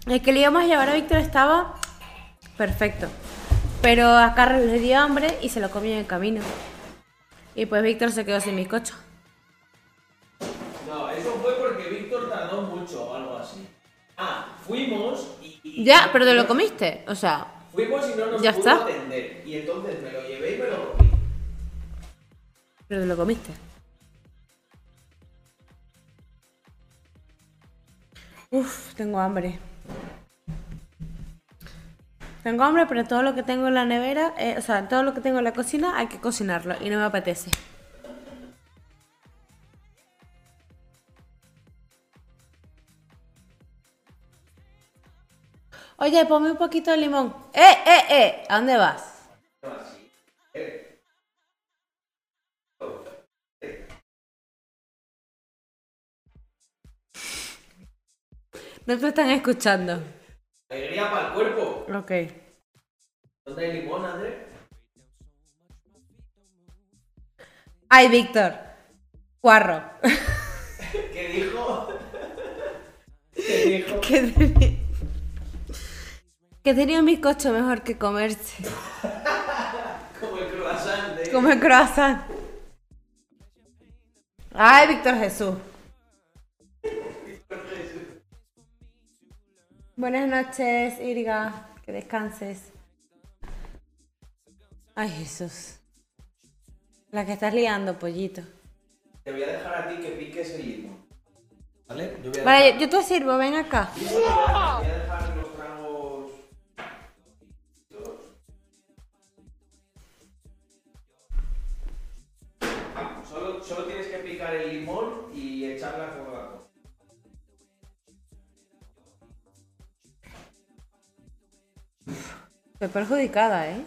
El que le íbamos a llevar a Víctor estaba perfecto. Pero a Carlos le dio hambre y se lo comió en el camino. Y pues Víctor se quedó sin bizcocho. No, eso fue porque Víctor tardó mucho o algo así. Ah, fuimos y. y- Ya, pero te lo comiste. O sea, Fuimos y no nos Ya pudo está. atender. Y entonces me lo llevé y me lo comí. pero te lo comiste. Uf, tengo hambre. Tengo hambre, pero todo lo que tengo en la nevera, eh, o sea, todo lo que tengo en la cocina hay que cocinarlo y no me apetece. Oye, ponme un poquito de limón. ¡Eh, eh, eh! ¿A dónde vas? No te están escuchando. Alegría para el cuerpo. Ok. ¿Dónde hay limón, André? Ay, Víctor. Cuarro. ¿Qué dijo? ¿Qué dijo? que, tenía, que tenía un bizcocho mejor que comerse. Como el croissant de. Como el croissant. Ay, Víctor Jesús. Buenas noches, Irga. Que descanses. Ay, Jesús. La que estás liando, pollito. Te voy a dejar a ti que piques el limón. ¿Vale? Yo voy a Vale, dejar- yo, yo te sirvo, ven acá. Voy a dejar Solo, tienes que picar el limón y echar la Coca-Cola. Estoy perjudicada, ¿eh?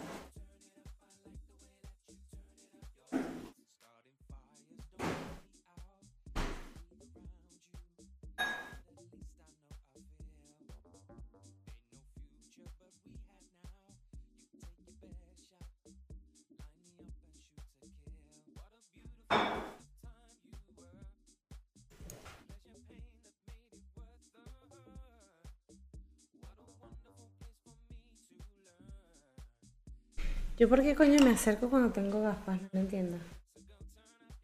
¿Yo por qué coño me acerco cuando tengo gafas? No entiendo.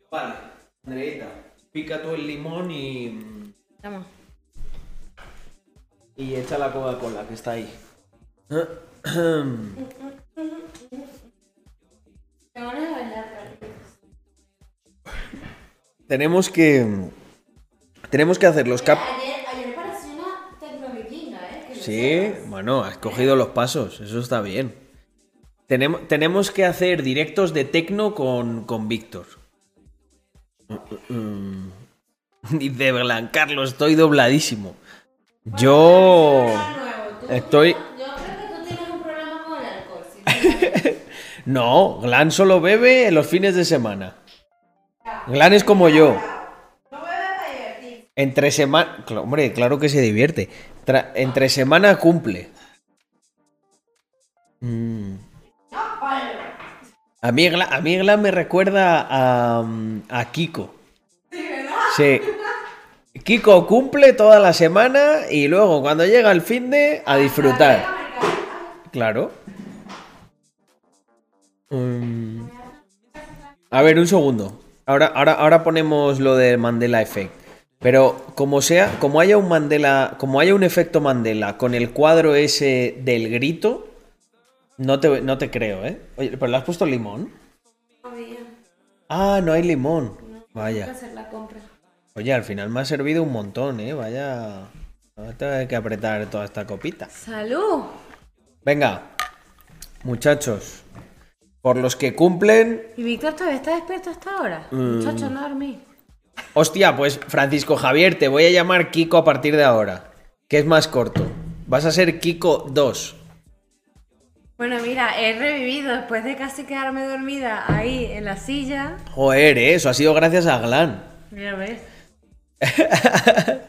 Vale, Andreita, pica tú el limón y. Vamos. Y echa la Coca-Cola que está ahí. Tenemos que. Tenemos que hacer los cap. Ayer, ayer parecía una tecnovikinga, ¿eh? Que Sí, bueno, has cogido los pasos, eso está bien. Tenemos, tenemos que hacer directos de tecno con, con Víctor. Mm. Dice Blan, Carlos, estoy dobladísimo. Yo estoy. Yo creo que tú tienes un problema con el alcohol. ¿sí? No, Glan solo bebe en los fines de semana. Glan es como yo. Entre semana. Hombre, claro que se divierte. Tra- entre semana cumple. Mm. A mí, Gla- a mí Glan me recuerda a, mm, a Kiko. Sí. Kiko cumple toda la semana y luego cuando llega el fin de a disfrutar. Claro. Mm. A ver, un segundo. Ahora, ahora, ahora ponemos lo del Mandela Effect. Pero como sea, como haya un Mandela, como haya un efecto Mandela con el cuadro ese del grito, no te, no te creo, ¿eh? Oye, ¿pero le has puesto limón? Había. Ah, no hay limón. Hay que Vaya. hacer la compra. Oye, al final me ha servido un montón, ¿eh? Vaya. Ahora tengo que apretar toda esta copita. ¡Salud! Venga, muchachos. Por los que cumplen. ¿Y Víctor todavía está despierto hasta ahora? Mm. Muchacho, no dormí. Hostia, pues Francisco Javier, te voy a llamar Kiko a partir de ahora. Que es más corto. Vas a ser Kiko 2. Bueno, mira, he revivido después de casi quedarme dormida ahí en la silla. Joder, ¿eh? eso ha sido gracias a Glan. Mira, ves.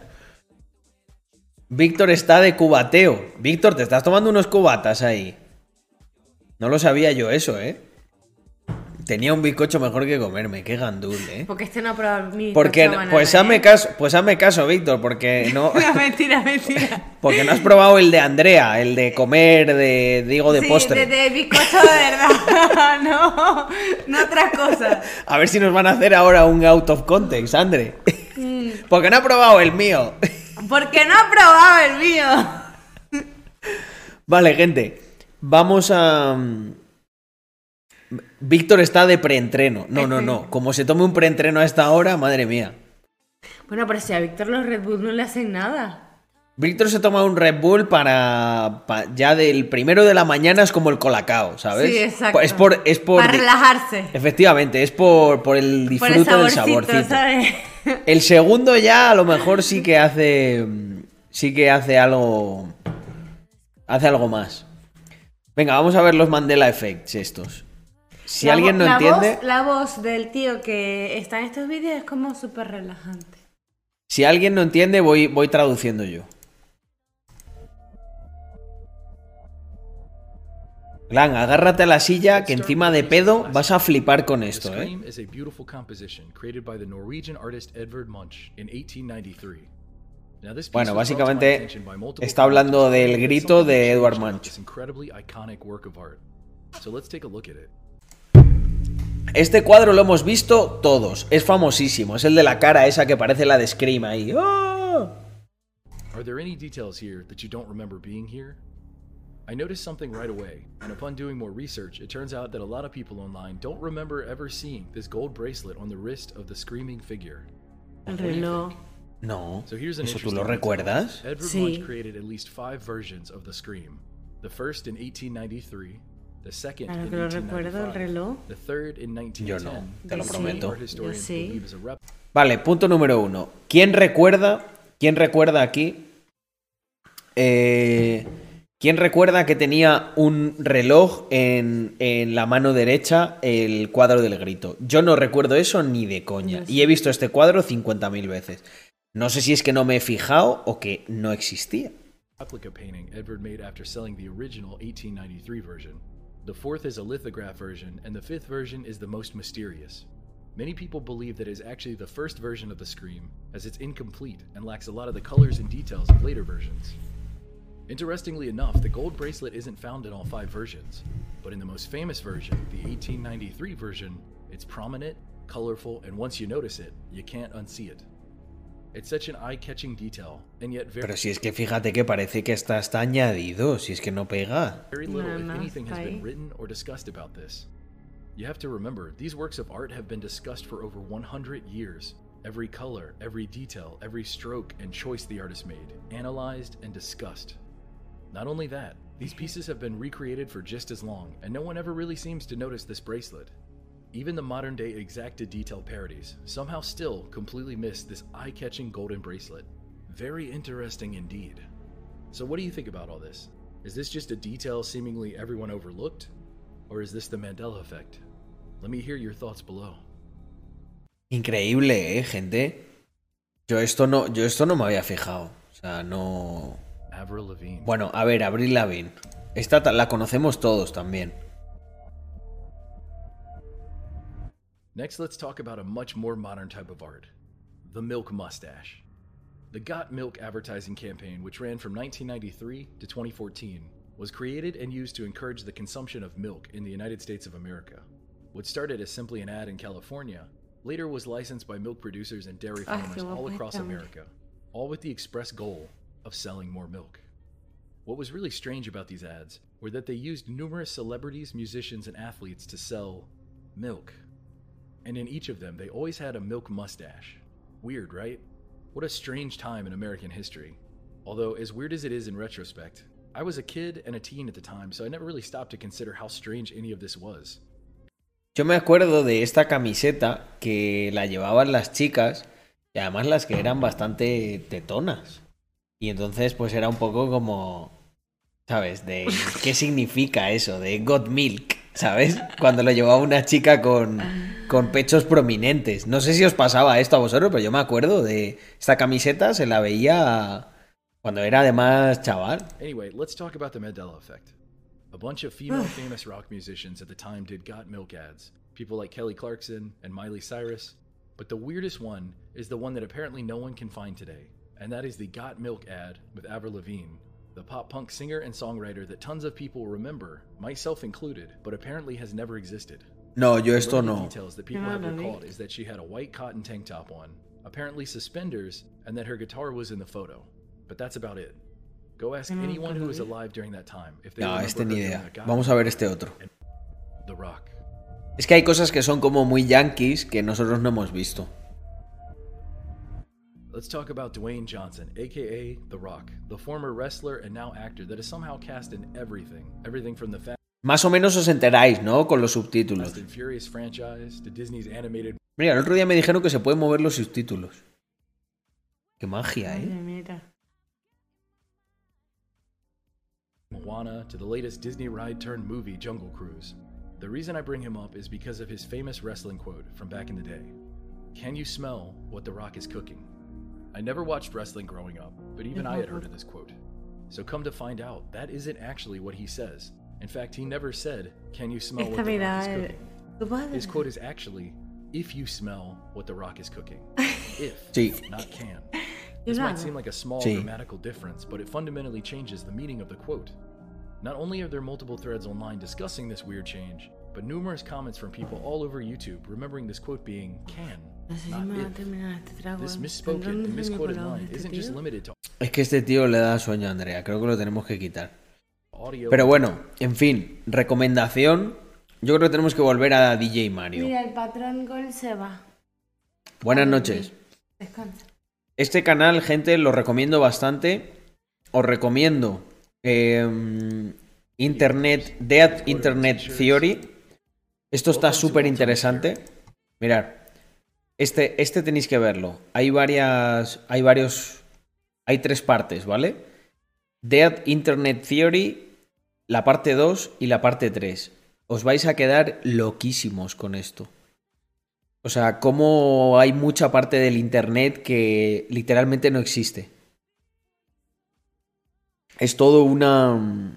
Víctor está de cubateo. Víctor, te estás tomando unos cubatas ahí. No lo sabía yo eso, ¿eh? Tenía un bizcocho mejor que comerme. Qué gandul, ¿eh? Porque este no ha probado mi Porque, banana, pues ¿eh? hazme caso, pues hazme caso, Víctor, porque no, mentira, mentira. porque no has probado el de Andrea, el de comer, de digo de sí, postre. De, de bizcocho de verdad. no, no otras cosas. A ver si nos van a hacer ahora un out of context, Andre. Mm, Porque no ha probado el mío. Porque no ha probado el mío. Vale, gente. Vamos a. Víctor está de preentreno. No, no, no. Como se tome un preentreno a esta hora, madre mía. Bueno, pero si a Víctor los Red Bull no le hacen nada. Víctor se toma un Red Bull para, pa- ya del primero de la mañana es como el colacao, ¿sabes? Sí, exacto. Es por, es por Para relajarse. Efectivamente, es por, por el Por el disfrute del saborcito, saborcito. ¿sabes? El segundo ya a lo mejor sí que hace. Sí que hace algo. Hace algo más. Venga, vamos a ver los Mandela Effects estos. Si La alguien no la entiende. Voz, la voz del tío que está en estos vídeos es como súper relajante. Si alguien no entiende, voy, voy traduciendo yo. Glan, agárrate a la silla que encima de pedo vas a flipar con esto, ¿eh? Scream is a beautiful composition created by the Norwegian artist Edvard Munch in 1893. Now, this piece Bueno, básicamente está hablando del grito de Edward Munch. Este cuadro lo hemos visto todos. Es famosísimo. Es el de la cara esa que parece la de Scream ahí. ¡Ah! Are there any details here that you don't remember being here? I noticed something right away, and upon doing more research, it turns out that a lot of people online don't remember ever seeing this gold bracelet on the wrist of the screaming figure. El reloj. No. So here's an ¿Eso tú lo recuerdas? Edward Sí. Munch created at least five versions of the Scream. The first in 1893, the second Claro que lo recuerdo, el 1895, reloj. the third in 1910. Yo no, te lo prometo. Yo sí. Vale, punto número uno. ¿Quién recuerda? ¿Quién recuerda aquí? Eh, ¿Quién recuerda que tenía un reloj en, en la mano derecha el cuadro del grito? Yo no recuerdo eso ni de coña. Y he visto este cuadro 50.000 veces. No sé si es que no me he fijado o que no existía. replica painting Edward made after selling the original 1893 version. The fourth is a lithograph version, and the fifth version is the most mysterious. Many people believe that it is actually the first version of the Scream, as it's incomplete and lacks a lot of the colors and details of later versions. Interestingly enough, the gold bracelet isn't found in all five versions, but in the most famous version, the 1893 version, it's prominent, colorful, and once you notice it, you can't unsee it. It's such an eye-catching detail, and yet very, Pero si es que fíjate que parece que está hasta añadido, si es que no pega. very little, No, if anything, has been written or discussed about this. You have to remember, these works of art have been discussed for over 100 years. Every color, every detail, every stroke and choice the artist made, analyzed and discussed. Not only that, these pieces have been recreated for just as long, and no one ever really seems to notice this bracelet. Even the modern day exacted detail parodies somehow still completely miss this eye catching golden bracelet. Very interesting indeed. So, what do you think about all this? Is this just a detail seemingly everyone overlooked? Or is this the Mandela effect? Let me hear your thoughts below. Increíble, eh, gente. Yo esto no, yo esto no me había fijado. O sea, no. Avril Lavigne. Bueno, a ver, Abril Lavigne. Esta la conocemos todos también. Next, let's talk about a much more modern type of art the milk mustache. The Got Milk advertising campaign, which ran from 1993 to 2014, was created and used to encourage the consumption of milk in the United States of America. What started as simply an ad in California later was licensed by milk producers and dairy farmers all across. America, all with the express goal of selling more milk. What was really strange about these ads were that they used numerous celebrities, musicians, and athletes to sell milk. And in each of them, they always had a milk mustache. Weird, right? What a strange time in American history. Although, as weird as it is in retrospect, I was a kid and a teen at the time, so I never really stopped to consider how strange any of this was. Yo me acuerdo de esta camiseta que la llevaban las chicas y además las que eran bastante tetonas. Y entonces pues era un poco como, ¿sabes? De qué significa eso, de God Milk, ¿sabes? Cuando lo llevaba una chica con, con pechos prominentes. No sé si os pasaba esto a vosotros, pero yo me acuerdo de esta camiseta, se la veía cuando era además chaval. Anyway, let's talk about the Mandela effect. A bunch of female famous rock musicians at the time did Got Milk ads, people like Kelly Clarkson and Miley Cyrus. But the weirdest one is the one that apparently no one can find today, and that is the Got Milk ad with Avril Lavigne, the pop punk singer and songwriter that tons of people remember, myself included, but apparently has never existed. No, yo The esto only no. details that people No, have no, no. recalled is that she had a white cotton tank top on, apparently suspenders, and that her guitar was in the photo. But that's about it. Go ask anyone who was alive during that time if they No, remember este ni idea. a God Vamos a ver este otro. The Rock. Es que hay cosas que son como muy yankees que nosotros no hemos visto. Let's talk about Dwayne Johnson, aka The Rock, the former wrestler and now actor that is somehow cast in everything. Everything from the Fast Más o menos os enteráis, ¿no? Con los subtítulos. and Furious franchise to Disney's animated Mira, el otro día me dijeron que se pueden mover los subtítulos. Qué magia, Oye, ¿eh? mira. Moana to the latest Disney ride turned movie Jungle Cruise. The reason I bring him up is because of his famous wrestling quote from back in the day Can you smell what The Rock is cooking? I never watched wrestling growing up, but even I had heard of this quote. So come to find out, that isn't actually what he says. In fact, he never said, Can you smell Esta what The Rock mira, is cooking? tu. His quote is actually, If you smell what The Rock is cooking. If, Sí. not can. Y This might seem like a small Sí. grammatical difference, but it fundamentally changes the meaning of the quote. Not only are there multiple threads online discussing this weird change, but numerous comments from people all over YouTube remembering this quote being can, Es que este tío le da sueño a Andrea. Creo que lo tenemos que quitar. Pero bueno, en fin, recomendación. Yo creo que tenemos que volver a DJ Mario. Mira, el patrón Gol se va. Buenas noches. Descansa. Este canal, gente, lo recomiendo bastante. Os recomiendo eh, Internet, Dead Internet Theory. Esto está súper interesante. Mirad, este, este tenéis que verlo. Hay varias, hay varios, hay tres partes, ¿vale? Dead Internet Theory, la parte 2 y la parte 3. Os vais a quedar loquísimos con esto. O sea, cómo hay mucha parte del Internet que literalmente no existe. Es todo una...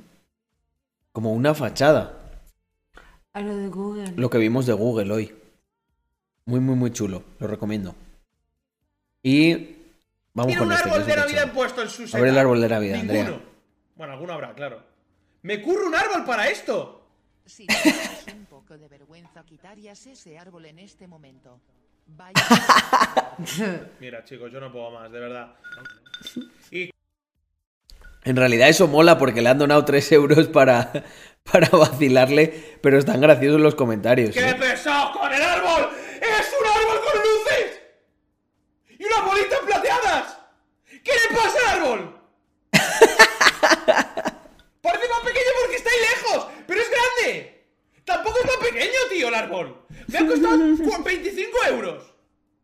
como una fachada. A lo de Google. Lo que vimos de Google hoy. Muy, muy, muy chulo. Lo recomiendo. Y vamos Tiene con un este. árbol es de Navidad puesto en su Abre el seta. árbol de Navidad, Ninguno. Andrea. Bueno, alguno habrá, claro. ¡Me curro un árbol para esto! Si tienes un poco de vergüenza, quitarías ese árbol en este momento. Vaya. Mira, chicos, yo no puedo más, de verdad. Y En realidad eso mola porque le han donado 3 euros para, para vacilarle, pero están graciosos los comentarios. ¡Qué ¿eh? pesado con el árbol! ¡Es un árbol con luces! ¡Y unas bolitas plateadas! ¿Qué le pasa al árbol? Parece más pequeño porque está ahí lejos, pero es grande. Tampoco es más pequeño, tío, el árbol. Me ha costado cu- 25 euros.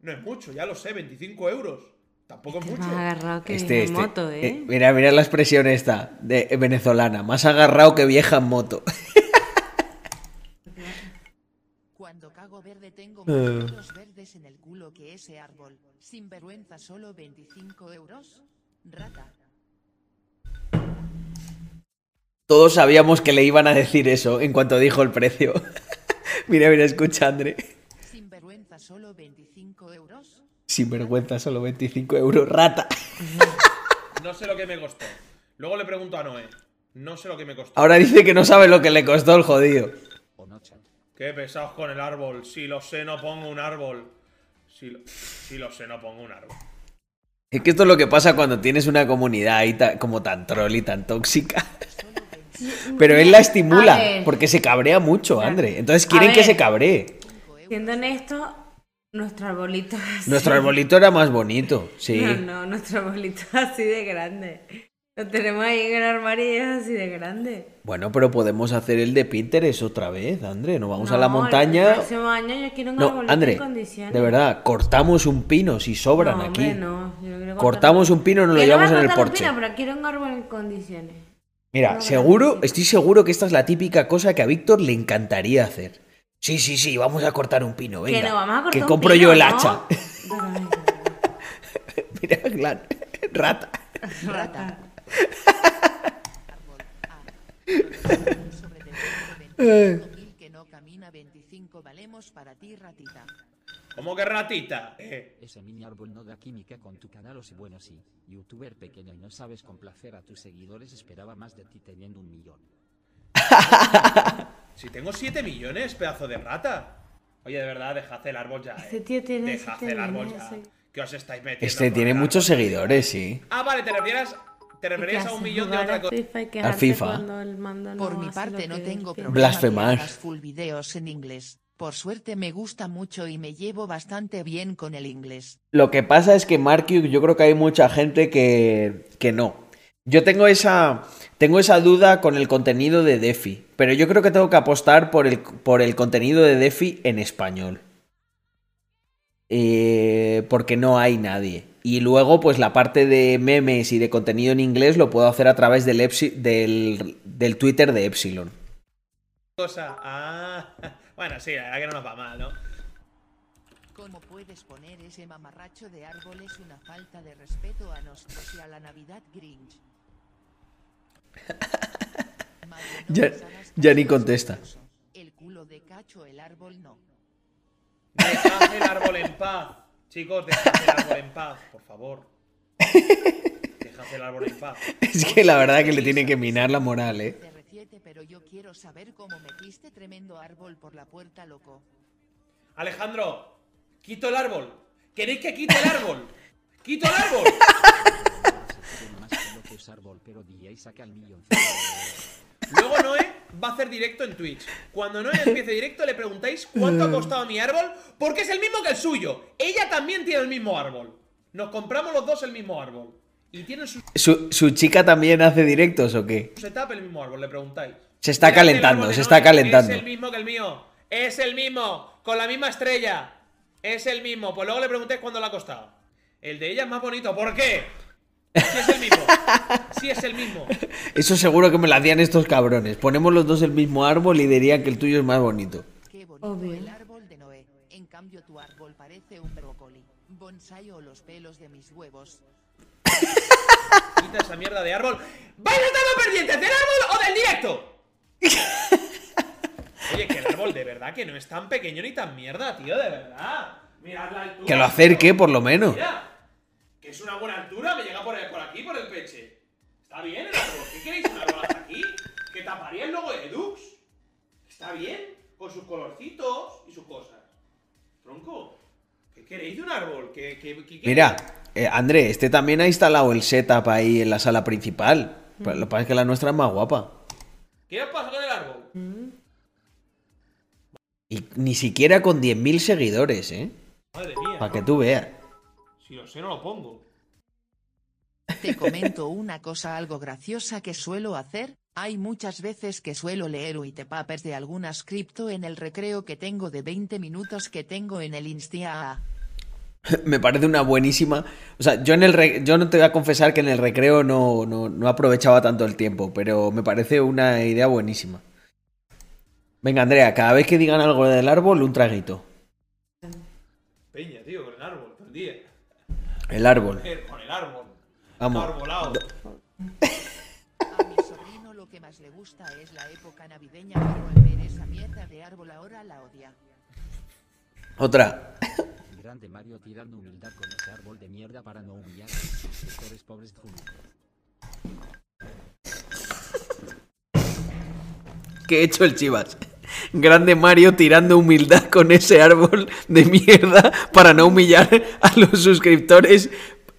No es mucho, ya lo sé, 25 euros. Tampoco es mucho. Más agarrado que Este, este, moto, ¿eh? eh, mira, mira la expresión esta de venezolana. Más agarrado que vieja en moto. Cago verde tengo Eh. pelos verdes en el culo que ese árbol. Sin vergüenza solo 25 euros. Rata. Todos sabíamos que le iban a decir eso en cuanto dijo el precio. mira, mira, escucha, André. Sin vergüenza solo 25 euros. Sin vergüenza, solo 25 euros. Rata. No sé lo que me costó. Luego le pregunto a Noé. No sé lo que me costó. Ahora dice que no sabe lo que le costó el jodido. Qué pesados con el árbol. Si lo sé, no pongo un árbol. Si lo, si lo sé, no pongo un árbol. Es que esto es lo que pasa cuando tienes una comunidad ahí ta- como tan troll y tan tóxica. Pero él la estimula porque se cabrea mucho. André. Entonces quieren que se cabree. Siendo honesto, nuestro arbolito así. Nuestro arbolito era más bonito, sí. No, no, nuestro arbolito es así de grande. Lo tenemos ahí en el armario y es así de grande. Bueno, pero podemos hacer el de Pinterest otra vez, André. Nos vamos a la montaña. El próximo año yo quiero un No, André, en condiciones. de verdad, cortamos un pino si sobran No, aquí. hombre, no, yo Cortamos un pino y nos lo llevamos en el porche. pino, pero quiero un árbol en condiciones. Mira, No, seguro, estoy seguro que esta es la típica cosa que a Víctor le encantaría hacer. Sí, sí, sí, vamos a cortar un pino, venga. que no, vamos a cortar que un compro pino, yo el ¿no? hacha. Mira, rata. Rata. Que no camina 25 valemos para ti ratita. ¿Cómo que ratita? Eh. Ese mini árbol no da química con tu canal o si bueno sí, youtuber pequeño y no sabes complacer a tus seguidores esperaba más de ti teniendo un millón. Si tengo 7 millones, pedazo de rata. Oye, de verdad, dejad el árbol ya, Este eh. tío tiene Dejad el árbol millones, ya. sí. Que os estáis metiendo. Este tiene muchos seguidores, sí. Ah, vale, te refieres. Te referías a un millón de otra cosa. Al FIFA. Por mi parte no tengo problema Blasfemar. full videos en inglés. Por suerte me gusta mucho y me llevo bastante bien con el inglés. Lo que pasa es que Markiuk, yo creo que hay mucha gente que, que no. Yo tengo esa, tengo esa duda con el contenido de Defi, pero yo creo que tengo que apostar por el, por el contenido de Defi en español. Eh, porque no hay nadie. Y luego, pues la parte de memes y de contenido en inglés lo puedo hacer a través del, Epsi- del, del Twitter de Epsilon. Cosa. Ah. Bueno, sí, la verdad que no nos va mal, ¿no? ¿Cómo puedes poner ese mamarracho de árbol es una falta de respeto a nosotros y a la Navidad Grinch? Ya, ya ni contesta. El culo de cacho el árbol no. Dejad el árbol en paz. Chicos, dejad el árbol en paz, por favor. Dejad el árbol en paz. Es que la verdad que le tiene que minar la moral, ¿eh? Pero yo quiero saber cómo metiste tremendo árbol por la puerta, loco. Alejandro, quito el árbol. ¿Queréis que quite el árbol? ¡Quito el árbol! Tiene. Luego Noé va a hacer directo en Twitch. Cuando Noé empiece directo le preguntáis cuánto ha costado mi árbol, porque es el mismo que el suyo. Ella también tiene el mismo árbol. Nos compramos los dos el mismo árbol. Y tienen su ¿Su, su chica también hace directos o qué? setup el mismo árbol, le preguntáis. Se está calentando, se está calentando. Es el mismo que el mío. Es el mismo. Con la misma estrella. Es el mismo. Pues luego le preguntéis cuándo le ha costado. El de ella es más bonito. ¿Por qué? Si es el mismo. Si es el mismo. Eso seguro que me lo hacían estos cabrones. Ponemos los dos el mismo árbol y dirían que el tuyo es más bonito. Qué bonito el árbol de Noé. En cambio tu árbol parece un brócoli. Bonsai o los pelos de mis huevos. Quita esa mierda de árbol. ¿Vais a estar más pendientes del árbol o del directo? Oye, que el árbol de verdad que no es tan pequeño ni tan mierda, tío, de verdad. Mirad la altura. Que lo acerque, por lo menos. Mira, que es una buena altura, me llega por, por aquí, por el peche. Está bien el árbol, ¿Qué queréis un árbol hasta aquí? Que taparía el logo de Dux. Está bien, con sus colorcitos y sus cosas. Tronco, ¿qué queréis de un árbol? ¿Qué, qué, qué Mira, eh, André, este también ha instalado el setup ahí en la sala principal. Pero Lo que pasa es que la nuestra es más guapa. ¿Qué os pasa con el árbol? Y ni siquiera con 10.000 seguidores, ¿eh? Madre mía. Para que tú veas. Si lo sé, no lo pongo. Te comento una cosa algo graciosa que suelo hacer, hay muchas veces que suelo leer papers de algunas cripto en el recreo que tengo de 20 minutos que tengo en el Insta. Me parece una buenísima. O sea, yo en el re- yo no te voy a confesar que en el recreo no, no, no aprovechaba tanto el tiempo, pero me parece una idea buenísima. Venga, Andrea, cada vez que digan algo del árbol, un traguito. El árbol. Con el árbol. Vamos. Arbolado. A mi sobrino lo que más le gusta es la época navideña, pero al ver esa mierda de árbol ahora la odia. Otra. Grande Mario tirando humildad con ese árbol de mierda para no humillar a los suscriptores pobres de. ¿Qué he hecho el Chivas? Grande Mario tirando humildad con ese árbol de mierda para no humillar a los suscriptores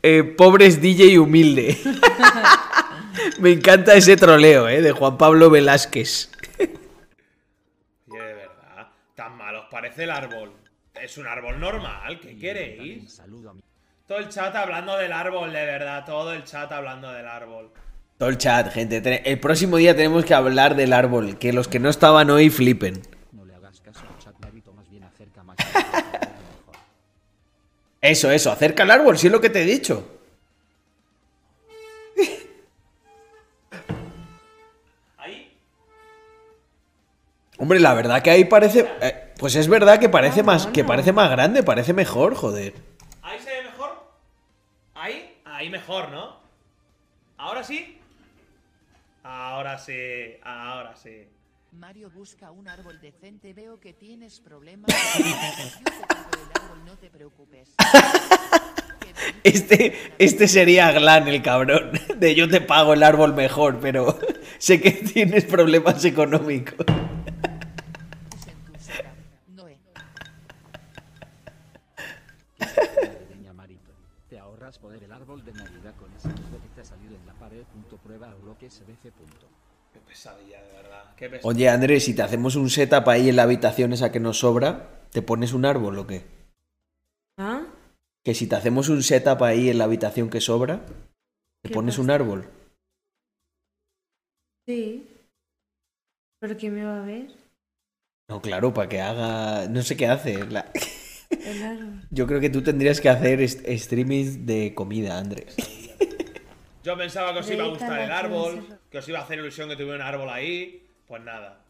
eh, pobres DJ humilde. Me encanta ese troleo, ¿eh? De Juan Pablo Velázquez. De verdad. Tan mal os parece el árbol. Es un árbol normal, ¿qué queréis? Saludo a mi Todo el chat hablando del árbol, de verdad. Todo el chat hablando del árbol. Todo el chat, gente. Te- El próximo día tenemos que hablar del árbol. Que los que no estaban hoy flipen. No le hagas caso al chat más bien acerca más. Eso, eso. Acerca al árbol, si es lo que te he dicho. Ahí. Hombre, la verdad que ahí parece. eh, pues es verdad que parece más. Que parece más grande, parece mejor, joder. ¿Ahí se ve mejor? ¿Ahí? Ahí mejor, ¿no? ¿Ahora sí? Ahora sí, ahora sí. Mario busca un árbol decente, veo que tienes problemas. Yo te pago el árbol, no te preocupes. Este, este sería Glan, el cabrón. De yo te pago el árbol mejor, pero sé que tienes problemas económicos. Te ahorras poner el árbol de Navidad con ese dibujo que te ha salido en Qué pesadilla, de verdad. Qué pesadilla. Oye, Andrés, si te hacemos un setup ahí en la habitación esa que nos sobra, ¿te pones un árbol o qué? ¿Ah? Que si te hacemos un setup ahí en la habitación que sobra, ¿te ¿Qué pones pasa? un árbol? Sí. ¿Pero quién me va a ver? No, claro, para que haga. No sé qué hace. la- El árbol. Yo creo que tú tendrías que hacer streamings de comida, Andrés. Yo pensaba que os iba a gustar el árbol, que os iba a hacer ilusión que tuviera un árbol ahí. Pues nada.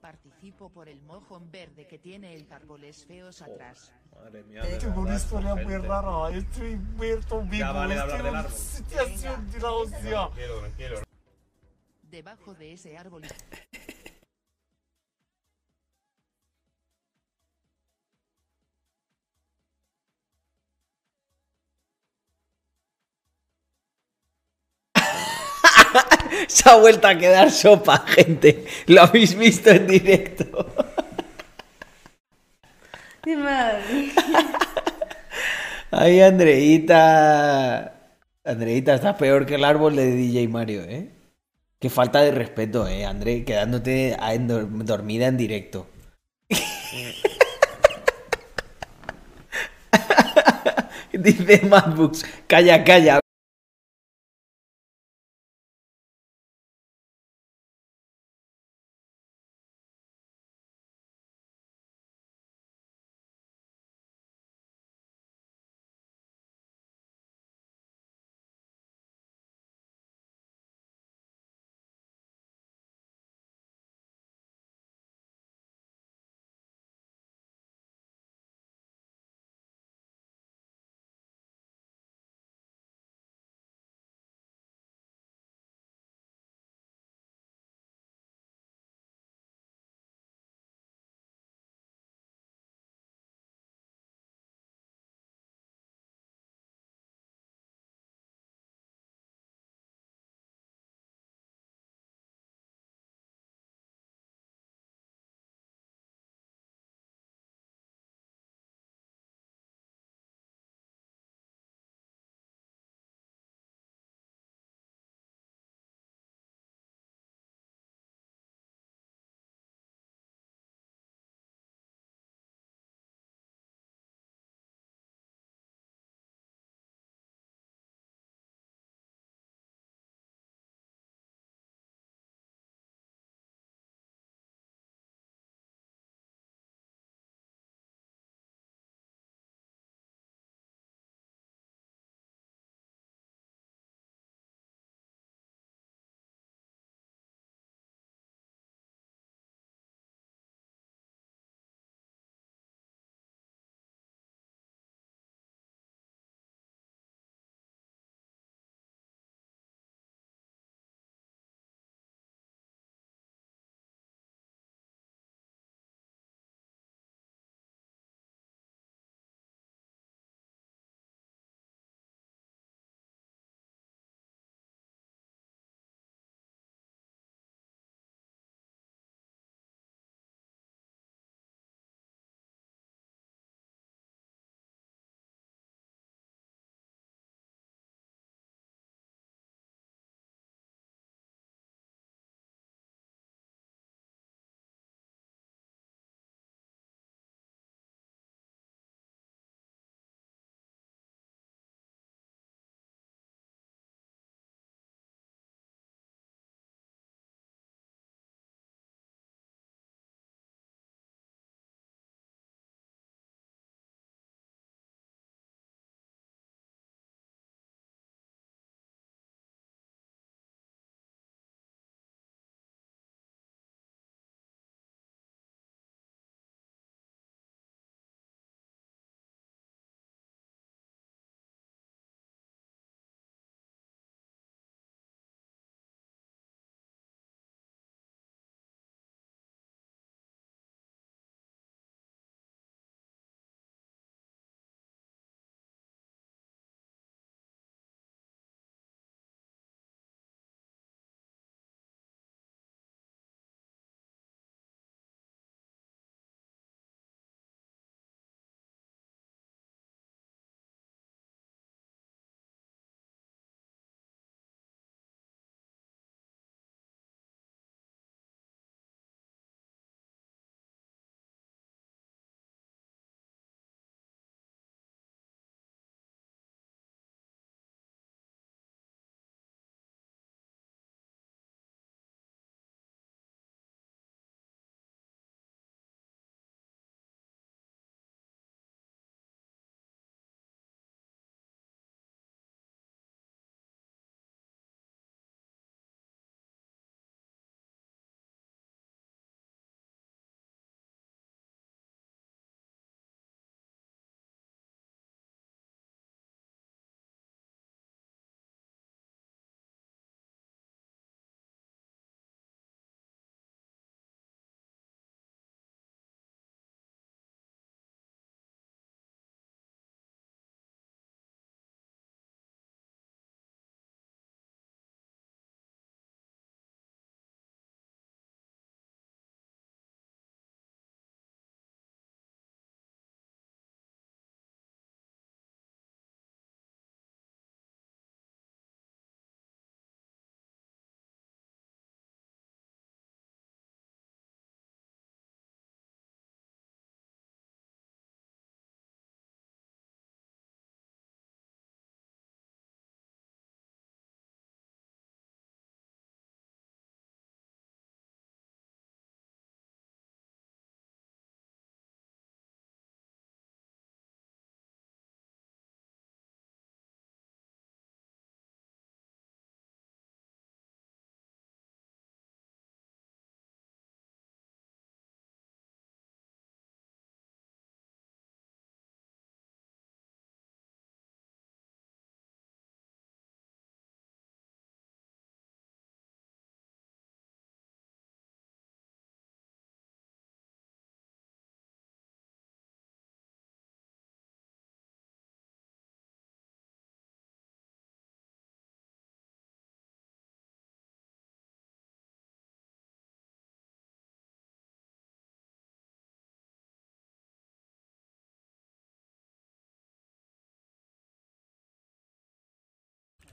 Participo por el mojón verde que tiene el árboles feos atrás. Madre mía. de Tengo una historia muy rara. Estoy muerto vivo. Ya vale de hablar del árbol. Situación de la hostia. Tranquilo, tranquilo. Debajo de ese árbol. Se ha vuelto a quedar sopa, gente. Lo habéis visto en directo. Madre. Ay, Andreita. Andreita, estás peor que el árbol de DJ Mario, ¿eh? Qué falta de respeto, ¿eh, André? Quedándote dormida en directo. Dice Madbooks, calla, calla.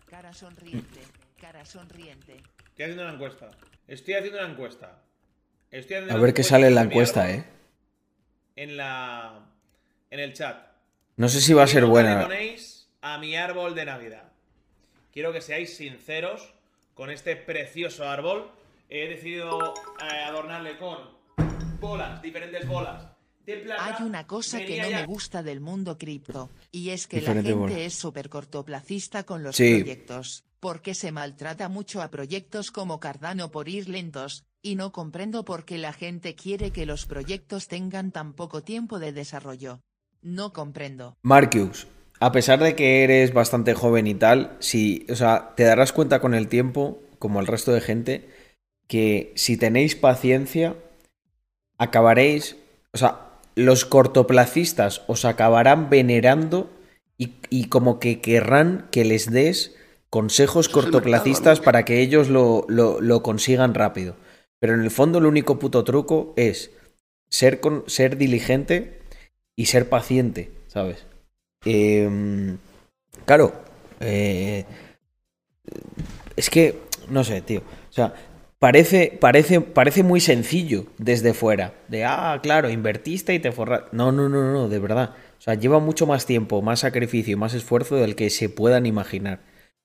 Cara sonriente, cara sonriente. Estoy haciendo una encuesta. Estoy haciendo una encuesta. Estoy haciendo A ver qué sale en la encuesta, eh. En la. En el chat. No sé si va a ser buena. donéis a mi árbol de Navidad. Quiero que seáis sinceros con este precioso árbol. He decidido eh, adornarle con bolas, diferentes bolas. De plata. Hay una cosa que no ya- me gusta del mundo cripto, y es que Diferente la gente es súper cortoplacista con los Sí. proyectos, porque se maltrata mucho a proyectos como Cardano por ir lentos, y no comprendo por qué la gente quiere que los proyectos tengan tan poco tiempo de desarrollo. No comprendo. Marcus, a pesar de que eres bastante joven y tal, si, o sea, te darás cuenta con el tiempo, como el resto de gente, que si tenéis paciencia, acabaréis, o sea, los cortoplacistas os acabarán venerando y, y como que querrán que les des consejos cortoplacistas mercado, ¿no? para que ellos lo, lo- lo consigan rápido. Pero en el fondo el único puto truco es ser, con, ser diligente y ser paciente, ¿sabes? Em, claro, eh, es que, no sé, tío. O sea, parece, parece, parece muy sencillo desde fuera. De, ah, claro, invertiste y te forraste. No, no, no, no, de verdad. O sea, lleva mucho más tiempo, más sacrificio más esfuerzo del que se puedan imaginar.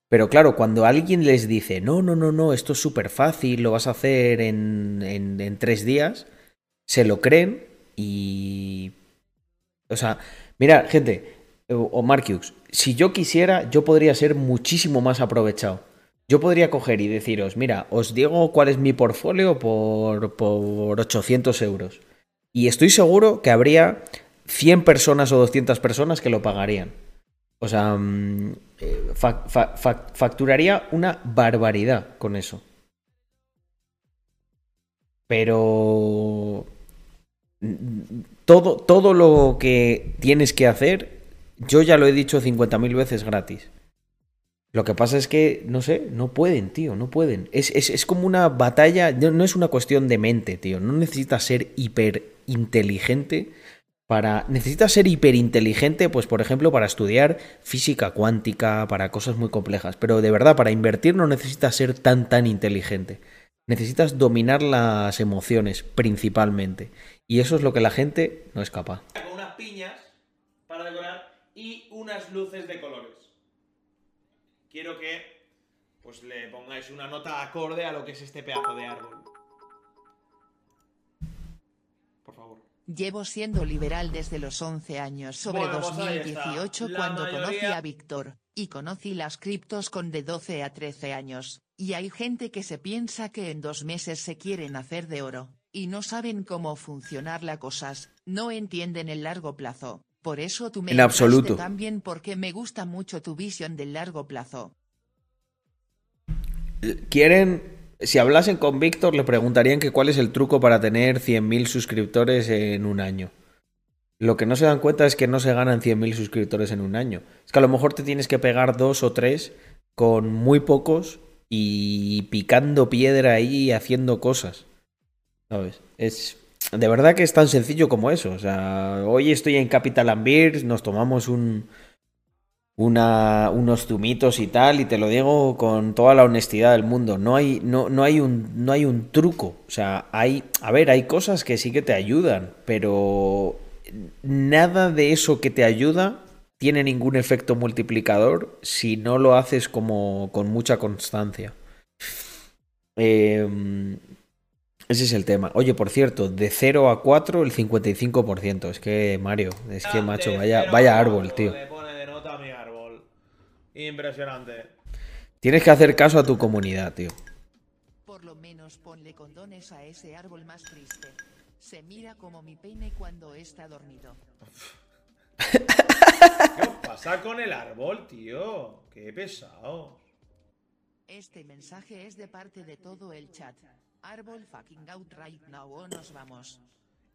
Pero claro, cuando alguien les dice, no, no, no, no, esto es súper fácil, lo vas a hacer en, en, en tres días, se lo creen y... O sea, mira, gente, o o Marcus, si yo quisiera, yo podría ser muchísimo más aprovechado. Yo podría coger y deciros, mira, os digo cuál es mi portfolio por, por 800 euros. Y estoy seguro que habría 100 personas o 200 personas que lo pagarían. O sea, mm, eh, fa- fa- fa- facturaría una barbaridad con eso. Pero mm, todo, todo lo que tienes que hacer, yo ya lo he dicho 50.000 veces gratis. Lo que pasa es que, no sé, no pueden, tío, no pueden. Es, es- es como una batalla, no, es una cuestión de mente, tío. No necesitas ser hiper inteligente para... Necesitas ser hiperinteligente, pues por ejemplo, para estudiar física cuántica, para cosas muy complejas. Pero de verdad, para invertir no necesitas ser tan, tan inteligente. Necesitas dominar las emociones, principalmente. Y eso es lo que la gente no es capaz. Con unas piñas para decorar y unas luces de colores. Quiero que pues le pongáis una nota acorde a lo que es este pedazo de árbol. Por favor. Llevo siendo liberal desde los 11 años sobre Bueno, pues ahí está. 2018 La cuando mayoría- conocí a Víctor, y conocí las criptos con de 12 a 13 años, y hay gente que se piensa que en dos meses se quieren hacer de oro, y no saben cómo funcionar las cosas, no entienden el largo plazo. Por eso tú me En absoluto. también porque me gusta mucho tu visión del largo plazo. Quieren, si hablasen con Víctor, le preguntarían que cuál es el truco para tener 100.000 suscriptores en un año. Lo que no se dan cuenta es que no se ganan 100.000 suscriptores en un año. Es que a lo mejor te tienes que pegar dos o tres con muy pocos y picando piedra ahí y haciendo cosas. ¿Sabes? Es. De verdad que es tan sencillo como eso. O sea, hoy estoy en Capital and Beers, nos tomamos un, una, unos zumitos y tal, y te lo digo con toda la honestidad del mundo. No hay, no, no hay, un, no hay un truco. O sea, hay. A ver, hay cosas que sí que te ayudan, pero nada de eso que te ayuda tiene ningún efecto multiplicador si no lo haces como con mucha constancia. Eh, ese es el tema. Oye, por cierto, de 0 a 4 el 55%. Es que, Mario, es que, macho, vaya, vaya árbol, tío. Le pone de nota a mi árbol. Impresionante. Tienes que hacer caso a tu comunidad, tío. Por lo menos ponle condones a ese árbol más triste. Se mira como mi peine cuando está dormido. ¿Qué os pasa con el árbol, tío? Qué pesado. Este mensaje es de parte de todo el chat. Árbol fucking out right now o nos vamos.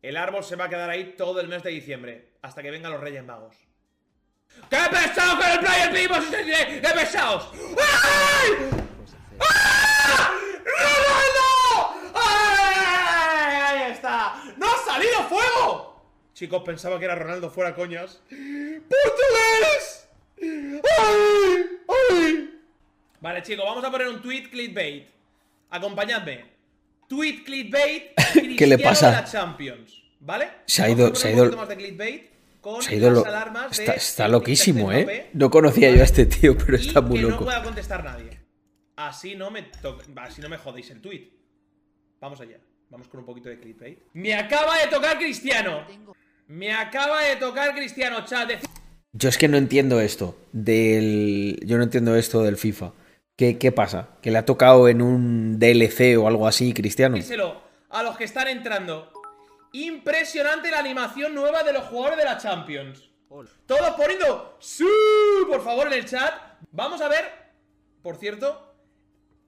El árbol se va a quedar ahí todo el mes de diciembre, hasta que vengan los Reyes Magos. ¡Qué pesado con el Player 63! ¡Qué pesados! ¡Ay! ¡Ah! ¡Ronaldo! ¡Ay! Ahí está. ¡No ha salido fuego! Chicos, pensaba que era Ronaldo fuera coñas. ¡Portugués! ¡Ay! Vale, chicos, vamos a poner un tweet clickbait. Acompañadme. Tweet clickbait. ¿Qué le pasa? de la Champions. ¿Vale? Se ha ido- se ha ido- poquito más de clickbait con Se ha ido lo- de Está, está loquísimo, ¿eh? No conocía yo a este tío, pero está muy que no loco. pueda contestar nadie. Así no me to- así no me jodéis el tweet. Vamos allá. Vamos con un poquito de clickbait. Me acaba de tocar Cristiano. Me acaba de tocar Cristiano, chat. Decí- Yo es que no entiendo esto del. Yo no entiendo esto del FIFA. ¿Qué, qué pasa? ¿Que le ha tocado en un DLC o algo así, Cristiano? Díselo a los que están entrando. Impresionante la animación nueva de los jugadores de la Champions. Todos poniendo ¡Sí! Por favor, en el chat. Vamos a ver. Por cierto,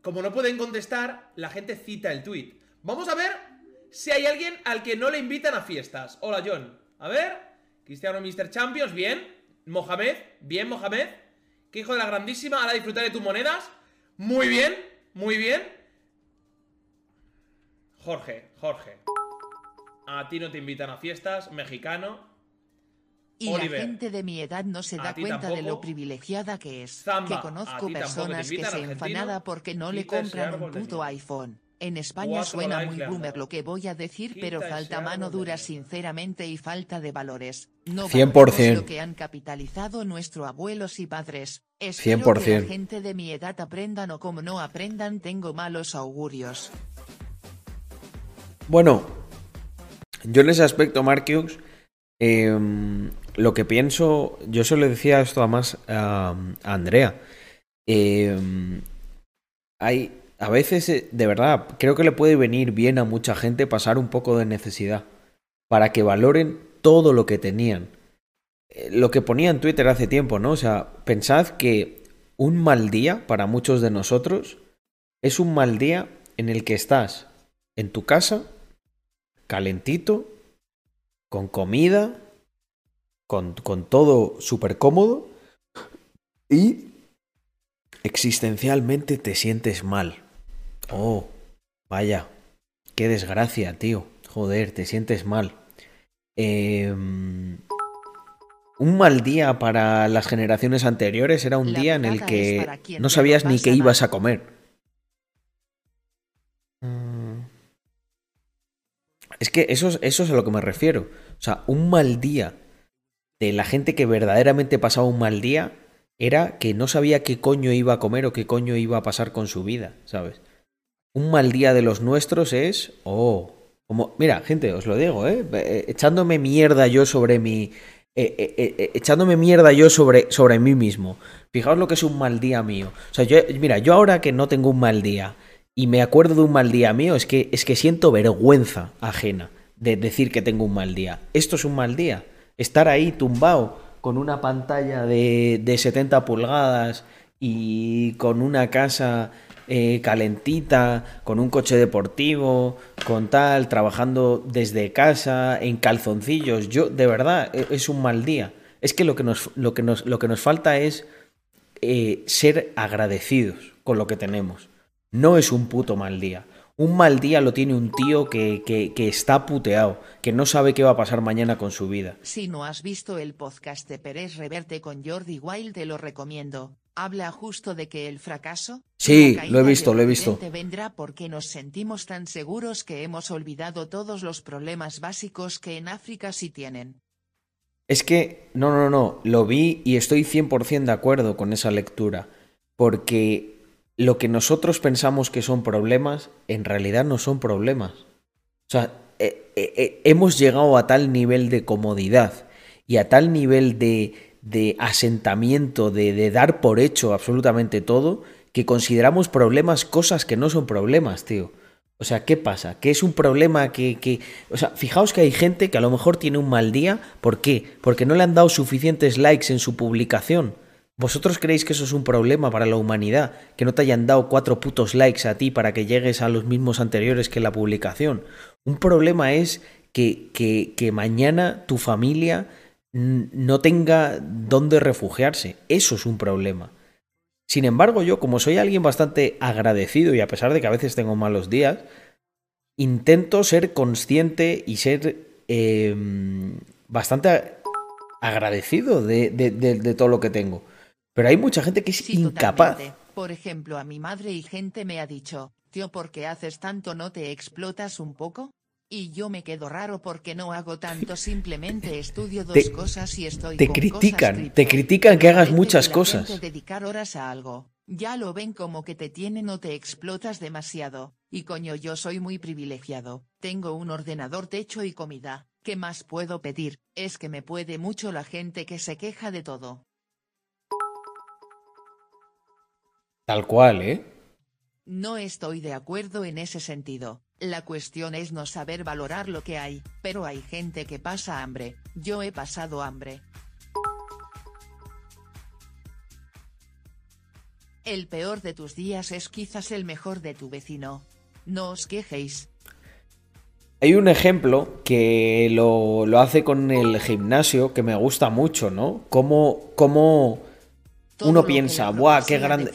como no pueden contestar, la gente cita el tweet. Vamos a ver si hay alguien al que no le invitan a fiestas. Hola, John. A ver. Cristiano Mr. Champions, bien. Mohamed, bien, Mohamed. Que hijo de la grandísima. Ahora disfrutar de tus monedas. Muy bien, muy bien. Jorge, Jorge. A ti no te invitan a fiestas, mexicano. Y Oliver. la gente de mi edad no se da cuenta de lo privilegiada que es. Zamba, que conozco personas que se argentino. enfanada porque no le compran un puto iPhone. En España Cuatro suena muy boomer lo que voy a decir, pero falta mano dura sinceramente y falta de valores. No 100%. valoramos lo que han capitalizado nuestros abuelos y padres. Espero que 100%. la gente de mi edad aprendan o como no aprendan tengo malos augurios. Bueno, yo en ese aspecto, Marquius, em, lo que pienso, yo se lo decía esto además a, a Andrea. em, hay, a veces, eh, de verdad, creo que le puede venir bien a mucha gente pasar un poco de necesidad para que valoren todo lo que tenían. Eh, Lo que ponía en Twitter hace tiempo, ¿no? O sea, pensad que un mal día para muchos de nosotros es un mal día en el que estás en tu casa, calentito, con comida, con, con todo súper cómodo y existencialmente te sientes mal. Oh, vaya, qué desgracia, tío. Joder, te sientes mal. Em, un mal día para las generaciones anteriores era un La día en el que no sabías ni qué ibas a comer. Mm. Es que eso, es- eso es a lo que me refiero. O sea, un mal día de la gente que verdaderamente pasaba un mal día era que no sabía qué coño iba a comer o qué coño iba a pasar con su vida, ¿sabes? Un mal día de los nuestros es, oh, como, mira, gente, os lo digo, ¿eh? Eh, Echándome mierda yo sobre mi, eh, eh, echándome mierda yo sobre, sobre mí mismo. Fijaos lo que es un mal día mío. O sea, yo, mira, yo ahora que no tengo un mal día y me acuerdo de un mal día mío, es que, es que siento vergüenza ajena de decir que tengo un mal día. Esto es un mal día. Estar ahí tumbado con una pantalla de, de 70 pulgadas y con una casa eh, calentita, con un coche deportivo, con tal, trabajando desde casa, en calzoncillos. Yo, de verdad, e- es un mal día. Es que lo que nos, lo que nos, lo que nos falta es eh, ser agradecidos con lo que tenemos. No es un puto mal día. Un mal día lo tiene un tío que, que, está puteado, que no sabe qué va a pasar mañana con su vida. Si no has visto el podcast de Pérez Reverte con Jordi Wild te lo recomiendo. Habla justo de que el fracaso Sí, lo he visto, lo he visto. Vendrá porque nos sentimos tan seguros que hemos olvidado todos los problemas básicos que en África sí tienen. Es que, no, no, no, lo vi y estoy 100% de acuerdo con esa lectura, porque lo que nosotros pensamos que son problemas, en realidad no son problemas. O sea, eh, eh, eh, hemos llegado a tal nivel de comodidad y a tal nivel de, de asentamiento, de, de dar por hecho absolutamente todo, que consideramos problemas cosas que no son problemas, tío. O sea, ¿qué pasa? ¿Que es un problema que, que... O sea, fijaos que hay gente que a lo mejor tiene un mal día. ¿Por qué? Porque no le han dado suficientes likes en su publicación. ¿Vosotros creéis que eso es un problema para la humanidad? Que no te hayan dado cuatro putos likes a ti para que llegues a los mismos anteriores que la publicación. Un problema es que, que, que mañana tu familia no tenga dónde refugiarse. Eso es un problema. Sin embargo, yo, como soy alguien bastante agradecido y a pesar de que a veces tengo malos días, intento ser consciente y ser eh, bastante agradecido de, de- de- de todo lo que tengo. Pero hay mucha gente que es incapaz. Por ejemplo, a mi madre y gente me ha dicho, tío, ¿por qué haces tanto? ¿No te explotas un poco? Y yo me quedo raro porque no hago tanto, simplemente estudio dos Te- cosas y estoy Te con critican, cosas te critican que hagas muchas cosas. dedicar horas a algo. Ya lo ven como que te tienen o te explotas demasiado. Y coño, yo soy muy privilegiado. Tengo un ordenador, techo y comida. ¿Qué más puedo pedir? Es que me puede mucho la gente que se queja de todo. Tal cual, ¿eh? No estoy de acuerdo en ese sentido. La cuestión es no saber valorar lo que hay, pero hay gente que pasa hambre. Yo he pasado hambre. El peor de tus días es quizás el mejor de tu vecino. No os quejéis. Hay un ejemplo que lo, lo hace con el gimnasio que me gusta mucho, ¿no? Cómo, cómo uno piensa, ¡buah, qué grande!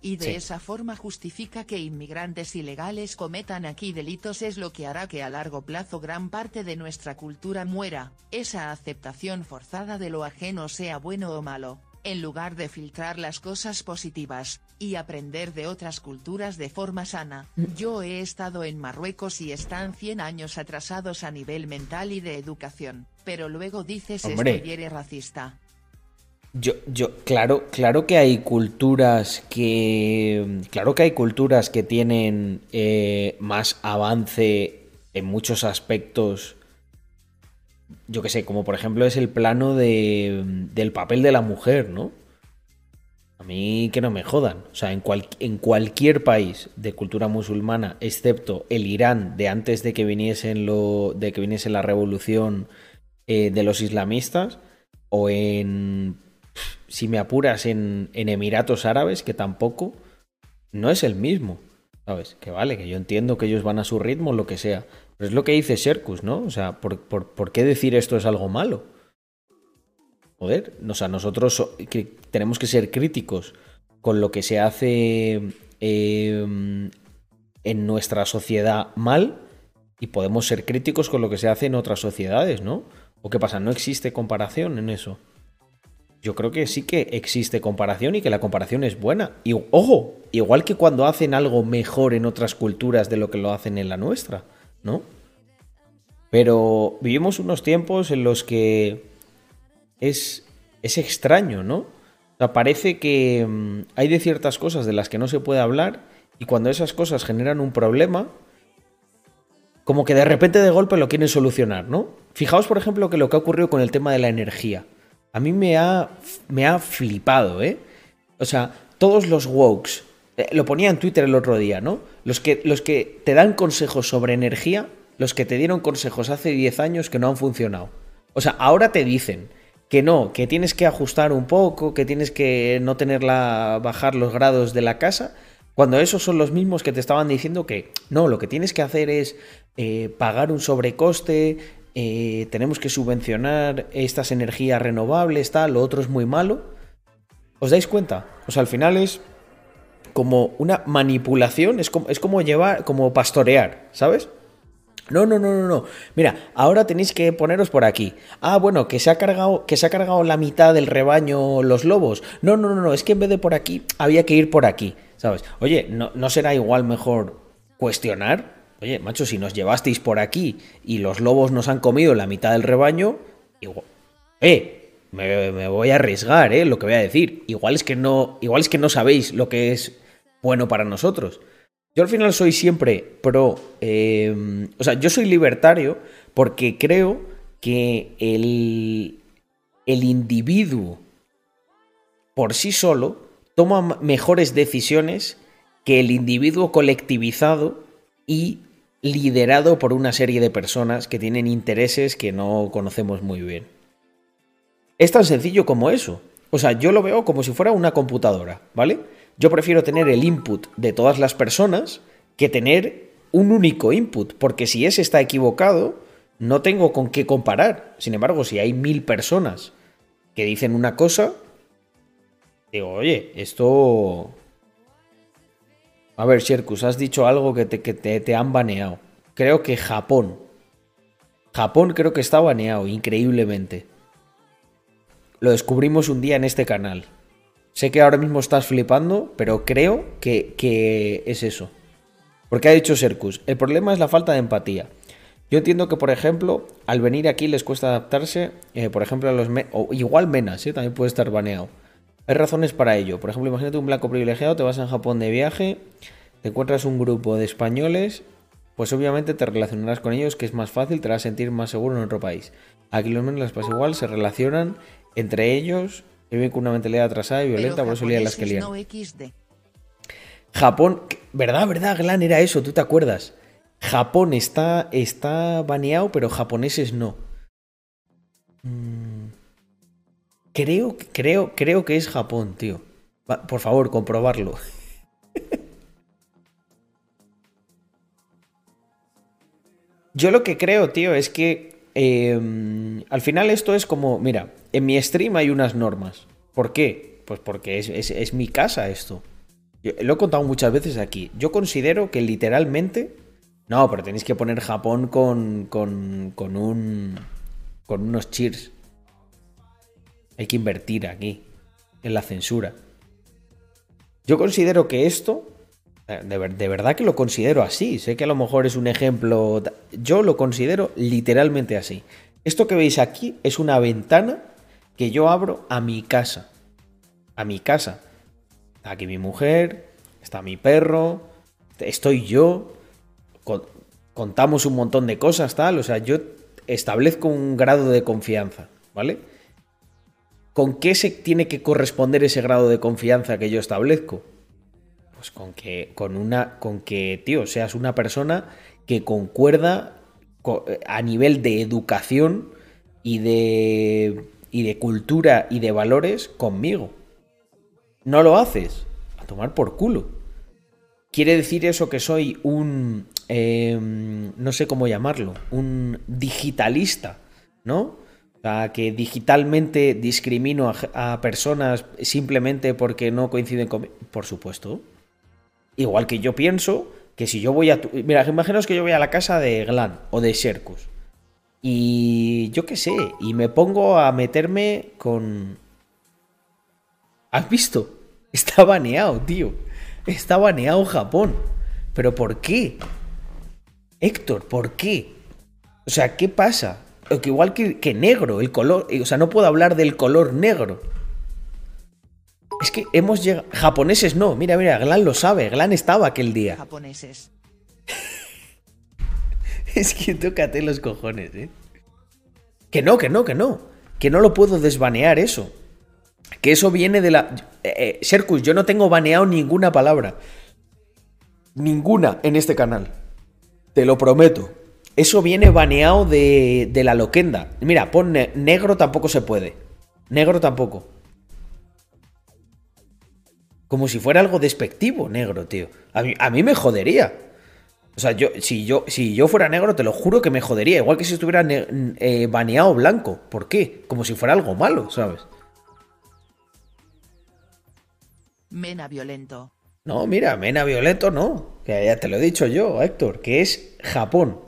Y de Sí. esa forma justifica que inmigrantes ilegales cometan aquí delitos es lo que hará que a largo plazo gran parte de nuestra cultura muera, esa aceptación forzada de lo ajeno sea bueno o malo, en lugar de filtrar las cosas positivas, y aprender de otras culturas de forma sana. Yo he estado en Marruecos y están 100 años atrasados a nivel mental y de educación, pero luego dices Hombre. esto y eres racista. Yo, yo, claro, claro que hay culturas que. Claro que hay culturas que tienen eh, más avance en muchos aspectos. Yo que sé, como por ejemplo es el plano de, del papel de la mujer, ¿no? A mí que no me jodan. O sea, en, cual- en cualquier país de cultura musulmana, excepto el Irán de antes de que viniesen lo, de que viniese la revolución eh, de los islamistas, o en, si me apuras, en, Emiratos Árabes, que tampoco, no es el mismo. ¿Sabes? Que vale, que yo entiendo que ellos van a su ritmo, lo que sea. Pero es lo que dice Sherkus, ¿no? O sea, ¿por, qué decir esto es algo malo? Joder, o sea, nosotros tenemos que ser críticos con lo que se hace eh, en nuestra sociedad mal y podemos ser críticos con lo que se hace en otras sociedades, ¿no? ¿O qué pasa? ¿No existe comparación en eso? Yo creo que sí que existe comparación y que la comparación es buena. Y ojo, igual que cuando hacen algo mejor en otras culturas de lo que lo hacen en la nuestra, ¿no? Pero vivimos unos tiempos en los que es, es extraño, ¿no? O sea, parece que mm, hay de ciertas cosas de las que no se puede hablar y cuando esas cosas generan un problema, como que de repente de golpe lo quieren solucionar, ¿no? Fijaos, por ejemplo, que lo que ha ocurrido con el tema de la energía. A mí me ha, me ha flipado, ¿eh? O sea, todos los wokes, eh, lo ponía en Twitter el otro día, ¿no? Los que, los que te dan consejos sobre energía, los que te dieron consejos hace 10 años que no han funcionado. O sea, ahora te dicen que no, que tienes que ajustar un poco, que tienes que no tenerla, bajar los grados de la casa, cuando esos son los mismos que te estaban diciendo que no, lo que tienes que hacer es eh, pagar un sobrecoste, eh, tenemos que subvencionar estas energías renovables, tal, lo otro es muy malo. ¿Os dais cuenta? O sea, al final es como una manipulación, es como, es como llevar, como pastorear, ¿sabes? No, no, no, no, no. Mira, ahora tenéis que poneros por aquí. Ah, bueno, que se ha cargado, que se ha cargado la mitad del rebaño los lobos. No, no, no, no, es que en vez de por aquí, había que ir por aquí, ¿sabes? Oye, ¿no, no será igual mejor cuestionar? Oye, macho, si nos llevasteis por aquí y los lobos nos han comido la mitad del rebaño. Eh, me, voy a arriesgar, eh, lo que voy a decir. Igual es que no, igual es que no sabéis lo que es bueno para nosotros. Yo al final soy siempre pro. eh, o sea, yo soy libertario porque creo que el, el individuo por sí solo toma mejores decisiones que el individuo colectivizado y liderado por una serie de personas que tienen intereses que no conocemos muy bien. Es tan sencillo como eso. O sea, yo lo veo como si fuera una computadora, ¿vale? Yo prefiero tener el input de todas las personas que tener un único input, porque si ese está equivocado, no tengo con qué comparar. Sin embargo, si hay mil personas que dicen una cosa, digo, oye, esto... A ver, Sherkus, has dicho algo que te, que te, te han baneado. Creo que Japón. Japón creo que está baneado, increíblemente. Lo descubrimos un día en este canal. Sé que ahora mismo estás flipando, pero creo que, que es eso. Porque ha dicho Sercus, el problema es la falta de empatía. Yo entiendo que, por ejemplo, al venir aquí les cuesta adaptarse, eh, por ejemplo, a los... me- o igual menas, ¿eh? también puede estar baneado. Hay razones para ello. Por ejemplo, imagínate un blanco privilegiado, te vas a Japón de viaje, te encuentras un grupo de españoles, pues obviamente te relacionarás con ellos, que es más fácil, te vas a sentir más seguro en otro país. Aquí los menos les pasa igual, se relacionan entre ellos, viven con una mentalidad atrasada y violenta, por eso lían las que lían. no. Japón, ¿verdad, verdad, Glan? Era eso, ¿tú te acuerdas? Japón está, está baneado, pero japoneses no. Mm, Creo, creo, creo que es Japón, tío. Por favor, comprobarlo. Yo lo que creo, tío, es que eh, al final esto es como, mira, en mi stream hay unas normas. ¿Por qué? Pues porque es, es- mi casa esto. Lo he contado muchas veces aquí. Yo considero que literalmente... No, pero tenéis que poner Japón con, con, con un... con unos cheers. Hay que invertir aquí, en la censura. Yo considero que esto, eh, de, ver- de verdad que lo considero así. Sé que a lo mejor es un ejemplo. Yo lo considero literalmente así. Esto que veis aquí es una ventana que yo abro a mi casa. A mi casa. Está aquí mi mujer, está mi perro, estoy yo. con- contamos un montón de cosas, tal. O sea, yo establezco un grado de confianza, ¿vale? ¿Con qué se tiene que corresponder ese grado de confianza que yo establezco? Pues con que, con una, con que, tío, seas una persona que concuerda co- a nivel de educación y de, y de cultura y de valores conmigo. No lo haces, a tomar por culo. ¿Quiere decir eso que soy un, eh, no sé cómo llamarlo, un digitalista, ¿no? Sea, que digitalmente discrimino a, a personas simplemente porque no coinciden conmigo. Por supuesto. Igual que yo pienso que si yo voy a... tu- Mira, imaginaos que yo voy a la casa de Glan o de Sherkus. Y yo qué sé, y me pongo a meterme con... ¿Has visto? Está baneado, tío. Está baneado Japón. ¿Pero por qué? Héctor, ¿por qué? O sea, ¿qué pasa? Igual que, que negro, el color. O sea, no puedo hablar del color negro. Es que hemos llegado. Japoneses no, mira, mira, Glan lo sabe. Glan estaba aquel día. Japoneses. Es que tócate los cojones, ¿eh? Que no, que no, que no. Que no lo puedo desbanear eso. Que eso viene de la. Eh, eh, Serkus, yo no tengo baneado ninguna palabra. Ninguna en este canal. Te lo prometo. Eso viene baneado de, de la loquenda. Mira, pon ne- negro tampoco se puede. Negro tampoco. Como si fuera algo despectivo, negro, tío. A mí, a mí me jodería. O sea, yo, si, yo, si yo fuera negro, te lo juro que me jodería. Igual que si estuviera eh, baneado blanco. ¿Por qué? Como si fuera algo malo, ¿sabes? Mena violento. No, mira, Mena Violento no. Que ya te lo he dicho yo, Héctor, que es Japón.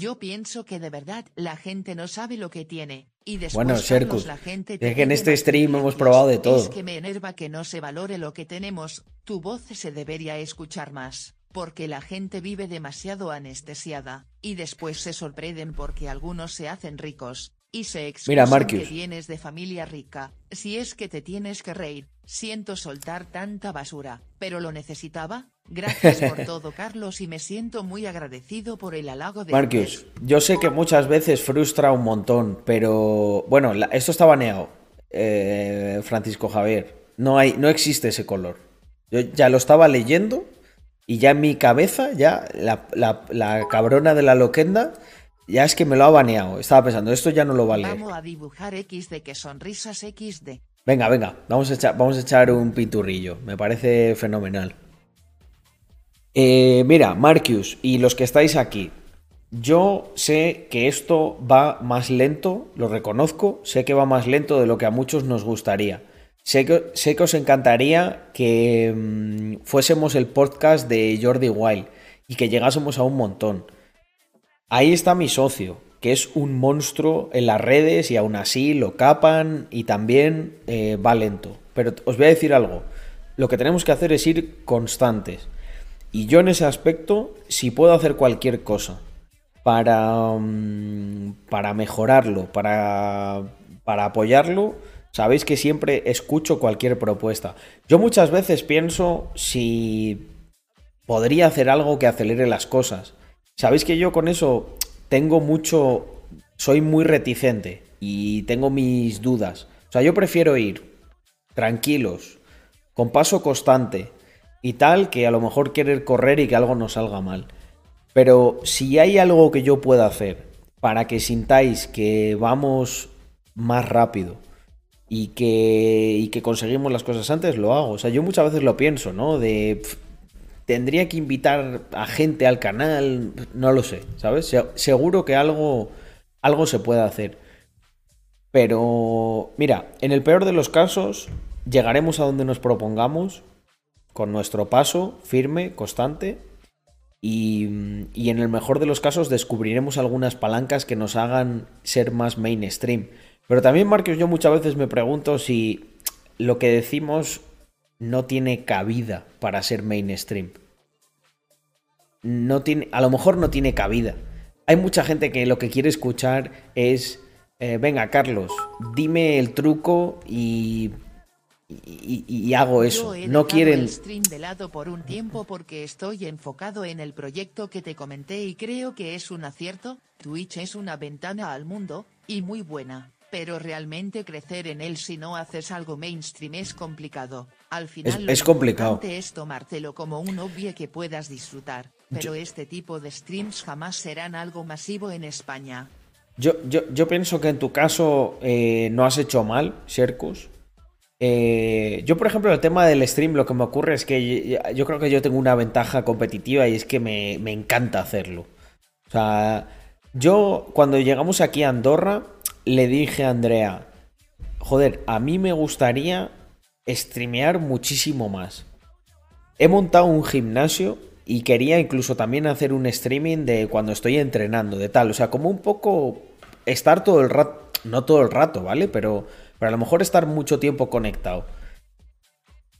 Yo pienso que de verdad la gente no sabe lo que tiene. Y después Bueno, Serkus, la gente es que en este stream hemos probado de todo. Es que me enerva que no se valore lo que tenemos. Tu voz se debería escuchar más. Porque la gente vive demasiado anestesiada. Y después se sorprenden porque algunos se hacen ricos. Y se excusan Mira, que vienes de familia rica. Si es que te tienes que reír. Siento soltar tanta basura. Pero lo necesitaba. Gracias por todo, Carlos, y me siento muy agradecido por el halago de Marcus, yo sé que muchas veces frustra un montón, pero bueno, la- esto está baneado, eh, Francisco Javier. No hay, no existe ese color. Yo ya lo estaba leyendo y ya en mi cabeza, ya la, la- la cabrona de la loquenda, ya es que me lo ha baneado. Estaba pensando, esto ya no lo vale. Vamos a dibujar X de que sonrisas XD. Venga, venga, vamos a echar, vamos a echar un pinturrillo. Me parece fenomenal. Eh, mira, Marcus y los que estáis aquí, yo sé que esto va más lento, lo reconozco, sé que va más lento de lo que a muchos nos gustaría. Sé que, os encantaría que mm, fuésemos el podcast de Jordi Wild y que llegásemos a un montón. Ahí está mi socio, que es un monstruo en las redes y aún así lo capan y también eh, va lento. Pero os voy a decir algo, lo que tenemos que hacer es ir constantes. Y yo en ese aspecto, si puedo hacer cualquier cosa para, mm, para mejorarlo, para, para apoyarlo, sabéis que siempre escucho cualquier propuesta. Yo muchas veces pienso si podría hacer algo que acelere las cosas. Sabéis que yo con eso tengo mucho, soy muy reticente y tengo mis dudas. O sea, yo prefiero ir tranquilos, con paso constante y tal, que a lo mejor querer correr y que algo no salga mal. Pero si hay algo que yo pueda hacer para que sintáis que vamos más rápido y que, y que conseguimos las cosas antes, lo hago. O sea, yo muchas veces lo pienso, ¿no? De... tendría que invitar a gente al canal, no lo sé, ¿sabes? Se- seguro que algo, algo se puede hacer. Pero, mira, en el peor de los casos, llegaremos a donde nos propongamos con nuestro paso firme, constante, y, y en el mejor de los casos descubriremos algunas palancas que nos hagan ser más mainstream. Pero también, Marcos, yo muchas veces me pregunto si lo que decimos no tiene cabida para ser mainstream. No tiene, a lo mejor no tiene cabida. Hay mucha gente que lo que quiere escuchar es, eh, venga, Carlos, dime el truco y, y, y- hago eso. Yo No quieren... el stream de lado por un tiempo porque estoy enfocado en el proyecto que te comenté y creo que es un acierto. Twitch es una ventana al mundo, y muy buena, pero realmente crecer en él si no haces algo mainstream es complicado. Al final lo es complicado. es tomártelo como un hobby que puedas disfrutar, pero este tipo de streams jamás serán algo masivo en España. Yo, yo, yo pienso que en tu caso eh, no has hecho mal, Sherkus. Eh, yo, por ejemplo, el tema del stream, lo que me ocurre es que yo, yo creo que yo tengo una ventaja competitiva y es que me, me encanta hacerlo. O sea, yo cuando llegamos aquí a Andorra, le dije a Andrea, joder, a mí me gustaría streamear muchísimo más. He montado un gimnasio y quería incluso también hacer un streaming de cuando estoy entrenando, de tal. O sea, como un poco estar todo el rato, no todo el rato, ¿vale? Pero, pero a lo mejor estar mucho tiempo conectado.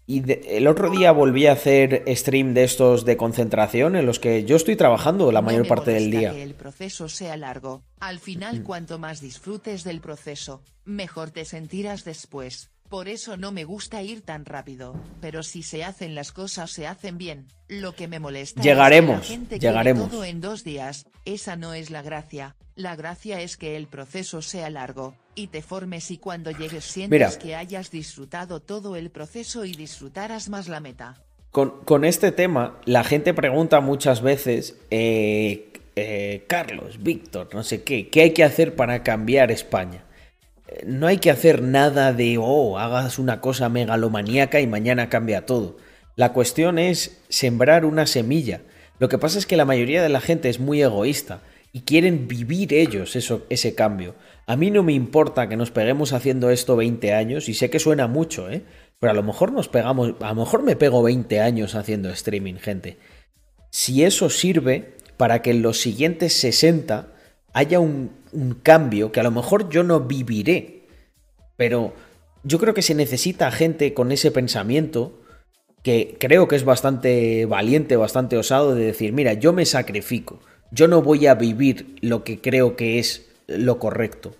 Y de- el otro día volví a hacer stream de estos de concentración en los que yo estoy trabajando la mayor parte del día. Que el proceso sea largo. Al final, Mm. cuanto más disfrutes del proceso, mejor te sentirás después. Por eso no me gusta ir tan rápido. Pero si se hacen las cosas, se hacen bien. Lo que me molesta Llegaremos, es que la gente llegaremos. todo en dos días. Esa no es la gracia. La gracia es que el proceso sea largo y te formes y cuando llegues sientas Mira. que hayas disfrutado todo el proceso y disfrutarás más la meta. Con, con este tema, la gente pregunta muchas veces, eh, eh, Carlos, Víctor, no sé qué, ¿qué hay que hacer para cambiar España? No hay que hacer nada de, oh, hagas una cosa megalomaníaca y mañana cambia todo. La cuestión es sembrar una semilla. Lo que pasa es que la mayoría de la gente es muy egoísta y quieren vivir ellos eso, ese cambio. A mí no me importa que nos peguemos haciendo esto 20 años y sé que suena mucho, ¿eh? Pero a lo mejor nos pegamos, a lo mejor me pego 20 años haciendo streaming, gente. Si eso sirve para que en los siguientes 60 haya un, un cambio que a lo mejor yo no viviré, pero yo creo que se necesita gente con ese pensamiento que creo que es bastante valiente, bastante osado de decir, mira, yo me sacrifico, yo no voy a vivir lo que creo que es lo correcto,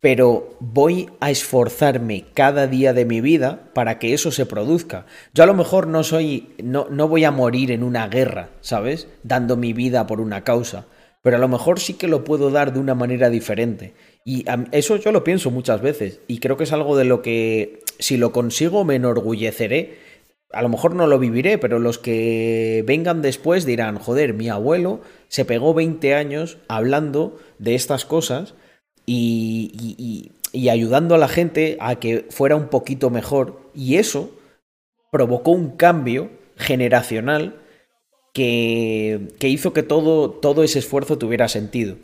pero voy a esforzarme cada día de mi vida para que eso se produzca. Yo a lo mejor no soy, no, no voy a morir en una guerra, ¿sabes? Dando mi vida por una causa, pero a lo mejor sí que lo puedo dar de una manera diferente. Y eso yo lo pienso muchas veces y creo que es algo de lo que si lo consigo me enorgulleceré. A lo mejor no lo viviré, pero los que vengan después dirán, joder, mi abuelo se pegó 20 años hablando de estas cosas y- y ayudando a la gente a que fuera un poquito mejor. Y eso provocó un cambio generacional que, hizo que todo, todo ese esfuerzo tuviera sentido.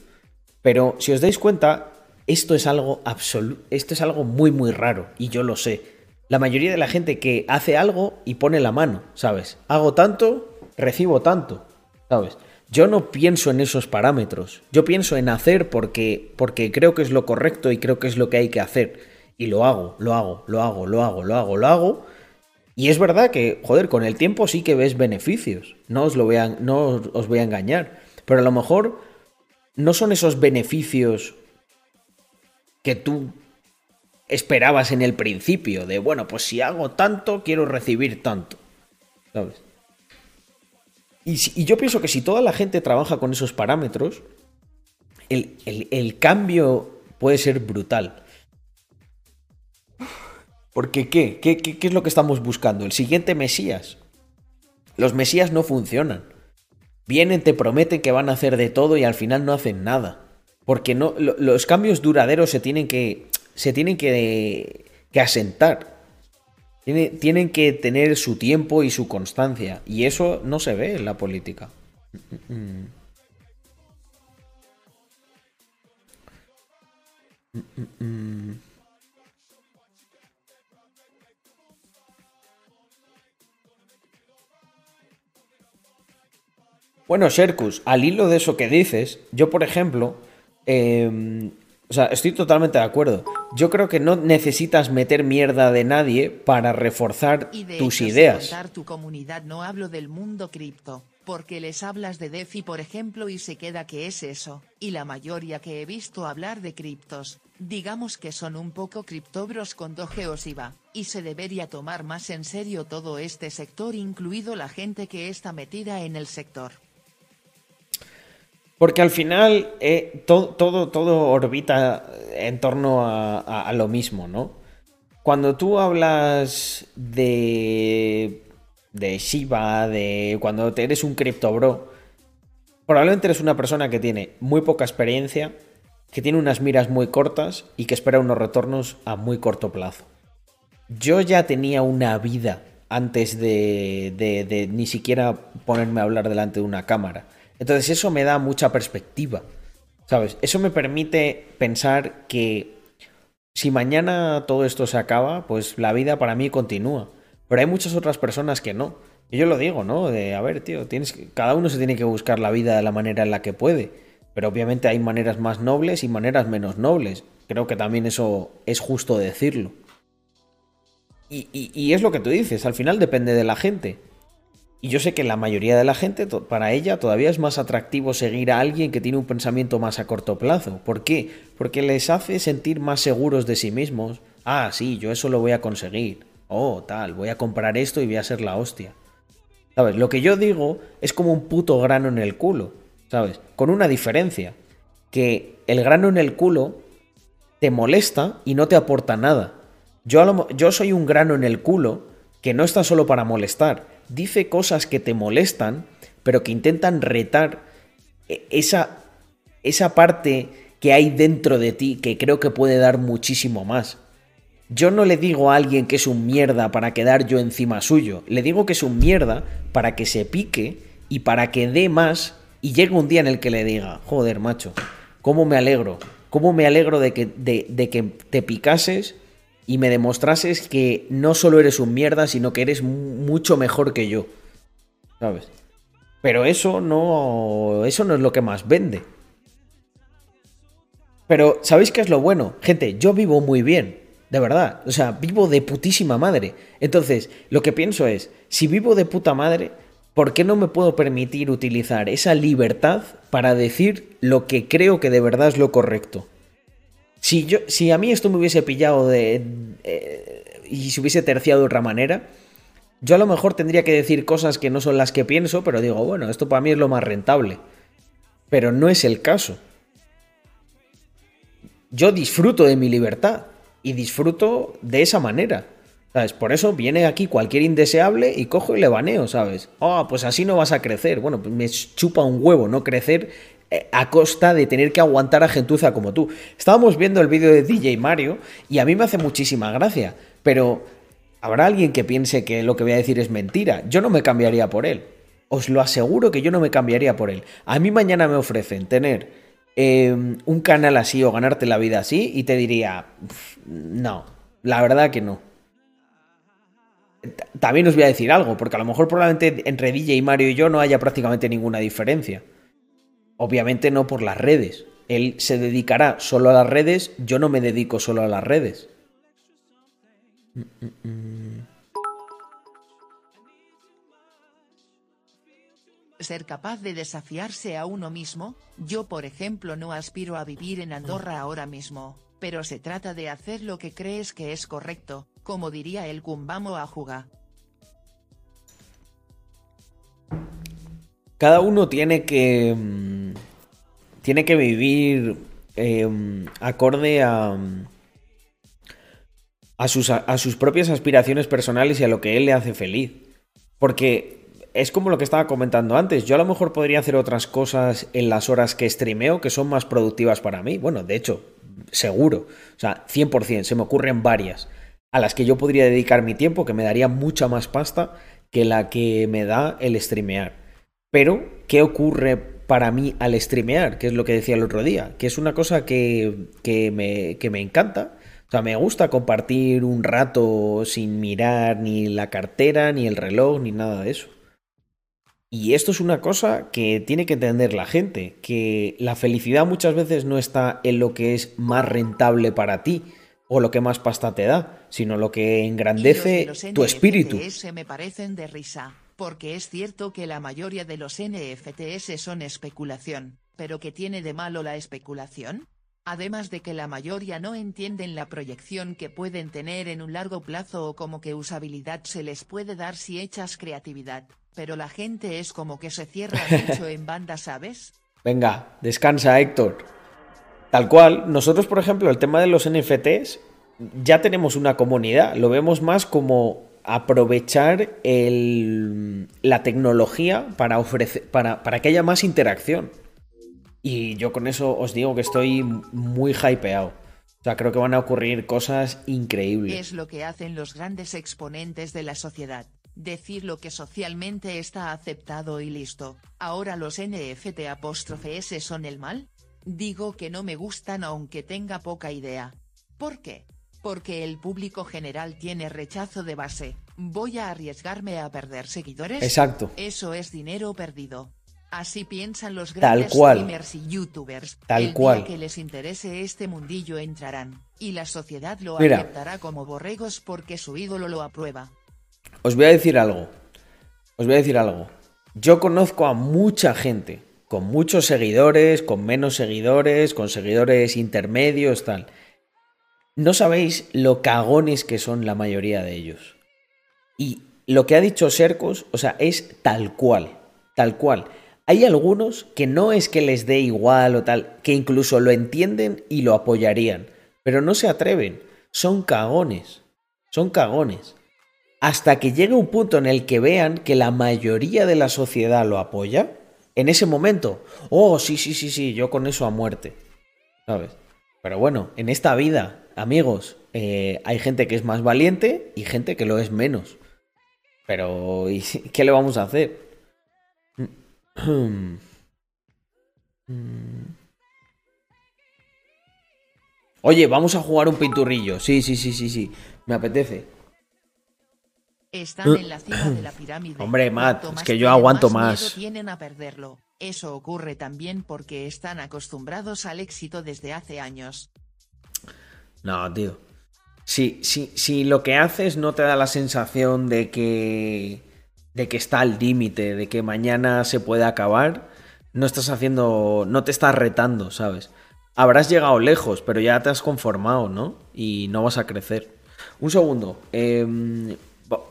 Pero si os dais cuenta, esto es algo absoluto, esto es algo muy muy raro y yo lo sé. La mayoría de la gente que hace algo y pone la mano, ¿sabes? Hago tanto, recibo tanto, ¿sabes? yo no pienso en esos parámetros. Yo pienso en hacer porque, porque creo que es lo correcto y creo que es lo que hay que hacer. Y lo hago, lo hago, lo hago, lo hago, lo hago, lo hago. Y es verdad que, joder, con el tiempo sí que ves beneficios. No os lo voy a, no os voy a engañar. Pero a lo mejor no son esos beneficios que tú esperabas en el principio. De, bueno, pues si hago tanto, quiero recibir tanto. ¿Sabes? Y, yo pienso que si toda la gente trabaja con esos parámetros, el, cambio puede ser brutal. Porque ¿qué? ¿qué? ¿qué? es lo que estamos buscando? El siguiente Mesías. Los Mesías no funcionan. Vienen, te prometen que van a hacer de todo y al final no hacen nada. Porque no, los cambios duraderos se tienen que, se tienen que, que asentar tienen que tener su tiempo y su constancia. Y eso no se ve en la política. Bueno, Sherkus, al hilo de eso que dices, yo por ejemplo, em, o sea, estoy totalmente de acuerdo. Yo creo que no necesitas meter mierda de nadie para reforzar y de tus ideas. Tu comunidad no hablo del mundo cripto, porque les hablas de DeFi por ejemplo y se queda que es eso, y la mayoría que he visto hablar de criptos, digamos que son un poco criptobros con Doge o Shiba, y se debería tomar más en serio todo este sector incluido la gente que está metida en el sector. Porque al final eh, todo, todo, orbita en torno a, a, lo mismo, ¿no? Cuando tú hablas de, de Shiba, de cuando eres un cripto bro, probablemente eres una persona que tiene muy poca experiencia, que tiene unas miras muy cortas y que espera unos retornos a muy corto plazo. Yo ya tenía una vida antes de, de, de ni siquiera ponerme a hablar delante de una cámara. Entonces eso me da mucha perspectiva, ¿sabes? Eso me permite pensar que si mañana todo esto se acaba, pues la vida para mí continúa. Pero hay muchas otras personas que no. Y yo lo digo, ¿no? De, a ver, tío, tienes que, cada uno se tiene que buscar la vida de la manera en la que puede. Pero obviamente hay maneras más nobles y maneras menos nobles. Creo que también eso es justo decirlo. Y, y, y es lo que tú dices, al final depende de la gente. Y yo sé que la mayoría de la gente, para ella, todavía es más atractivo seguir a alguien que tiene un pensamiento más a corto plazo. ¿Por qué? Porque les hace sentir más seguros de sí mismos. Ah, sí, yo eso lo voy a conseguir. Oh, tal, voy a comprar esto y voy a ser la hostia. ¿Sabes? Lo que yo digo es como un puto grano en el culo. ¿Sabes? Con una diferencia. Que el grano en el culo te molesta y no te aporta nada. Yo, yo soy un grano en el culo que no está solo para molestar dice cosas que te molestan, pero que intentan retar e-, esa, esa parte que hay dentro de ti que creo que puede dar muchísimo más. Yo no le digo a alguien que es un mierda para quedar yo encima suyo, le digo que es un mierda para que se pique y para que dé más y llegue un día en el que le diga, joder macho, ¿cómo me alegro? ¿Cómo me alegro de que, de, de que te picases y me demostrases que no solo eres un mierda, sino que eres mucho mejor que yo. ¿Sabes? Pero eso no. Eso no es lo que más vende. Pero, ¿sabéis qué es lo bueno? Gente, yo vivo muy bien. De verdad. O sea, vivo de putísima madre. Entonces, lo que pienso es, si vivo de puta madre, ¿por qué no me puedo permitir utilizar esa libertad para decir lo que creo que de verdad es lo correcto? Si, yo, si a mí esto me hubiese pillado de, eh, y se hubiese terciado de otra manera, yo a lo mejor tendría que decir cosas que no son las que pienso, pero digo, bueno, esto para mí es lo más rentable. Pero no es el caso. Yo disfruto de mi libertad y disfruto de esa manera. ¿Sabes? Por eso viene aquí cualquier indeseable y cojo y le baneo, ¿sabes? Ah, pues así no vas a crecer. Bueno, pues me chupa un huevo no crecer a costa de tener que aguantar a gentuza como tú. Estábamos viendo el vídeo de DJ Mario y a mí me hace muchísima gracia, pero habrá alguien que piense que lo que voy a decir es mentira. Yo no me cambiaría por él. Os lo aseguro que yo no me cambiaría por él. A mí mañana me ofrecen tener em, un canal así o ganarte la vida así y te diría, no, la verdad que no. También os voy a decir algo, porque a lo mejor probablemente entre DJ Mario y yo no haya prácticamente ninguna diferencia. Obviamente no por las redes. Él se dedicará solo a las redes, yo no me dedico solo a las redes. Ser capaz de desafiarse a uno mismo, yo por ejemplo no aspiro a vivir en Andorra ahora mismo, pero se trata de hacer lo que crees que es correcto, como diría el Kumbamo a jugar. Cada uno tiene que. mm, Tiene que vivir eh, acorde a. A sus, a sus propias aspiraciones personales y a lo que él le hace feliz. Porque es como lo que estaba comentando antes. Yo a lo mejor podría hacer otras cosas en las horas que streameo que son más productivas para mí. Bueno, de hecho, seguro. O sea, 100%. Se me ocurren varias. A las que yo podría dedicar mi tiempo, que me daría mucha más pasta que la que me da el streamear. Pero, ¿qué ocurre para mí al streamear? Que es lo que decía el otro día. Que es una cosa que, que, me, que me encanta. O sea, me gusta compartir un rato sin mirar ni la cartera, ni el reloj, ni nada de eso. Y esto es una cosa que tiene que entender la gente, que la felicidad muchas veces no está en lo que es más rentable para ti o lo que más pasta te da, sino lo que engrandece Los tu espíritu. Me parecen de risa, porque es cierto que la mayoría de los NFTs son especulación, pero ¿qué tiene de malo la especulación? Además de que la mayoría no entienden la proyección que pueden tener en un largo plazo o como que usabilidad se les puede dar si echas creatividad, pero la gente es como que se cierra mucho en banda, ¿sabes? Venga, descansa, Héctor. Tal cual, nosotros, por ejemplo, el tema de los NFTs, ya tenemos una comunidad, lo vemos más como aprovechar la tecnología para, ofrecer, para, para que haya más interacción. Y yo con eso os digo que estoy muy hypeado. O sea, creo que van a ocurrir cosas increíbles. Es lo que hacen los grandes exponentes de la sociedad. Decir lo que socialmente está aceptado y listo. Ahora los NFT apóstrofe S son el mal. Digo que no me gustan aunque tenga poca idea. ¿Por qué? Porque el público general tiene rechazo de base. ¿Voy a arriesgarme a perder seguidores? Exacto. Eso es dinero perdido. Así piensan los grandes streamers y youtubers. Tal el cual. Día que les interese este mundillo entrarán, y la sociedad lo Mira. aceptará como borregos porque su ídolo lo aprueba. Os voy a decir algo. Os voy a decir algo. Yo conozco a mucha gente, con muchos seguidores, con menos seguidores, con seguidores intermedios, tal. No sabéis lo cagones que son la mayoría de ellos. Y lo que ha dicho Sercos, o sea, es tal cual, tal cual. Hay algunos que no es que les dé igual o tal, que incluso lo entienden y lo apoyarían, pero no se atreven. Son cagones, son cagones. Hasta que llegue un punto en el que vean que la mayoría de la sociedad lo apoya, en ese momento, oh, sí, sí, sí, sí, yo con eso a muerte. ¿Sabes? Pero bueno, en esta vida, amigos, eh, hay gente que es más valiente y gente que lo es menos. Pero, ¿y qué le vamos a hacer? Oye, vamos a jugar un pinturrillo. Sí, sí, sí, sí, sí. Me apetece. Están en la cima de la pirámide. Hombre, Matt, es que yo aguanto más. tienen a perderlo. Eso ocurre también porque están acostumbrados al éxito desde hace años. No, tío. Si, si, si lo que haces no te da la sensación de que. de que está al límite, de que mañana se puede acabar, no estás haciendo. no te estás retando, ¿sabes? Habrás llegado lejos, pero ya te has conformado, ¿no? Y no vas a crecer. Un segundo. Eh,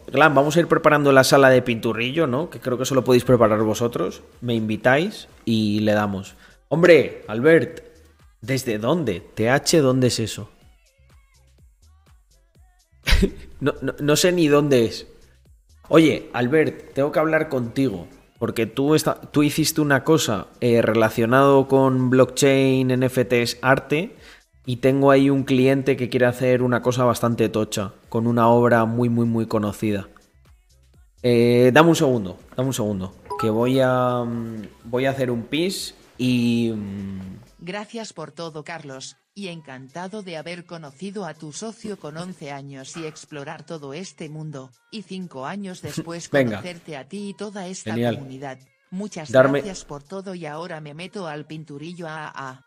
Glam, vamos a ir preparando la sala de pinturrillo, ¿no? Que creo que eso lo podéis preparar vosotros. Me invitáis y le damos. Hombre, Albert, ¿desde dónde? TH, ¿dónde es eso? no, no- no sé ni dónde es. Oye, Albert, tengo que hablar contigo. Porque tú, tú hiciste una cosa eh, relacionado con blockchain, NFTs, arte. Y tengo ahí un cliente que quiere hacer una cosa bastante tocha. Con una obra muy, muy, muy conocida. Eh, dame un segundo, dame un segundo. Que voy a. mm, Voy a hacer un pis y. mm, Gracias por todo, Carlos, y encantado de haber conocido a tu socio con 11 años y explorar todo este mundo, y 5 años después Venga. conocerte a ti y toda esta Genial. comunidad. Muchas darme... gracias por todo y ahora me meto al pinturillo a a.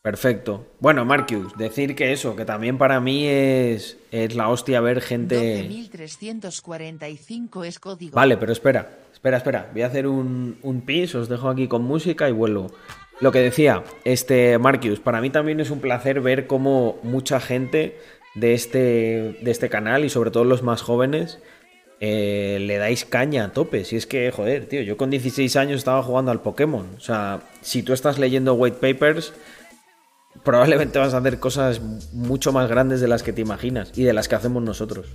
Perfecto. Bueno, Marcus, decir que eso, que también para mí es, es la hostia ver gente... 12.345 es código. Vale, pero espera, espera, espera. Voy a hacer un, un pis, os dejo aquí con música y vuelvo. Lo que decía, este Marcus, para mí también es un placer ver cómo mucha gente de este, de este canal y sobre todo los más jóvenes eh, le dais caña a tope. Si es que, joder, tío, yo con 16 años estaba jugando al Pokémon. O sea, si tú estás leyendo white papers, probablemente vas a hacer cosas mucho más grandes de las que te imaginas y de las que hacemos nosotros.